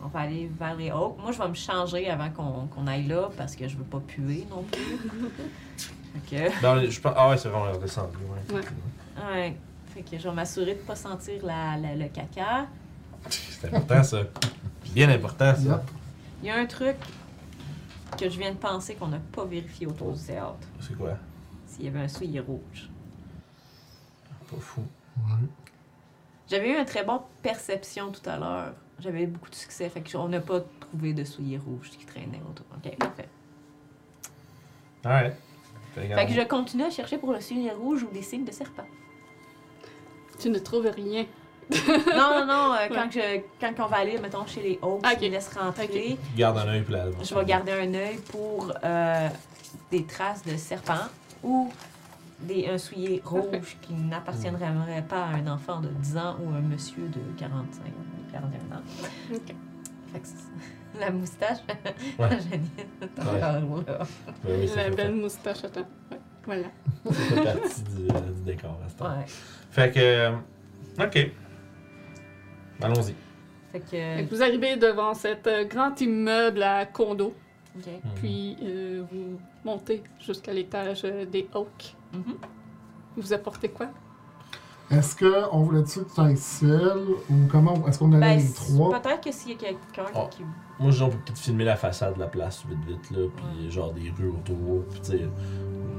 On va aller vers les Hawks. Moi, je vais me changer avant qu'on qu'on aille là parce que je veux pas puer non plus. [laughs] fait que. Ben, je pense. Ah ouais, c'est vraiment redescendu. Ouais. Ouais. Ouais. Fait que je vais m'assurer de pas sentir la, la- le caca. C'est important, ça. Bien important, ça. Yep. Il y a un truc que je viens de penser qu'on n'a pas vérifié autour du théâtre. C'est quoi? S'il y avait un soulier rouge. Pas fou. Ouais. J'avais eu une très bonne perception tout à l'heure. J'avais eu beaucoup de succès. Fait qu'on n'a pas trouvé de soulier rouge qui traînait autour. Ok, parfait. Alright. Fait, Fait que je continue à chercher pour le soulier rouge ou des signes de serpent. Tu ne trouves rien. [laughs] non, non, non. euh, quand, Ouais. je, quand on va aller, mettons, chez les Hawks, ils me laissent rentrer. Garde un œil, là. Je vais garder un œil pour euh, des traces de serpent ou des, un soulier rouge qui n'appartiendrait pas à un enfant de 10 ans ou un monsieur de 45, 41 ans. Ok. Fait que c'est- la moustache, Ouais. [laughs] Ouais. Ben oui, La fait, belle moustache, attends. Ouais. Voilà. fait partie du, euh, du décor à ce temps. Ouais. Fait que. euh, Ok. Allons-y. Fait que. Fait que vous arrivez devant cet euh, grand immeuble à condo, ok. Mhm. puis euh, vous montez jusqu'à l'étage euh, des Hawks. Mhm. Vous apportez quoi? Est-ce qu'on voulait-tu que tu ailles seul ou comment Est-ce qu'on allait Ben, les trois? peut-être que s'il y a quelqu'un Oh. qui. Moi, je dis, on peut peut-être filmer la façade de la place vite, vite, là, puis genre des rues autour, puis tu sais,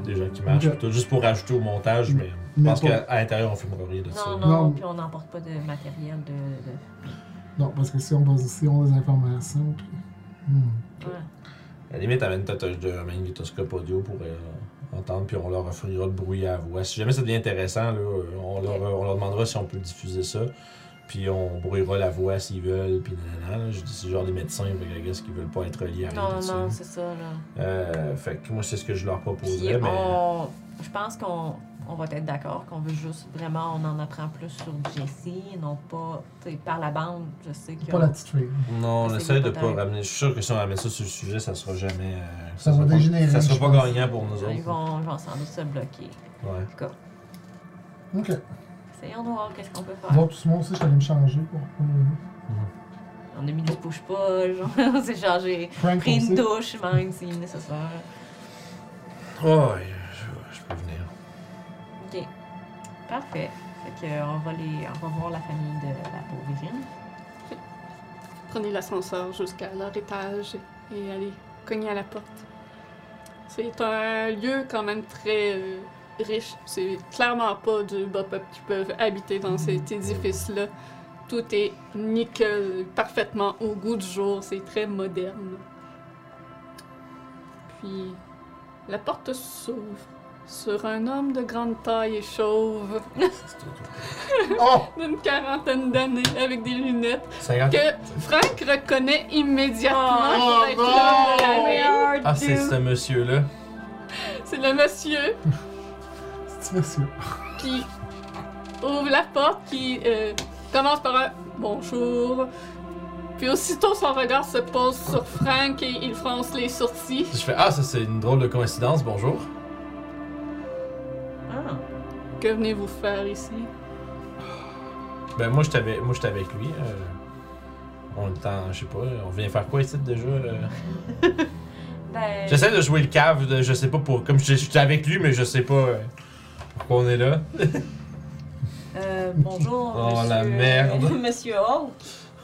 des gens qui marchent, Ok. puis tout, juste pour rajouter au montage, mais je Mais pense pas- qu'à l'intérieur, on filmera rien de ça. Non, non, puis on n'emporte pas de matériel de. de- Non, parce que si on, base- si on a des informations. Puis... Hmm. Ouais. À la limite, amène peut-être un, un magnétoscope audio pour euh, entendre, puis on leur offrira de bruit à voix. Si jamais ça devient intéressant, là, on, leur, on leur demandera si on peut diffuser ça. Puis on brouillera la voix s'ils veulent, puis nanana. là. Je dis, c'est genre des médecins, I guess, qui veulent pas être liés à rien Non, non, c'est ça, là. Euh, fait que moi, c'est ce que je leur Puis proposerais, mais... on... je pense qu'on on va être d'accord qu'on veut juste vraiment, on en apprend plus sur Jessie, non pas, par la bande, je sais que. Pas la petite fille. Non, on essaie de pas ramener. Je suis sûr que si on ramène ça sur le sujet, ça sera jamais. euh, Ça va sera pas- dégénérer, Ça sera pas pense. gagnant pour nous Ils autres. vont, ils vont sans doute se bloquer. Ouais. Ok. Essayons de voir qu'est-ce qu'on peut faire. Bon, tout moi aussi, je suis allé me changer pour. On a mis du push-pas, genre, on s'est changé. Frank Pris une douche, même, si nécessaire. Oh, ouais, Parfait. Fait que, euh, on va les, on va voir la famille de la pauvre Virginie. Prenez l'ascenseur jusqu'à leur étage et allez cogner à la porte. C'est un lieu quand même très euh, riche. C'est clairement pas du bop-up qui peuvent habiter dans cet édifice-là. Tout est nickel, parfaitement au goût du jour. C'est très moderne. Puis la porte s'ouvre sur un homme de grande taille et chauve, [laughs] Oh! d'une quarantaine d'années, avec des lunettes. 50. que Frank reconnaît immédiatement Oh, pour être non! l'homme de la veille. Ah, c'est ce monsieur-là. C'est le monsieur [laughs] C'est monsieur. qui ouvre la porte, qui euh, commence par un bonjour. Puis aussitôt son regard se pose sur Frank et il fronce les sourcils. Je fais Ah, ça, c'est une drôle de coïncidence, bonjour. Ah. Que venez-vous faire ici? Ben, moi, j'étais avec, moi, j'étais avec lui. euh, on est en. Je sais pas, on vient faire quoi ici déjà euh? [laughs] Ben. J'essaie de jouer le cave, de- je sais pas pour. Comme je- j'étais avec lui, mais je sais pas euh, pourquoi on est là. [laughs] Euh, bonjour. Oh, monsieur, la merde. [laughs] Monsieur Hawk.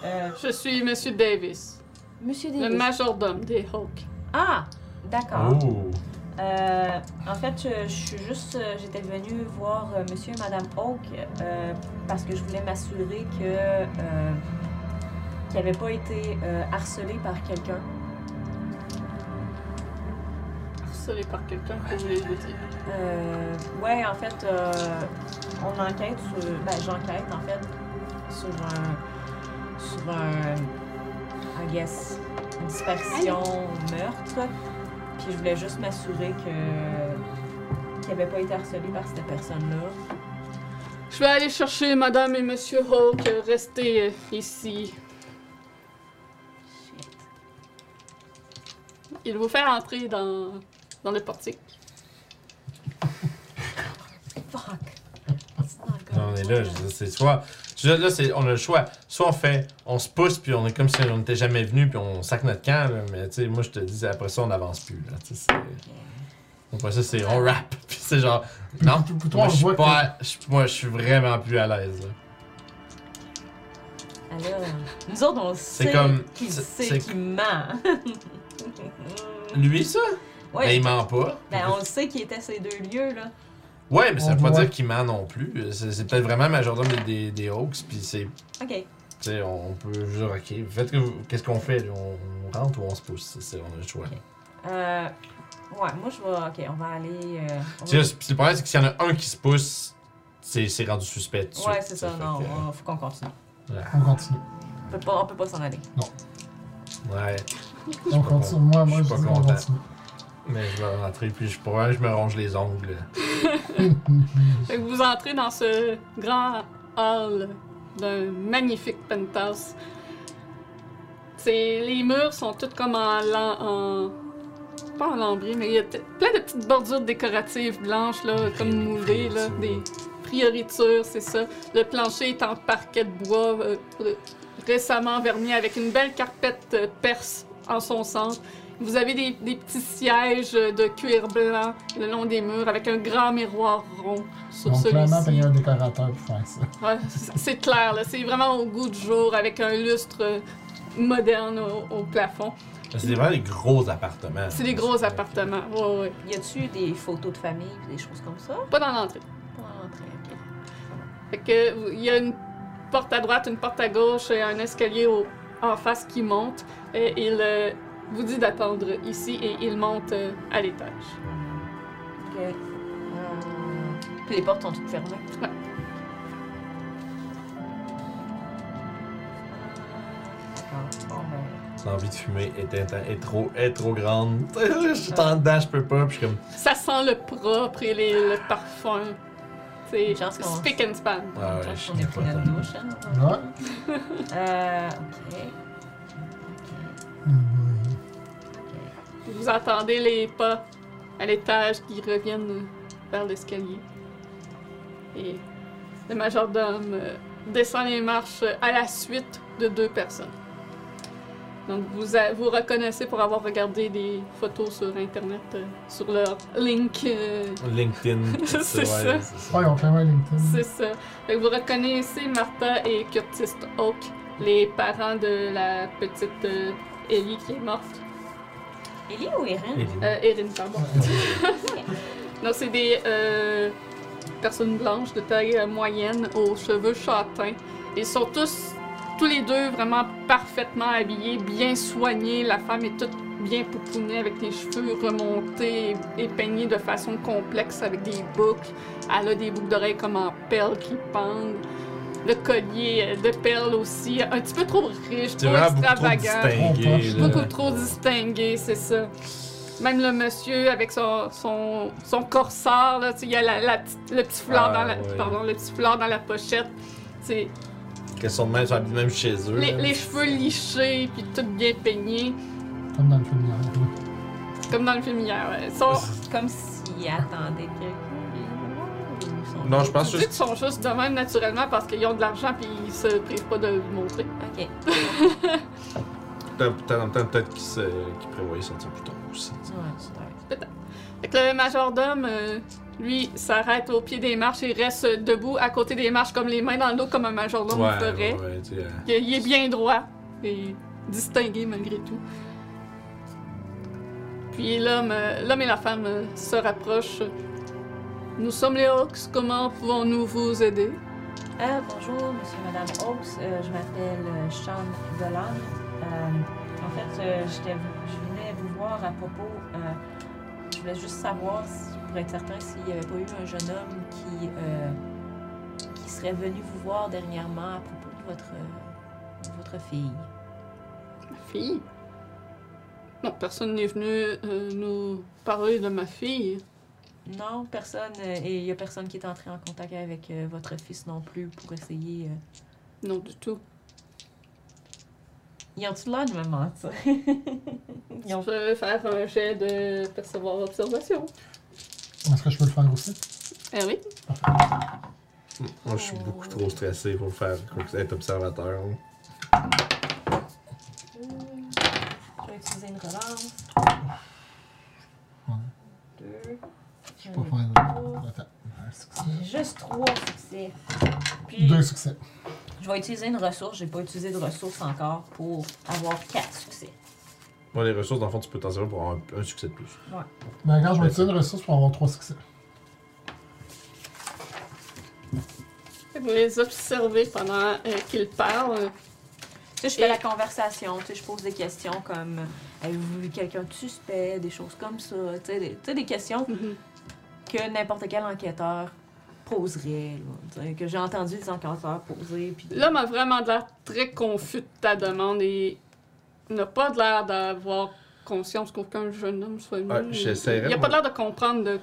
Euh, Je suis Monsieur Davis, monsieur le Davis. majordome des Hawks. Ah, d'accord. Oh. Euh, en fait, je, je suis juste. euh, J'étais venue voir euh, monsieur et madame Hawk euh, parce que je voulais m'assurer que. Euh, qu'ils n'avaient pas été harcelés par quelqu'un. Harcelé par quelqu'un, que voulez-vous dire? Euh, ouais, en fait, euh, on enquête sur. Ben, j'enquête, en fait, sur un. Sur un. I guess. Une disparition, meurtre. Puis je voulais juste m'assurer que. qu'il n'avait pas été harcelé par cette personne-là. Je vais aller chercher Madame et Monsieur Hawk. Restez ici. Shit. Il vous fait entrer dans, dans le portique. Fuck. Non, on est là, je c'est soit. Là, c'est, on a le choix. Soit on fait, on se pousse, puis on est comme si on n'était jamais venu, puis on sac notre camp, là, mais tu sais, moi je te dis, après ça, on n'avance plus. Là, Après ça, c'est on rap, [laughs] puis c'est genre. Non, moi on je suis pas. je- Moi je suis vraiment plus à l'aise. là. Alors, nous autres, on sait comme- qu'il c'est- sait c'est- qu'il ment. Lui, ça? ouais, Ben, il ment pas. ben, on le sait qu'il était ces deux lieux, là. Ouais, mais ça veut pas dire qu'il ment non plus. C'est, c'est peut-être vraiment majordome des, des, des Hawks, puis c'est. OK. Tu sais, on peut dire, ok, faites que vous- qu'est-ce qu'on fait? On, on rentre ou on se pousse? C'est, c'est- on a le choix. Euh, ouais, moi, je vais... OK, on va aller... euh, on Tu va- le problème, c'est que s'il y en a un qui se pousse, c'est, c'est rendu suspect. Ouais, suite, c'est ça, non, fait que, on- faut qu'on continue. On continue. On peut pas, on peut pas s'en aller. Ouais, On pas continue. Moi, je moi, suis je pas dis on content. Mais je vais rentrer, puis je, probablement, je me ronge les ongles. Fait que vous entrez dans ce grand hall d'un magnifique penthouse. C'est, les murs sont tous comme en, en pas en lambris, mais il y a plein de petites bordures décoratives blanches là, comme moulées là, des prioritures, c'est ça. Le plancher est en parquet de bois euh, euh, récemment verni avec une belle carpette euh, perse en son centre. Vous avez des, des petits sièges de cuir blanc le long des murs avec un grand miroir rond sur Donc, clairement, payer celui-ci. un décorateur pour faire ça. Ouais, c'est clair, là. C'est vraiment au goût du jour avec un lustre moderne au, au plafond. C'est vraiment des gros appartements. C'est des gros appartements. Ouais, ouais. Y a-tu des photos de famille et des choses comme ça? Pas dans l'entrée. Pour entrer, ok. Fait que il y a une porte à droite, une porte à gauche et un escalier au- en face qui monte. Et euh, vous dit d'attendre ici et il monte euh, à l'étage. Ok. Euh, Puis les portes sont toutes fermées. Ouais. D'accord. Bon, ben. L'envie de fumer est, est, est trop, est trop grande. [laughs] je suis en dedans, je peux pas. Puis je suis comme. Ça sent le propre et les- le parfum. C'est spick and span. Ah ouais, je notre hein. douche, hein? Ouais. Euh, ok. Ah, ouais. Vous entendez les pas à l'étage qui reviennent vers l'escalier. Et le majordome euh, descend les marches à la suite de deux personnes. Donc vous a- vous reconnaissez pour avoir regardé des photos sur internet euh, sur leur link. euh, LinkedIn. [laughs] C'est ça. c'est ça. Ouais, clairement un LinkedIn. c'est ça. Fait que vous reconnaissez Martha et Curtis Oak, les parents de la petite euh, Ellie qui est morte. Ellie ou Erin? Et- Euh, Erin, pardon. [laughs] Donc, [laughs] c'est des euh, personnes blanches de taille euh, moyenne aux cheveux châtains. Ils sont tous, tous les deux, vraiment parfaitement habillés, bien soignés. La femme est toute bien poupounée avec les cheveux remontés et, et peignés de façon complexe avec des boucles. Elle a des boucles d'oreilles comme en perles qui pendent. Le collier de perles aussi, un petit peu trop riche, trop vraiment beaucoup trop extravagant. distingué. Trop là. Beaucoup trop distingué, c'est ça. Même le monsieur avec son, son, son corsard, là, tu sais, il y a la, la petite- le petit foulard Ah, dans la, ouais. pardon, le petit foulard dans la pochette. C'est Qu'elles sont même, même chez eux. les, cheveux lichés puis tout bien peignés, Comme dans le film hier. comme dans le film hier. ouais. Sont, [laughs] Comme s'ils attendaient quelqu'un. Non, je pense juste. sont juste de même naturellement parce qu'ils ont de l'argent puis ils se privent pas de le montrer. Ok. Peut-être peut peut-être qu'ils prévoyaient sortir plus tard aussi. Ouais, super. Fait que le majordome, euh, lui, s'arrête au pied des marches et reste debout à côté des marches comme les mains dans le dos comme un majordome le ferait. ouais, euh, Il est bien droit et distingué malgré tout. Puis l'homme, euh, l'homme et la femme se rapprochent. Nous sommes les Hawks, comment pouvons-nous vous aider? Euh, bonjour, monsieur et madame Hawks. Euh, je m'appelle euh, Sean Dolan. Euh, en fait, je venais vous voir à propos. je voulais juste savoir, pour être certain, s'il n'y avait pas eu un jeune homme qui, qui serait venu vous voir dernièrement à propos de votre, de votre fille. Ma fille? Non, personne n'est venu nous parler de ma fille. Non, personne. euh, et il n'y a personne qui est entré en contact avec euh, votre fils non plus pour essayer. euh, Non, du tout. Ils ont-tu l'air de me mentir? [laughs] Ils ont Je vais faire un jet de percevoir observation. Est-ce que je peux le faire aussi? Eh oui. Moi, je suis beaucoup trop stressé pour faire être observateur. Je vais utiliser une relance. Ouais. Je peux faire. Attends. Un succès. J'ai juste trois succès. Puis, Deux succès. je vais utiliser une ressource. J'ai pas utilisé de ressource encore pour avoir quatre succès. Moi, les ressources, dans le fond, tu peux t'en servir pour avoir un, un succès de plus. Ben, quand je vais Ouais, utiliser une ressource pour avoir trois succès. Vous les observez pendant euh, qu'ils parlent. Tu sais, je fais Et- la conversation. Tu sais, je pose des questions comme Avez-vous vu quelqu'un de suspect Des choses comme ça. Tu sais, des, tu sais, des questions Mhm. Que n'importe quel enquêteur poserait. là. Que j'ai entendu des enquêteurs poser. Puis... L'homme a vraiment l'air très confus de ta demande et n'a pas de l'air d'avoir conscience qu'aucun jeune homme soit venu. Ouais, j'essaierais, Il n'a pas l'air de comprendre de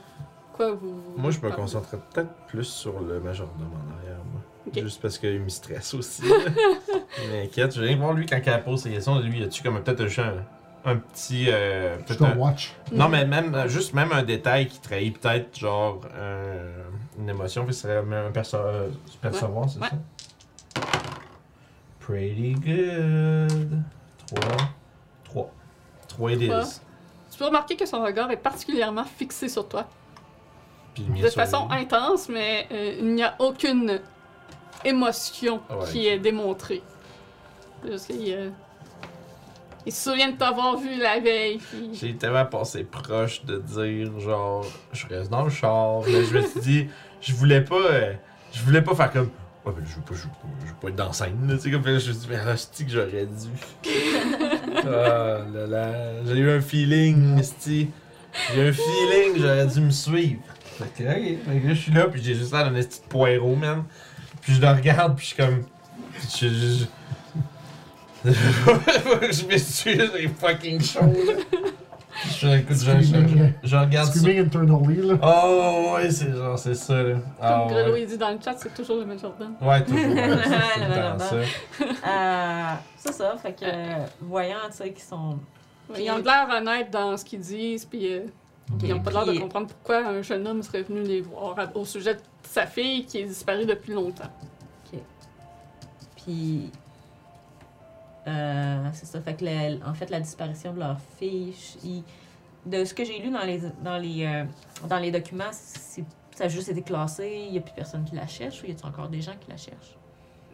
quoi vous. Moi, je me concentrerais peut-être plus sur le majordome en arrière, moi. Juste parce qu'il me stresse aussi. [laughs] il m'inquiète. Je viens voir lui quand il pose ses questions. Lui, y a-tu comme peut-être un, un petit. euh, peut-être un- watch. Non, mais même, euh, juste même un détail qui trahit peut-être, genre, euh, une émotion, puis ce serait même un perce- euh, percevoir, c'est Ouais. ça? Pretty good. 3. 3. 3 it Trois. is. Tu peux remarquer que son regard est particulièrement fixé sur toi. Puis De façon lui. intense, mais euh, il n'y a aucune émotion Ah ouais. qui est démontrée. Parce qu'il, il se souvient de t'avoir vu la veille, puis... J'ai tellement passé proche de dire, genre, je reste dans le char. Mais je me suis dit, je voulais pas. euh, je voulais pas faire comme. Ouais, mais je veux pas, je veux pas, je veux pas être dans la scène, là, tu sais, comme, là, je me suis dit, mais hostie que j'aurais dû. [laughs] ah là là, j'ai eu un feeling, hostie. J'ai eu un feeling que j'aurais dû me suivre. Fait que, ok, fait que là, je suis là, puis j'ai juste l'air d'un esti de poireau, man. Puis je le regarde, puis je suis comme. Je. je, je... je me suis j'ai fucking chaud, là. Je, écoute, je, je, je, je regarde ça. Screaming internally, là. Oh, ouais, c'est genre, c'est ça, là. Ah, Comme Grelo ouais. il dit dans le chat, c'est toujours le même Jordan. Ouais, toujours. ouais, c'est [laughs] tout Le temps Jordan. ça. Euh, c'est ça, fait que euh, voyant, tu sais, qu'ils sont. Ils ont de l'air honnêtes dans ce qu'ils disent, puis euh, ils n'ont pas l'air de comprendre pourquoi un jeune homme serait venu les voir au sujet de sa fille qui est disparue depuis longtemps. Puis. Euh, c'est ça, fait que la- en fait, la disparition de leur fille, de ce que j'ai lu dans les, dans les, euh, dans les documents, ça a juste été classé, il n'y a plus personne qui la cherche ou y a encore des gens qui la cherchent?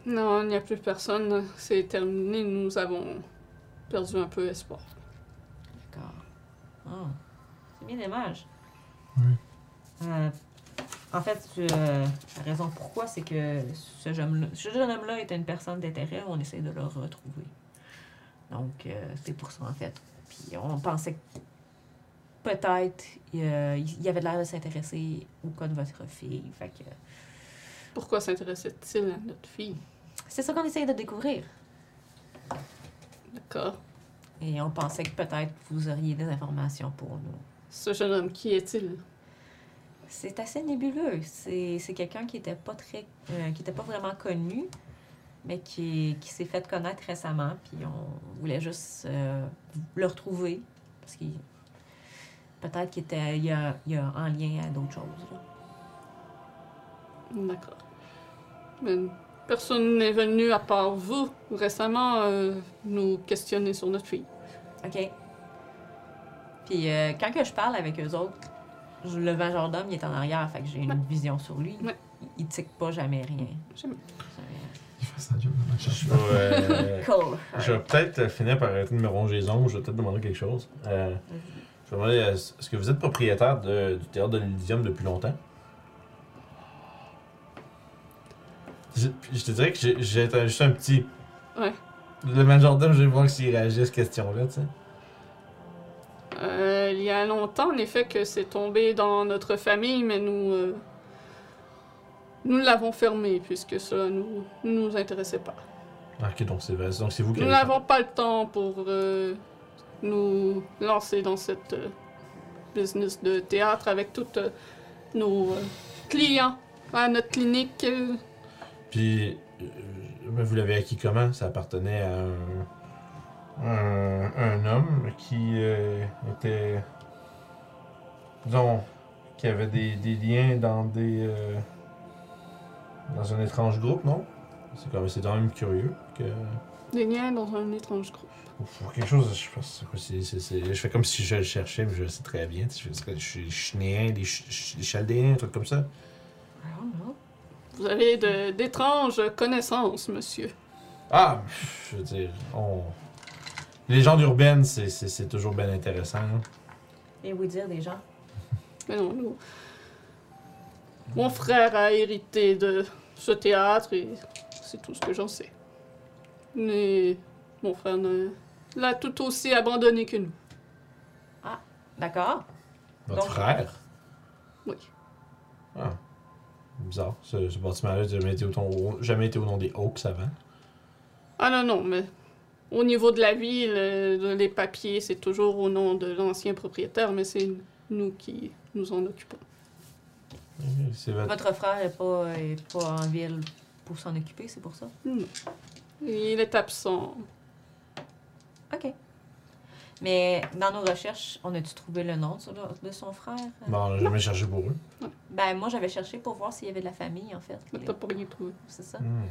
Non, il n'y a plus personne. C'est terminé. Nous avons perdu un peu espoir. D'accord. Ah, c'est bien dommage. Oui. Euh, en fait, la raison pourquoi, c'est que ce jeune, ce jeune homme-là était une personne d'intérêt, on essaie de le retrouver. Donc, euh, c'est pour ça, en fait. Puis on pensait que peut-être euh, il y avait l'air de s'intéresser au cas de votre fille. Fait que Pourquoi s'intéressait-il à notre fille? c'est ça qu'on essaye de découvrir. D'accord. Et on pensait que peut-être vous auriez des informations pour nous. Ce jeune homme, qui est-il? C'est assez nébuleux. C'est quelqu'un qui était pas très, euh, qui était pas vraiment connu, mais qui, qui s'est fait connaître récemment. Puis on voulait juste euh, le retrouver parce qu'il peut-être qu'il était, il y a, il y a en lien à d'autres choses. D'accord. Mais personne n'est venu, à part vous, récemment, euh, nous questionner sur notre fille. Ok. Puis euh, quand que je parle avec eux autres, le majordome il est en arrière, fait que j'ai une Ouais. vision sur lui. Ouais. Il, il tique pas jamais rien. Jamais. Dans euh, [laughs] Cool. je vais peut-être finir par arrêter de me ronger les ongles. Je vais peut-être demander quelque chose. Euh, je vais demander euh, est-ce que vous êtes propriétaire de- du théâtre de l'Elysium depuis longtemps? Je, te dirais que j'ai- juste un petit. Ouais. Le majordome, je vais voir s'il réagit à cette question-là, tu sais. Euh, il y a longtemps, en effet, que c'est tombé dans notre famille, mais nous. Nous l'avons fermé, puisque cela nous, nous intéressait pas. Ok, donc c'est donc c'est vous qui Nous n'avons pas le temps pour euh, nous lancer dans cette euh, business de théâtre avec tous euh, nos clients à notre clinique. Puis, vous l'avez acquis comment? Ça appartenait à un, un, un homme qui était. Disons, qui avait des, des liens dans des. Dans un étrange groupe, non? C'est comme c'est quand même curieux que. des liens dans un étrange groupe. Pour quelque chose, je pense c'est quoi, c'est- c'est- c'est- je fais comme si je le cherchais, mais je le sais très bien. Je fais, suis des, ch- ch- des chaldéens, un truc comme ça. Vous avez de- d'étranges connaissances, monsieur. Ah, pff, je veux dire, on... les légendes urbaines, c'est- c'est c'est toujours bien intéressant. hein. Et vous dire des gens. Mais non, nous. Mon frère a hérité de ce théâtre et c'est tout ce que j'en sais. Mais mon frère l'a tout aussi abandonné que nous. D'accord. Votre Donc- frère? Oui. Ah. Bizarre. Ce, ce bâtiment-là n'a jamais, été au ton- jamais été au nom des Hawks avant. Ah non, non, mais au niveau de la ville, euh, les papiers, c'est toujours au nom de l'ancien propriétaire, mais c'est nous qui nous en occupons. C'est votre... Votre frère est pas, est pas en ville pour s'en occuper, c'est pour ça? Non. Il est absent. OK. Mais dans nos recherches, on a-tu trouvé le nom de, son frère? Bon, on n'a jamais cherché pour eux. Ben, moi, j'avais cherché pour voir s'il y avait de la famille, en fait. Mais t'as pas rien trouvé. C'est ça? Hmm.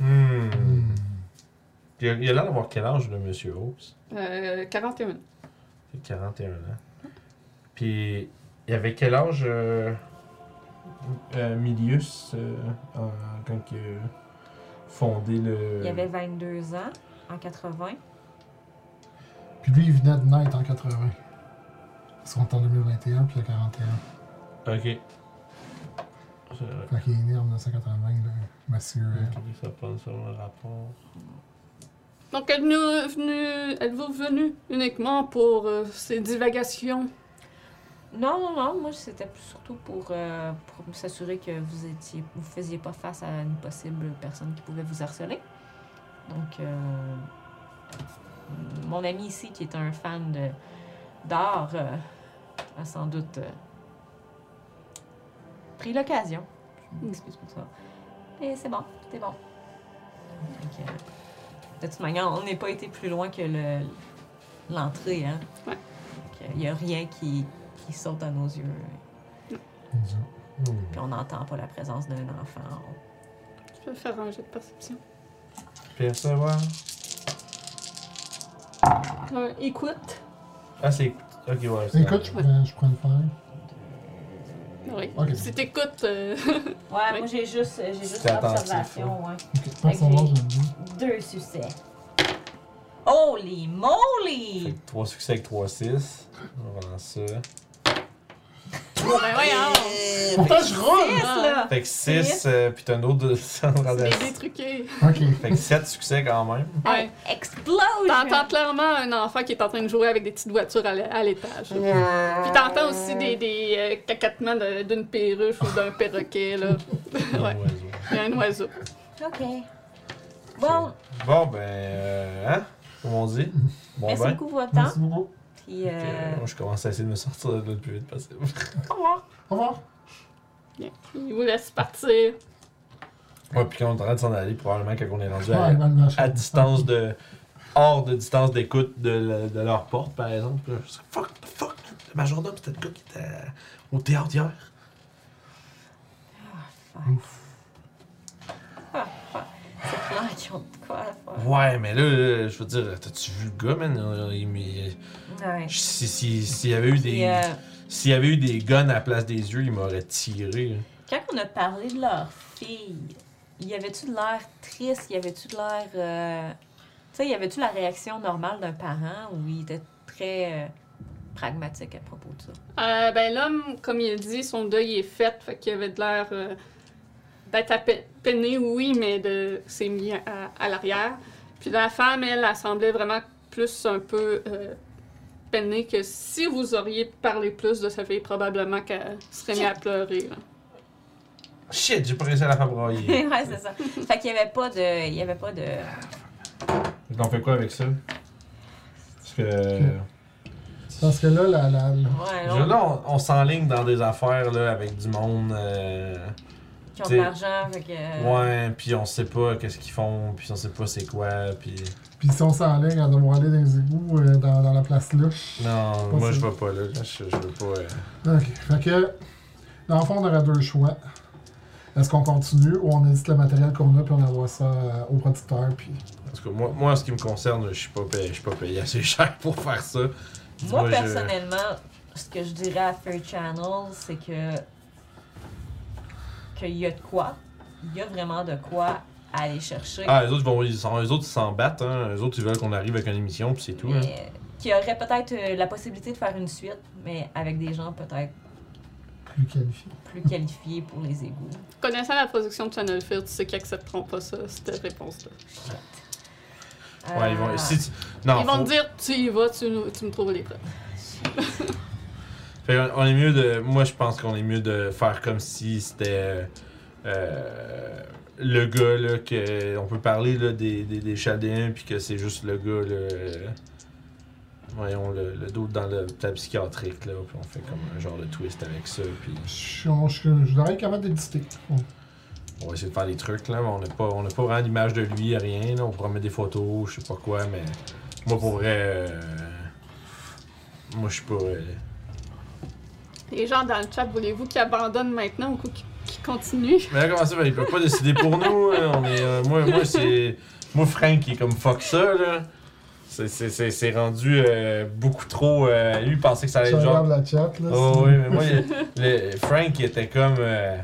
Ah. Hmm. Il a l'air d'avoir quel âge, le monsieur? Euh, 41. Il a 41 ans. Puis, il avait quel âge, euh, euh, Milius, euh, en- quand il a fondé le. Il avait 22 ans en 80. Puis lui, il venait de naître en 80. Ils sont en 2021, puis il a 41. Ok. C'est vrai. Fait qu'il est né en 1980, là, monsieur. euh, Ok, ça prend sur le rapport. Donc, êtes-vous venu, êtes-vous venu uniquement pour euh, ces divagations? Non, non, non. Moi, c'était plus surtout pour, euh, pour s'assurer que vous étiez, vous faisiez pas face à une possible personne qui pouvait vous harceler. Donc, euh, mon ami ici, qui est un fan de d'art, euh, a sans doute euh, pris l'occasion. Je m'excuse pour ça. Et c'est bon, c'est bon. Donc, euh, de toute manière, on n'est pas été plus loin que le- l'entrée, hein. Ouais. Il n'y a rien qui, qui saute à nos yeux. Dieu. Puis on n'entend pas la présence d'un enfant. en haut. Je vais faire un jet de perception. Percevoir. Euh, écoute. Ah, c'est. Ok, ouais. c'est- Écoute, je pourrais, je pourrais le faire. Oui. Ok. Si t'écoutes, euh, Ouais, Oui. moi j'ai juste, j'ai juste l'observation, ouais. Deux succès. Holy Fait moly! que 3 succès avec 3 6. On va dans ça. Ben voyons! Pourtant, je roule! Là! Fait que 6, euh, pis t'as un autre de Sandra C'est Dess. des truqués. Ok. Fait que 7 succès quand même. Ouais. Explosion! T'entends clairement un enfant qui est en train de jouer avec des petites voitures à l'é- à l'étage. Puis t'entends aussi des, des euh, cacatements de- d'une perruche ou d'un perroquet, là. [laughs] Un ouais. oiseau. Il y a un oiseau. Ok. Bon, Bon, ben. Euh, hein? Comme on dit. Bon, merci ben. beaucoup pour votre temps. Merci beaucoup. Puis, euh, moi, je commence à essayer de me sortir de là le plus vite possible. au revoir. Au revoir. Bien. Il vous laisse partir. Ouais, puis quand on est en train de s'en aller, probablement quand on est rendu à, à distance de. hors de distance d'écoute de, la- de leur porte, par exemple. Puis là, je serais, fuck, the fuck, le majordome, c'était le gars qui était au théâtre hier. C'est clair qu'ils ont de quoi à faire. Ouais, mais là, là, je veux dire, t'as-tu vu le gars, man? Il- il- Ouais. Si- si- S'il y avait eu des. euh, S'il y avait eu des guns à la place des yeux, il m'aurait tiré. quand on a parlé de leur fille, y avait-tu de l'air triste? Y avait-tu de l'air. euh, Tu sais, y avait-tu la réaction normale d'un parent ou il était très euh, pragmatique à propos de ça? Euh, ben l'homme, comme il a dit, son deuil est fait, fait qu'il avait de l'air euh, d'être à pe- peiné, oui, mais de s'est mis à, à l'arrière. Puis la femme, elle, elle semblait vraiment plus un peu euh, peinée que si vous auriez parlé plus de sa fille, probablement qu'elle serait mise à pleurer. là. Shit, j'ai pas réussi à la faire broyer. [laughs] ouais, c'est ça. Fait qu'il y avait pas de. Il y avait pas de. On fait quoi avec ça? Parce que. Parce que là, la, la, la- Ouais, là, on, on s'enligne dans des affaires là, avec du monde. euh, qui ont de l'argent, fait que. Ouais, puis on sait pas qu'est-ce qu'ils font, puis on sait pas c'est quoi, puis. Puis si on s'enligne à devoir aller dans les égouts euh, dans, dans la place louche. Non, Pas moi je vais pas là, là, je, je veux pas. euh, Ok. Fait que, dans le fond, on aurait deux choix. Est-ce qu'on continue ou on édite le matériel qu'on a puis on envoie ça euh, au producteur puis. Parce que moi, moi, en ce qui me concerne, je suis pas payé, je suis pas payé assez cher pour faire ça. Moi, je- personnellement, ce que je dirais à Fair Channel, c'est que. Qu'il y a de quoi. Il y a vraiment de quoi aller chercher. Ah, les autres, ils vont, ils s'en- les autres, ils s'en battent, hein. Les autres, ils veulent qu'on arrive avec une émission, puis c'est tout. hein. Mais y aurait peut-être euh, la possibilité de faire une suite, mais avec des gens peut-être plus qualifié. plus qualifiés pour les égouts. Connaissant la production de Channel Fear, tu sais qu'ils accepteront pas ça, cette réponse-là. Ouais, ils vont. Si tu- non, Ils vont te dire, tu y vas, tu, tu me trouves les preuves. Fait on est mieux de. Moi, je pense qu'on est mieux de faire comme si c'était. euh, le gars, là, que. On peut parler, là, des, des, des Chaldéens, puis que c'est juste le gars, là. euh, voyons, le, le doute dans le table psychiatrique, là, puis on fait comme un genre de twist avec ça, puis. Je, je, je devrais être capable d'éditer. On va essayer de faire des trucs, là, mais on n'a pas, on pas vraiment d'image de lui, rien, là. On pourra mettre des photos, je sais pas quoi, mais. Moi, pour vrai. euh, moi, je suis pas. euh, Les gens dans le chat, voulez-vous qu'ils abandonnent maintenant ou qu'ils qui continue? [laughs] Mais là, comment ça, il peut pas décider pour nous? hein? On est, euh, moi, moi c'est. Moi, Frank, il est comme fuck ça, là. C'est- C'est c'est- c'est rendu euh, beaucoup trop. euh, lui, il pensait que ça allait être genre. la chat, là. Oh oui, mais moi, il- [laughs] le, Frank, il était comme. euh,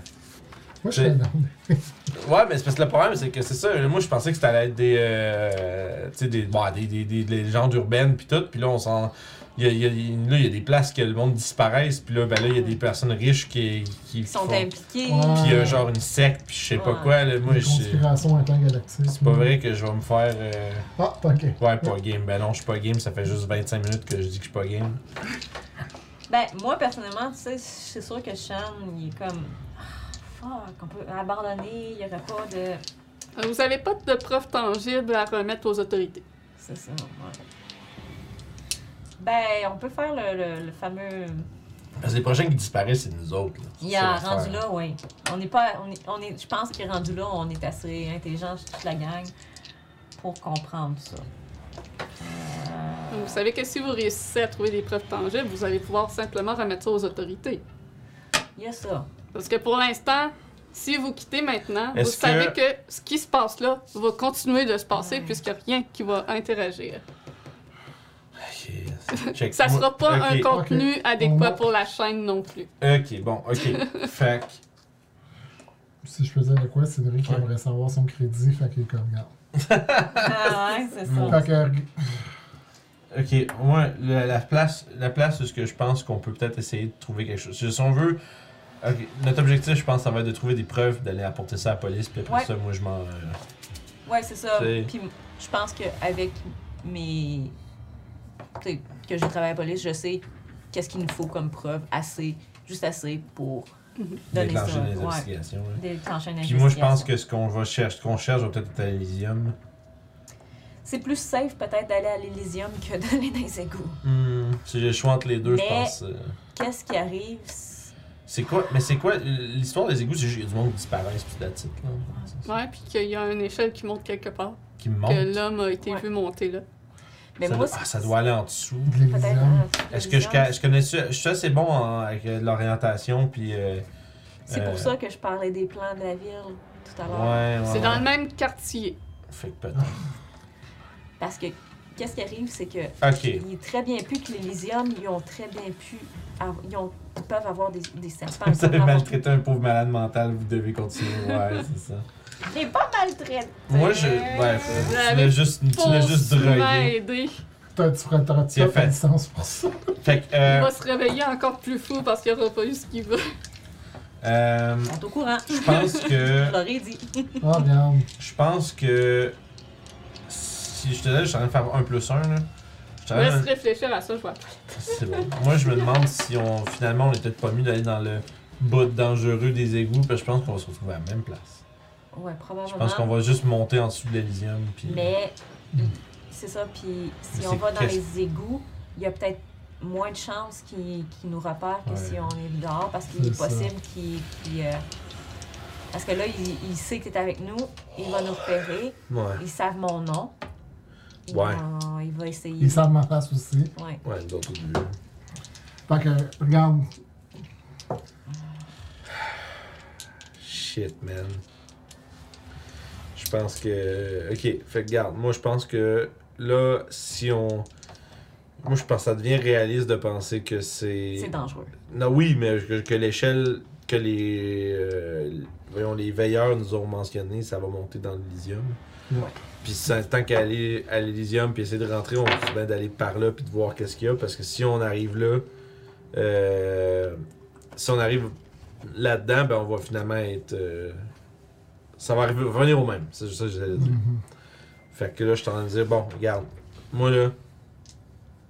Moi, je. [laughs] Ouais, mais c'est parce que le problème, c'est que c'est ça. Moi, je pensais que ça allait être des. euh, tu sais, des, bon, des, des, des, des légendes urbaines, puis tout. Puis là, on s'en. Il y a, il y a- là, il y a des places que le monde disparaisse, puis là, ben là, il y a des personnes riches qui, sont font-. Ouais. Puis il y a genre une secte, puis je sais pas quoi. Là, moi, conspiration intergalactique. C'est pas vrai que je vais me faire. euh, Ah, ok. Ouais, pas game. Ben non, je suis pas game. Ça fait juste 25 minutes que je dis que je suis pas game. Ben, moi, personnellement, tu sais, c'est sûr que Sean, il est comme. Ah, fuck, on peut abandonner, il n'y aurait pas de. Vous avez pas de preuves tangibles à remettre aux autorités. C'est ça, ouais. Ben, on peut faire le, le, le fameux. Parce que les prochains qui disparaissent, c'est nous autres. Là. Il C'est a rendu là, oui. On n'est pas. On est, on est, je pense qu'il est rendu là, on est assez intelligent, toute la gang, pour comprendre ça. Euh, vous savez que si vous réussissez à trouver des preuves tangibles, vous allez pouvoir simplement remettre ça aux autorités. Il y a ça. Parce que pour l'instant, si vous quittez maintenant, vous savez que- que ce qui se passe là va continuer de se passer Ouais. puisqu'il n'y a rien qui va interagir. Check. Ça sera pas un contenu adéquat pour la chaîne non plus. Ok, bon, ok. [laughs] fait que- Si je faisais de quoi, Cédric Ouais. aimerait savoir son crédit, fait qu'il est comme, regarde. Ah ouais, c'est ça. Fait que, Ok, moi, la, la place, la place où ce que je pense qu'on peut peut-être essayer de trouver quelque chose. Si on veut. ok, notre objectif, je pense, ça va être de trouver des preuves, d'aller apporter ça à la police, puis après Ouais. ça, moi, je m'en. euh, Ouais, c'est ça. C'est- Puis je pense qu'avec mes. Tu sais, que j'ai travaillé à la police, je sais qu'est-ce qu'il nous faut comme preuve, assez, juste assez pour donner ça. déclencher les Ouais. investigations. Déclencher une Puis moi, je pense investigation. que ce qu'on va chercher, ce qu'on cherche, va peut-être être à l'Elysium. C'est plus safe peut-être d'aller à l'Elysium que [laughs] d'aller dans les égouts. Hmm, si j'ai le choix entre les deux, je Mais- pense. euh, Qu'est-ce qui arrive? c'est- C'est quoi Mais c'est quoi l'histoire des égouts C'est juste qu'il y a du monde qui disparaît, titre, là. Ouais, puis qu'il y a une échelle qui monte quelque part. Qui me monte? Que l'homme a été Ouais. vu monter là. Mais ça, moi, doit, ah, ça doit aller en dessous. de Peut-être. l'Elysium. euh, Est-ce que je, connais ça? Je suis assez bon en- avec euh, l'orientation, puis. euh, C'est euh, pour ça que je parlais des plans de la ville tout à l'heure. Ouais, ouais. C'est dans ouais. le même quartier. Fait que peut-être. Parce que qu'est-ce qui arrive, c'est que Ok. il est très bien pu que l'Elysium, ils ont très bien pu. Ils, ont, ils peuvent avoir des, des serpents. [laughs] Vous avez maltraité un pauvre malade mental, vous devez continuer. Ouais, [laughs] c'est ça. J'ai pas maltraité. Moi, je. Bref, tu l'as juste, tu l'as juste drogué. aidé. Toi, tu feras t'auras- tu Il fait. licence pour ça. Fait que. Il Euh, va se réveiller encore plus fou parce qu'il aura pas eu ce qu'il veut. euh, On est au courant. je pense [laughs] Je que. l'aurais dit. Ah, regarde. Je pense que. Si je te dis, je suis en train de faire un plus un, là. Je Je laisse réfléchir à ça, je vois. C'est bon. Moi, je me demande si on finalement on est peut-être pas mieux d'aller dans le bout dangereux des égouts, parce que je pense qu'on va se retrouver à la même place. Ouais, Je probablement. pense qu'on va juste monter en dessous de l'Elysium. Puis... Mais c'est ça, puis si on va dans les égouts, il y a peut-être moins de chances qu'ils qu'ils nous repèrent que Ouais. si on est dehors, parce qu'il est, possible qu'il. euh, Parce que là, il, il sait que tu es avec nous, il va nous repérer, Ouais. ils savent mon nom. Ouais. il va essayer. Ils savent ma face aussi. Ouais. Ouais, début. Fait que, regarde. Shit, man. Je pense que. Ok, fait que garde. Moi, je pense que là, si on. Moi, je pense que ça devient réaliste de penser que c'est. C'est dangereux. Non, oui, mais que, que l'échelle que les, euh, voyons, les veilleurs nous ont mentionné, ça va monter dans l'Elysium. Ouais. Puis tant qu'à aller à l'Elysium puis essayer de rentrer, on se bien d'aller par là puis de voir qu'est-ce qu'il y a. Parce que si on arrive là, euh, si on arrive là-dedans, ben on va finalement être. euh, ça va arriver, revenir au même. C'est juste ça que j'allais dire. Mhm. Fait que là, je suis en train de dire, bon, regarde, moi là,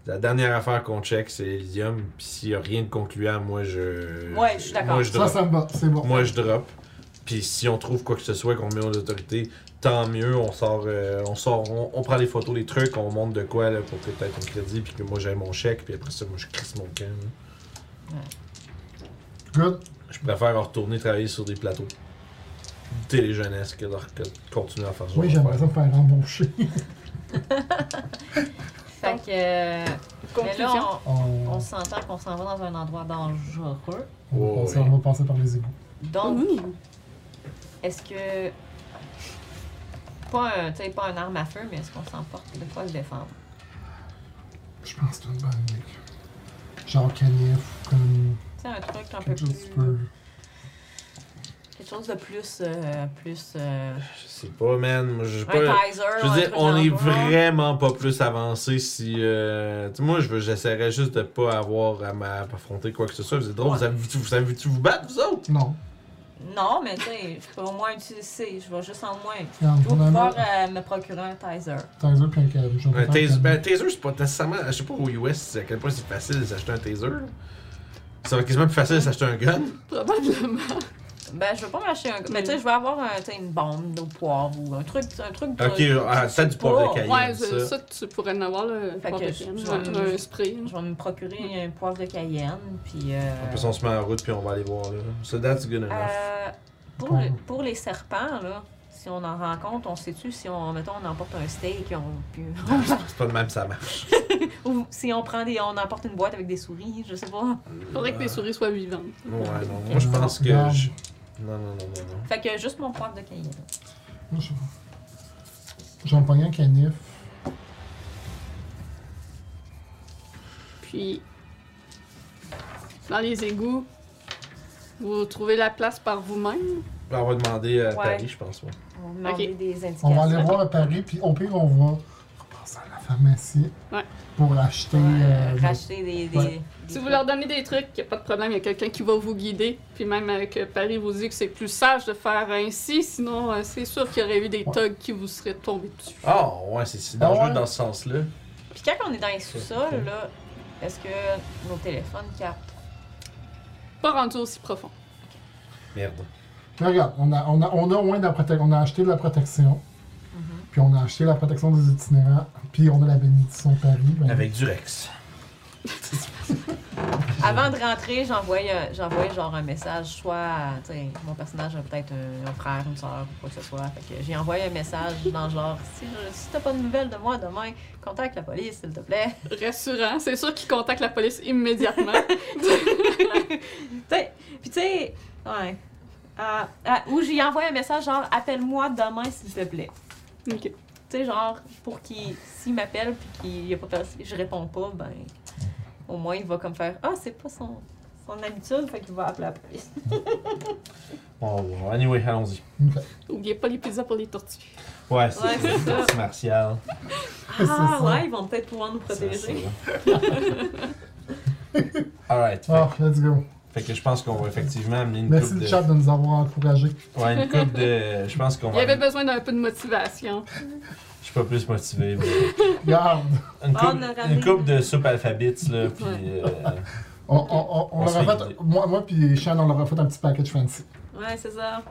la dernière affaire qu'on check, c'est Elysium. Puis s'il y a rien de concluant, moi je. Ouais, je suis d'accord. Moi je drop. ça me va. C'est bon. Moi je drop. Puis si on trouve quoi que ce soit qu'on met aux autorités, tant mieux. On sort, euh, on sort, on, on prend les photos, les trucs, on montre de quoi là, pour peut-être un crédit, puis que moi j'ai mon chèque, puis après ça, moi je crisse mon camp. là. Good. Je préfère retourner travailler sur des plateaux téléjeunesse que de continuer à faire ça. Oui, j'aimerais ça me faire embaucher. Fait que. euh, Mais Conclusion. là, on, On, on s'entend qu'on s'en va dans un endroit dangereux. on va passer, oui. on va passer par les égouts. Donc, est-ce que. Pas un, tu sais, pas un arme à feu, mais est-ce qu'on s'emporte de quoi se défendre? Je pense que c'est une bonne idée. Genre canif, comme Tu sais, un truc un peu quelque chose plus. qui peut. Quelque chose de plus. euh, plus. euh, Je sais pas, man. Moi, un pas. Je veux dire, truc on est vraiment pas plus avancé si. euh, tu sais, moi, je veux- j'essaierais juste de pas avoir à m'affronter quoi que ce soit. Vous êtes drôle, Ouais. vous avez-tu vous, avez-tu vous battre, vous autres? Non. Non, mais tu sais, je peux au moins utiliser. Je vais juste en moins. Regarde, Je vais pouvoir euh, me procurer un Taser. taser puis un. Je Un taser, ben, un taser, c'est pas nécessairement. Je sais pas au US à quel point c'est facile de s'acheter un taser. là. Ça va être quasiment plus facile de s'acheter un gun. Probablement. Ben, je vais pas m'acheter un. Mais tu sais, je vais avoir un, une bombe au poivre ou un truc. Un truc Ok, de- ah, peut-être du poivre de Cayenne. Ouais, ça. ça. ça, tu pourrais en avoir, là. Fait pas que de je- crème, je un, vais- un spray. Je vais me procurer un poivre de Cayenne. Puis. Euh, En plus, on se met en route puis on va aller voir là. So that's good enough. euh, pour, le- pour les serpents, là, si on en rencontre, on sait-tu si on, mettons, on emporte un steak on, puis- C'est pas de même ça marche. [laughs] ou si on prend des, on emporte une boîte avec des souris, je sais pas. Faudrait que les souris soient vivantes. Ouais, non. Moi, je pense que. Je- Non, non, non, non, non. Fait que juste mon poivre de Cayenne. Moi, je sais pas. Je vais me pogner un canif. Puis, dans les égouts, vous trouvez la place par vous-même? On va demander à Ouais. Paris, je pense. Ouais. On va demander Ok. des indications. On va aller voir à Paris, puis au pire, on va pharmacie Ouais. pour acheter. Ouais, euh, racheter des. des, Ouais. des Si vous leur donnez des trucs, il a pas de problème, il y a quelqu'un qui va vous guider. Puis même euh, que Paris vous dit que c'est plus sage de faire ainsi, sinon euh, c'est sûr qu'il y aurait eu des Ouais. thugs qui vous seraient tombés dessus. Ah, ouais, c'est Ah dangereux ouais? dans ce sens-là. Puis quand on est dans les sous-sols, là, est-ce que nos téléphones captent? Pas rendu aussi profond. Merde. Mais regarde, on a, on, a, on a au moins de la protection. On a acheté de la protection, puis on a acheté la protection des itinérants, puis on a la bénédiction Paris. ben, Avec du Rex. [laughs] Avant de rentrer, j'envoyais j'envoyais genre un message, soit à, tu sais, mon personnage a peut-être un, un frère, une soeur, ou quoi que ce soit. Fait que j'ai envoyé un message dans genre, si, je- si t'as pas de nouvelles de moi demain, contacte la police, s'il te plaît. Rassurant, c'est sûr qu'ils contactent la police immédiatement. [laughs] Puis tu sais, ouais. Ah, ah, ou j'ai envoyé un message genre, appelle-moi demain, s'il te plaît. Ok. Tu sais, genre, pour qu'il, s'il m'appelle puis qu'il y a pas je réponds pas, ben, au moins il va comme faire, ah, c'est pas son, son habitude, fait qu'il va appeler la police. Bon, [laughs] bon, anyway, allons-y. Oubliez pas les pizzas pour les tortues. Ouais, c'est Ouais, ça. c'est martial. Ah, [laughs] ça. ouais, ils vont peut-être pouvoir nous protéger. [laughs] Alright. Ah, let's go. Fait que je pense qu'on va effectivement amener une Merci coupe le de. chat de nous avoir encouragés. Ouais, une coupe de. Je pense qu'on Il va. y avait besoin d'un peu de motivation. Je suis pas plus motivé. mais- Regarde, Une coupe, une coupe de soupe alphabet, là, puis. Ouais. euh, on, on, on, on On se leur a fait fait, guider. moi, moi puis Shan, on leur a fait un petit package fancy. Ouais, c'est ça.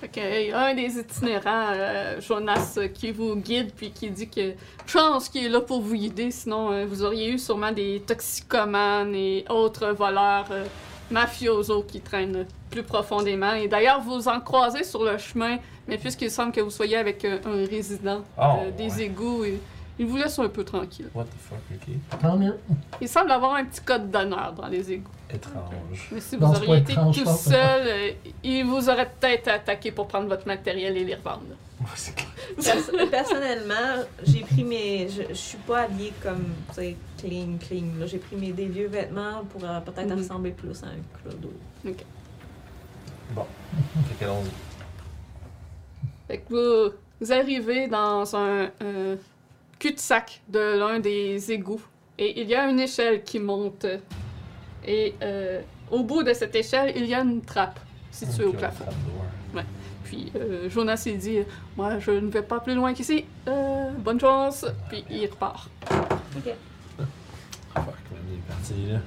Fait que, il y a un des itinérants, euh, Jonas, euh, qui vous guide puis qui dit que chance qu'il est là pour vous guider, sinon euh, vous auriez eu sûrement des toxicomanes et autres voleurs euh, mafiosos qui traînent plus profondément. Et d'ailleurs, vous en croisez sur le chemin, mais puisqu'il semble que vous soyez avec euh, un résident Oh, euh, des ouais. égouts, et, il vous laisse un peu tranquille. What the fuck, ok. Tant mieux. Il semble avoir un petit code d'honneur dans les égouts. Étrange. Mais si vous auriez été étrange, tout seul, euh, il vous aurait peut-être attaqué pour prendre votre matériel et les revendre. [laughs] Ouais, personnellement, j'ai pris mes. Je, je suis pas habillée comme, tu sais, clean, clean. là. J'ai pris mes des vieux vêtements pour euh, peut-être Mhm. ressembler plus à un clodo. Bon. Fait qu'allons-y. Fait que vous, vous arrivez dans un euh, cul-de-sac de l'un des égouts. Et il y a une échelle qui monte. Et euh, au bout de cette échelle, il y a une trappe située au Ok, plafond. dehors. Puis euh, Jonas s'est dit Moi, je ne vais pas plus loin qu'ici. Euh, bonne chance. Puis il repart. Ok. Fuck, man, il est parti, là.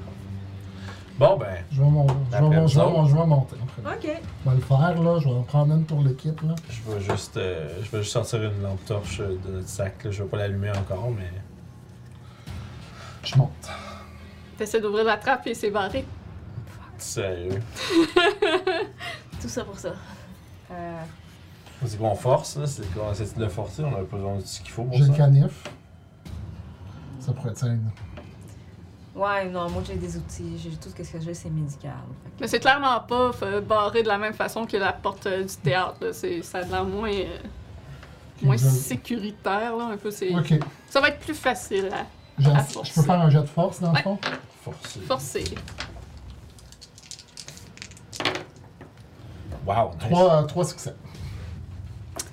Bon, ben. Je vais, mon, je vais, Après mon- je vais, nous mon- je vais monter. Ok. Je vais le faire, là. Je vais en prendre une pour l'équipe, là. Je vais juste, euh, je vais juste sortir une lampe torche de notre sac. Là. Je vais pas l'allumer encore, mais. Je monte. T'essaies d'ouvrir la trappe et c'est barré. Sérieux. [laughs] Tout ça pour ça. Euh, C'est qu'on force, là. C'est qu'on essaie de le forcer. On a pas besoin de ce qu'il faut pour J'ai ça. le canif. Ça pourrait être. Ouais, non, moi j'ai des outils. J'ai tout ce que j'ai, c'est médical. Fait Mais c'est clairement pas euh, barré de la même façon que la porte euh, du théâtre. là. C'est, ça a l'air moins, euh, moins sécuritaire, là, un peu. C'est... Ok. Ça va être plus facile à J'ai- À Je forcer. peux faire un jet de force dans le Ouais. fond? Forcé. forcer. Wow, nice. Trois, euh, trois succès.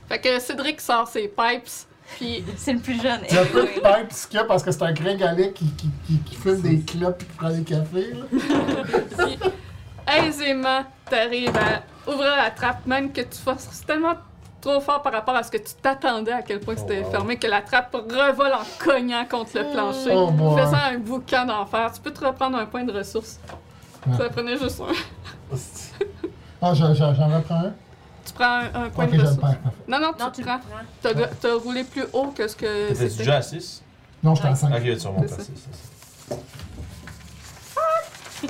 Fait que Cédric sort ses pipes, puis C'est le plus jeune. Il y a un peu de anyway. pipe qu'il y a parce que c'est un gringalet qui, qui, qui, qui fume des clopes et qui prend des cafés. Là. Puis, aisément, t'arrives à ouvrir la trappe, même que tu forces tellement trop fort par rapport à ce que tu t'attendais à quel point Oh, c'était wow. fermé que la trappe revole en cognant contre le plancher, Oh, faisant un boucan d'enfer. Tu peux te reprendre un point de ressources. Ouais. Ça prenait juste un. Ah, j'en reprends un? Tu prends un, un point Ok, de parfait. Non, non, tu Non, tu prends. prends. T'as t'as roulé plus haut que ce que T'étais déjà à 6? Non, j'étais à Ouais. 5. Ok, tu remontes C'est à ça. 6. c'est ça.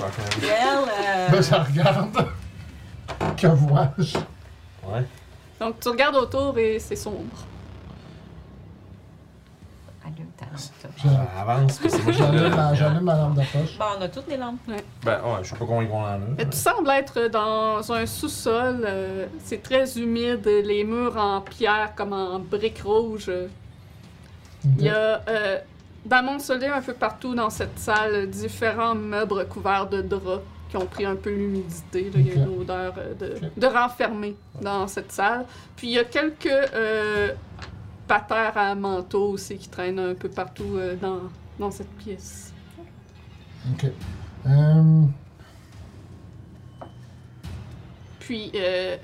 Ok. Well, euh, Là, je regarde. [laughs] que vois-je? Ouais. Donc, tu regardes autour et c'est sombre. allume ta lampe. Je- Ça avance, c'est moi J'allume ma, lampe de poche. Bon, on a toutes les lampes. Ben ouais, je sais pas combien ils vont en. Mais tu sembles être dans un sous-sol. euh, c'est très humide, les murs en pierre comme en briques rouges. Il y a euh, d'amoncelés un peu partout dans cette salle différents meubles couverts de draps qui ont pris un peu l'humidité. là. Il y a Ok. une odeur euh, de, Ok. de renfermé dans cette salle. Puis il y a quelques euh, patères à manteau aussi qui traînent un peu partout euh, dans, dans cette pièce. Ok. Euh, Puis euh,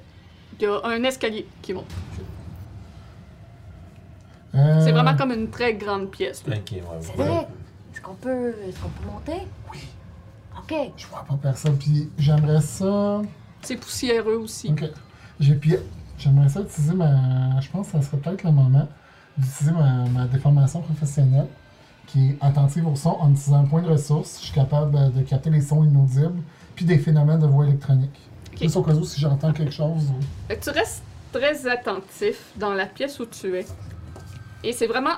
il y a un escalier qui monte. euh, C'est vraiment comme une très grande pièce. là. Ok, ouais. Est-ce qu'on peut, est-ce qu'on peut monter? Oui. Ok. Je vois pas personne. Puis j'aimerais ça. C'est poussiéreux aussi. Ok. J'ai puis j'aimerais ça utiliser ma. Je pense que ça serait peut-être le moment d'utiliser ma, ma déformation professionnelle, qui est attentive au son en utilisant un point de ressource. Je suis capable euh, de capter les sons inaudibles, puis des phénomènes de voix électronique. Ok. Juste au cas où si j'entends quelque chose. ou- Fait que tu restes très attentif dans la pièce où tu es. Et c'est vraiment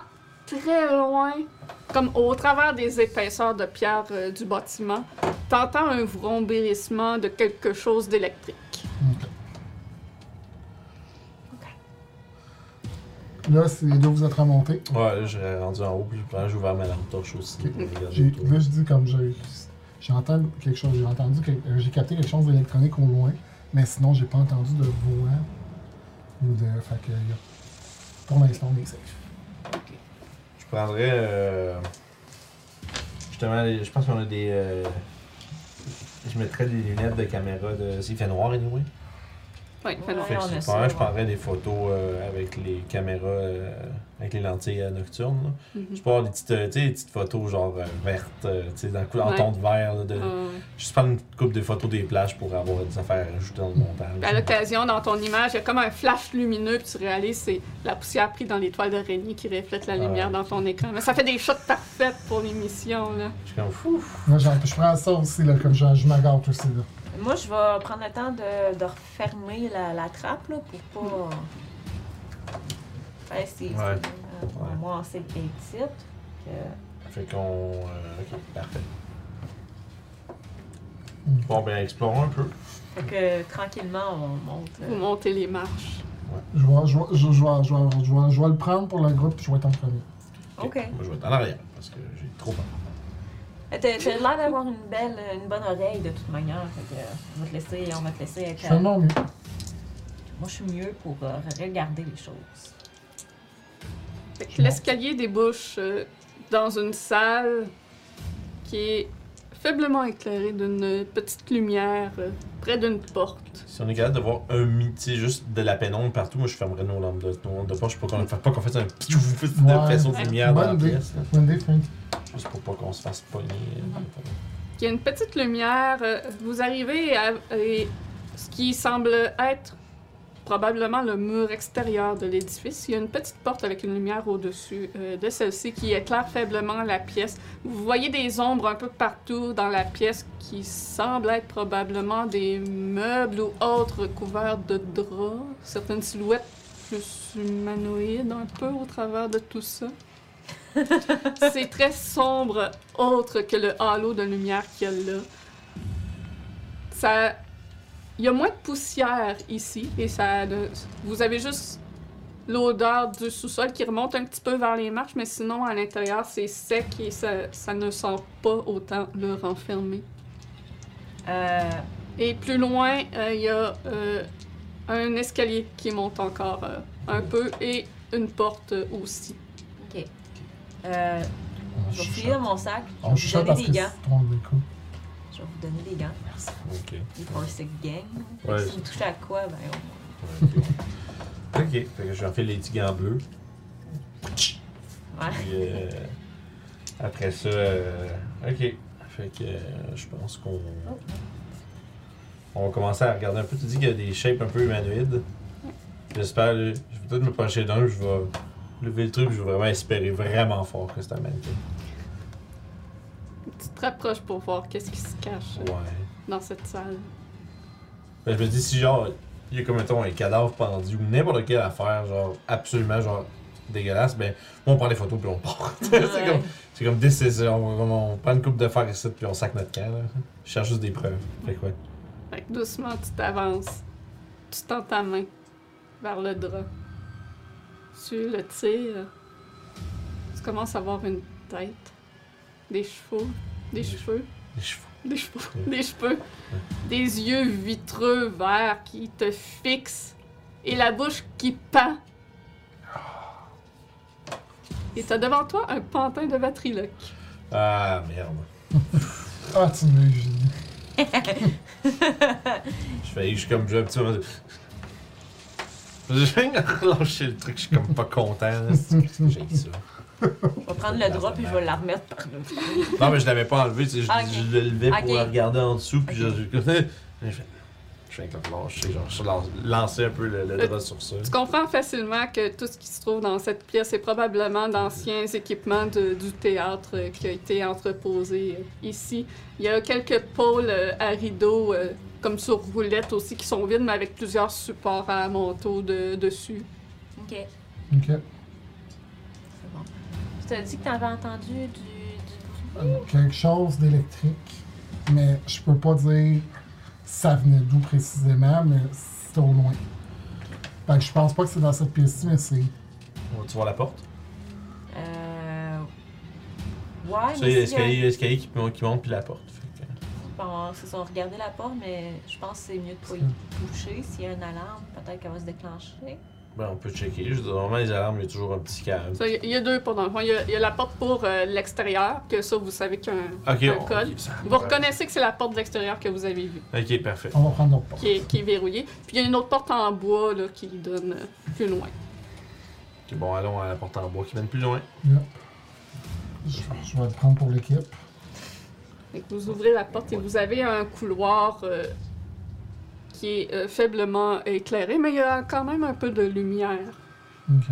très loin, comme au travers des épaisseurs de pierre euh, du bâtiment. T'entends un vrombérissement de quelque chose d'électrique. Là, c'est là vous êtes remonté. Ouais, là, j'ai rendu en haut, puis j'ai ouvert ma lampe torche aussi. J'ai-. Là, je dis comme j'ai. J'entends quelque chose. J'ai entendu. que- euh, J'ai capté quelque chose d'électronique au loin, mais sinon, j'ai pas entendu de voix ou de. Fait que. Pour l'instant, on est safe. Je prendrais. euh, justement, les- je pense qu'on a des. euh, je mettrais des lunettes de caméra de. S'il fait noir, anyway. Ouais, fait que on a je, prendrais, je ouais. des photos euh, avec les caméras, euh, avec les lentilles euh, nocturnes. Mhm. Je peux avoir des petites, euh, tu sais, des petites photos genre euh, vertes, euh, tu sais, dans le cou- en Ouais. ton de vert. là, de, Euh, Juste prendre une coupe de photos des plages pour avoir des affaires ajoutées dans le montage. à l'occasion, dans ton image, il y a comme un flash lumineux, puis tu réalises c'est la poussière prise dans les toiles d'araignée qui reflète la lumière Ouais. dans ton écran. Mais ça fait des shots parfaits pour l'émission, là. Je suis comme fou. Moi, je prends ça aussi, là, comme je, je aussi. Là. Moi, je vais prendre le temps de, de refermer la, la trappe là, pour pas. Ouais, c'est. Ouais. c'est- euh, Ouais. Moi, c'est petit. que- Fait qu'on. euh, ok, parfait. Mm. Bon, ben, explorons un peu. Fait que tranquillement, on monte. euh, Vous montez les marches. Je vais, je, vais, je, je vais, je, vais, je, vais, je vais le prendre pour le groupe, puis je vais être en premier. Ok. Moi, je vais être en arrière parce que j'ai trop peur. Euh, T'as l'air d'avoir une belle, une bonne oreille de toute manière. Fait que, euh, on va te laisser, on va te laisser être. Je mieux. Moi, je suis mieux pour euh, regarder les choses. Fait que Je L'escalier débouche euh, dans une salle qui est faiblement éclairée d'une petite lumière euh, près d'une porte. Si on est capable de voir un sais, juste de la pénombre partout, moi je fermerais nos lampes de, nos lampes de poche pour qu'on ne fasse pas qu'on fasse un piouf de Ouais. faisceau de lumière dans la pièce. Bonne idée, Frank. Juste pour pas qu'on se fasse pogner. euh, Il y a une petite lumière. euh, vous arrivez à, à ce qui semble être probablement le mur extérieur de l'édifice. Il y a une petite porte avec une lumière au-dessus euh, de celle-ci qui éclaire faiblement la pièce. Vous voyez des ombres un peu partout dans la pièce qui semblent être probablement des meubles ou autres couverts de draps. Certaines silhouettes plus humanoïdes un peu au travers de tout ça. [laughs] C'est très sombre, autre que le halo de lumière qu'il y a là. Ça. Il y a moins de poussière ici, et ça. Vous avez juste l'odeur du sous-sol qui remonte un petit peu vers les marches, mais sinon, à l'intérieur, c'est sec et ça, ça ne sent pas autant le renfermer. Euh, Et plus loin, euh, il y a euh, un escalier qui monte encore euh, un peu et une porte euh, aussi. ok. Euh, je vais mon sac. Je vais des gants. Je vais vous donner des gants. Merci. Ok. Les Parsec Gang. Ouais. Si vous touchez à quoi, ben on- Ok. Ok. Fait que j'en fais les petits gants bleus. Ouais. Puis, euh, après ça, euh, ok. Fait que euh, je pense qu'on. On va commencer à regarder un peu. Tu dis qu'il y a des shapes un peu humanoïdes. J'espère. Je vais peut-être me pencher d'un, je vais lever le truc, je vais vraiment espérer vraiment fort que c'est un mannequin. Tu te rapproches pour voir qu'est-ce qui se cache euh, Ouais. dans cette salle. Ben, je me dis, si genre, il y a comme mettons un cadavre pendu ou n'importe quelle affaire, genre, absolument, genre, dégueulasse, ben, moi, on prend des photos puis on part. [laughs] c'est comme, c'est comme, this is- on, on- on prend une coupe de fer ici puis on sac notre camp, là. Je cherche juste des preuves. Fait que ouais. Fait que doucement, tu t'avances. Tu tends ta main vers le drap. Tu le tires. Tu commences à voir une tête, des chevaux, des Des cheveux, Les chevaux. des cheveux, des cheveux, des yeux vitreux verts qui te fixent et la bouche qui pend. Et t'as devant toi un pantin de Vatriloque. Ah, merde. [laughs] Ah, tu me Julie. [laughs] Je fais, je suis comme, j'ai un petit moment. Je [laughs] viens de relâcher le truc, je suis comme pas content, J'ai ça. Je vais prendre le drap puis je vais la remettre par. Non, mais je l'avais pas enlevé, tu sais, je, Ok. je le levais pour Ok. le regarder en dessous, puis je, je, je fais, je viens comme lâcher, genre, je lance- lancer un peu le, le drap sur ça. Tu comprends facilement que tout ce qui se trouve dans cette pièce est probablement d'anciens équipements de- du théâtre euh, qui a été entreposé euh, ici. Il y a quelques pôles euh, à rideaux, euh, comme sur roulette aussi, qui sont vides, mais avec plusieurs supports à manteau de- dessus. Ok, Ok. Tu t'as dit que t'avais entendu du, du bruit? Euh, Quelque chose d'électrique, mais je peux pas dire ça venait d'où précisément, mais c'est au loin. Fait que je pense pas que c'est dans cette pièce-ci, mais c'est. On va-tu voir la porte? Euh. Ouais, Ça, il y a mais s'il y a- l'escalier l'escalier qui, monte- qui monte, puis la porte. Fait que- Bon, c'est ça, regarder la porte, mais je pense que c'est mieux de pas y toucher. S'il y a une alarme, peut-être qu'elle va se déclencher. Ben, on peut checker. Je veux dire, normalement, les alarmes, il y a toujours un petit câble. Ça, Il y a- deux pour dans le fond. Il y a, il y a la porte pour euh, l'extérieur, que ça, vous savez qu'il y a un, Ok, un on- code. ok, ça- Vous reconnaissez que c'est la porte de l'extérieur que vous avez vue, Ok, parfait. On va prendre notre porte. qui est, qui est verrouillée. Puis il y a une autre porte en bois là, qui donne euh, plus loin. Ok, bon, allons à la porte en bois qui mène plus loin. Yep. Je, je vais le prendre pour l'équipe. Fait que vous ouvrez la porte et vous avez un couloir euh, qui est euh, faiblement éclairé, mais il y a quand même un peu de lumière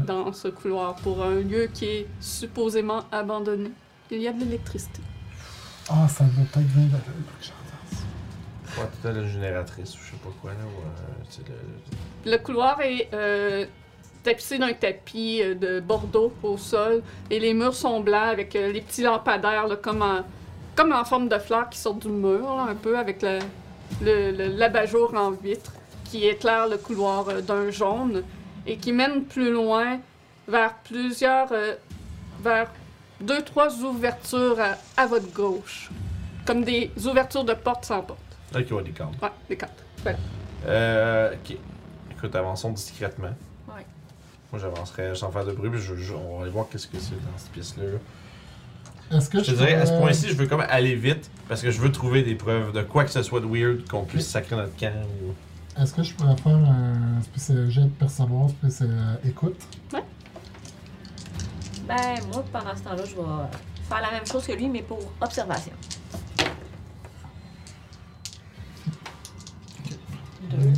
dans ce couloir pour un lieu qui est supposément abandonné. Il y a de l'électricité. Ah, ça doit peut-être venir de là. que j'entends. Ouais, peut-être la génératrice ou je sais pas quoi, là. Ou, euh, c'est le- Le couloir est euh, tapissé d'un tapis euh, de bordeaux au sol et les murs sont blancs avec euh, les petits lampadaires là, comme, en, comme en forme de fleurs qui sortent du mur, là, un peu avec le- l'abat-jour en vitre qui éclaire le couloir euh, d'un jaune et qui mène plus loin vers plusieurs. euh, vers deux, trois ouvertures à, à votre gauche. Comme des ouvertures de porte sans porte. Ok, ouais, des câbles. Ouais, des quatre. Voilà. Euh, ok. Écoute, avançons discrètement. Ouais. Moi, j'avancerai sans faire de bruit, puis je, je- on va aller voir qu'est-ce que c'est dans cette pièce-là. là. Est-ce que Je je te dirais, à ce point-ci, je veux comme aller vite, parce que je veux trouver des preuves de quoi que ce soit de weird, qu'on puisse sacrer notre camp. ou- Est-ce que je pourrais faire un spécial jet de percevoir, spécial euh, écoute? Ben, moi, pendant ce temps-là, je vais faire la même chose que lui, mais pour observation. Deux.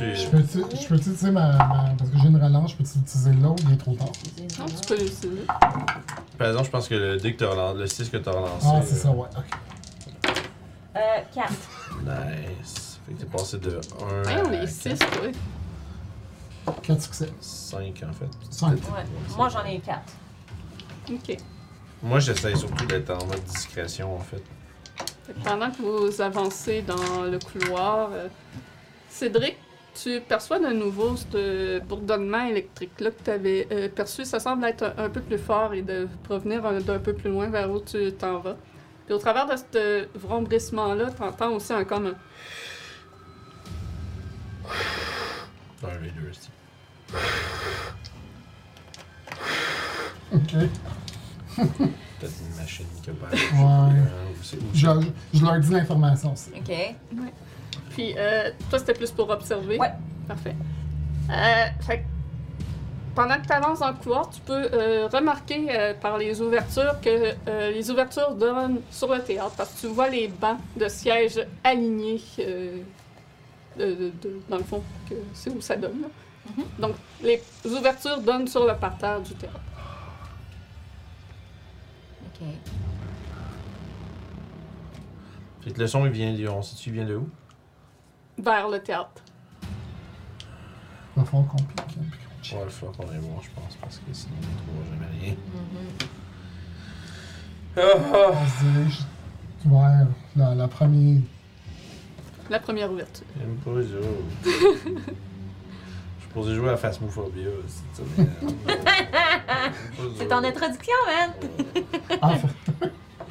Je peux-tu je peux utiliser ma, ma- Parce que j'ai une relance, je peux utiliser l'autre, il est trop tard. Non, tu peux l'utiliser. Par exemple, je pense que le dé que t'as relancé, le 6 que t'as relancé. Ah, c'est euh, ça, ouais, ok. Euh, 4. Nice. Fait que t'es passé de 1 Ouais, on est 6, quatre. ouais. 4 succès. 5 en fait. 5. Ouais. Moi, j'en ai quatre. Ok. Moi, j'essaie surtout d'être en mode discrétion en fait. Fait que Pendant que vous avancez dans le couloir, euh, Cédric, tu perçois de nouveau ce bourdonnement électrique-là que tu avais perçu? Ça semble être un, un peu plus fort et de provenir un- d'un peu plus loin vers où tu t'en vas. Puis au travers de ce vrombrissement-là, tu entends aussi un comme un deux, c'est- Ok. Peut-être une machine qui a pas. Ouais. Je, je leur dis l'information aussi. OK. Puis, euh, toi, c'était plus pour observer. Ouais. Parfait. Euh, fait que pendant que tu avances dans le couloir, tu peux euh, remarquer euh, par les ouvertures que euh, les ouvertures donnent sur le théâtre parce que tu vois les bancs de sièges alignés euh, de- de- de- dans le fond, que c'est où ça donne. là. Mhm. Donc, les ouvertures donnent sur le parterre du théâtre. OK. Fait que le son, il vient, on sait-tu, il vient de où? Vers le théâtre. Il va falloir qu'on pique. puis qu'on check. Ouais, il faut qu'on aille voir, je pense, parce que sinon, on ne trouvera jamais rien. Mhm. Ah, On se dirige vers la, la première. La première ouverture. J'aime pas ça. Je suis supposé jouer à Phasmophobia, c'est ça. mais, euh, [laughs] C'est ton introduction, man! Ah,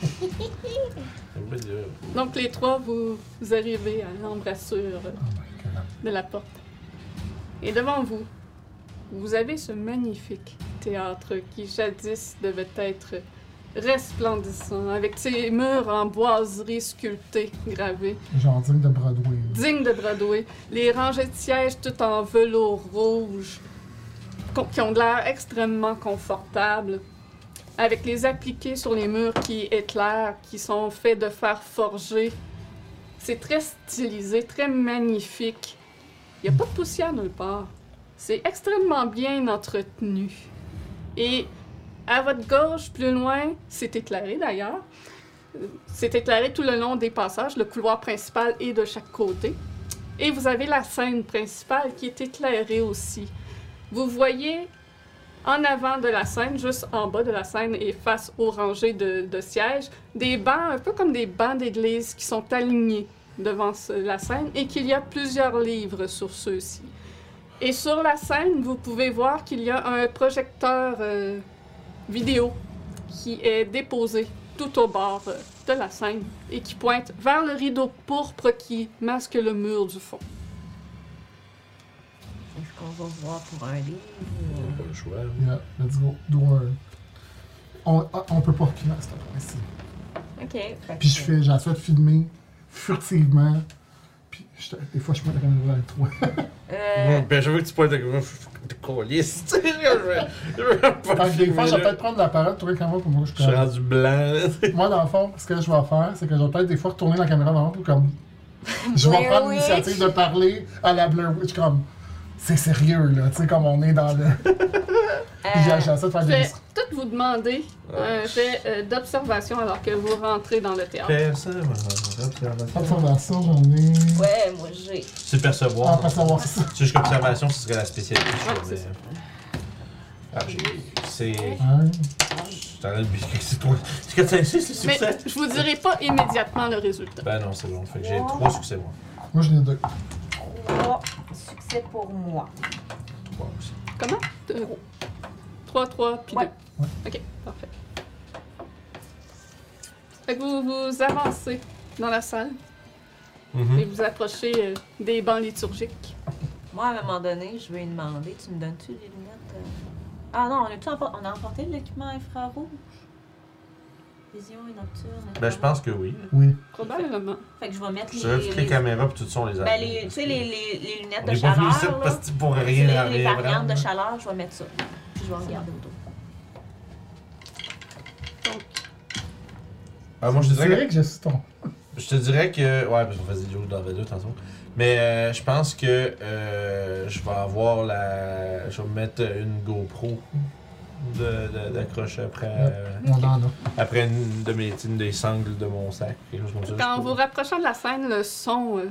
[laughs] Donc, les trois, vous, vous arrivez à l'embrasure oh de la porte. Et devant vous, vous avez ce magnifique théâtre qui jadis devait être resplendissant, avec ses murs en boiserie sculptée, gravés, Genre digne de Broadway. là. dignes de Broadway, les rangées de sièges tout en velours rouge, qui ont de l'air extrêmement confortables, avec les appliqués sur les murs qui éclairent, qui sont faits de fer forgé. C'est très stylisé, très magnifique. Il n'y a pas de poussière nulle part. C'est extrêmement bien entretenu. Et à votre gauche, plus loin, c'est éclairé d'ailleurs. C'est éclairé tout le long des passages, le couloir principal est de chaque côté. Et vous avez la scène principale qui est éclairée aussi. Vous voyez en avant de la scène, juste en bas de la scène et face aux rangées de, sièges, des bancs, un peu comme des bancs d'église qui sont alignés devant la scène et qu'il y a plusieurs livres sur ceux-ci. Et sur la scène, vous pouvez voir qu'il y a un projecteur euh, vidéo qui est déposé tout au bord euh, de la scène et qui pointe vers le rideau pourpre qui masque le mur du fond. Est-ce qu'on va voir pour un livre? On n'a pas le choix. là. Yeah, let's go. Do On, on peut pas reculer à cette point-ci. OK. Puis je fais, j'essaie de filmer furtivement. Puis je- des fois, je mets la caméra vers toi. [laughs] Euh, Ben, je veux que tu pointes de de colis. Je veux- je veux pas des fois, je vais peut-être prendre la parole, tourner la caméra pour moi. Je Je suis rendu blanc. Moi, dans le fond, ce que je vais faire, c'est que je vais peut-être des fois retourner la caméra moi pour comme. Je vais prendre l'initiative de parler à la Blair Witch comme. C'est sérieux, là. Tu sais, comme on est dans le. [laughs] Puis j'ai euh, j'essaie de faire Je des. vais tout vous demander un jet euh, d'observation alors que vous rentrez dans le théâtre. Personne. Observation, j'en ai. ouais, moi j'ai. C'est Ah, percevoir. savoir ça. C'est juste qu'observation, ce serait la spécialité. Ouais, je c'est ça. mais- Ah, j'ai- c'est. Hein? Je ai le C'est toi. C'est 4, 5, 6, c'est Mais succès. je vous dirai pas immédiatement le résultat. Ben non, c'est bon. Fait que j'ai 3 succès, moi. Moi, j'en ai deux. Trois succès pour moi. 3 aussi. Comment? 3, 3, puis 2. Ouais. Ok, parfait. Fait que vous, vous avancez dans la salle Mhm. et vous approchez euh, des bancs liturgiques. Moi, à un moment donné, je vais lui demander Tu me donnes-tu les lunettes euh? Ah non, on a, on a emporté de l'équipement infrarouge? Vision et nocturne. Ben, je pense que oui. Oui. Probablement. Fait que je vais mettre Je les. toutes les caméras pis tout ça, on les a. Ben, les, tu sais, les, les, les lunettes On de pas chaleur. ici là. parce que pour rien, les, rien, les variantes vraiment. de chaleur, je vais mettre ça. Puis je vais regarder autour. Ah, moi, je te C'est dirais vrai que je suis ton. Je te dirais que. Ouais, parce qu'on faisait Joe dans V2 tantôt. Mais euh, je pense que euh, je vais avoir la. Je vais me mettre une GoPro d'accroche après. euh, après une de mes une des sangles de mon sac. Quelque chose comme ça. Quand vous pourrais- rapprochez de la scène, le son euh,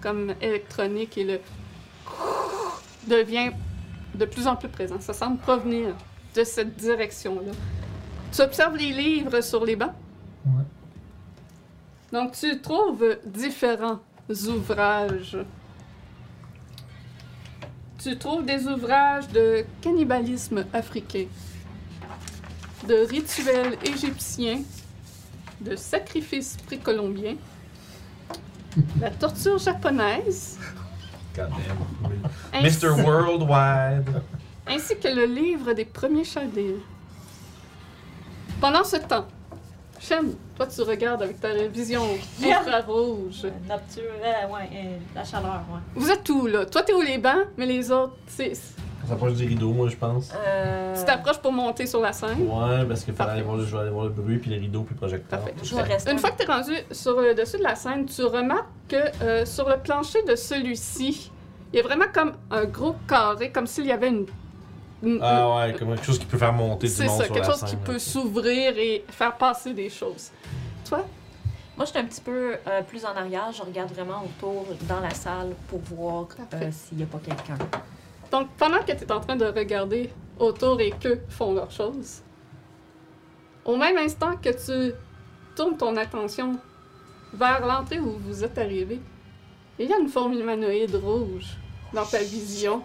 comme électronique et le devient de plus en plus présent. Ça semble provenir de cette direction-là. Tu observes les livres sur les bancs? Ouais. Donc, tu trouves différents ouvrages. Tu trouves des ouvrages de cannibalisme africain, de rituels égyptiens, de sacrifices précolombiens, la torture japonaise, God damn. ainsi, Mr. Worldwide. ainsi que le livre des premiers chaldéens. Pendant ce temps, Shem, toi tu regardes avec ta vision infrarouge. Euh, Nocturne, ouais, euh, la chaleur, ouais. Vous êtes où là? Toi t'es où les bancs, mais les autres, c'est... On s'approche des rideaux, moi, je pense. Euh, Tu t'approches pour monter sur la scène? Ouais, parce qu'il fallait Parfait. aller voir, le- je vais aller voir le bruit, puis les rideaux, puis le projecteur. Parfait. Je rester. Une fois que tu es rendu sur le dessus de la scène, tu remarques que euh, sur le plancher de celui-ci, il y a vraiment comme un gros carré, comme s'il y avait une. Une- Ah ouais, comme quelque chose qui peut faire monter du c'est monde ça, sur quelque la chose qui peut s'ouvrir et faire passer des choses. Toi? Moi, je suis un petit peu euh, plus en arrière. Je regarde vraiment autour dans la salle pour voir euh, s'il n'y a pas quelqu'un. Donc, pendant que tu es en train de regarder autour et qu'eux font leurs choses, au même instant que tu tournes ton attention vers l'entrée où vous êtes arrivé, il y a une forme humanoïde rouge dans ta vision.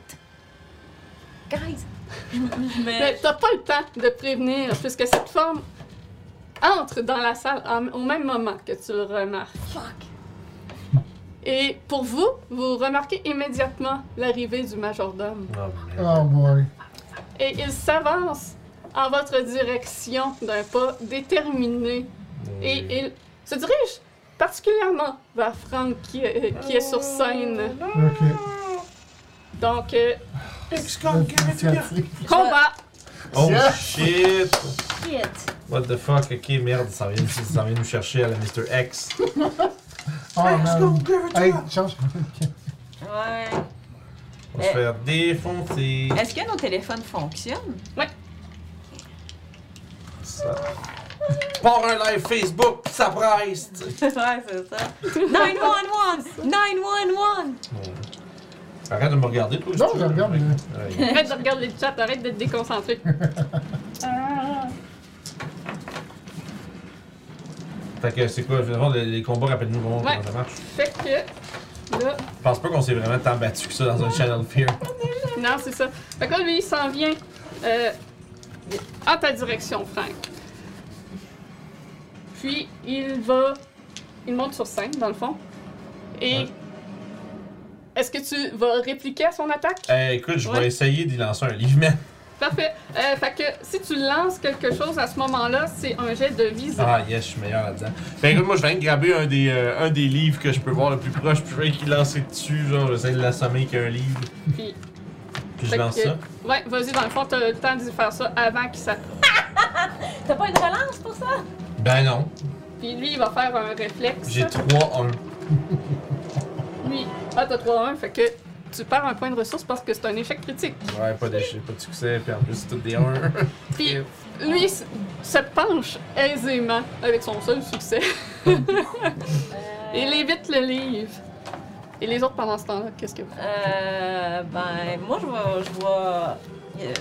Guys! Mais Mais. t'as pas le temps de prévenir, puisque cette forme entre dans la salle au même moment que tu le remarques. Fuck! Et pour vous, vous remarquez immédiatement l'arrivée du majordome. Oh. Oh boy. Et il s'avance en votre direction d'un pas déterminé. Et il se dirige particulièrement vers Frank qui, est- qui est sur scène. Ok. Donc, euh. Combat! Oh Yeah. shit! Shit! What the fuck? Ok, merde, ça vient, ça vient nous chercher à la Mr. X. Oh man. Hey, change. Ouais. On va se faire défoncer. Est-ce que nos téléphones fonctionnent? Ça. Part un live Facebook, pis ça presse! [laughs] ouais, c'est ça. 911! 911! Arrête de me regarder, toi. Non, je regarde, mais-. Arrête de regarder le chat, arrête d'être déconcentré. [laughs] Fait que c'est quoi, finalement, les, les combats, rappelle-nous comment, Ouais. comment ça marche? Fait que, là, Je pense pas qu'on s'est vraiment tant battu que ça dans un Channel Fear. non, c'est ça. Fait que là, lui, il s'en vient euh, en ta direction, Frank. Puis, il va. Il monte sur scène, dans le fond. Et. Ouais. Est-ce que tu vas répliquer à son attaque? Euh, écoute, je vais Ouais. essayer d'y lancer un livre, man. Parfait. Euh, fait que si tu lances quelque chose à ce moment-là, c'est un jet de visée. Ah, yes, je suis meilleur là-dedans. Fait écoute, moi, je viens de graber un des, euh, un des livres que je peux voir le plus proche, puis je vais qu'il lancer dessus, genre, j'essaie de l'assommer qu'un livre, Puis, puis je lance que- ça. ouais, vas-y, dans le fond, t'as le temps d'y faire ça avant qu'il s'approche. [laughs] T'as pas une relance pour ça? Ben non, Puis lui, il va faire un réflexe. j'ai 3-1. Lui, ah, t'as 3-1, fait que tu perds un point de ressource parce que c'est un échec critique. Ouais, pas d'échec, pas de succès, puis en plus, c'est tout des 1. [laughs] Puis lui se penche aisément avec son seul succès. [laughs] Il évite le livre. Et les autres pendant ce temps-là, qu'est-ce que vous faites? Euh, ben, moi, je vais. Je euh,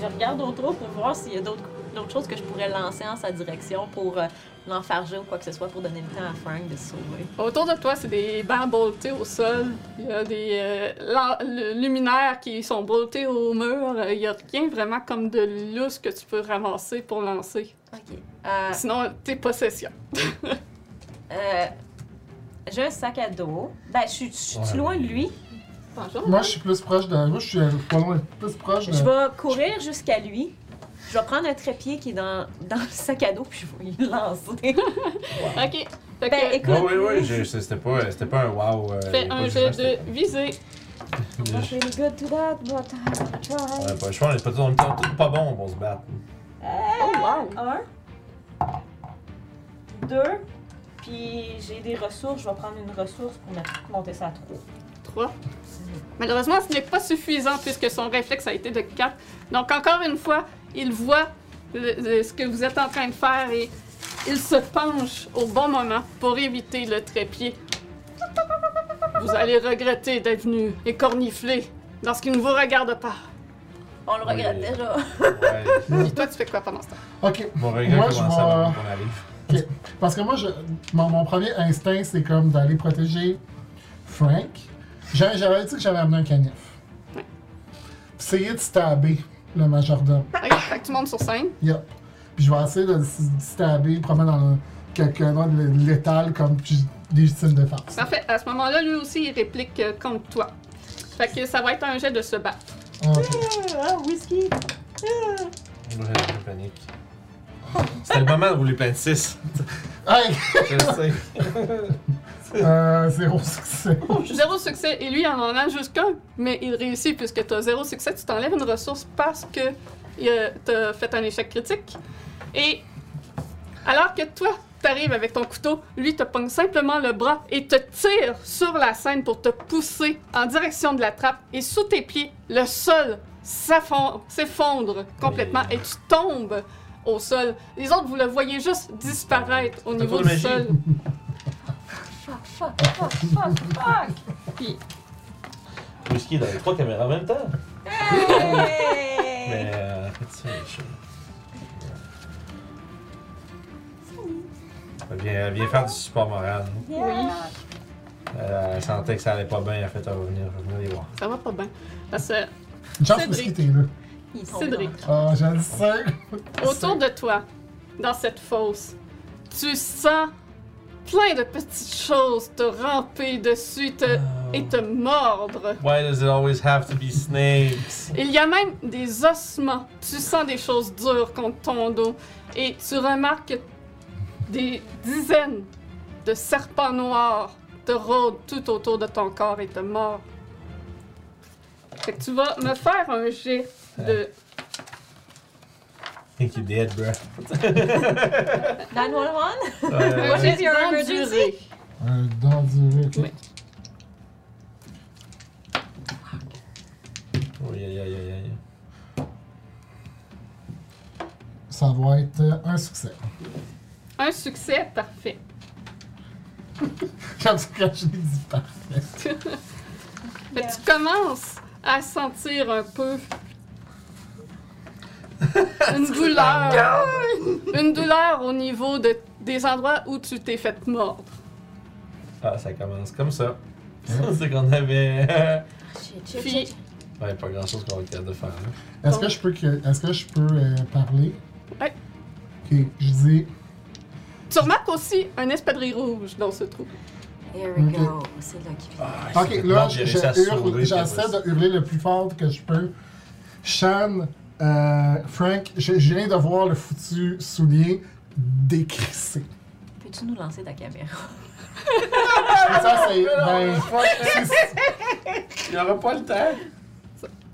Je regarde autour pour voir s'il y a d'autres d'autres choses que je pourrais lancer en sa direction pour euh, l'enfarger ou quoi que ce soit pour donner le temps à Frank de se sauver. Autour de toi, c'est des bancs boltés au sol. Il y a des euh, luminaires qui sont boltés au mur. Euh, Il y a rien vraiment comme de lousse que tu peux ramasser pour lancer. Ok. Euh, Sinon, tes possessions. euh, J'ai un sac à dos. Ben, je suis- Ouais. loin de lui. Bonjour. Moi, je suis plus proche de. Moi, je suis pas loin, plus proche de. Je vais courir jusqu'à lui. Je vais prendre un trépied qui est dans, dans le sac à dos puis je vais y lancer. [laughs] Ok. Fait Ben, que, écoute- ouais, ouais, j'ai- c'était pas, c'était pas un wow. euh, fais pas un de jet jugement, de visée. I'm not really good to that, but I will try. Ouais, pas le choix, on est pas tous on est tous pas bons pour se battre. Oh, wow. Un. Deux. Puis j'ai des ressources. Je vais prendre une ressource pour monter ça à trois. 3. Malheureusement, ce n'est pas suffisant puisque son réflexe a été de 4. Donc, encore une fois, il voit le- le- ce que vous êtes en train de faire et il se penche au bon moment pour éviter le trépied. Vous allez regretter d'être venu écornifler lorsqu'il ne vous regarde pas. On le regrette Oui. déjà. Ouais. Et toi, tu fais quoi pendant ce temps? Ok. Mon regret Moi, commence je vais- avant qu'on arrive. Parce que moi, je, mon, mon premier instinct, c'est comme d'aller protéger Frank. J'a- J'avais dit que j'avais amené un canif. Ouais. Essayer de stabber le majordome. Ok, fait que tu montes sur scène? Yep. Puis je vais essayer de le stabber, probablement dans le- quelqu'un de létal comme puis légitime défense. Parfait. À ce moment-là, lui aussi, il réplique euh, contre toi. Fait que ça va être un jet de se battre. Ah, whisky. Ouais, je panique. C'était le moment de rouler plein de 6. Hey! Je sais. Euh, zéro succès. Zéro succès. Et lui, il en a juste qu'un, mais il réussit puisque tu as zéro succès. Tu t'enlèves une ressource parce que tu as fait un échec critique. Et alors que toi, t'arrives avec ton couteau, lui te pogne simplement le bras et te tire sur la scène pour te pousser en direction de la trappe. Et sous tes pieds, le sol s'effondre complètement et tu tombes au sol. Les autres, vous le voyez juste disparaître au niveau du sol. Fuck, fuck, fuck, fuck, fuck. Puis Whisky dans les trois caméras en même temps. Hey! Mais euh, ça, je... Viens, viens faire du support moral. Yeah. Oui. Euh, elle sentait que ça allait pas bien, elle a fait, elle va venir, elle va venir les voir. ça va pas bien. Parce que Une chance Cédric. Whisky, t'es là. Il Cédric. Ah, je le sais. Autour de toi, dans cette fosse, tu sens plein de petites choses te ramper dessus te- et te mordre. Why does it always have to be snakes? Il y a même des ossements. Tu sens des choses dures contre ton dos. Et tu remarques des dizaines de serpents noirs te rôdent tout autour de ton corps et te mordent. Fait que tu vas me faire un jet de I think you're dead, bruh. 911? Ouais, un ouais. jet Is your emergency? d'enduré, ok. Oui. Oui, aïe, aïe, aïe, aïe. Ça va être euh, un succès. Un succès parfait. Comme [laughs] ça, quand je dit parfait. Fait que tu commences à sentir un peu [laughs] une douleur. Une douleur au niveau de, des endroits où tu t'es fait mordre. Ah, ça commence comme ça. [laughs] C'est qu'on avait. Puis- ouais, pas grand chose qu'on va être capable de faire. hein. Est-ce que je peux, que, est-ce que je peux euh, parler? Ouais. Ok, je dis. Tu remarques aussi un espadrille rouge dans ce trou. Here we Ok. go. C'est là qu'il vient. Ah, Ok, c'est là, bon, je, j'ai je réussi à hurle, sauver, j'essaie puis après de hurler le plus fort que je peux. Sean, euh, Frank, je, je viens de voir le foutu soulier décrissé. Peux-tu nous lancer ta caméra? Ça, c'est. [laughs] Ben, c'est- Il n'y aura pas le temps.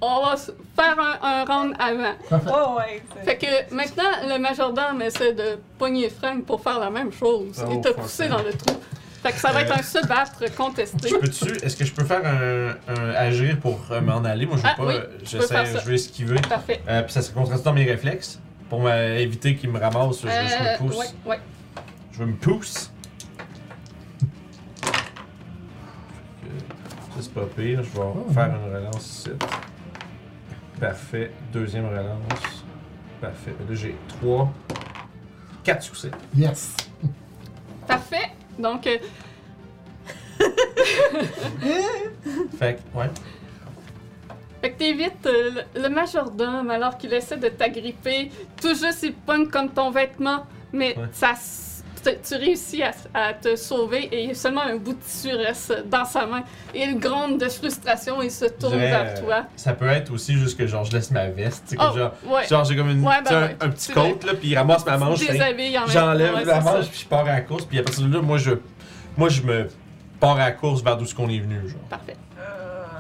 On va faire un, un round avant. Oh, ouais. Fait que maintenant, le majordome essaie de pogner Frank pour faire la même chose Oh, et te fuck pousser that. dans le trou. Fait que ça va être un se battre contesté. Je peux-tu. Est-ce que je peux faire un, un agir pour euh, m'en aller? Moi, je veux Ah, pas. oui, tu peux faire J'essaie, ça. je vais esquiver. Parfait. Euh, puis ça se contraste dans mes réflexes. Pour m'éviter qu'il me ramasse, je, je Euh, me pousse. ouais, ouais. Je me pousse. Fait que Ça, c'est pas pire. Je vais Oh. faire une relance ici. Parfait. Deuxième relance. Parfait. Là, j'ai 3, 4 succès. Yes. Parfait. Donc, euh, [laughs] Fait que, ouais. Fait que t'évites euh, le, majordome alors qu'il essaie de t'agripper. Tout juste, il pogne comme ton vêtement, mais Ouais. ça, tu- tu réussis à, à te sauver et seulement un bout de tissu reste dans sa main. Et il gronde de frustration et se tourne vers euh, toi. Ça peut être aussi juste que genre je laisse ma veste. Oh, genre, ouais. genre j'ai comme une, Ouais, ben un, ouais, un petit coat, là, puis il ramasse ma manche. J'enlève ouais, la manche, puis je pars à la course. Puis à partir de là, moi, je, moi, je me pars à la course vers d'où ce qu'on est venu. Genre. Parfait.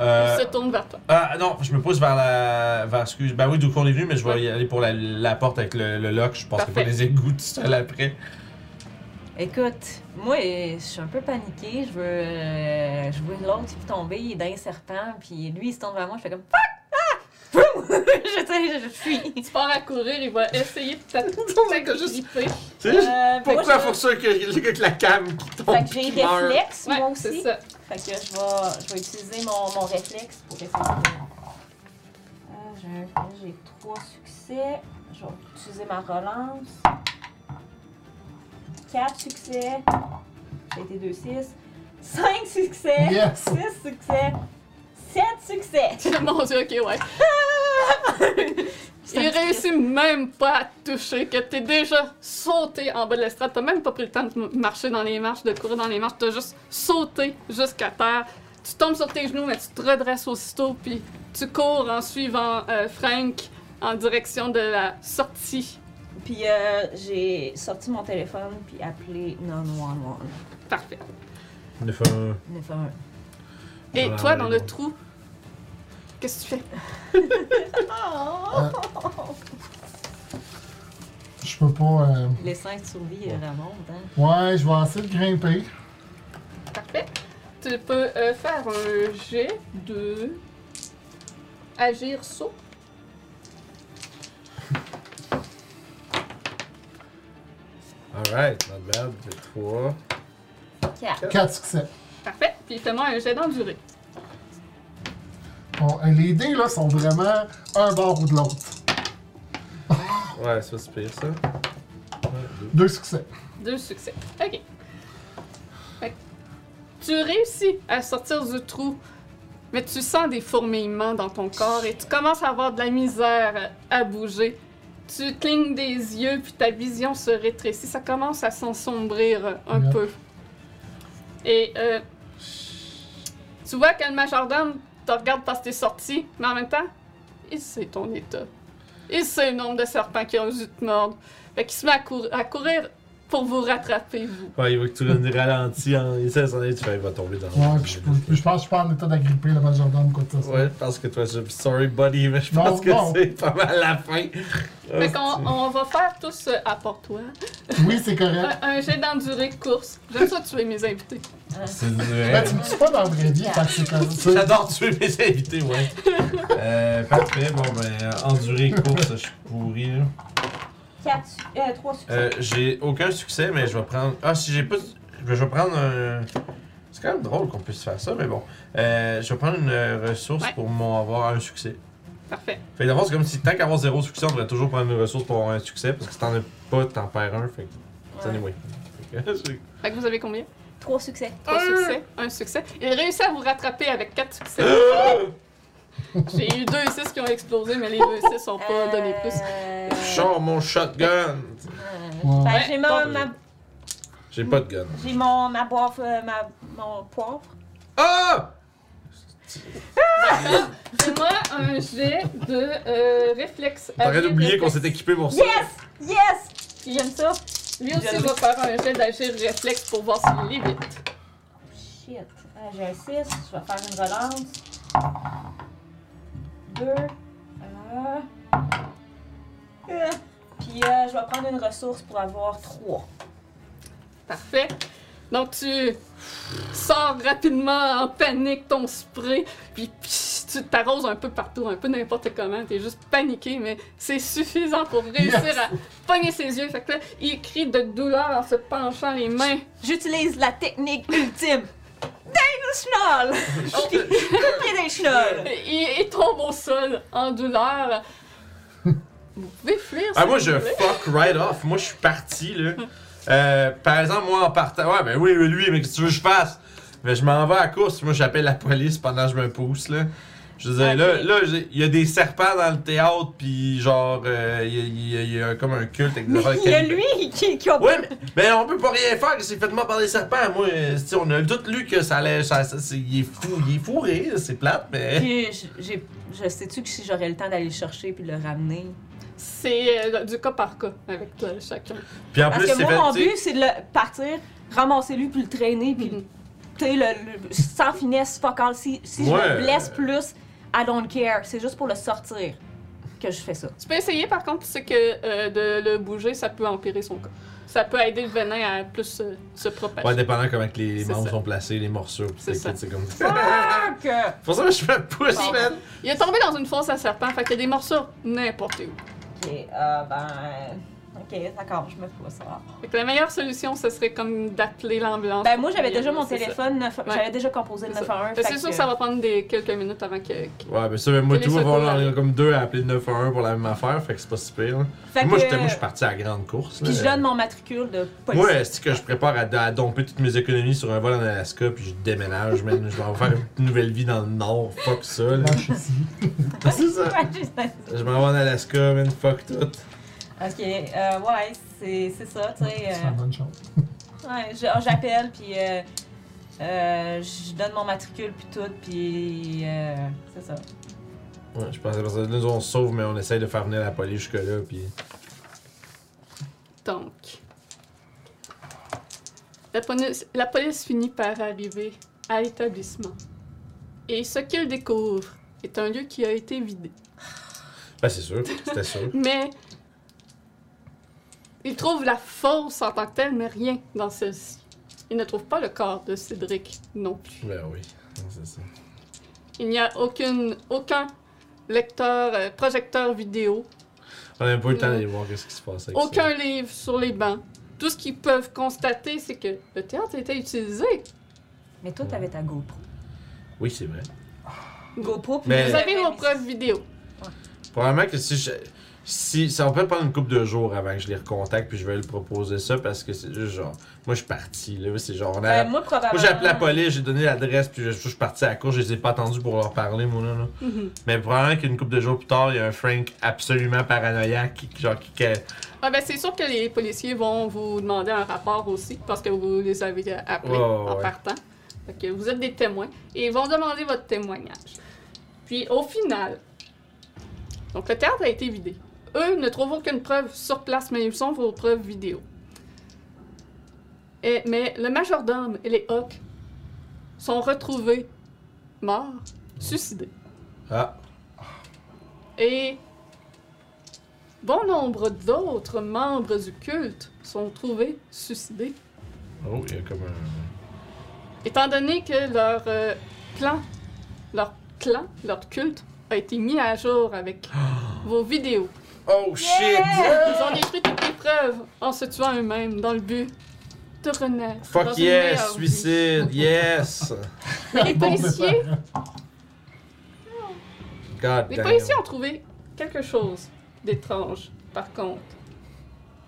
Euh, Il se tourne vers toi. Ah non, je me pousse vers la. Vers ce que- Ben oui, d'où qu'on est venu, mais je vais y aller pour la, la porte avec le, le lock. Je passerai pas Parfait. les égouts tout seul après. Écoute, moi, euh, je suis un peu paniquée. Je veux, euh, je l'autre qui tomber, il est dans un serpent, puis lui, il se tourne vers moi. Je fais comme Fuck! Ah! [laughs] je sais, je fuis. Tu pars à courir, il va essayer de t'attraper. [laughs] Euh, Pourquoi moi, je- faut que ça que avec la cam qui tombe? Fait que j'ai réflexe, Ouais, moi c'est aussi. ça. Fait que je vais, je vais utiliser mon, mon réflexe pour essayer de... Euh, j'ai un- j'ai trois succès. Je vais utiliser ma relance. Quatre succès. Ça a été 2, 6. Cinq succès. Yes! Six succès. Sept succès. [laughs] Mon dieu, ok, ouais. [laughs] Il réussit même pas à te toucher, que t'es déjà sauté en bas de l'estrade. T'as même pas pris le temps de marcher dans les marches, de courir dans les marches. T'as juste sauté jusqu'à terre. Tu tombes sur tes genoux, mais tu te redresses aussitôt, puis tu cours en suivant euh, Frank en direction de la sortie. Puis euh, j'ai sorti mon téléphone puis appelé 911. Parfait. Il fait un- 911. Et Ouais, toi, ouais, dans le trou, qu'est-ce que tu fais? Je peux pas. euh, Les 5 de survie euh, remontent, hein. Ouais, je vais essayer de grimper. Parfait. Tu peux euh, faire un jet de agir saut. Alright, not bad. J'ai trois. 4. 4 succès. Parfait. Puis fais-moi un jet d'endurée. Bon, euh, les dés là sont vraiment un bord ou de l'autre. Ouais, ça c'est pire ça. Ouais, deux. Deux succès. Deux succès. OK. Fait que tu réussis à sortir du trou, mais tu sens des fourmillements dans ton corps et tu commences à avoir de la misère à bouger. Tu clignes des yeux, puis ta vision se rétrécit. Ça commence à s'ensombrir un peu. Et euh, tu vois que le majordome te regarde parce que t'es sorti, mais en même temps, il sait ton état. Il sait le nombre de serpents qui ont dû te mordre. Fait qu'il se met à, cour- à courir pour vous rattraper, vous. Ouais, il veut que tu le ralentis en de aller, tu fais, il va tomber dans Ouais, puis je, peux- puis je pense que je suis pas en état d'agripper le majordome quoi ce soit. Ouais, je pense que toi, je sorry buddy, mais je Non, pense que c'est pas mal la fin. [laughs] Fait qu'on on va faire tous, euh, à part toi, Oui, c'est correct. [laughs] un, un jet d'endurée course. J'aime ça tuer mes invités. C'est Ben, vrai. tu me tues pas dans la vraie vie, fait que c'est comme ça. J'adore tuer mes invités, ouais. euh, parfait, bon ben, endurer course, je suis pourri là. 4, euh, 3 succès. Euh, j'ai aucun succès, mais je vais prendre. Ah, si j'ai pas. Je vais prendre un. C'est quand même drôle qu'on puisse faire ça, mais bon. Euh, je vais prendre une ressource Ouais. pour mon avoir un succès. Parfait. Fait que d'abord, c'est comme si tant qu'avoir zéro succès, on devrait toujours prendre une ressource pour avoir un succès, parce que si t'en as pas, t'en perds un. Fait que. Ouais. anyway. [laughs] Fait que, vous avez combien? 3 succès. Trois succès. Un succès. Il réussit à vous rattraper avec quatre succès. [gasps] [laughs] J'ai eu deux 6 qui ont explosé, mais les deux 6 sont pas donnés plus. Euh, Je sors mon shotgun! euh, Ouais. ben, j'ai mon, Ouais, ma, J'ai pas de gun. j'ai mon, ma boîte, euh, ma, mon poivre. Ah! Fais-moi un jet de euh, réflexe. T'aurais d'oublier qu'on s'est équipé pour ça. Yes! Yes! J'aime ça. Lui aussi va faire un jet d'agir réflexe pour voir s'il est vite. Shit. Euh, j'ai un 6, je vais faire une relance. 2. Euh, euh, puis euh, je vais prendre une ressource pour avoir 3. Parfait. Donc tu sors rapidement en panique ton spray, puis pss, tu t'arroses un peu partout, un peu n'importe comment. T'es juste paniqué, mais c'est suffisant pour réussir Yes! à pogner ses yeux. Fait que là, il crie de douleur en se penchant les mains. J'utilise la technique ultime. Dino Schnoll! Pied des chenolles! [laughs] Il, il tombe au sol en douleur. Vous pouvez fuir. Ah, si moi, vous je voulez. fuck right off. Moi, je suis parti, là. Euh, par exemple, moi, en partant. Ouais, ben oui, lui, mais qu'est-ce que tu veux que je fasse? Ben, je m'en vais à la course. Moi, j'appelle la police pendant que je me pousse, là. Je veux dire, là, là, j'ai- il y a des serpents dans le théâtre, puis genre, euh, il y, a- y y comme un culte avec des de il y a lui qui, qui a Ouais, mais, mais on peut pas rien faire, que c'est fait mort par des serpents. Moi, euh, on a tout lu que ça allait. Ça, il est fou, il est fourré, c'est plate, mais. Puis, je sais-tu que si j'aurais le temps d'aller le chercher puis le ramener? C'est euh, du cas par cas avec chacun. Puis en Parce plus, que c'est moi, fait. mon but, c'est de le partir, ramasser lui puis le traîner, puis Mhm. Le, le- sans finesse, fuck all. Si, si je Ouais. le blesse plus, I don't care. C'est juste pour le sortir. que je fais ça. Tu peux essayer, par contre, c'est que euh, de le bouger, ça peut empirer son cas. Ça peut aider le venin à plus euh, se propager. Ouais, dépendant comment que les membres ça. sont placés, les morsures, pis C'est ça. c'est comme. Fuck! [laughs] Pour ça que je me pousse, Bon. man! Il est tombé dans une fosse à serpent, fait qu'il y a des morsures n'importe où. Ok, euh, ben. Ok, d'accord, je me pousse. alors. Fait que la meilleure solution, ce serait comme d'appeler l'ambulance. Ben, moi, j'avais déjà mon ça. téléphone, neuf- Ouais. j'avais déjà composé le C'est ça. 911. Fait que fait C'est sûr que- ça va prendre des, quelques minutes avant que. que- Ouais, mais ça, mais moi, Que tout, secours va en arrivent. comme deux à appeler le 911 pour la même affaire, fait que c'est pas si pire. là. Fait moi, que- j'étais- moi, je suis parti à la grande course. Puis là. je donne mon matricule de police. Moi, c'est que je prépare à, à domper toutes mes économies sur un vol en Alaska, puis je déménage, man. Je vais en faire une nouvelle vie dans le Nord. Fuck ça, là. Lâche ici. [laughs] c'est ça. Ouais. Je m'en vais en Alaska, man. Fuck tout. Ok, euh, ouais, c'est c'est ça, tu sais. C'est une bonne chose. euh, [laughs] ouais, je- j'appelle, puis euh, euh, je donne mon matricule, puis tout, puis euh, c'est ça. Ouais, je pense que parce que nous, on se sauve, mais on essaye de faire venir la police jusque-là, puis. Donc. La police, la police finit par arriver à l'établissement. Et ce qu'ils découvrent est un lieu qui a été vidé. Ben, c'est sûr. C'était sûr. [laughs] Mais. Ils trouvent la fosse en tant que telle, mais rien dans celle-ci. Ils ne trouvent pas le corps de Cédric non plus. Ben oui. C'est ça. Il n'y a aucune, aucun lecteur, euh, projecteur vidéo, On n'a pas eu le temps d'aller voir qu'est-ce qui se passe avec aucun ça. livre sur les bancs. Tout ce qu'ils peuvent constater, c'est que le théâtre était utilisé. Mais toi, t'avais ta GoPro. Oui, c'est vrai. GoPro, puis Mais- Vous avez vos preuves vidéo. Probablement que si je. Si, ça va peut-être prendre une couple de jours avant que je les recontacte, puis je vais lui proposer ça, parce que c'est juste genre. Moi, je suis parti, là. C'est genre. On a, Ben, moi, probablement. Moi, j'ai appelé la police, j'ai donné l'adresse, puis je, je suis parti à la course, je les ai pas attendus pour leur parler, moi, là. là. Mhm. Mais probablement qu'une couple de jours plus tard, il y a un Frank absolument paranoïaque, qui, genre, qui. qui- Ah ben c'est sûr que les policiers vont vous demander un rapport aussi, parce que vous les avez appelés Oh, en ouais. partant. Vous êtes des témoins. Et ils vont demander votre témoignage. Puis au final, donc le théâtre a été vidé. Eux ne trouvent aucune preuve sur place, mais ils ont vos preuves vidéo. Et, mais le majordome et les Hawks sont retrouvés morts, suicidés. Ah, Et bon nombre d'autres membres du culte sont trouvés suicidés, oh, il y a comme un. étant donné que leur euh, clan, leur clan, leur culte a été mis à jour avec [gasps] vos vidéos. Oh shit! Ils ont détruit toutes les preuves en se tuant eux-mêmes dans le but de renaître. dans Fuck une yes! meilleure vie. Suicide! Yes! Mais [laughs] les policiers, God les damn. policiers ont trouvé quelque chose d'étrange, par contre.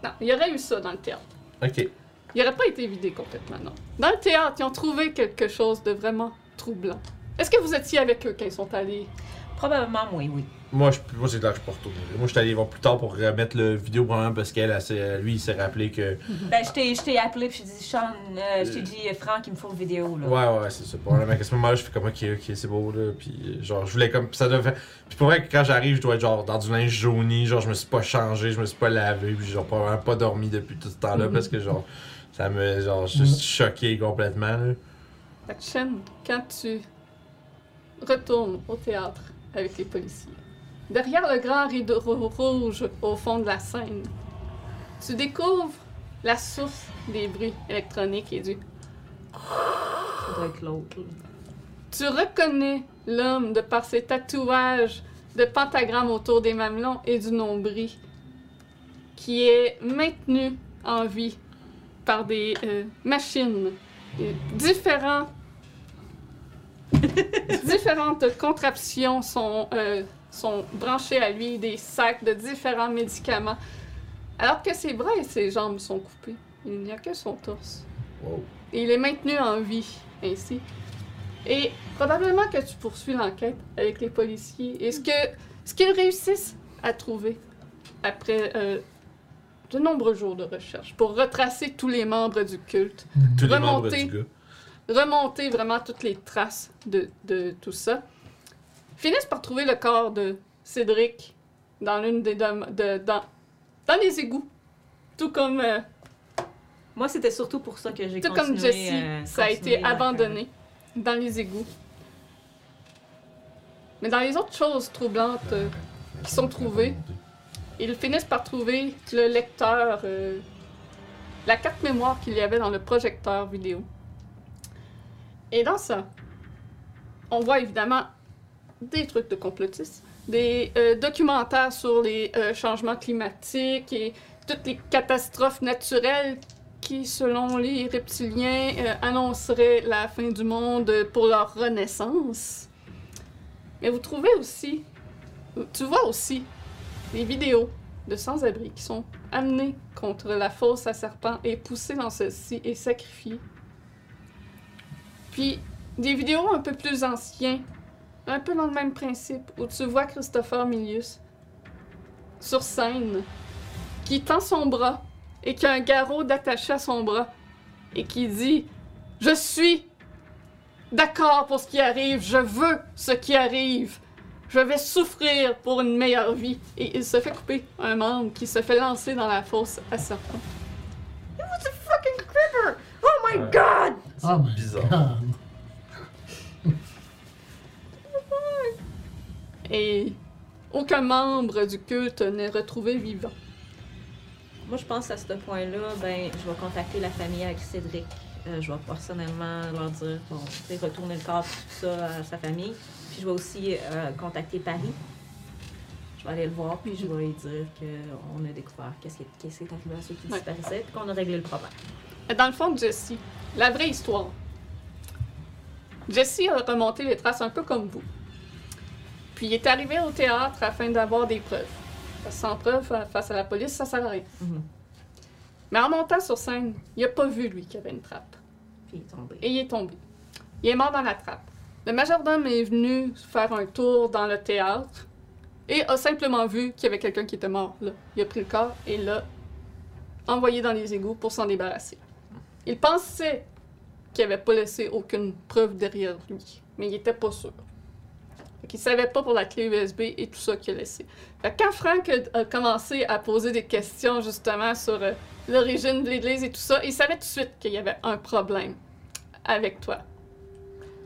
Non, il y aurait eu ça dans le théâtre. Ok. Il n'aurait pas été vidé complètement, non. Dans le théâtre, ils ont trouvé quelque chose de vraiment troublant. Est-ce que vous étiez avec eux quand ils sont allés? Probablement, oui, oui. Moi, je, moi c'est clair que je peux retourner. Moi, je suis allé voir plus tard pour remettre le vidéo, probablement parce qu'elle, lui, il s'est rappelé que. [laughs] Ben, je t'ai- je t'ai appelé, puis je t'ai dit, Sean, euh, je t'ai dit, Franck, il me faut une vidéo, là. Ouais, ouais, c'est ça. Probablement qu'à ce moment-là, je fais comme, ok, ok, c'est beau, là. Puis, euh, genre, je voulais comme. Ça devait. Puis, pour vrai, que quand j'arrive, je dois être genre dans du linge jauni. Genre, je me suis pas changé, je me suis pas lavé. Puis, genre, probablement pas dormi depuis tout ce temps-là parce que, genre, ça me. Genre, je suis choqué complètement, là. Shen, quand tu retournes au théâtre avec les policiers, derrière le grand rideau rouge au fond de la scène, tu découvres la source des bruits électroniques et du. Tu reconnais l'homme de par ses tatouages de pentagrammes autour des mamelons et du nombril, qui est maintenu en vie par des euh, machines différents. [laughs] différentes contraptions sont, euh, sont branchées à lui, des sacs de différents médicaments, alors que ses bras et ses jambes sont coupés. Il n'y a que son torse. Wow. Et il est maintenu en vie ainsi. Et probablement que tu poursuis l'enquête avec les policiers. Et ce que ce qu'ils réussissent à trouver après euh, de nombreux jours de recherche pour retracer tous les membres du culte, Tous les membres Remonter. du gars. Remonter vraiment toutes les traces de, de tout ça, finissent par trouver le corps de Cédric dans l'une des de, dans, dans les égouts. Tout comme euh, Moi, c'était surtout pour ça que j'ai Tout comme Jessie, euh, ça a été abandonné dans les égouts. Mais dans les autres choses troublantes, euh, qui sont trouvés. Ils finissent par trouver le lecteur, la carte mémoire qu'il y avait dans le projecteur vidéo. Et dans ça, on voit évidemment des trucs de complotistes, des euh, documentaires sur les euh, changements climatiques et toutes les catastrophes naturelles qui, selon les reptiliens, euh, annonceraient la fin du monde pour leur renaissance. Mais vous trouvez aussi, tu vois aussi des vidéos de sans-abri qui sont amenés contre la fosse à serpent et poussés dans celle-ci et sacrifiés. Puis des vidéos un peu plus anciennes, un peu dans le même principe, où tu vois Christopher Milius sur scène, qui tend son bras et qui a un garrot d'attaché à son bras et qui dit Je suis d'accord pour ce qui arrive, je veux ce qui arrive. Je vais souffrir pour une meilleure vie. Et il se fait couper un membre qui se fait lancer dans la fosse à serpent. It was a fucking creeper! Oh my god! Ah, my bizarre. God. [laughs] Et aucun membre du culte n'est retrouvé vivant. Moi, je pense à ce point-là, ben, je vais contacter la famille avec Cédric. Euh, je vais personnellement leur dire, bon, tu sais, retourner le corps, tout ça à sa famille. Puis je vais aussi euh, contacter Paris. Je vais aller le voir, puis je vais lui dire qu'on a découvert qu'est-ce qui, qui est arrivé à ceux qui Ouais. disparaissaient, puis qu'on a réglé le problème. Dans le fond de Jesse, la vraie histoire. Jesse a remonté les traces un peu comme vous. Puis il est arrivé au théâtre afin d'avoir des preuves. Parce que sans preuves euh, face à la police, ça sert à rien. Mhm. Mais en montant sur scène, il a pas vu, lui, qu'il y avait une trappe. Puis il est tombé. Et il est tombé. Il est mort dans la trappe. Le majordome est venu faire un tour dans le théâtre et a simplement vu qu'il y avait quelqu'un qui était mort là. Il a pris le corps et l'a envoyé dans les égouts pour s'en débarrasser. Il pensait qu'il n'avait pas laissé aucune preuve derrière lui, mais il était pas sûr. Fait qu'il savait pas pour la clé USB et tout ça qu'il a laissé. Fait quand Frank a, commencé à poser des questions justement sur euh, l'origine de l'Église et tout ça, il savait tout de suite qu'il y avait un problème avec toi.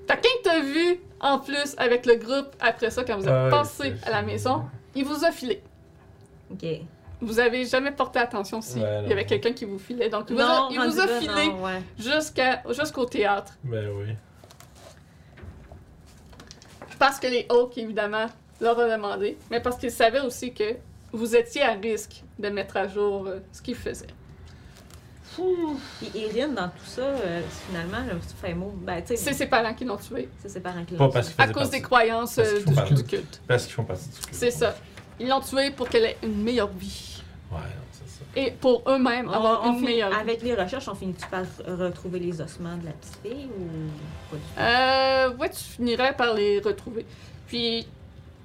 Fait quand il t'a vu, en plus, avec le groupe, après ça, quand vous êtes Ouais, passé à la maison, il vous a filé. OK. Vous avez jamais porté attention si Ouais, il y avait quelqu'un qui vous filait. Donc, il vous a, il rendu vous a là, filé ouais. jusqu'au théâtre. Ben oui. Parce que les Hawks, évidemment, leur ont demandé, mais parce qu'ils savaient aussi que vous étiez à risque de mettre à jour euh, ce qu'ils faisaient. Puis Erin, dans tout ça, euh, finalement, le mot, ben, C'est ses parents qui l'ont tué. c'est ses parents qui Pas l'ont parce tué. À cause partie- des croyances euh, du, du culte. Parce qu'ils font partie du culte. C'est ça. Ils l'ont tué pour qu'elle ait une meilleure vie. Ouais, non, c'est ça. Et pour eux-mêmes On- avoir on une meilleure avec les recherches, on finit-tu par retrouver les ossements de la petite fille ou pas du tout? Euh, ouais, tu finirais par les retrouver. Puis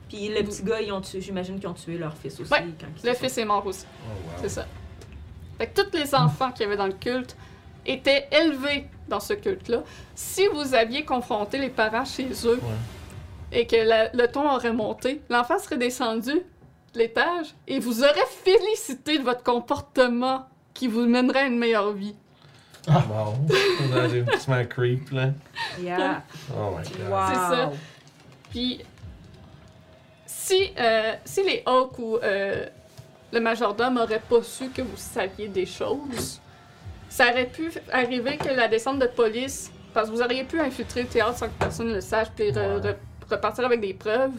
Puis le petit gars, ils ont tué, j'imagine qu'ils ont tué leur fils aussi. Ouais, quand ils le fils est mort aussi. Oh, wow. C'est ça. Fait que tous les enfants qu'il y avait dans le culte étaient élevés dans ce culte-là. Si vous aviez confronté les parents chez eux Ouais. et que la- le ton aurait monté, l'enfant serait descendu de l'étage et vous aurait félicité de votre comportement qui vous mènerait à une meilleure vie. Wow. On a des creep, là. Yeah. Oh my god. Wow. C'est ça. Puis, si, euh, si les Hawks ou euh, le majordome n'auraient pas su que vous saviez des choses, ça aurait pu arriver que la descente de police, parce que vous auriez pu infiltrer le théâtre sans que personne ne le sache, puis re- Ouais. re- repartir avec des preuves.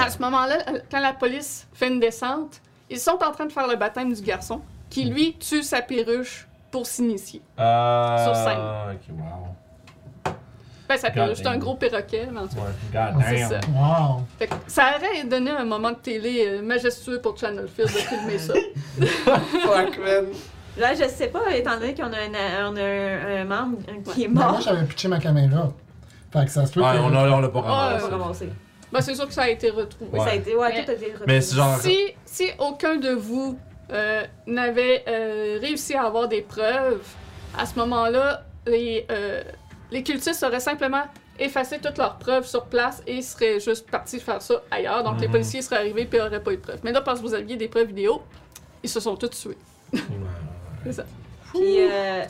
À ce moment-là, quand la police fait une descente, ils sont en train de faire le baptême du garçon, qui lui tue sa perruche pour s'initier. Euh... Sur scène. Ok, wow. Ben, sa perruche, c'est un gros perroquet, mais en tout cas. God C'est damn. ça. Wow. Fait que ça aurait donné un moment de télé euh, majestueux pour Channel Field de filmer ça. [laughs] Fuck, man. Là, je sais pas, étant donné qu'on a un, on a un, un membre qui est Ben, moi, mort. j'avais pitché ma caméra. Fait que ça se peut Ouais, que... on a- on l'a pas Ouais, On ramassé. Ben, c'est sûr que ça a été retrouvé. Ça a été, ouais, Mais- tout a été retrouvé. Mais c'est genre. Si, si aucun de vous euh, n'avait euh, réussi à avoir des preuves, à ce moment-là, les, euh, les cultistes auraient simplement effacé toutes leurs preuves sur place et seraient juste partis faire ça ailleurs. Donc les Mhm. policiers seraient arrivés et n'auraient pas eu de preuves. Mais là, parce que vous aviez des preuves vidéo, ils se sont tous tués. Ouais. [laughs] C'est ça. Puis, euh,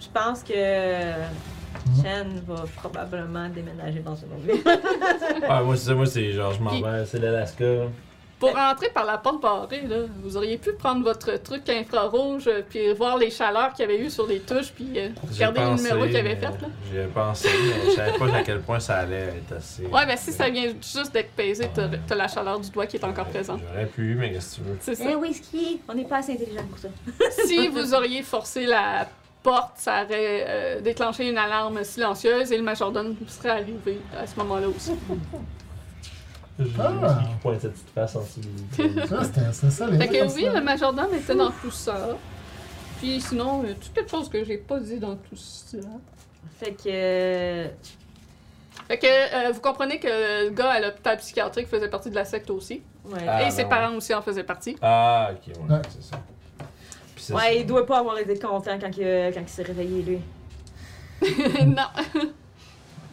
je pense que Chen va probablement déménager dans une autre ville. Ouais, [laughs] moi, c'est ça. Moi, c'est genre, je m'en vais. C'est l'Alaska. Pour rentrer par la porte barrée, là, vous auriez pu prendre votre truc infrarouge euh, puis voir les chaleurs qu'il y avait eu sur les touches puis euh, J'ai regarder le numéro qu'il avait mais- fait. Là. J'y avais pensé, mais je savais pas à quel point ça allait être assez. Ouais, ben si ça vient juste d'être pesé, t'as t'as la chaleur du doigt qui est encore Ouais, présente. J'aurais pu, mais qu'est-ce que tu veux? C'est ça. Eh oui, ski, on n'est pas assez intelligent pour ça. si vous auriez forcé la porte, ça aurait euh, déclenché une alarme silencieuse et le majordome serait arrivé à ce moment-là aussi. Ah. Qui pointe sa petite face en des- Ça, les Fait que oui, le majordome était dans tout ça. Puis sinon, euh, tout quelque chose que j'ai pas dit dans tout ça. Fait que. euh, Fait que euh, vous comprenez que le gars à l'hôpital psychiatrique faisait partie de la secte aussi. Ouais. Ah, et ses ben parents aussi en faisaient partie. Ah, ok, ouais, Ouais. c'est ça. Ouais, ça. il doit pas avoir été content quand il, euh, quand il s'est réveillé, lui. [laughs] non.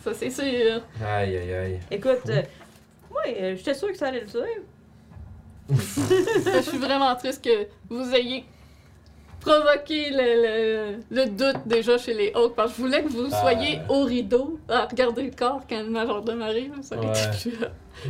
Ça, c'est sûr. Aïe, aïe, aïe. Écoute, euh, ouais, euh, j'étais sûre que ça allait le tuer. [laughs] Je suis vraiment triste que vous ayez provoqué le, le- le doute déjà chez les Hawks parce que je voulais que vous Ah. soyez au rideau à regarder le corps quand le majordome arrive. Ça aurait été Ouais. plus-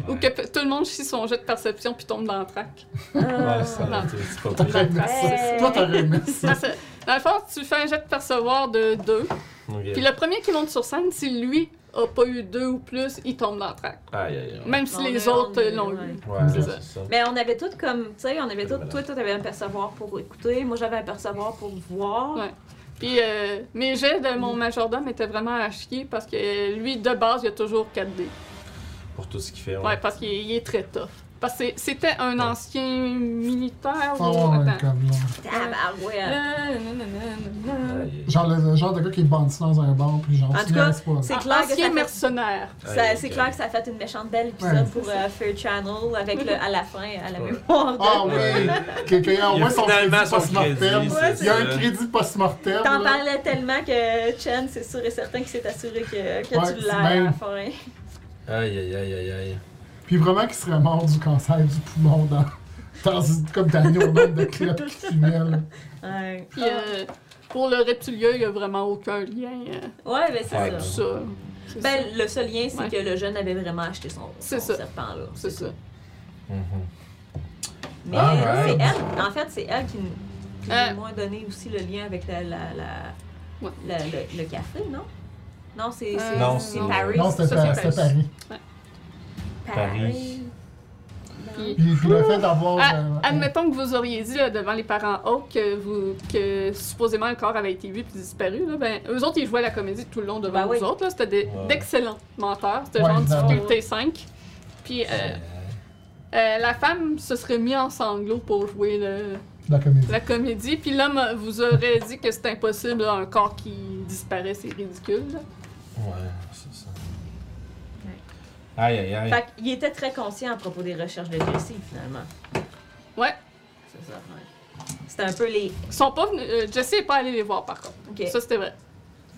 Ou que tout le monde chie son jet de perception puis tombe dans le trac. Ouais, Euh, ça été c'est pas pire. Toi, t'aurais aimé ça. Ça, c'est- Dans le fond, tu fais un jet de percevoir de 2. Ok. Puis le premier qui monte sur scène, si lui a pas eu 2 ou plus, il tombe dans le trac. Aïe, aïe, aïe. Même si On les est- autres l'ont ouais. eu. Ouais, C'est c'est ça. ça. Mais on avait toutes comme, tu sais, on avait toutes, toi, toi, t'avais un percevoir pour écouter, moi j'avais un percevoir pour voir. Ouais. Puis euh, mes jets de mon majordome étaient vraiment à chier parce que lui, de base, il a toujours 4D. Pour tout ce qu'il fait. Ouais, parce qu'il il est très tough. Parce que c'était un ancien militaire. ou... Oh, ouais, comme là. Genre le, genre de gars qui est bandit dans un bar, puis genre, En tu tout cas, c'est Ah, clair que ça Ancien fait- mercenaire. C'est clair que ça a fait une méchante belle épisode Ouais, pour euh, Fair Channel avec le à la fin, à la mémoire de. Ah oui! Que- que- au Il y moins a son crédit post-mortem. Il y a un crédit post-mortem. T'en parlais tellement que Chen, c'est sûr et certain qu'il s'est assuré que, tu l'as à la fin. Aïe, aïe, aïe, aïe, aïe. Puis vraiment qu'il serait mort du cancer du poumon dans, dans une- comme Daniel au nombre de clopes qui fumaient. là. Ouais. Puis euh, pour le reptilien, il n'y a vraiment aucun lien. euh, Ouais, ben c'est tout ça. ça. Ben, ça. le seul lien, c'est Ouais. que le jeune avait vraiment acheté son, ça. serpent-là. C'est ça. Mhm. Mais Ah, c'est elle, en fait, c'est elle qui nous Euh. moins donné aussi le lien avec la, la, la- Ouais. la- le, le café, non? Non, c'est Euh. Paris. Non, ça, c'était Paris. Paris. Paris. Puis- Puis, le fait d'avoir. Ah, euh, admettons que vous auriez dit là, devant les parents Hawk que, vous, que supposément le corps avait été vu puis disparu. Là, ben, eux autres, ils jouaient la comédie tout le long devant Ben oui. vous autres. C'était Ouais. d'excellents menteurs. C'était Ouais, genre évidemment. difficulté 5. Puis euh, euh, la femme se serait mise en sanglots pour jouer le- la comédie. la comédie. Puis l'homme vous aurait dit que c'est impossible, là, un corps qui disparaît, c'est ridicule. là. Ouais. Aïe, aïe, aïe. Fait qu'il était très conscient à propos des recherches de Jesse, finalement. Ouais. C'est ça, ouais. C'était un peu les. Ils sont pas venus- euh, Jesse n'est pas allé les voir par contre. Ok. Ça, c'était vrai.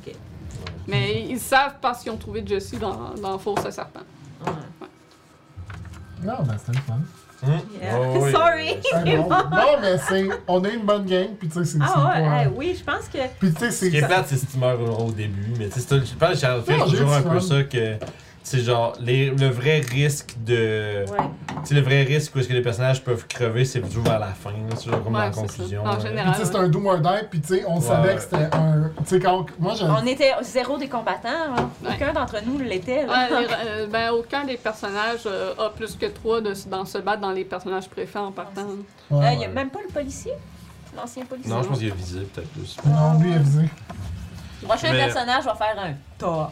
Ok. Mais ils savent parce qu'ils ont trouvé Jesse dans, dans Fosse à Serpent. Ouais. Non, ben c'était le fun. Hum? Yeah. Oh, oui. Sorry. Ah, non, non, mais c'est. On a une bonne game, puis tu sais, c'est. c'est Ah ouais, pas- hey, oui, je pense que. Puis tu sais, Ce qui c'est. est plate, c'est si tu meurs au au début. Mais tu sais, c'est- je pense que Charles fait Non, j'ai toujours eu un du peu fun. ça que. C'est genre, les- le vrai risque de. Ouais. Tu sais, le vrai risque où est-ce que les personnages peuvent crever, c'est toujours vers la fin. là, C'est genre comme Ouais, dans la c'est ça. conclusion. En là. Puis général. tu sais, c'est un do or die, puis tu sais, on Ouais, savait que c'était un. Tu sais, quand. Moi, je. On était zéro des combattants. hein. Ouais. Aucun d'entre nous l'était. Euh, ben, aucun des personnages euh, a plus que trois de, dans se battre dans les personnages préfets en partant. Euh, Ouais. Il y a même pas le policier? L'ancien policier. Non, je pense qu'il a visé peut-être plus. Non, lui, il a visé. Le prochain Mais- personnage va faire un tas.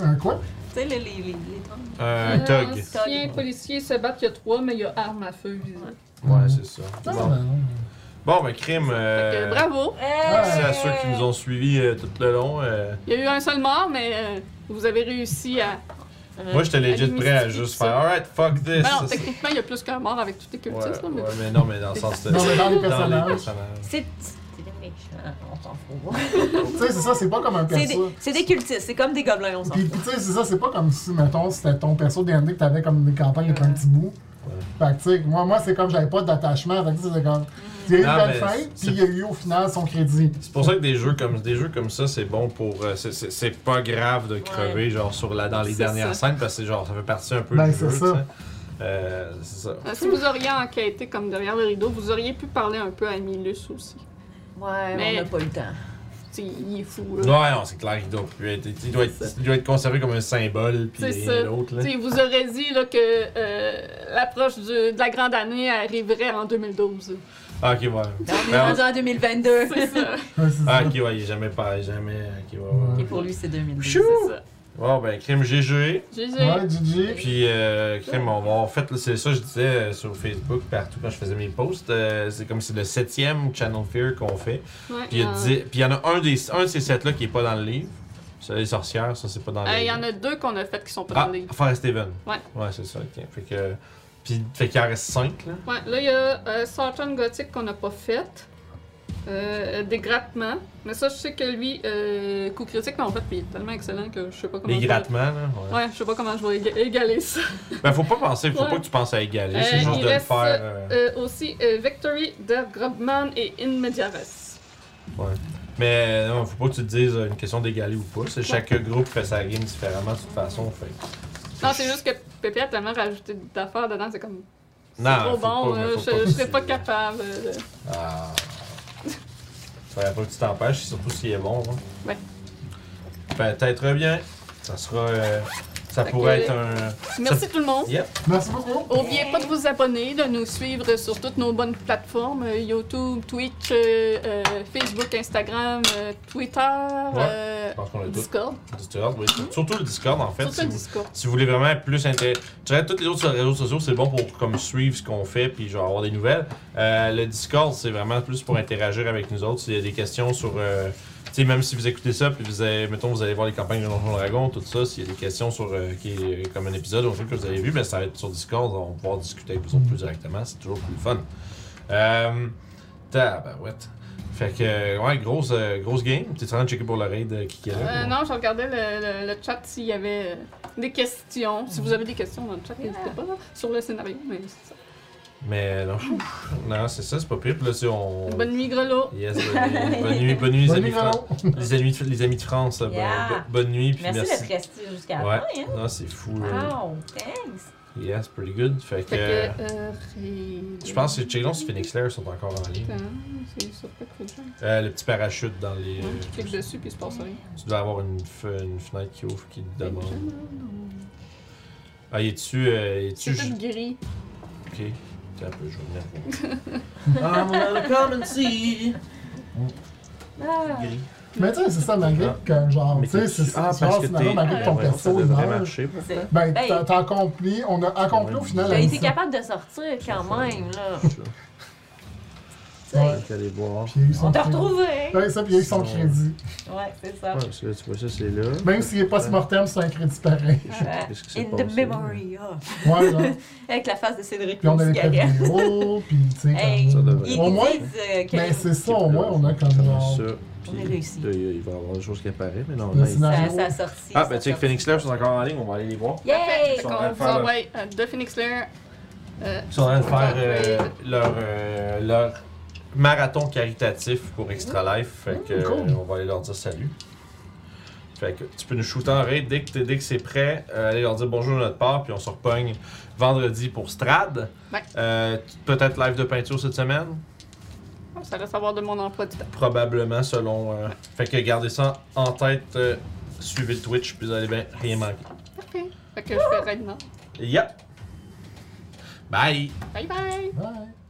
Un quoi? Tu sais, les, les, les, les trucs. Euh, un tug. Ancien policier se bat, il y a trois, mais il y a arme à feu. Ouais, c'est ça. Bon, ben non. bon ben, crime. Que, Euh... bravo! Merci à ceux qui nous ont suivis euh, tout le long. euh. Il y a eu un seul mort, mais euh, vous avez réussi à. Moi, j'étais legit prêt à juste faire Alright, fuck this. Ben non, techniquement, il y a plus qu'un mort avec tous les Ouais, cultistes. là, mais... ouais, mais non, mais dans le sens de. Non, mais dans les personnages. [laughs] on s'en fout. Tu sais, c'est ça, c'est pas comme un perso. c'est des cultistes, c'est comme des gobelins, on s'en fout. puis tu sais, c'est ça, c'est pas comme si, mettons, c'était ton perso D&D que t'avais comme des campagnes avec un petit bout. Fait que, tu sais, moi, moi c'est comme j'avais pas d'attachement. Fait que, tu sais, c'est comme. Il y a eu une belle c'est- puis il y a eu au final son crédit. C'est pour ça que des jeux comme des jeux comme ça, c'est bon pour. euh, c'est- pas grave de crever genre sur la dans les dernières ça. scènes parce que genre ça fait partie un peu Ben, du c'est jeu. ça. Euh, c'est ça. Euh, Si vous auriez enquêté comme derrière le rideau, vous auriez pu parler un peu à Milus aussi. Ouais, Mais- on n'a pas eu le temps. T'sais, il est fou, là. Ouais, non, c'est clair qu'il doit plus être. Il doit être, il doit être conservé comme un symbole, puis là. T'sais, vous aurez dit là, que euh, l'approche de la grande année arriverait en 2012. Ah, ok, ouais. On est Ben, rendu en 2022. C'est ça. Ah, ok, ouais, il est jamais pareil, jamais. Ok, ouais, ouais. Et pour lui, c'est 2012. Chou! C'est ça. Bon, ben, crime GG. GG. Ouais, GG. Puis, euh, crime, on va. En fait, là, c'est ça, que je disais euh, sur Facebook, partout, quand je faisais mes posts. euh, c'est comme c'est le septième Channel Fear qu'on fait. Ouais, Puis il y, a euh, puis il y en a un, des, un de ces sets-là qui est pas dans le livre. C'est les sorcières, ça, c'est pas dans le livre. Il y en a deux qu'on a fait qui sont pas dans Ah, le livre. Forest Haven. Ouais. Ouais, c'est ça, ok. Fait que. Puis, fait qu'il en reste cinq, là. Ouais, là, il y a euh, Sartan Gothic qu'on n'a pas fait. Euh, des grattements. Mais ça, je sais que lui, euh, coup critique, mais en fait, il est tellement excellent que je sais pas comment. Vais- grattements, là. Ouais. Ouais, je sais pas comment je vais éga- égaler ça. Ben, faut pas penser, faut Ouais. pas que tu penses à égaler, Euh, c'est juste il de le reste, faire. euh, Euh, aussi, euh, Victory, Death, Grubman et In Mediares. Ouais. Mais non, faut pas que tu te dises euh, une question d'égaler ou pas. C'est chaque groupe fait sa game différemment de toute façon. Fait. Non, c'est juste que Pépé a tellement rajouté d'affaires dedans, c'est comme. C'est trop bon, pas, je, je serais pas capable. euh, Ah. Faudrait pas que tu t'empêches, surtout s'il est bon. Hein. Ouais. Peut-être bien. Ça sera. euh, ça Fait pourrait que- être un. Merci tout le monde. Yep. Merci beaucoup. N'oubliez pas de vous abonner, de nous suivre sur toutes nos bonnes plateformes euh, YouTube, Twitch, euh, euh, Facebook, Instagram, euh, Twitter, euh. Discord. Discord, oui. Surtout le Discord, en fait. Surtout si le vous- Discord. Si vous voulez vraiment être plus intéressé, je dirais que tous les autres réseaux sociaux, c'est bon pour comme suivre ce qu'on fait puis genre avoir des nouvelles. Euh, le Discord, c'est vraiment plus pour interagir avec nous autres. S'il y a des questions sur, euh, sais, même si vous écoutez ça puis vous avez, mettons, vous allez voir les campagnes de Donjon Dragon, tout ça, s'il y a des questions sur euh, qui est comme un épisode ou un truc que vous avez vu, ben ça va être sur Discord, on va pouvoir discuter avec vous autres plus directement. C'est toujours plus fun. Euh, tabarouette. Fait que, euh, ouais, grosse, euh, grosse game. T'es en train de checker pour le raid euh, qui est là? Euh, ou- non, je regardais le, le- le chat s'il y avait euh, des questions. Si vous avez des questions dans le chat, n'hésitez pas là, sur le scénario. Mais c'est ça. Mais non, non c'est ça, c'est pas pire. Puis là, c'est on. Bonne nuit, Grelot. Yes, bonne nuit, [laughs] bonne nuit, bonne nuit, les, Bonne amis nuit, Fran- Garo. les, amis, de- les amis de France. Bonne- Yeah. bo- bonne nuit, puis Merci, merci. d'être resté jusqu'à la Ouais, fin. Hein? non, c'est fou. Wow, thanks. Yes, pretty good. Fait que. Fait euh, que. Euh, raid- je pense que Check si Phoenix Lair sont encore en ligne. C'est sur quoi? Euh, le petit parachute dans les. Ouais, euh, tu cliques dessus puis il se passe rien. tu dois avoir une, une fenêtre qui ouvre qui te demande. Ah, il est dessus. Euh, il est C'est dessus. tout gris. Ok. T'es un peu jaune. [laughs] I'm gonna come and see. Ah. Mais tu sais, c'est ça, malgré Ah. que, genre, tu sais, c'est ah, ça, parce que finalement, t'es- malgré que ton Ouais, perso, il meurt. C'est- Ben, Hey. t'as accompli, on a accompli au final T'as été capable de sortir quand même, là. Tu Ouais. sais, aller voir. Puis il y a eu son On t'a crédit. retrouvé. Ouais, ça, puis il y a eu son crédit. Ouais, c'est ça. parce que tu vois ça, c'est là. Même s'il est pas mortem, c'est un crédit pareil. Ouais. Qu'est-ce qui s'est In the memory. Ouais, là. [laughs] Avec la face de Cédric Puis on a les [laughs] puis tu sais, Hey, Ça comme... devrait- ils, Au moins- disent euh, que Ben, c'est ça, au moins, on a comme Comme genre... ça. On a réussi. là, il va y avoir des choses qui apparaissent, mais non, Le là, il- scénario. ça, ça a sorti. Ah, ben tu sais que. Phoenix Lair sont encore en ligne, on va aller les voir. Yay! Fait Ils sont en qu'on train de vous faire envoie euh, Phoenix Lair. euh, Ils sont en train de faire euh, euh, leur marathon caritatif pour Extra Life. Fait que Mmh, cool. euh, on va aller leur dire salut. Fait que tu peux nous shooter en raid dès que, dès que c'est prêt. euh, aller leur dire bonjour de notre part, puis on se repogne vendredi pour Strad. Ouais. Euh, Peut-être live de peinture cette semaine? Ça laisse savoir de mon emploi du temps. Probablement selon. euh, Fait que gardez ça en tête. euh, suivez le Twitch, puis vous allez bien rien manquer. Parfait. Fait que je fais raid maintenant. Yep. Bye! Bye bye! Ouais.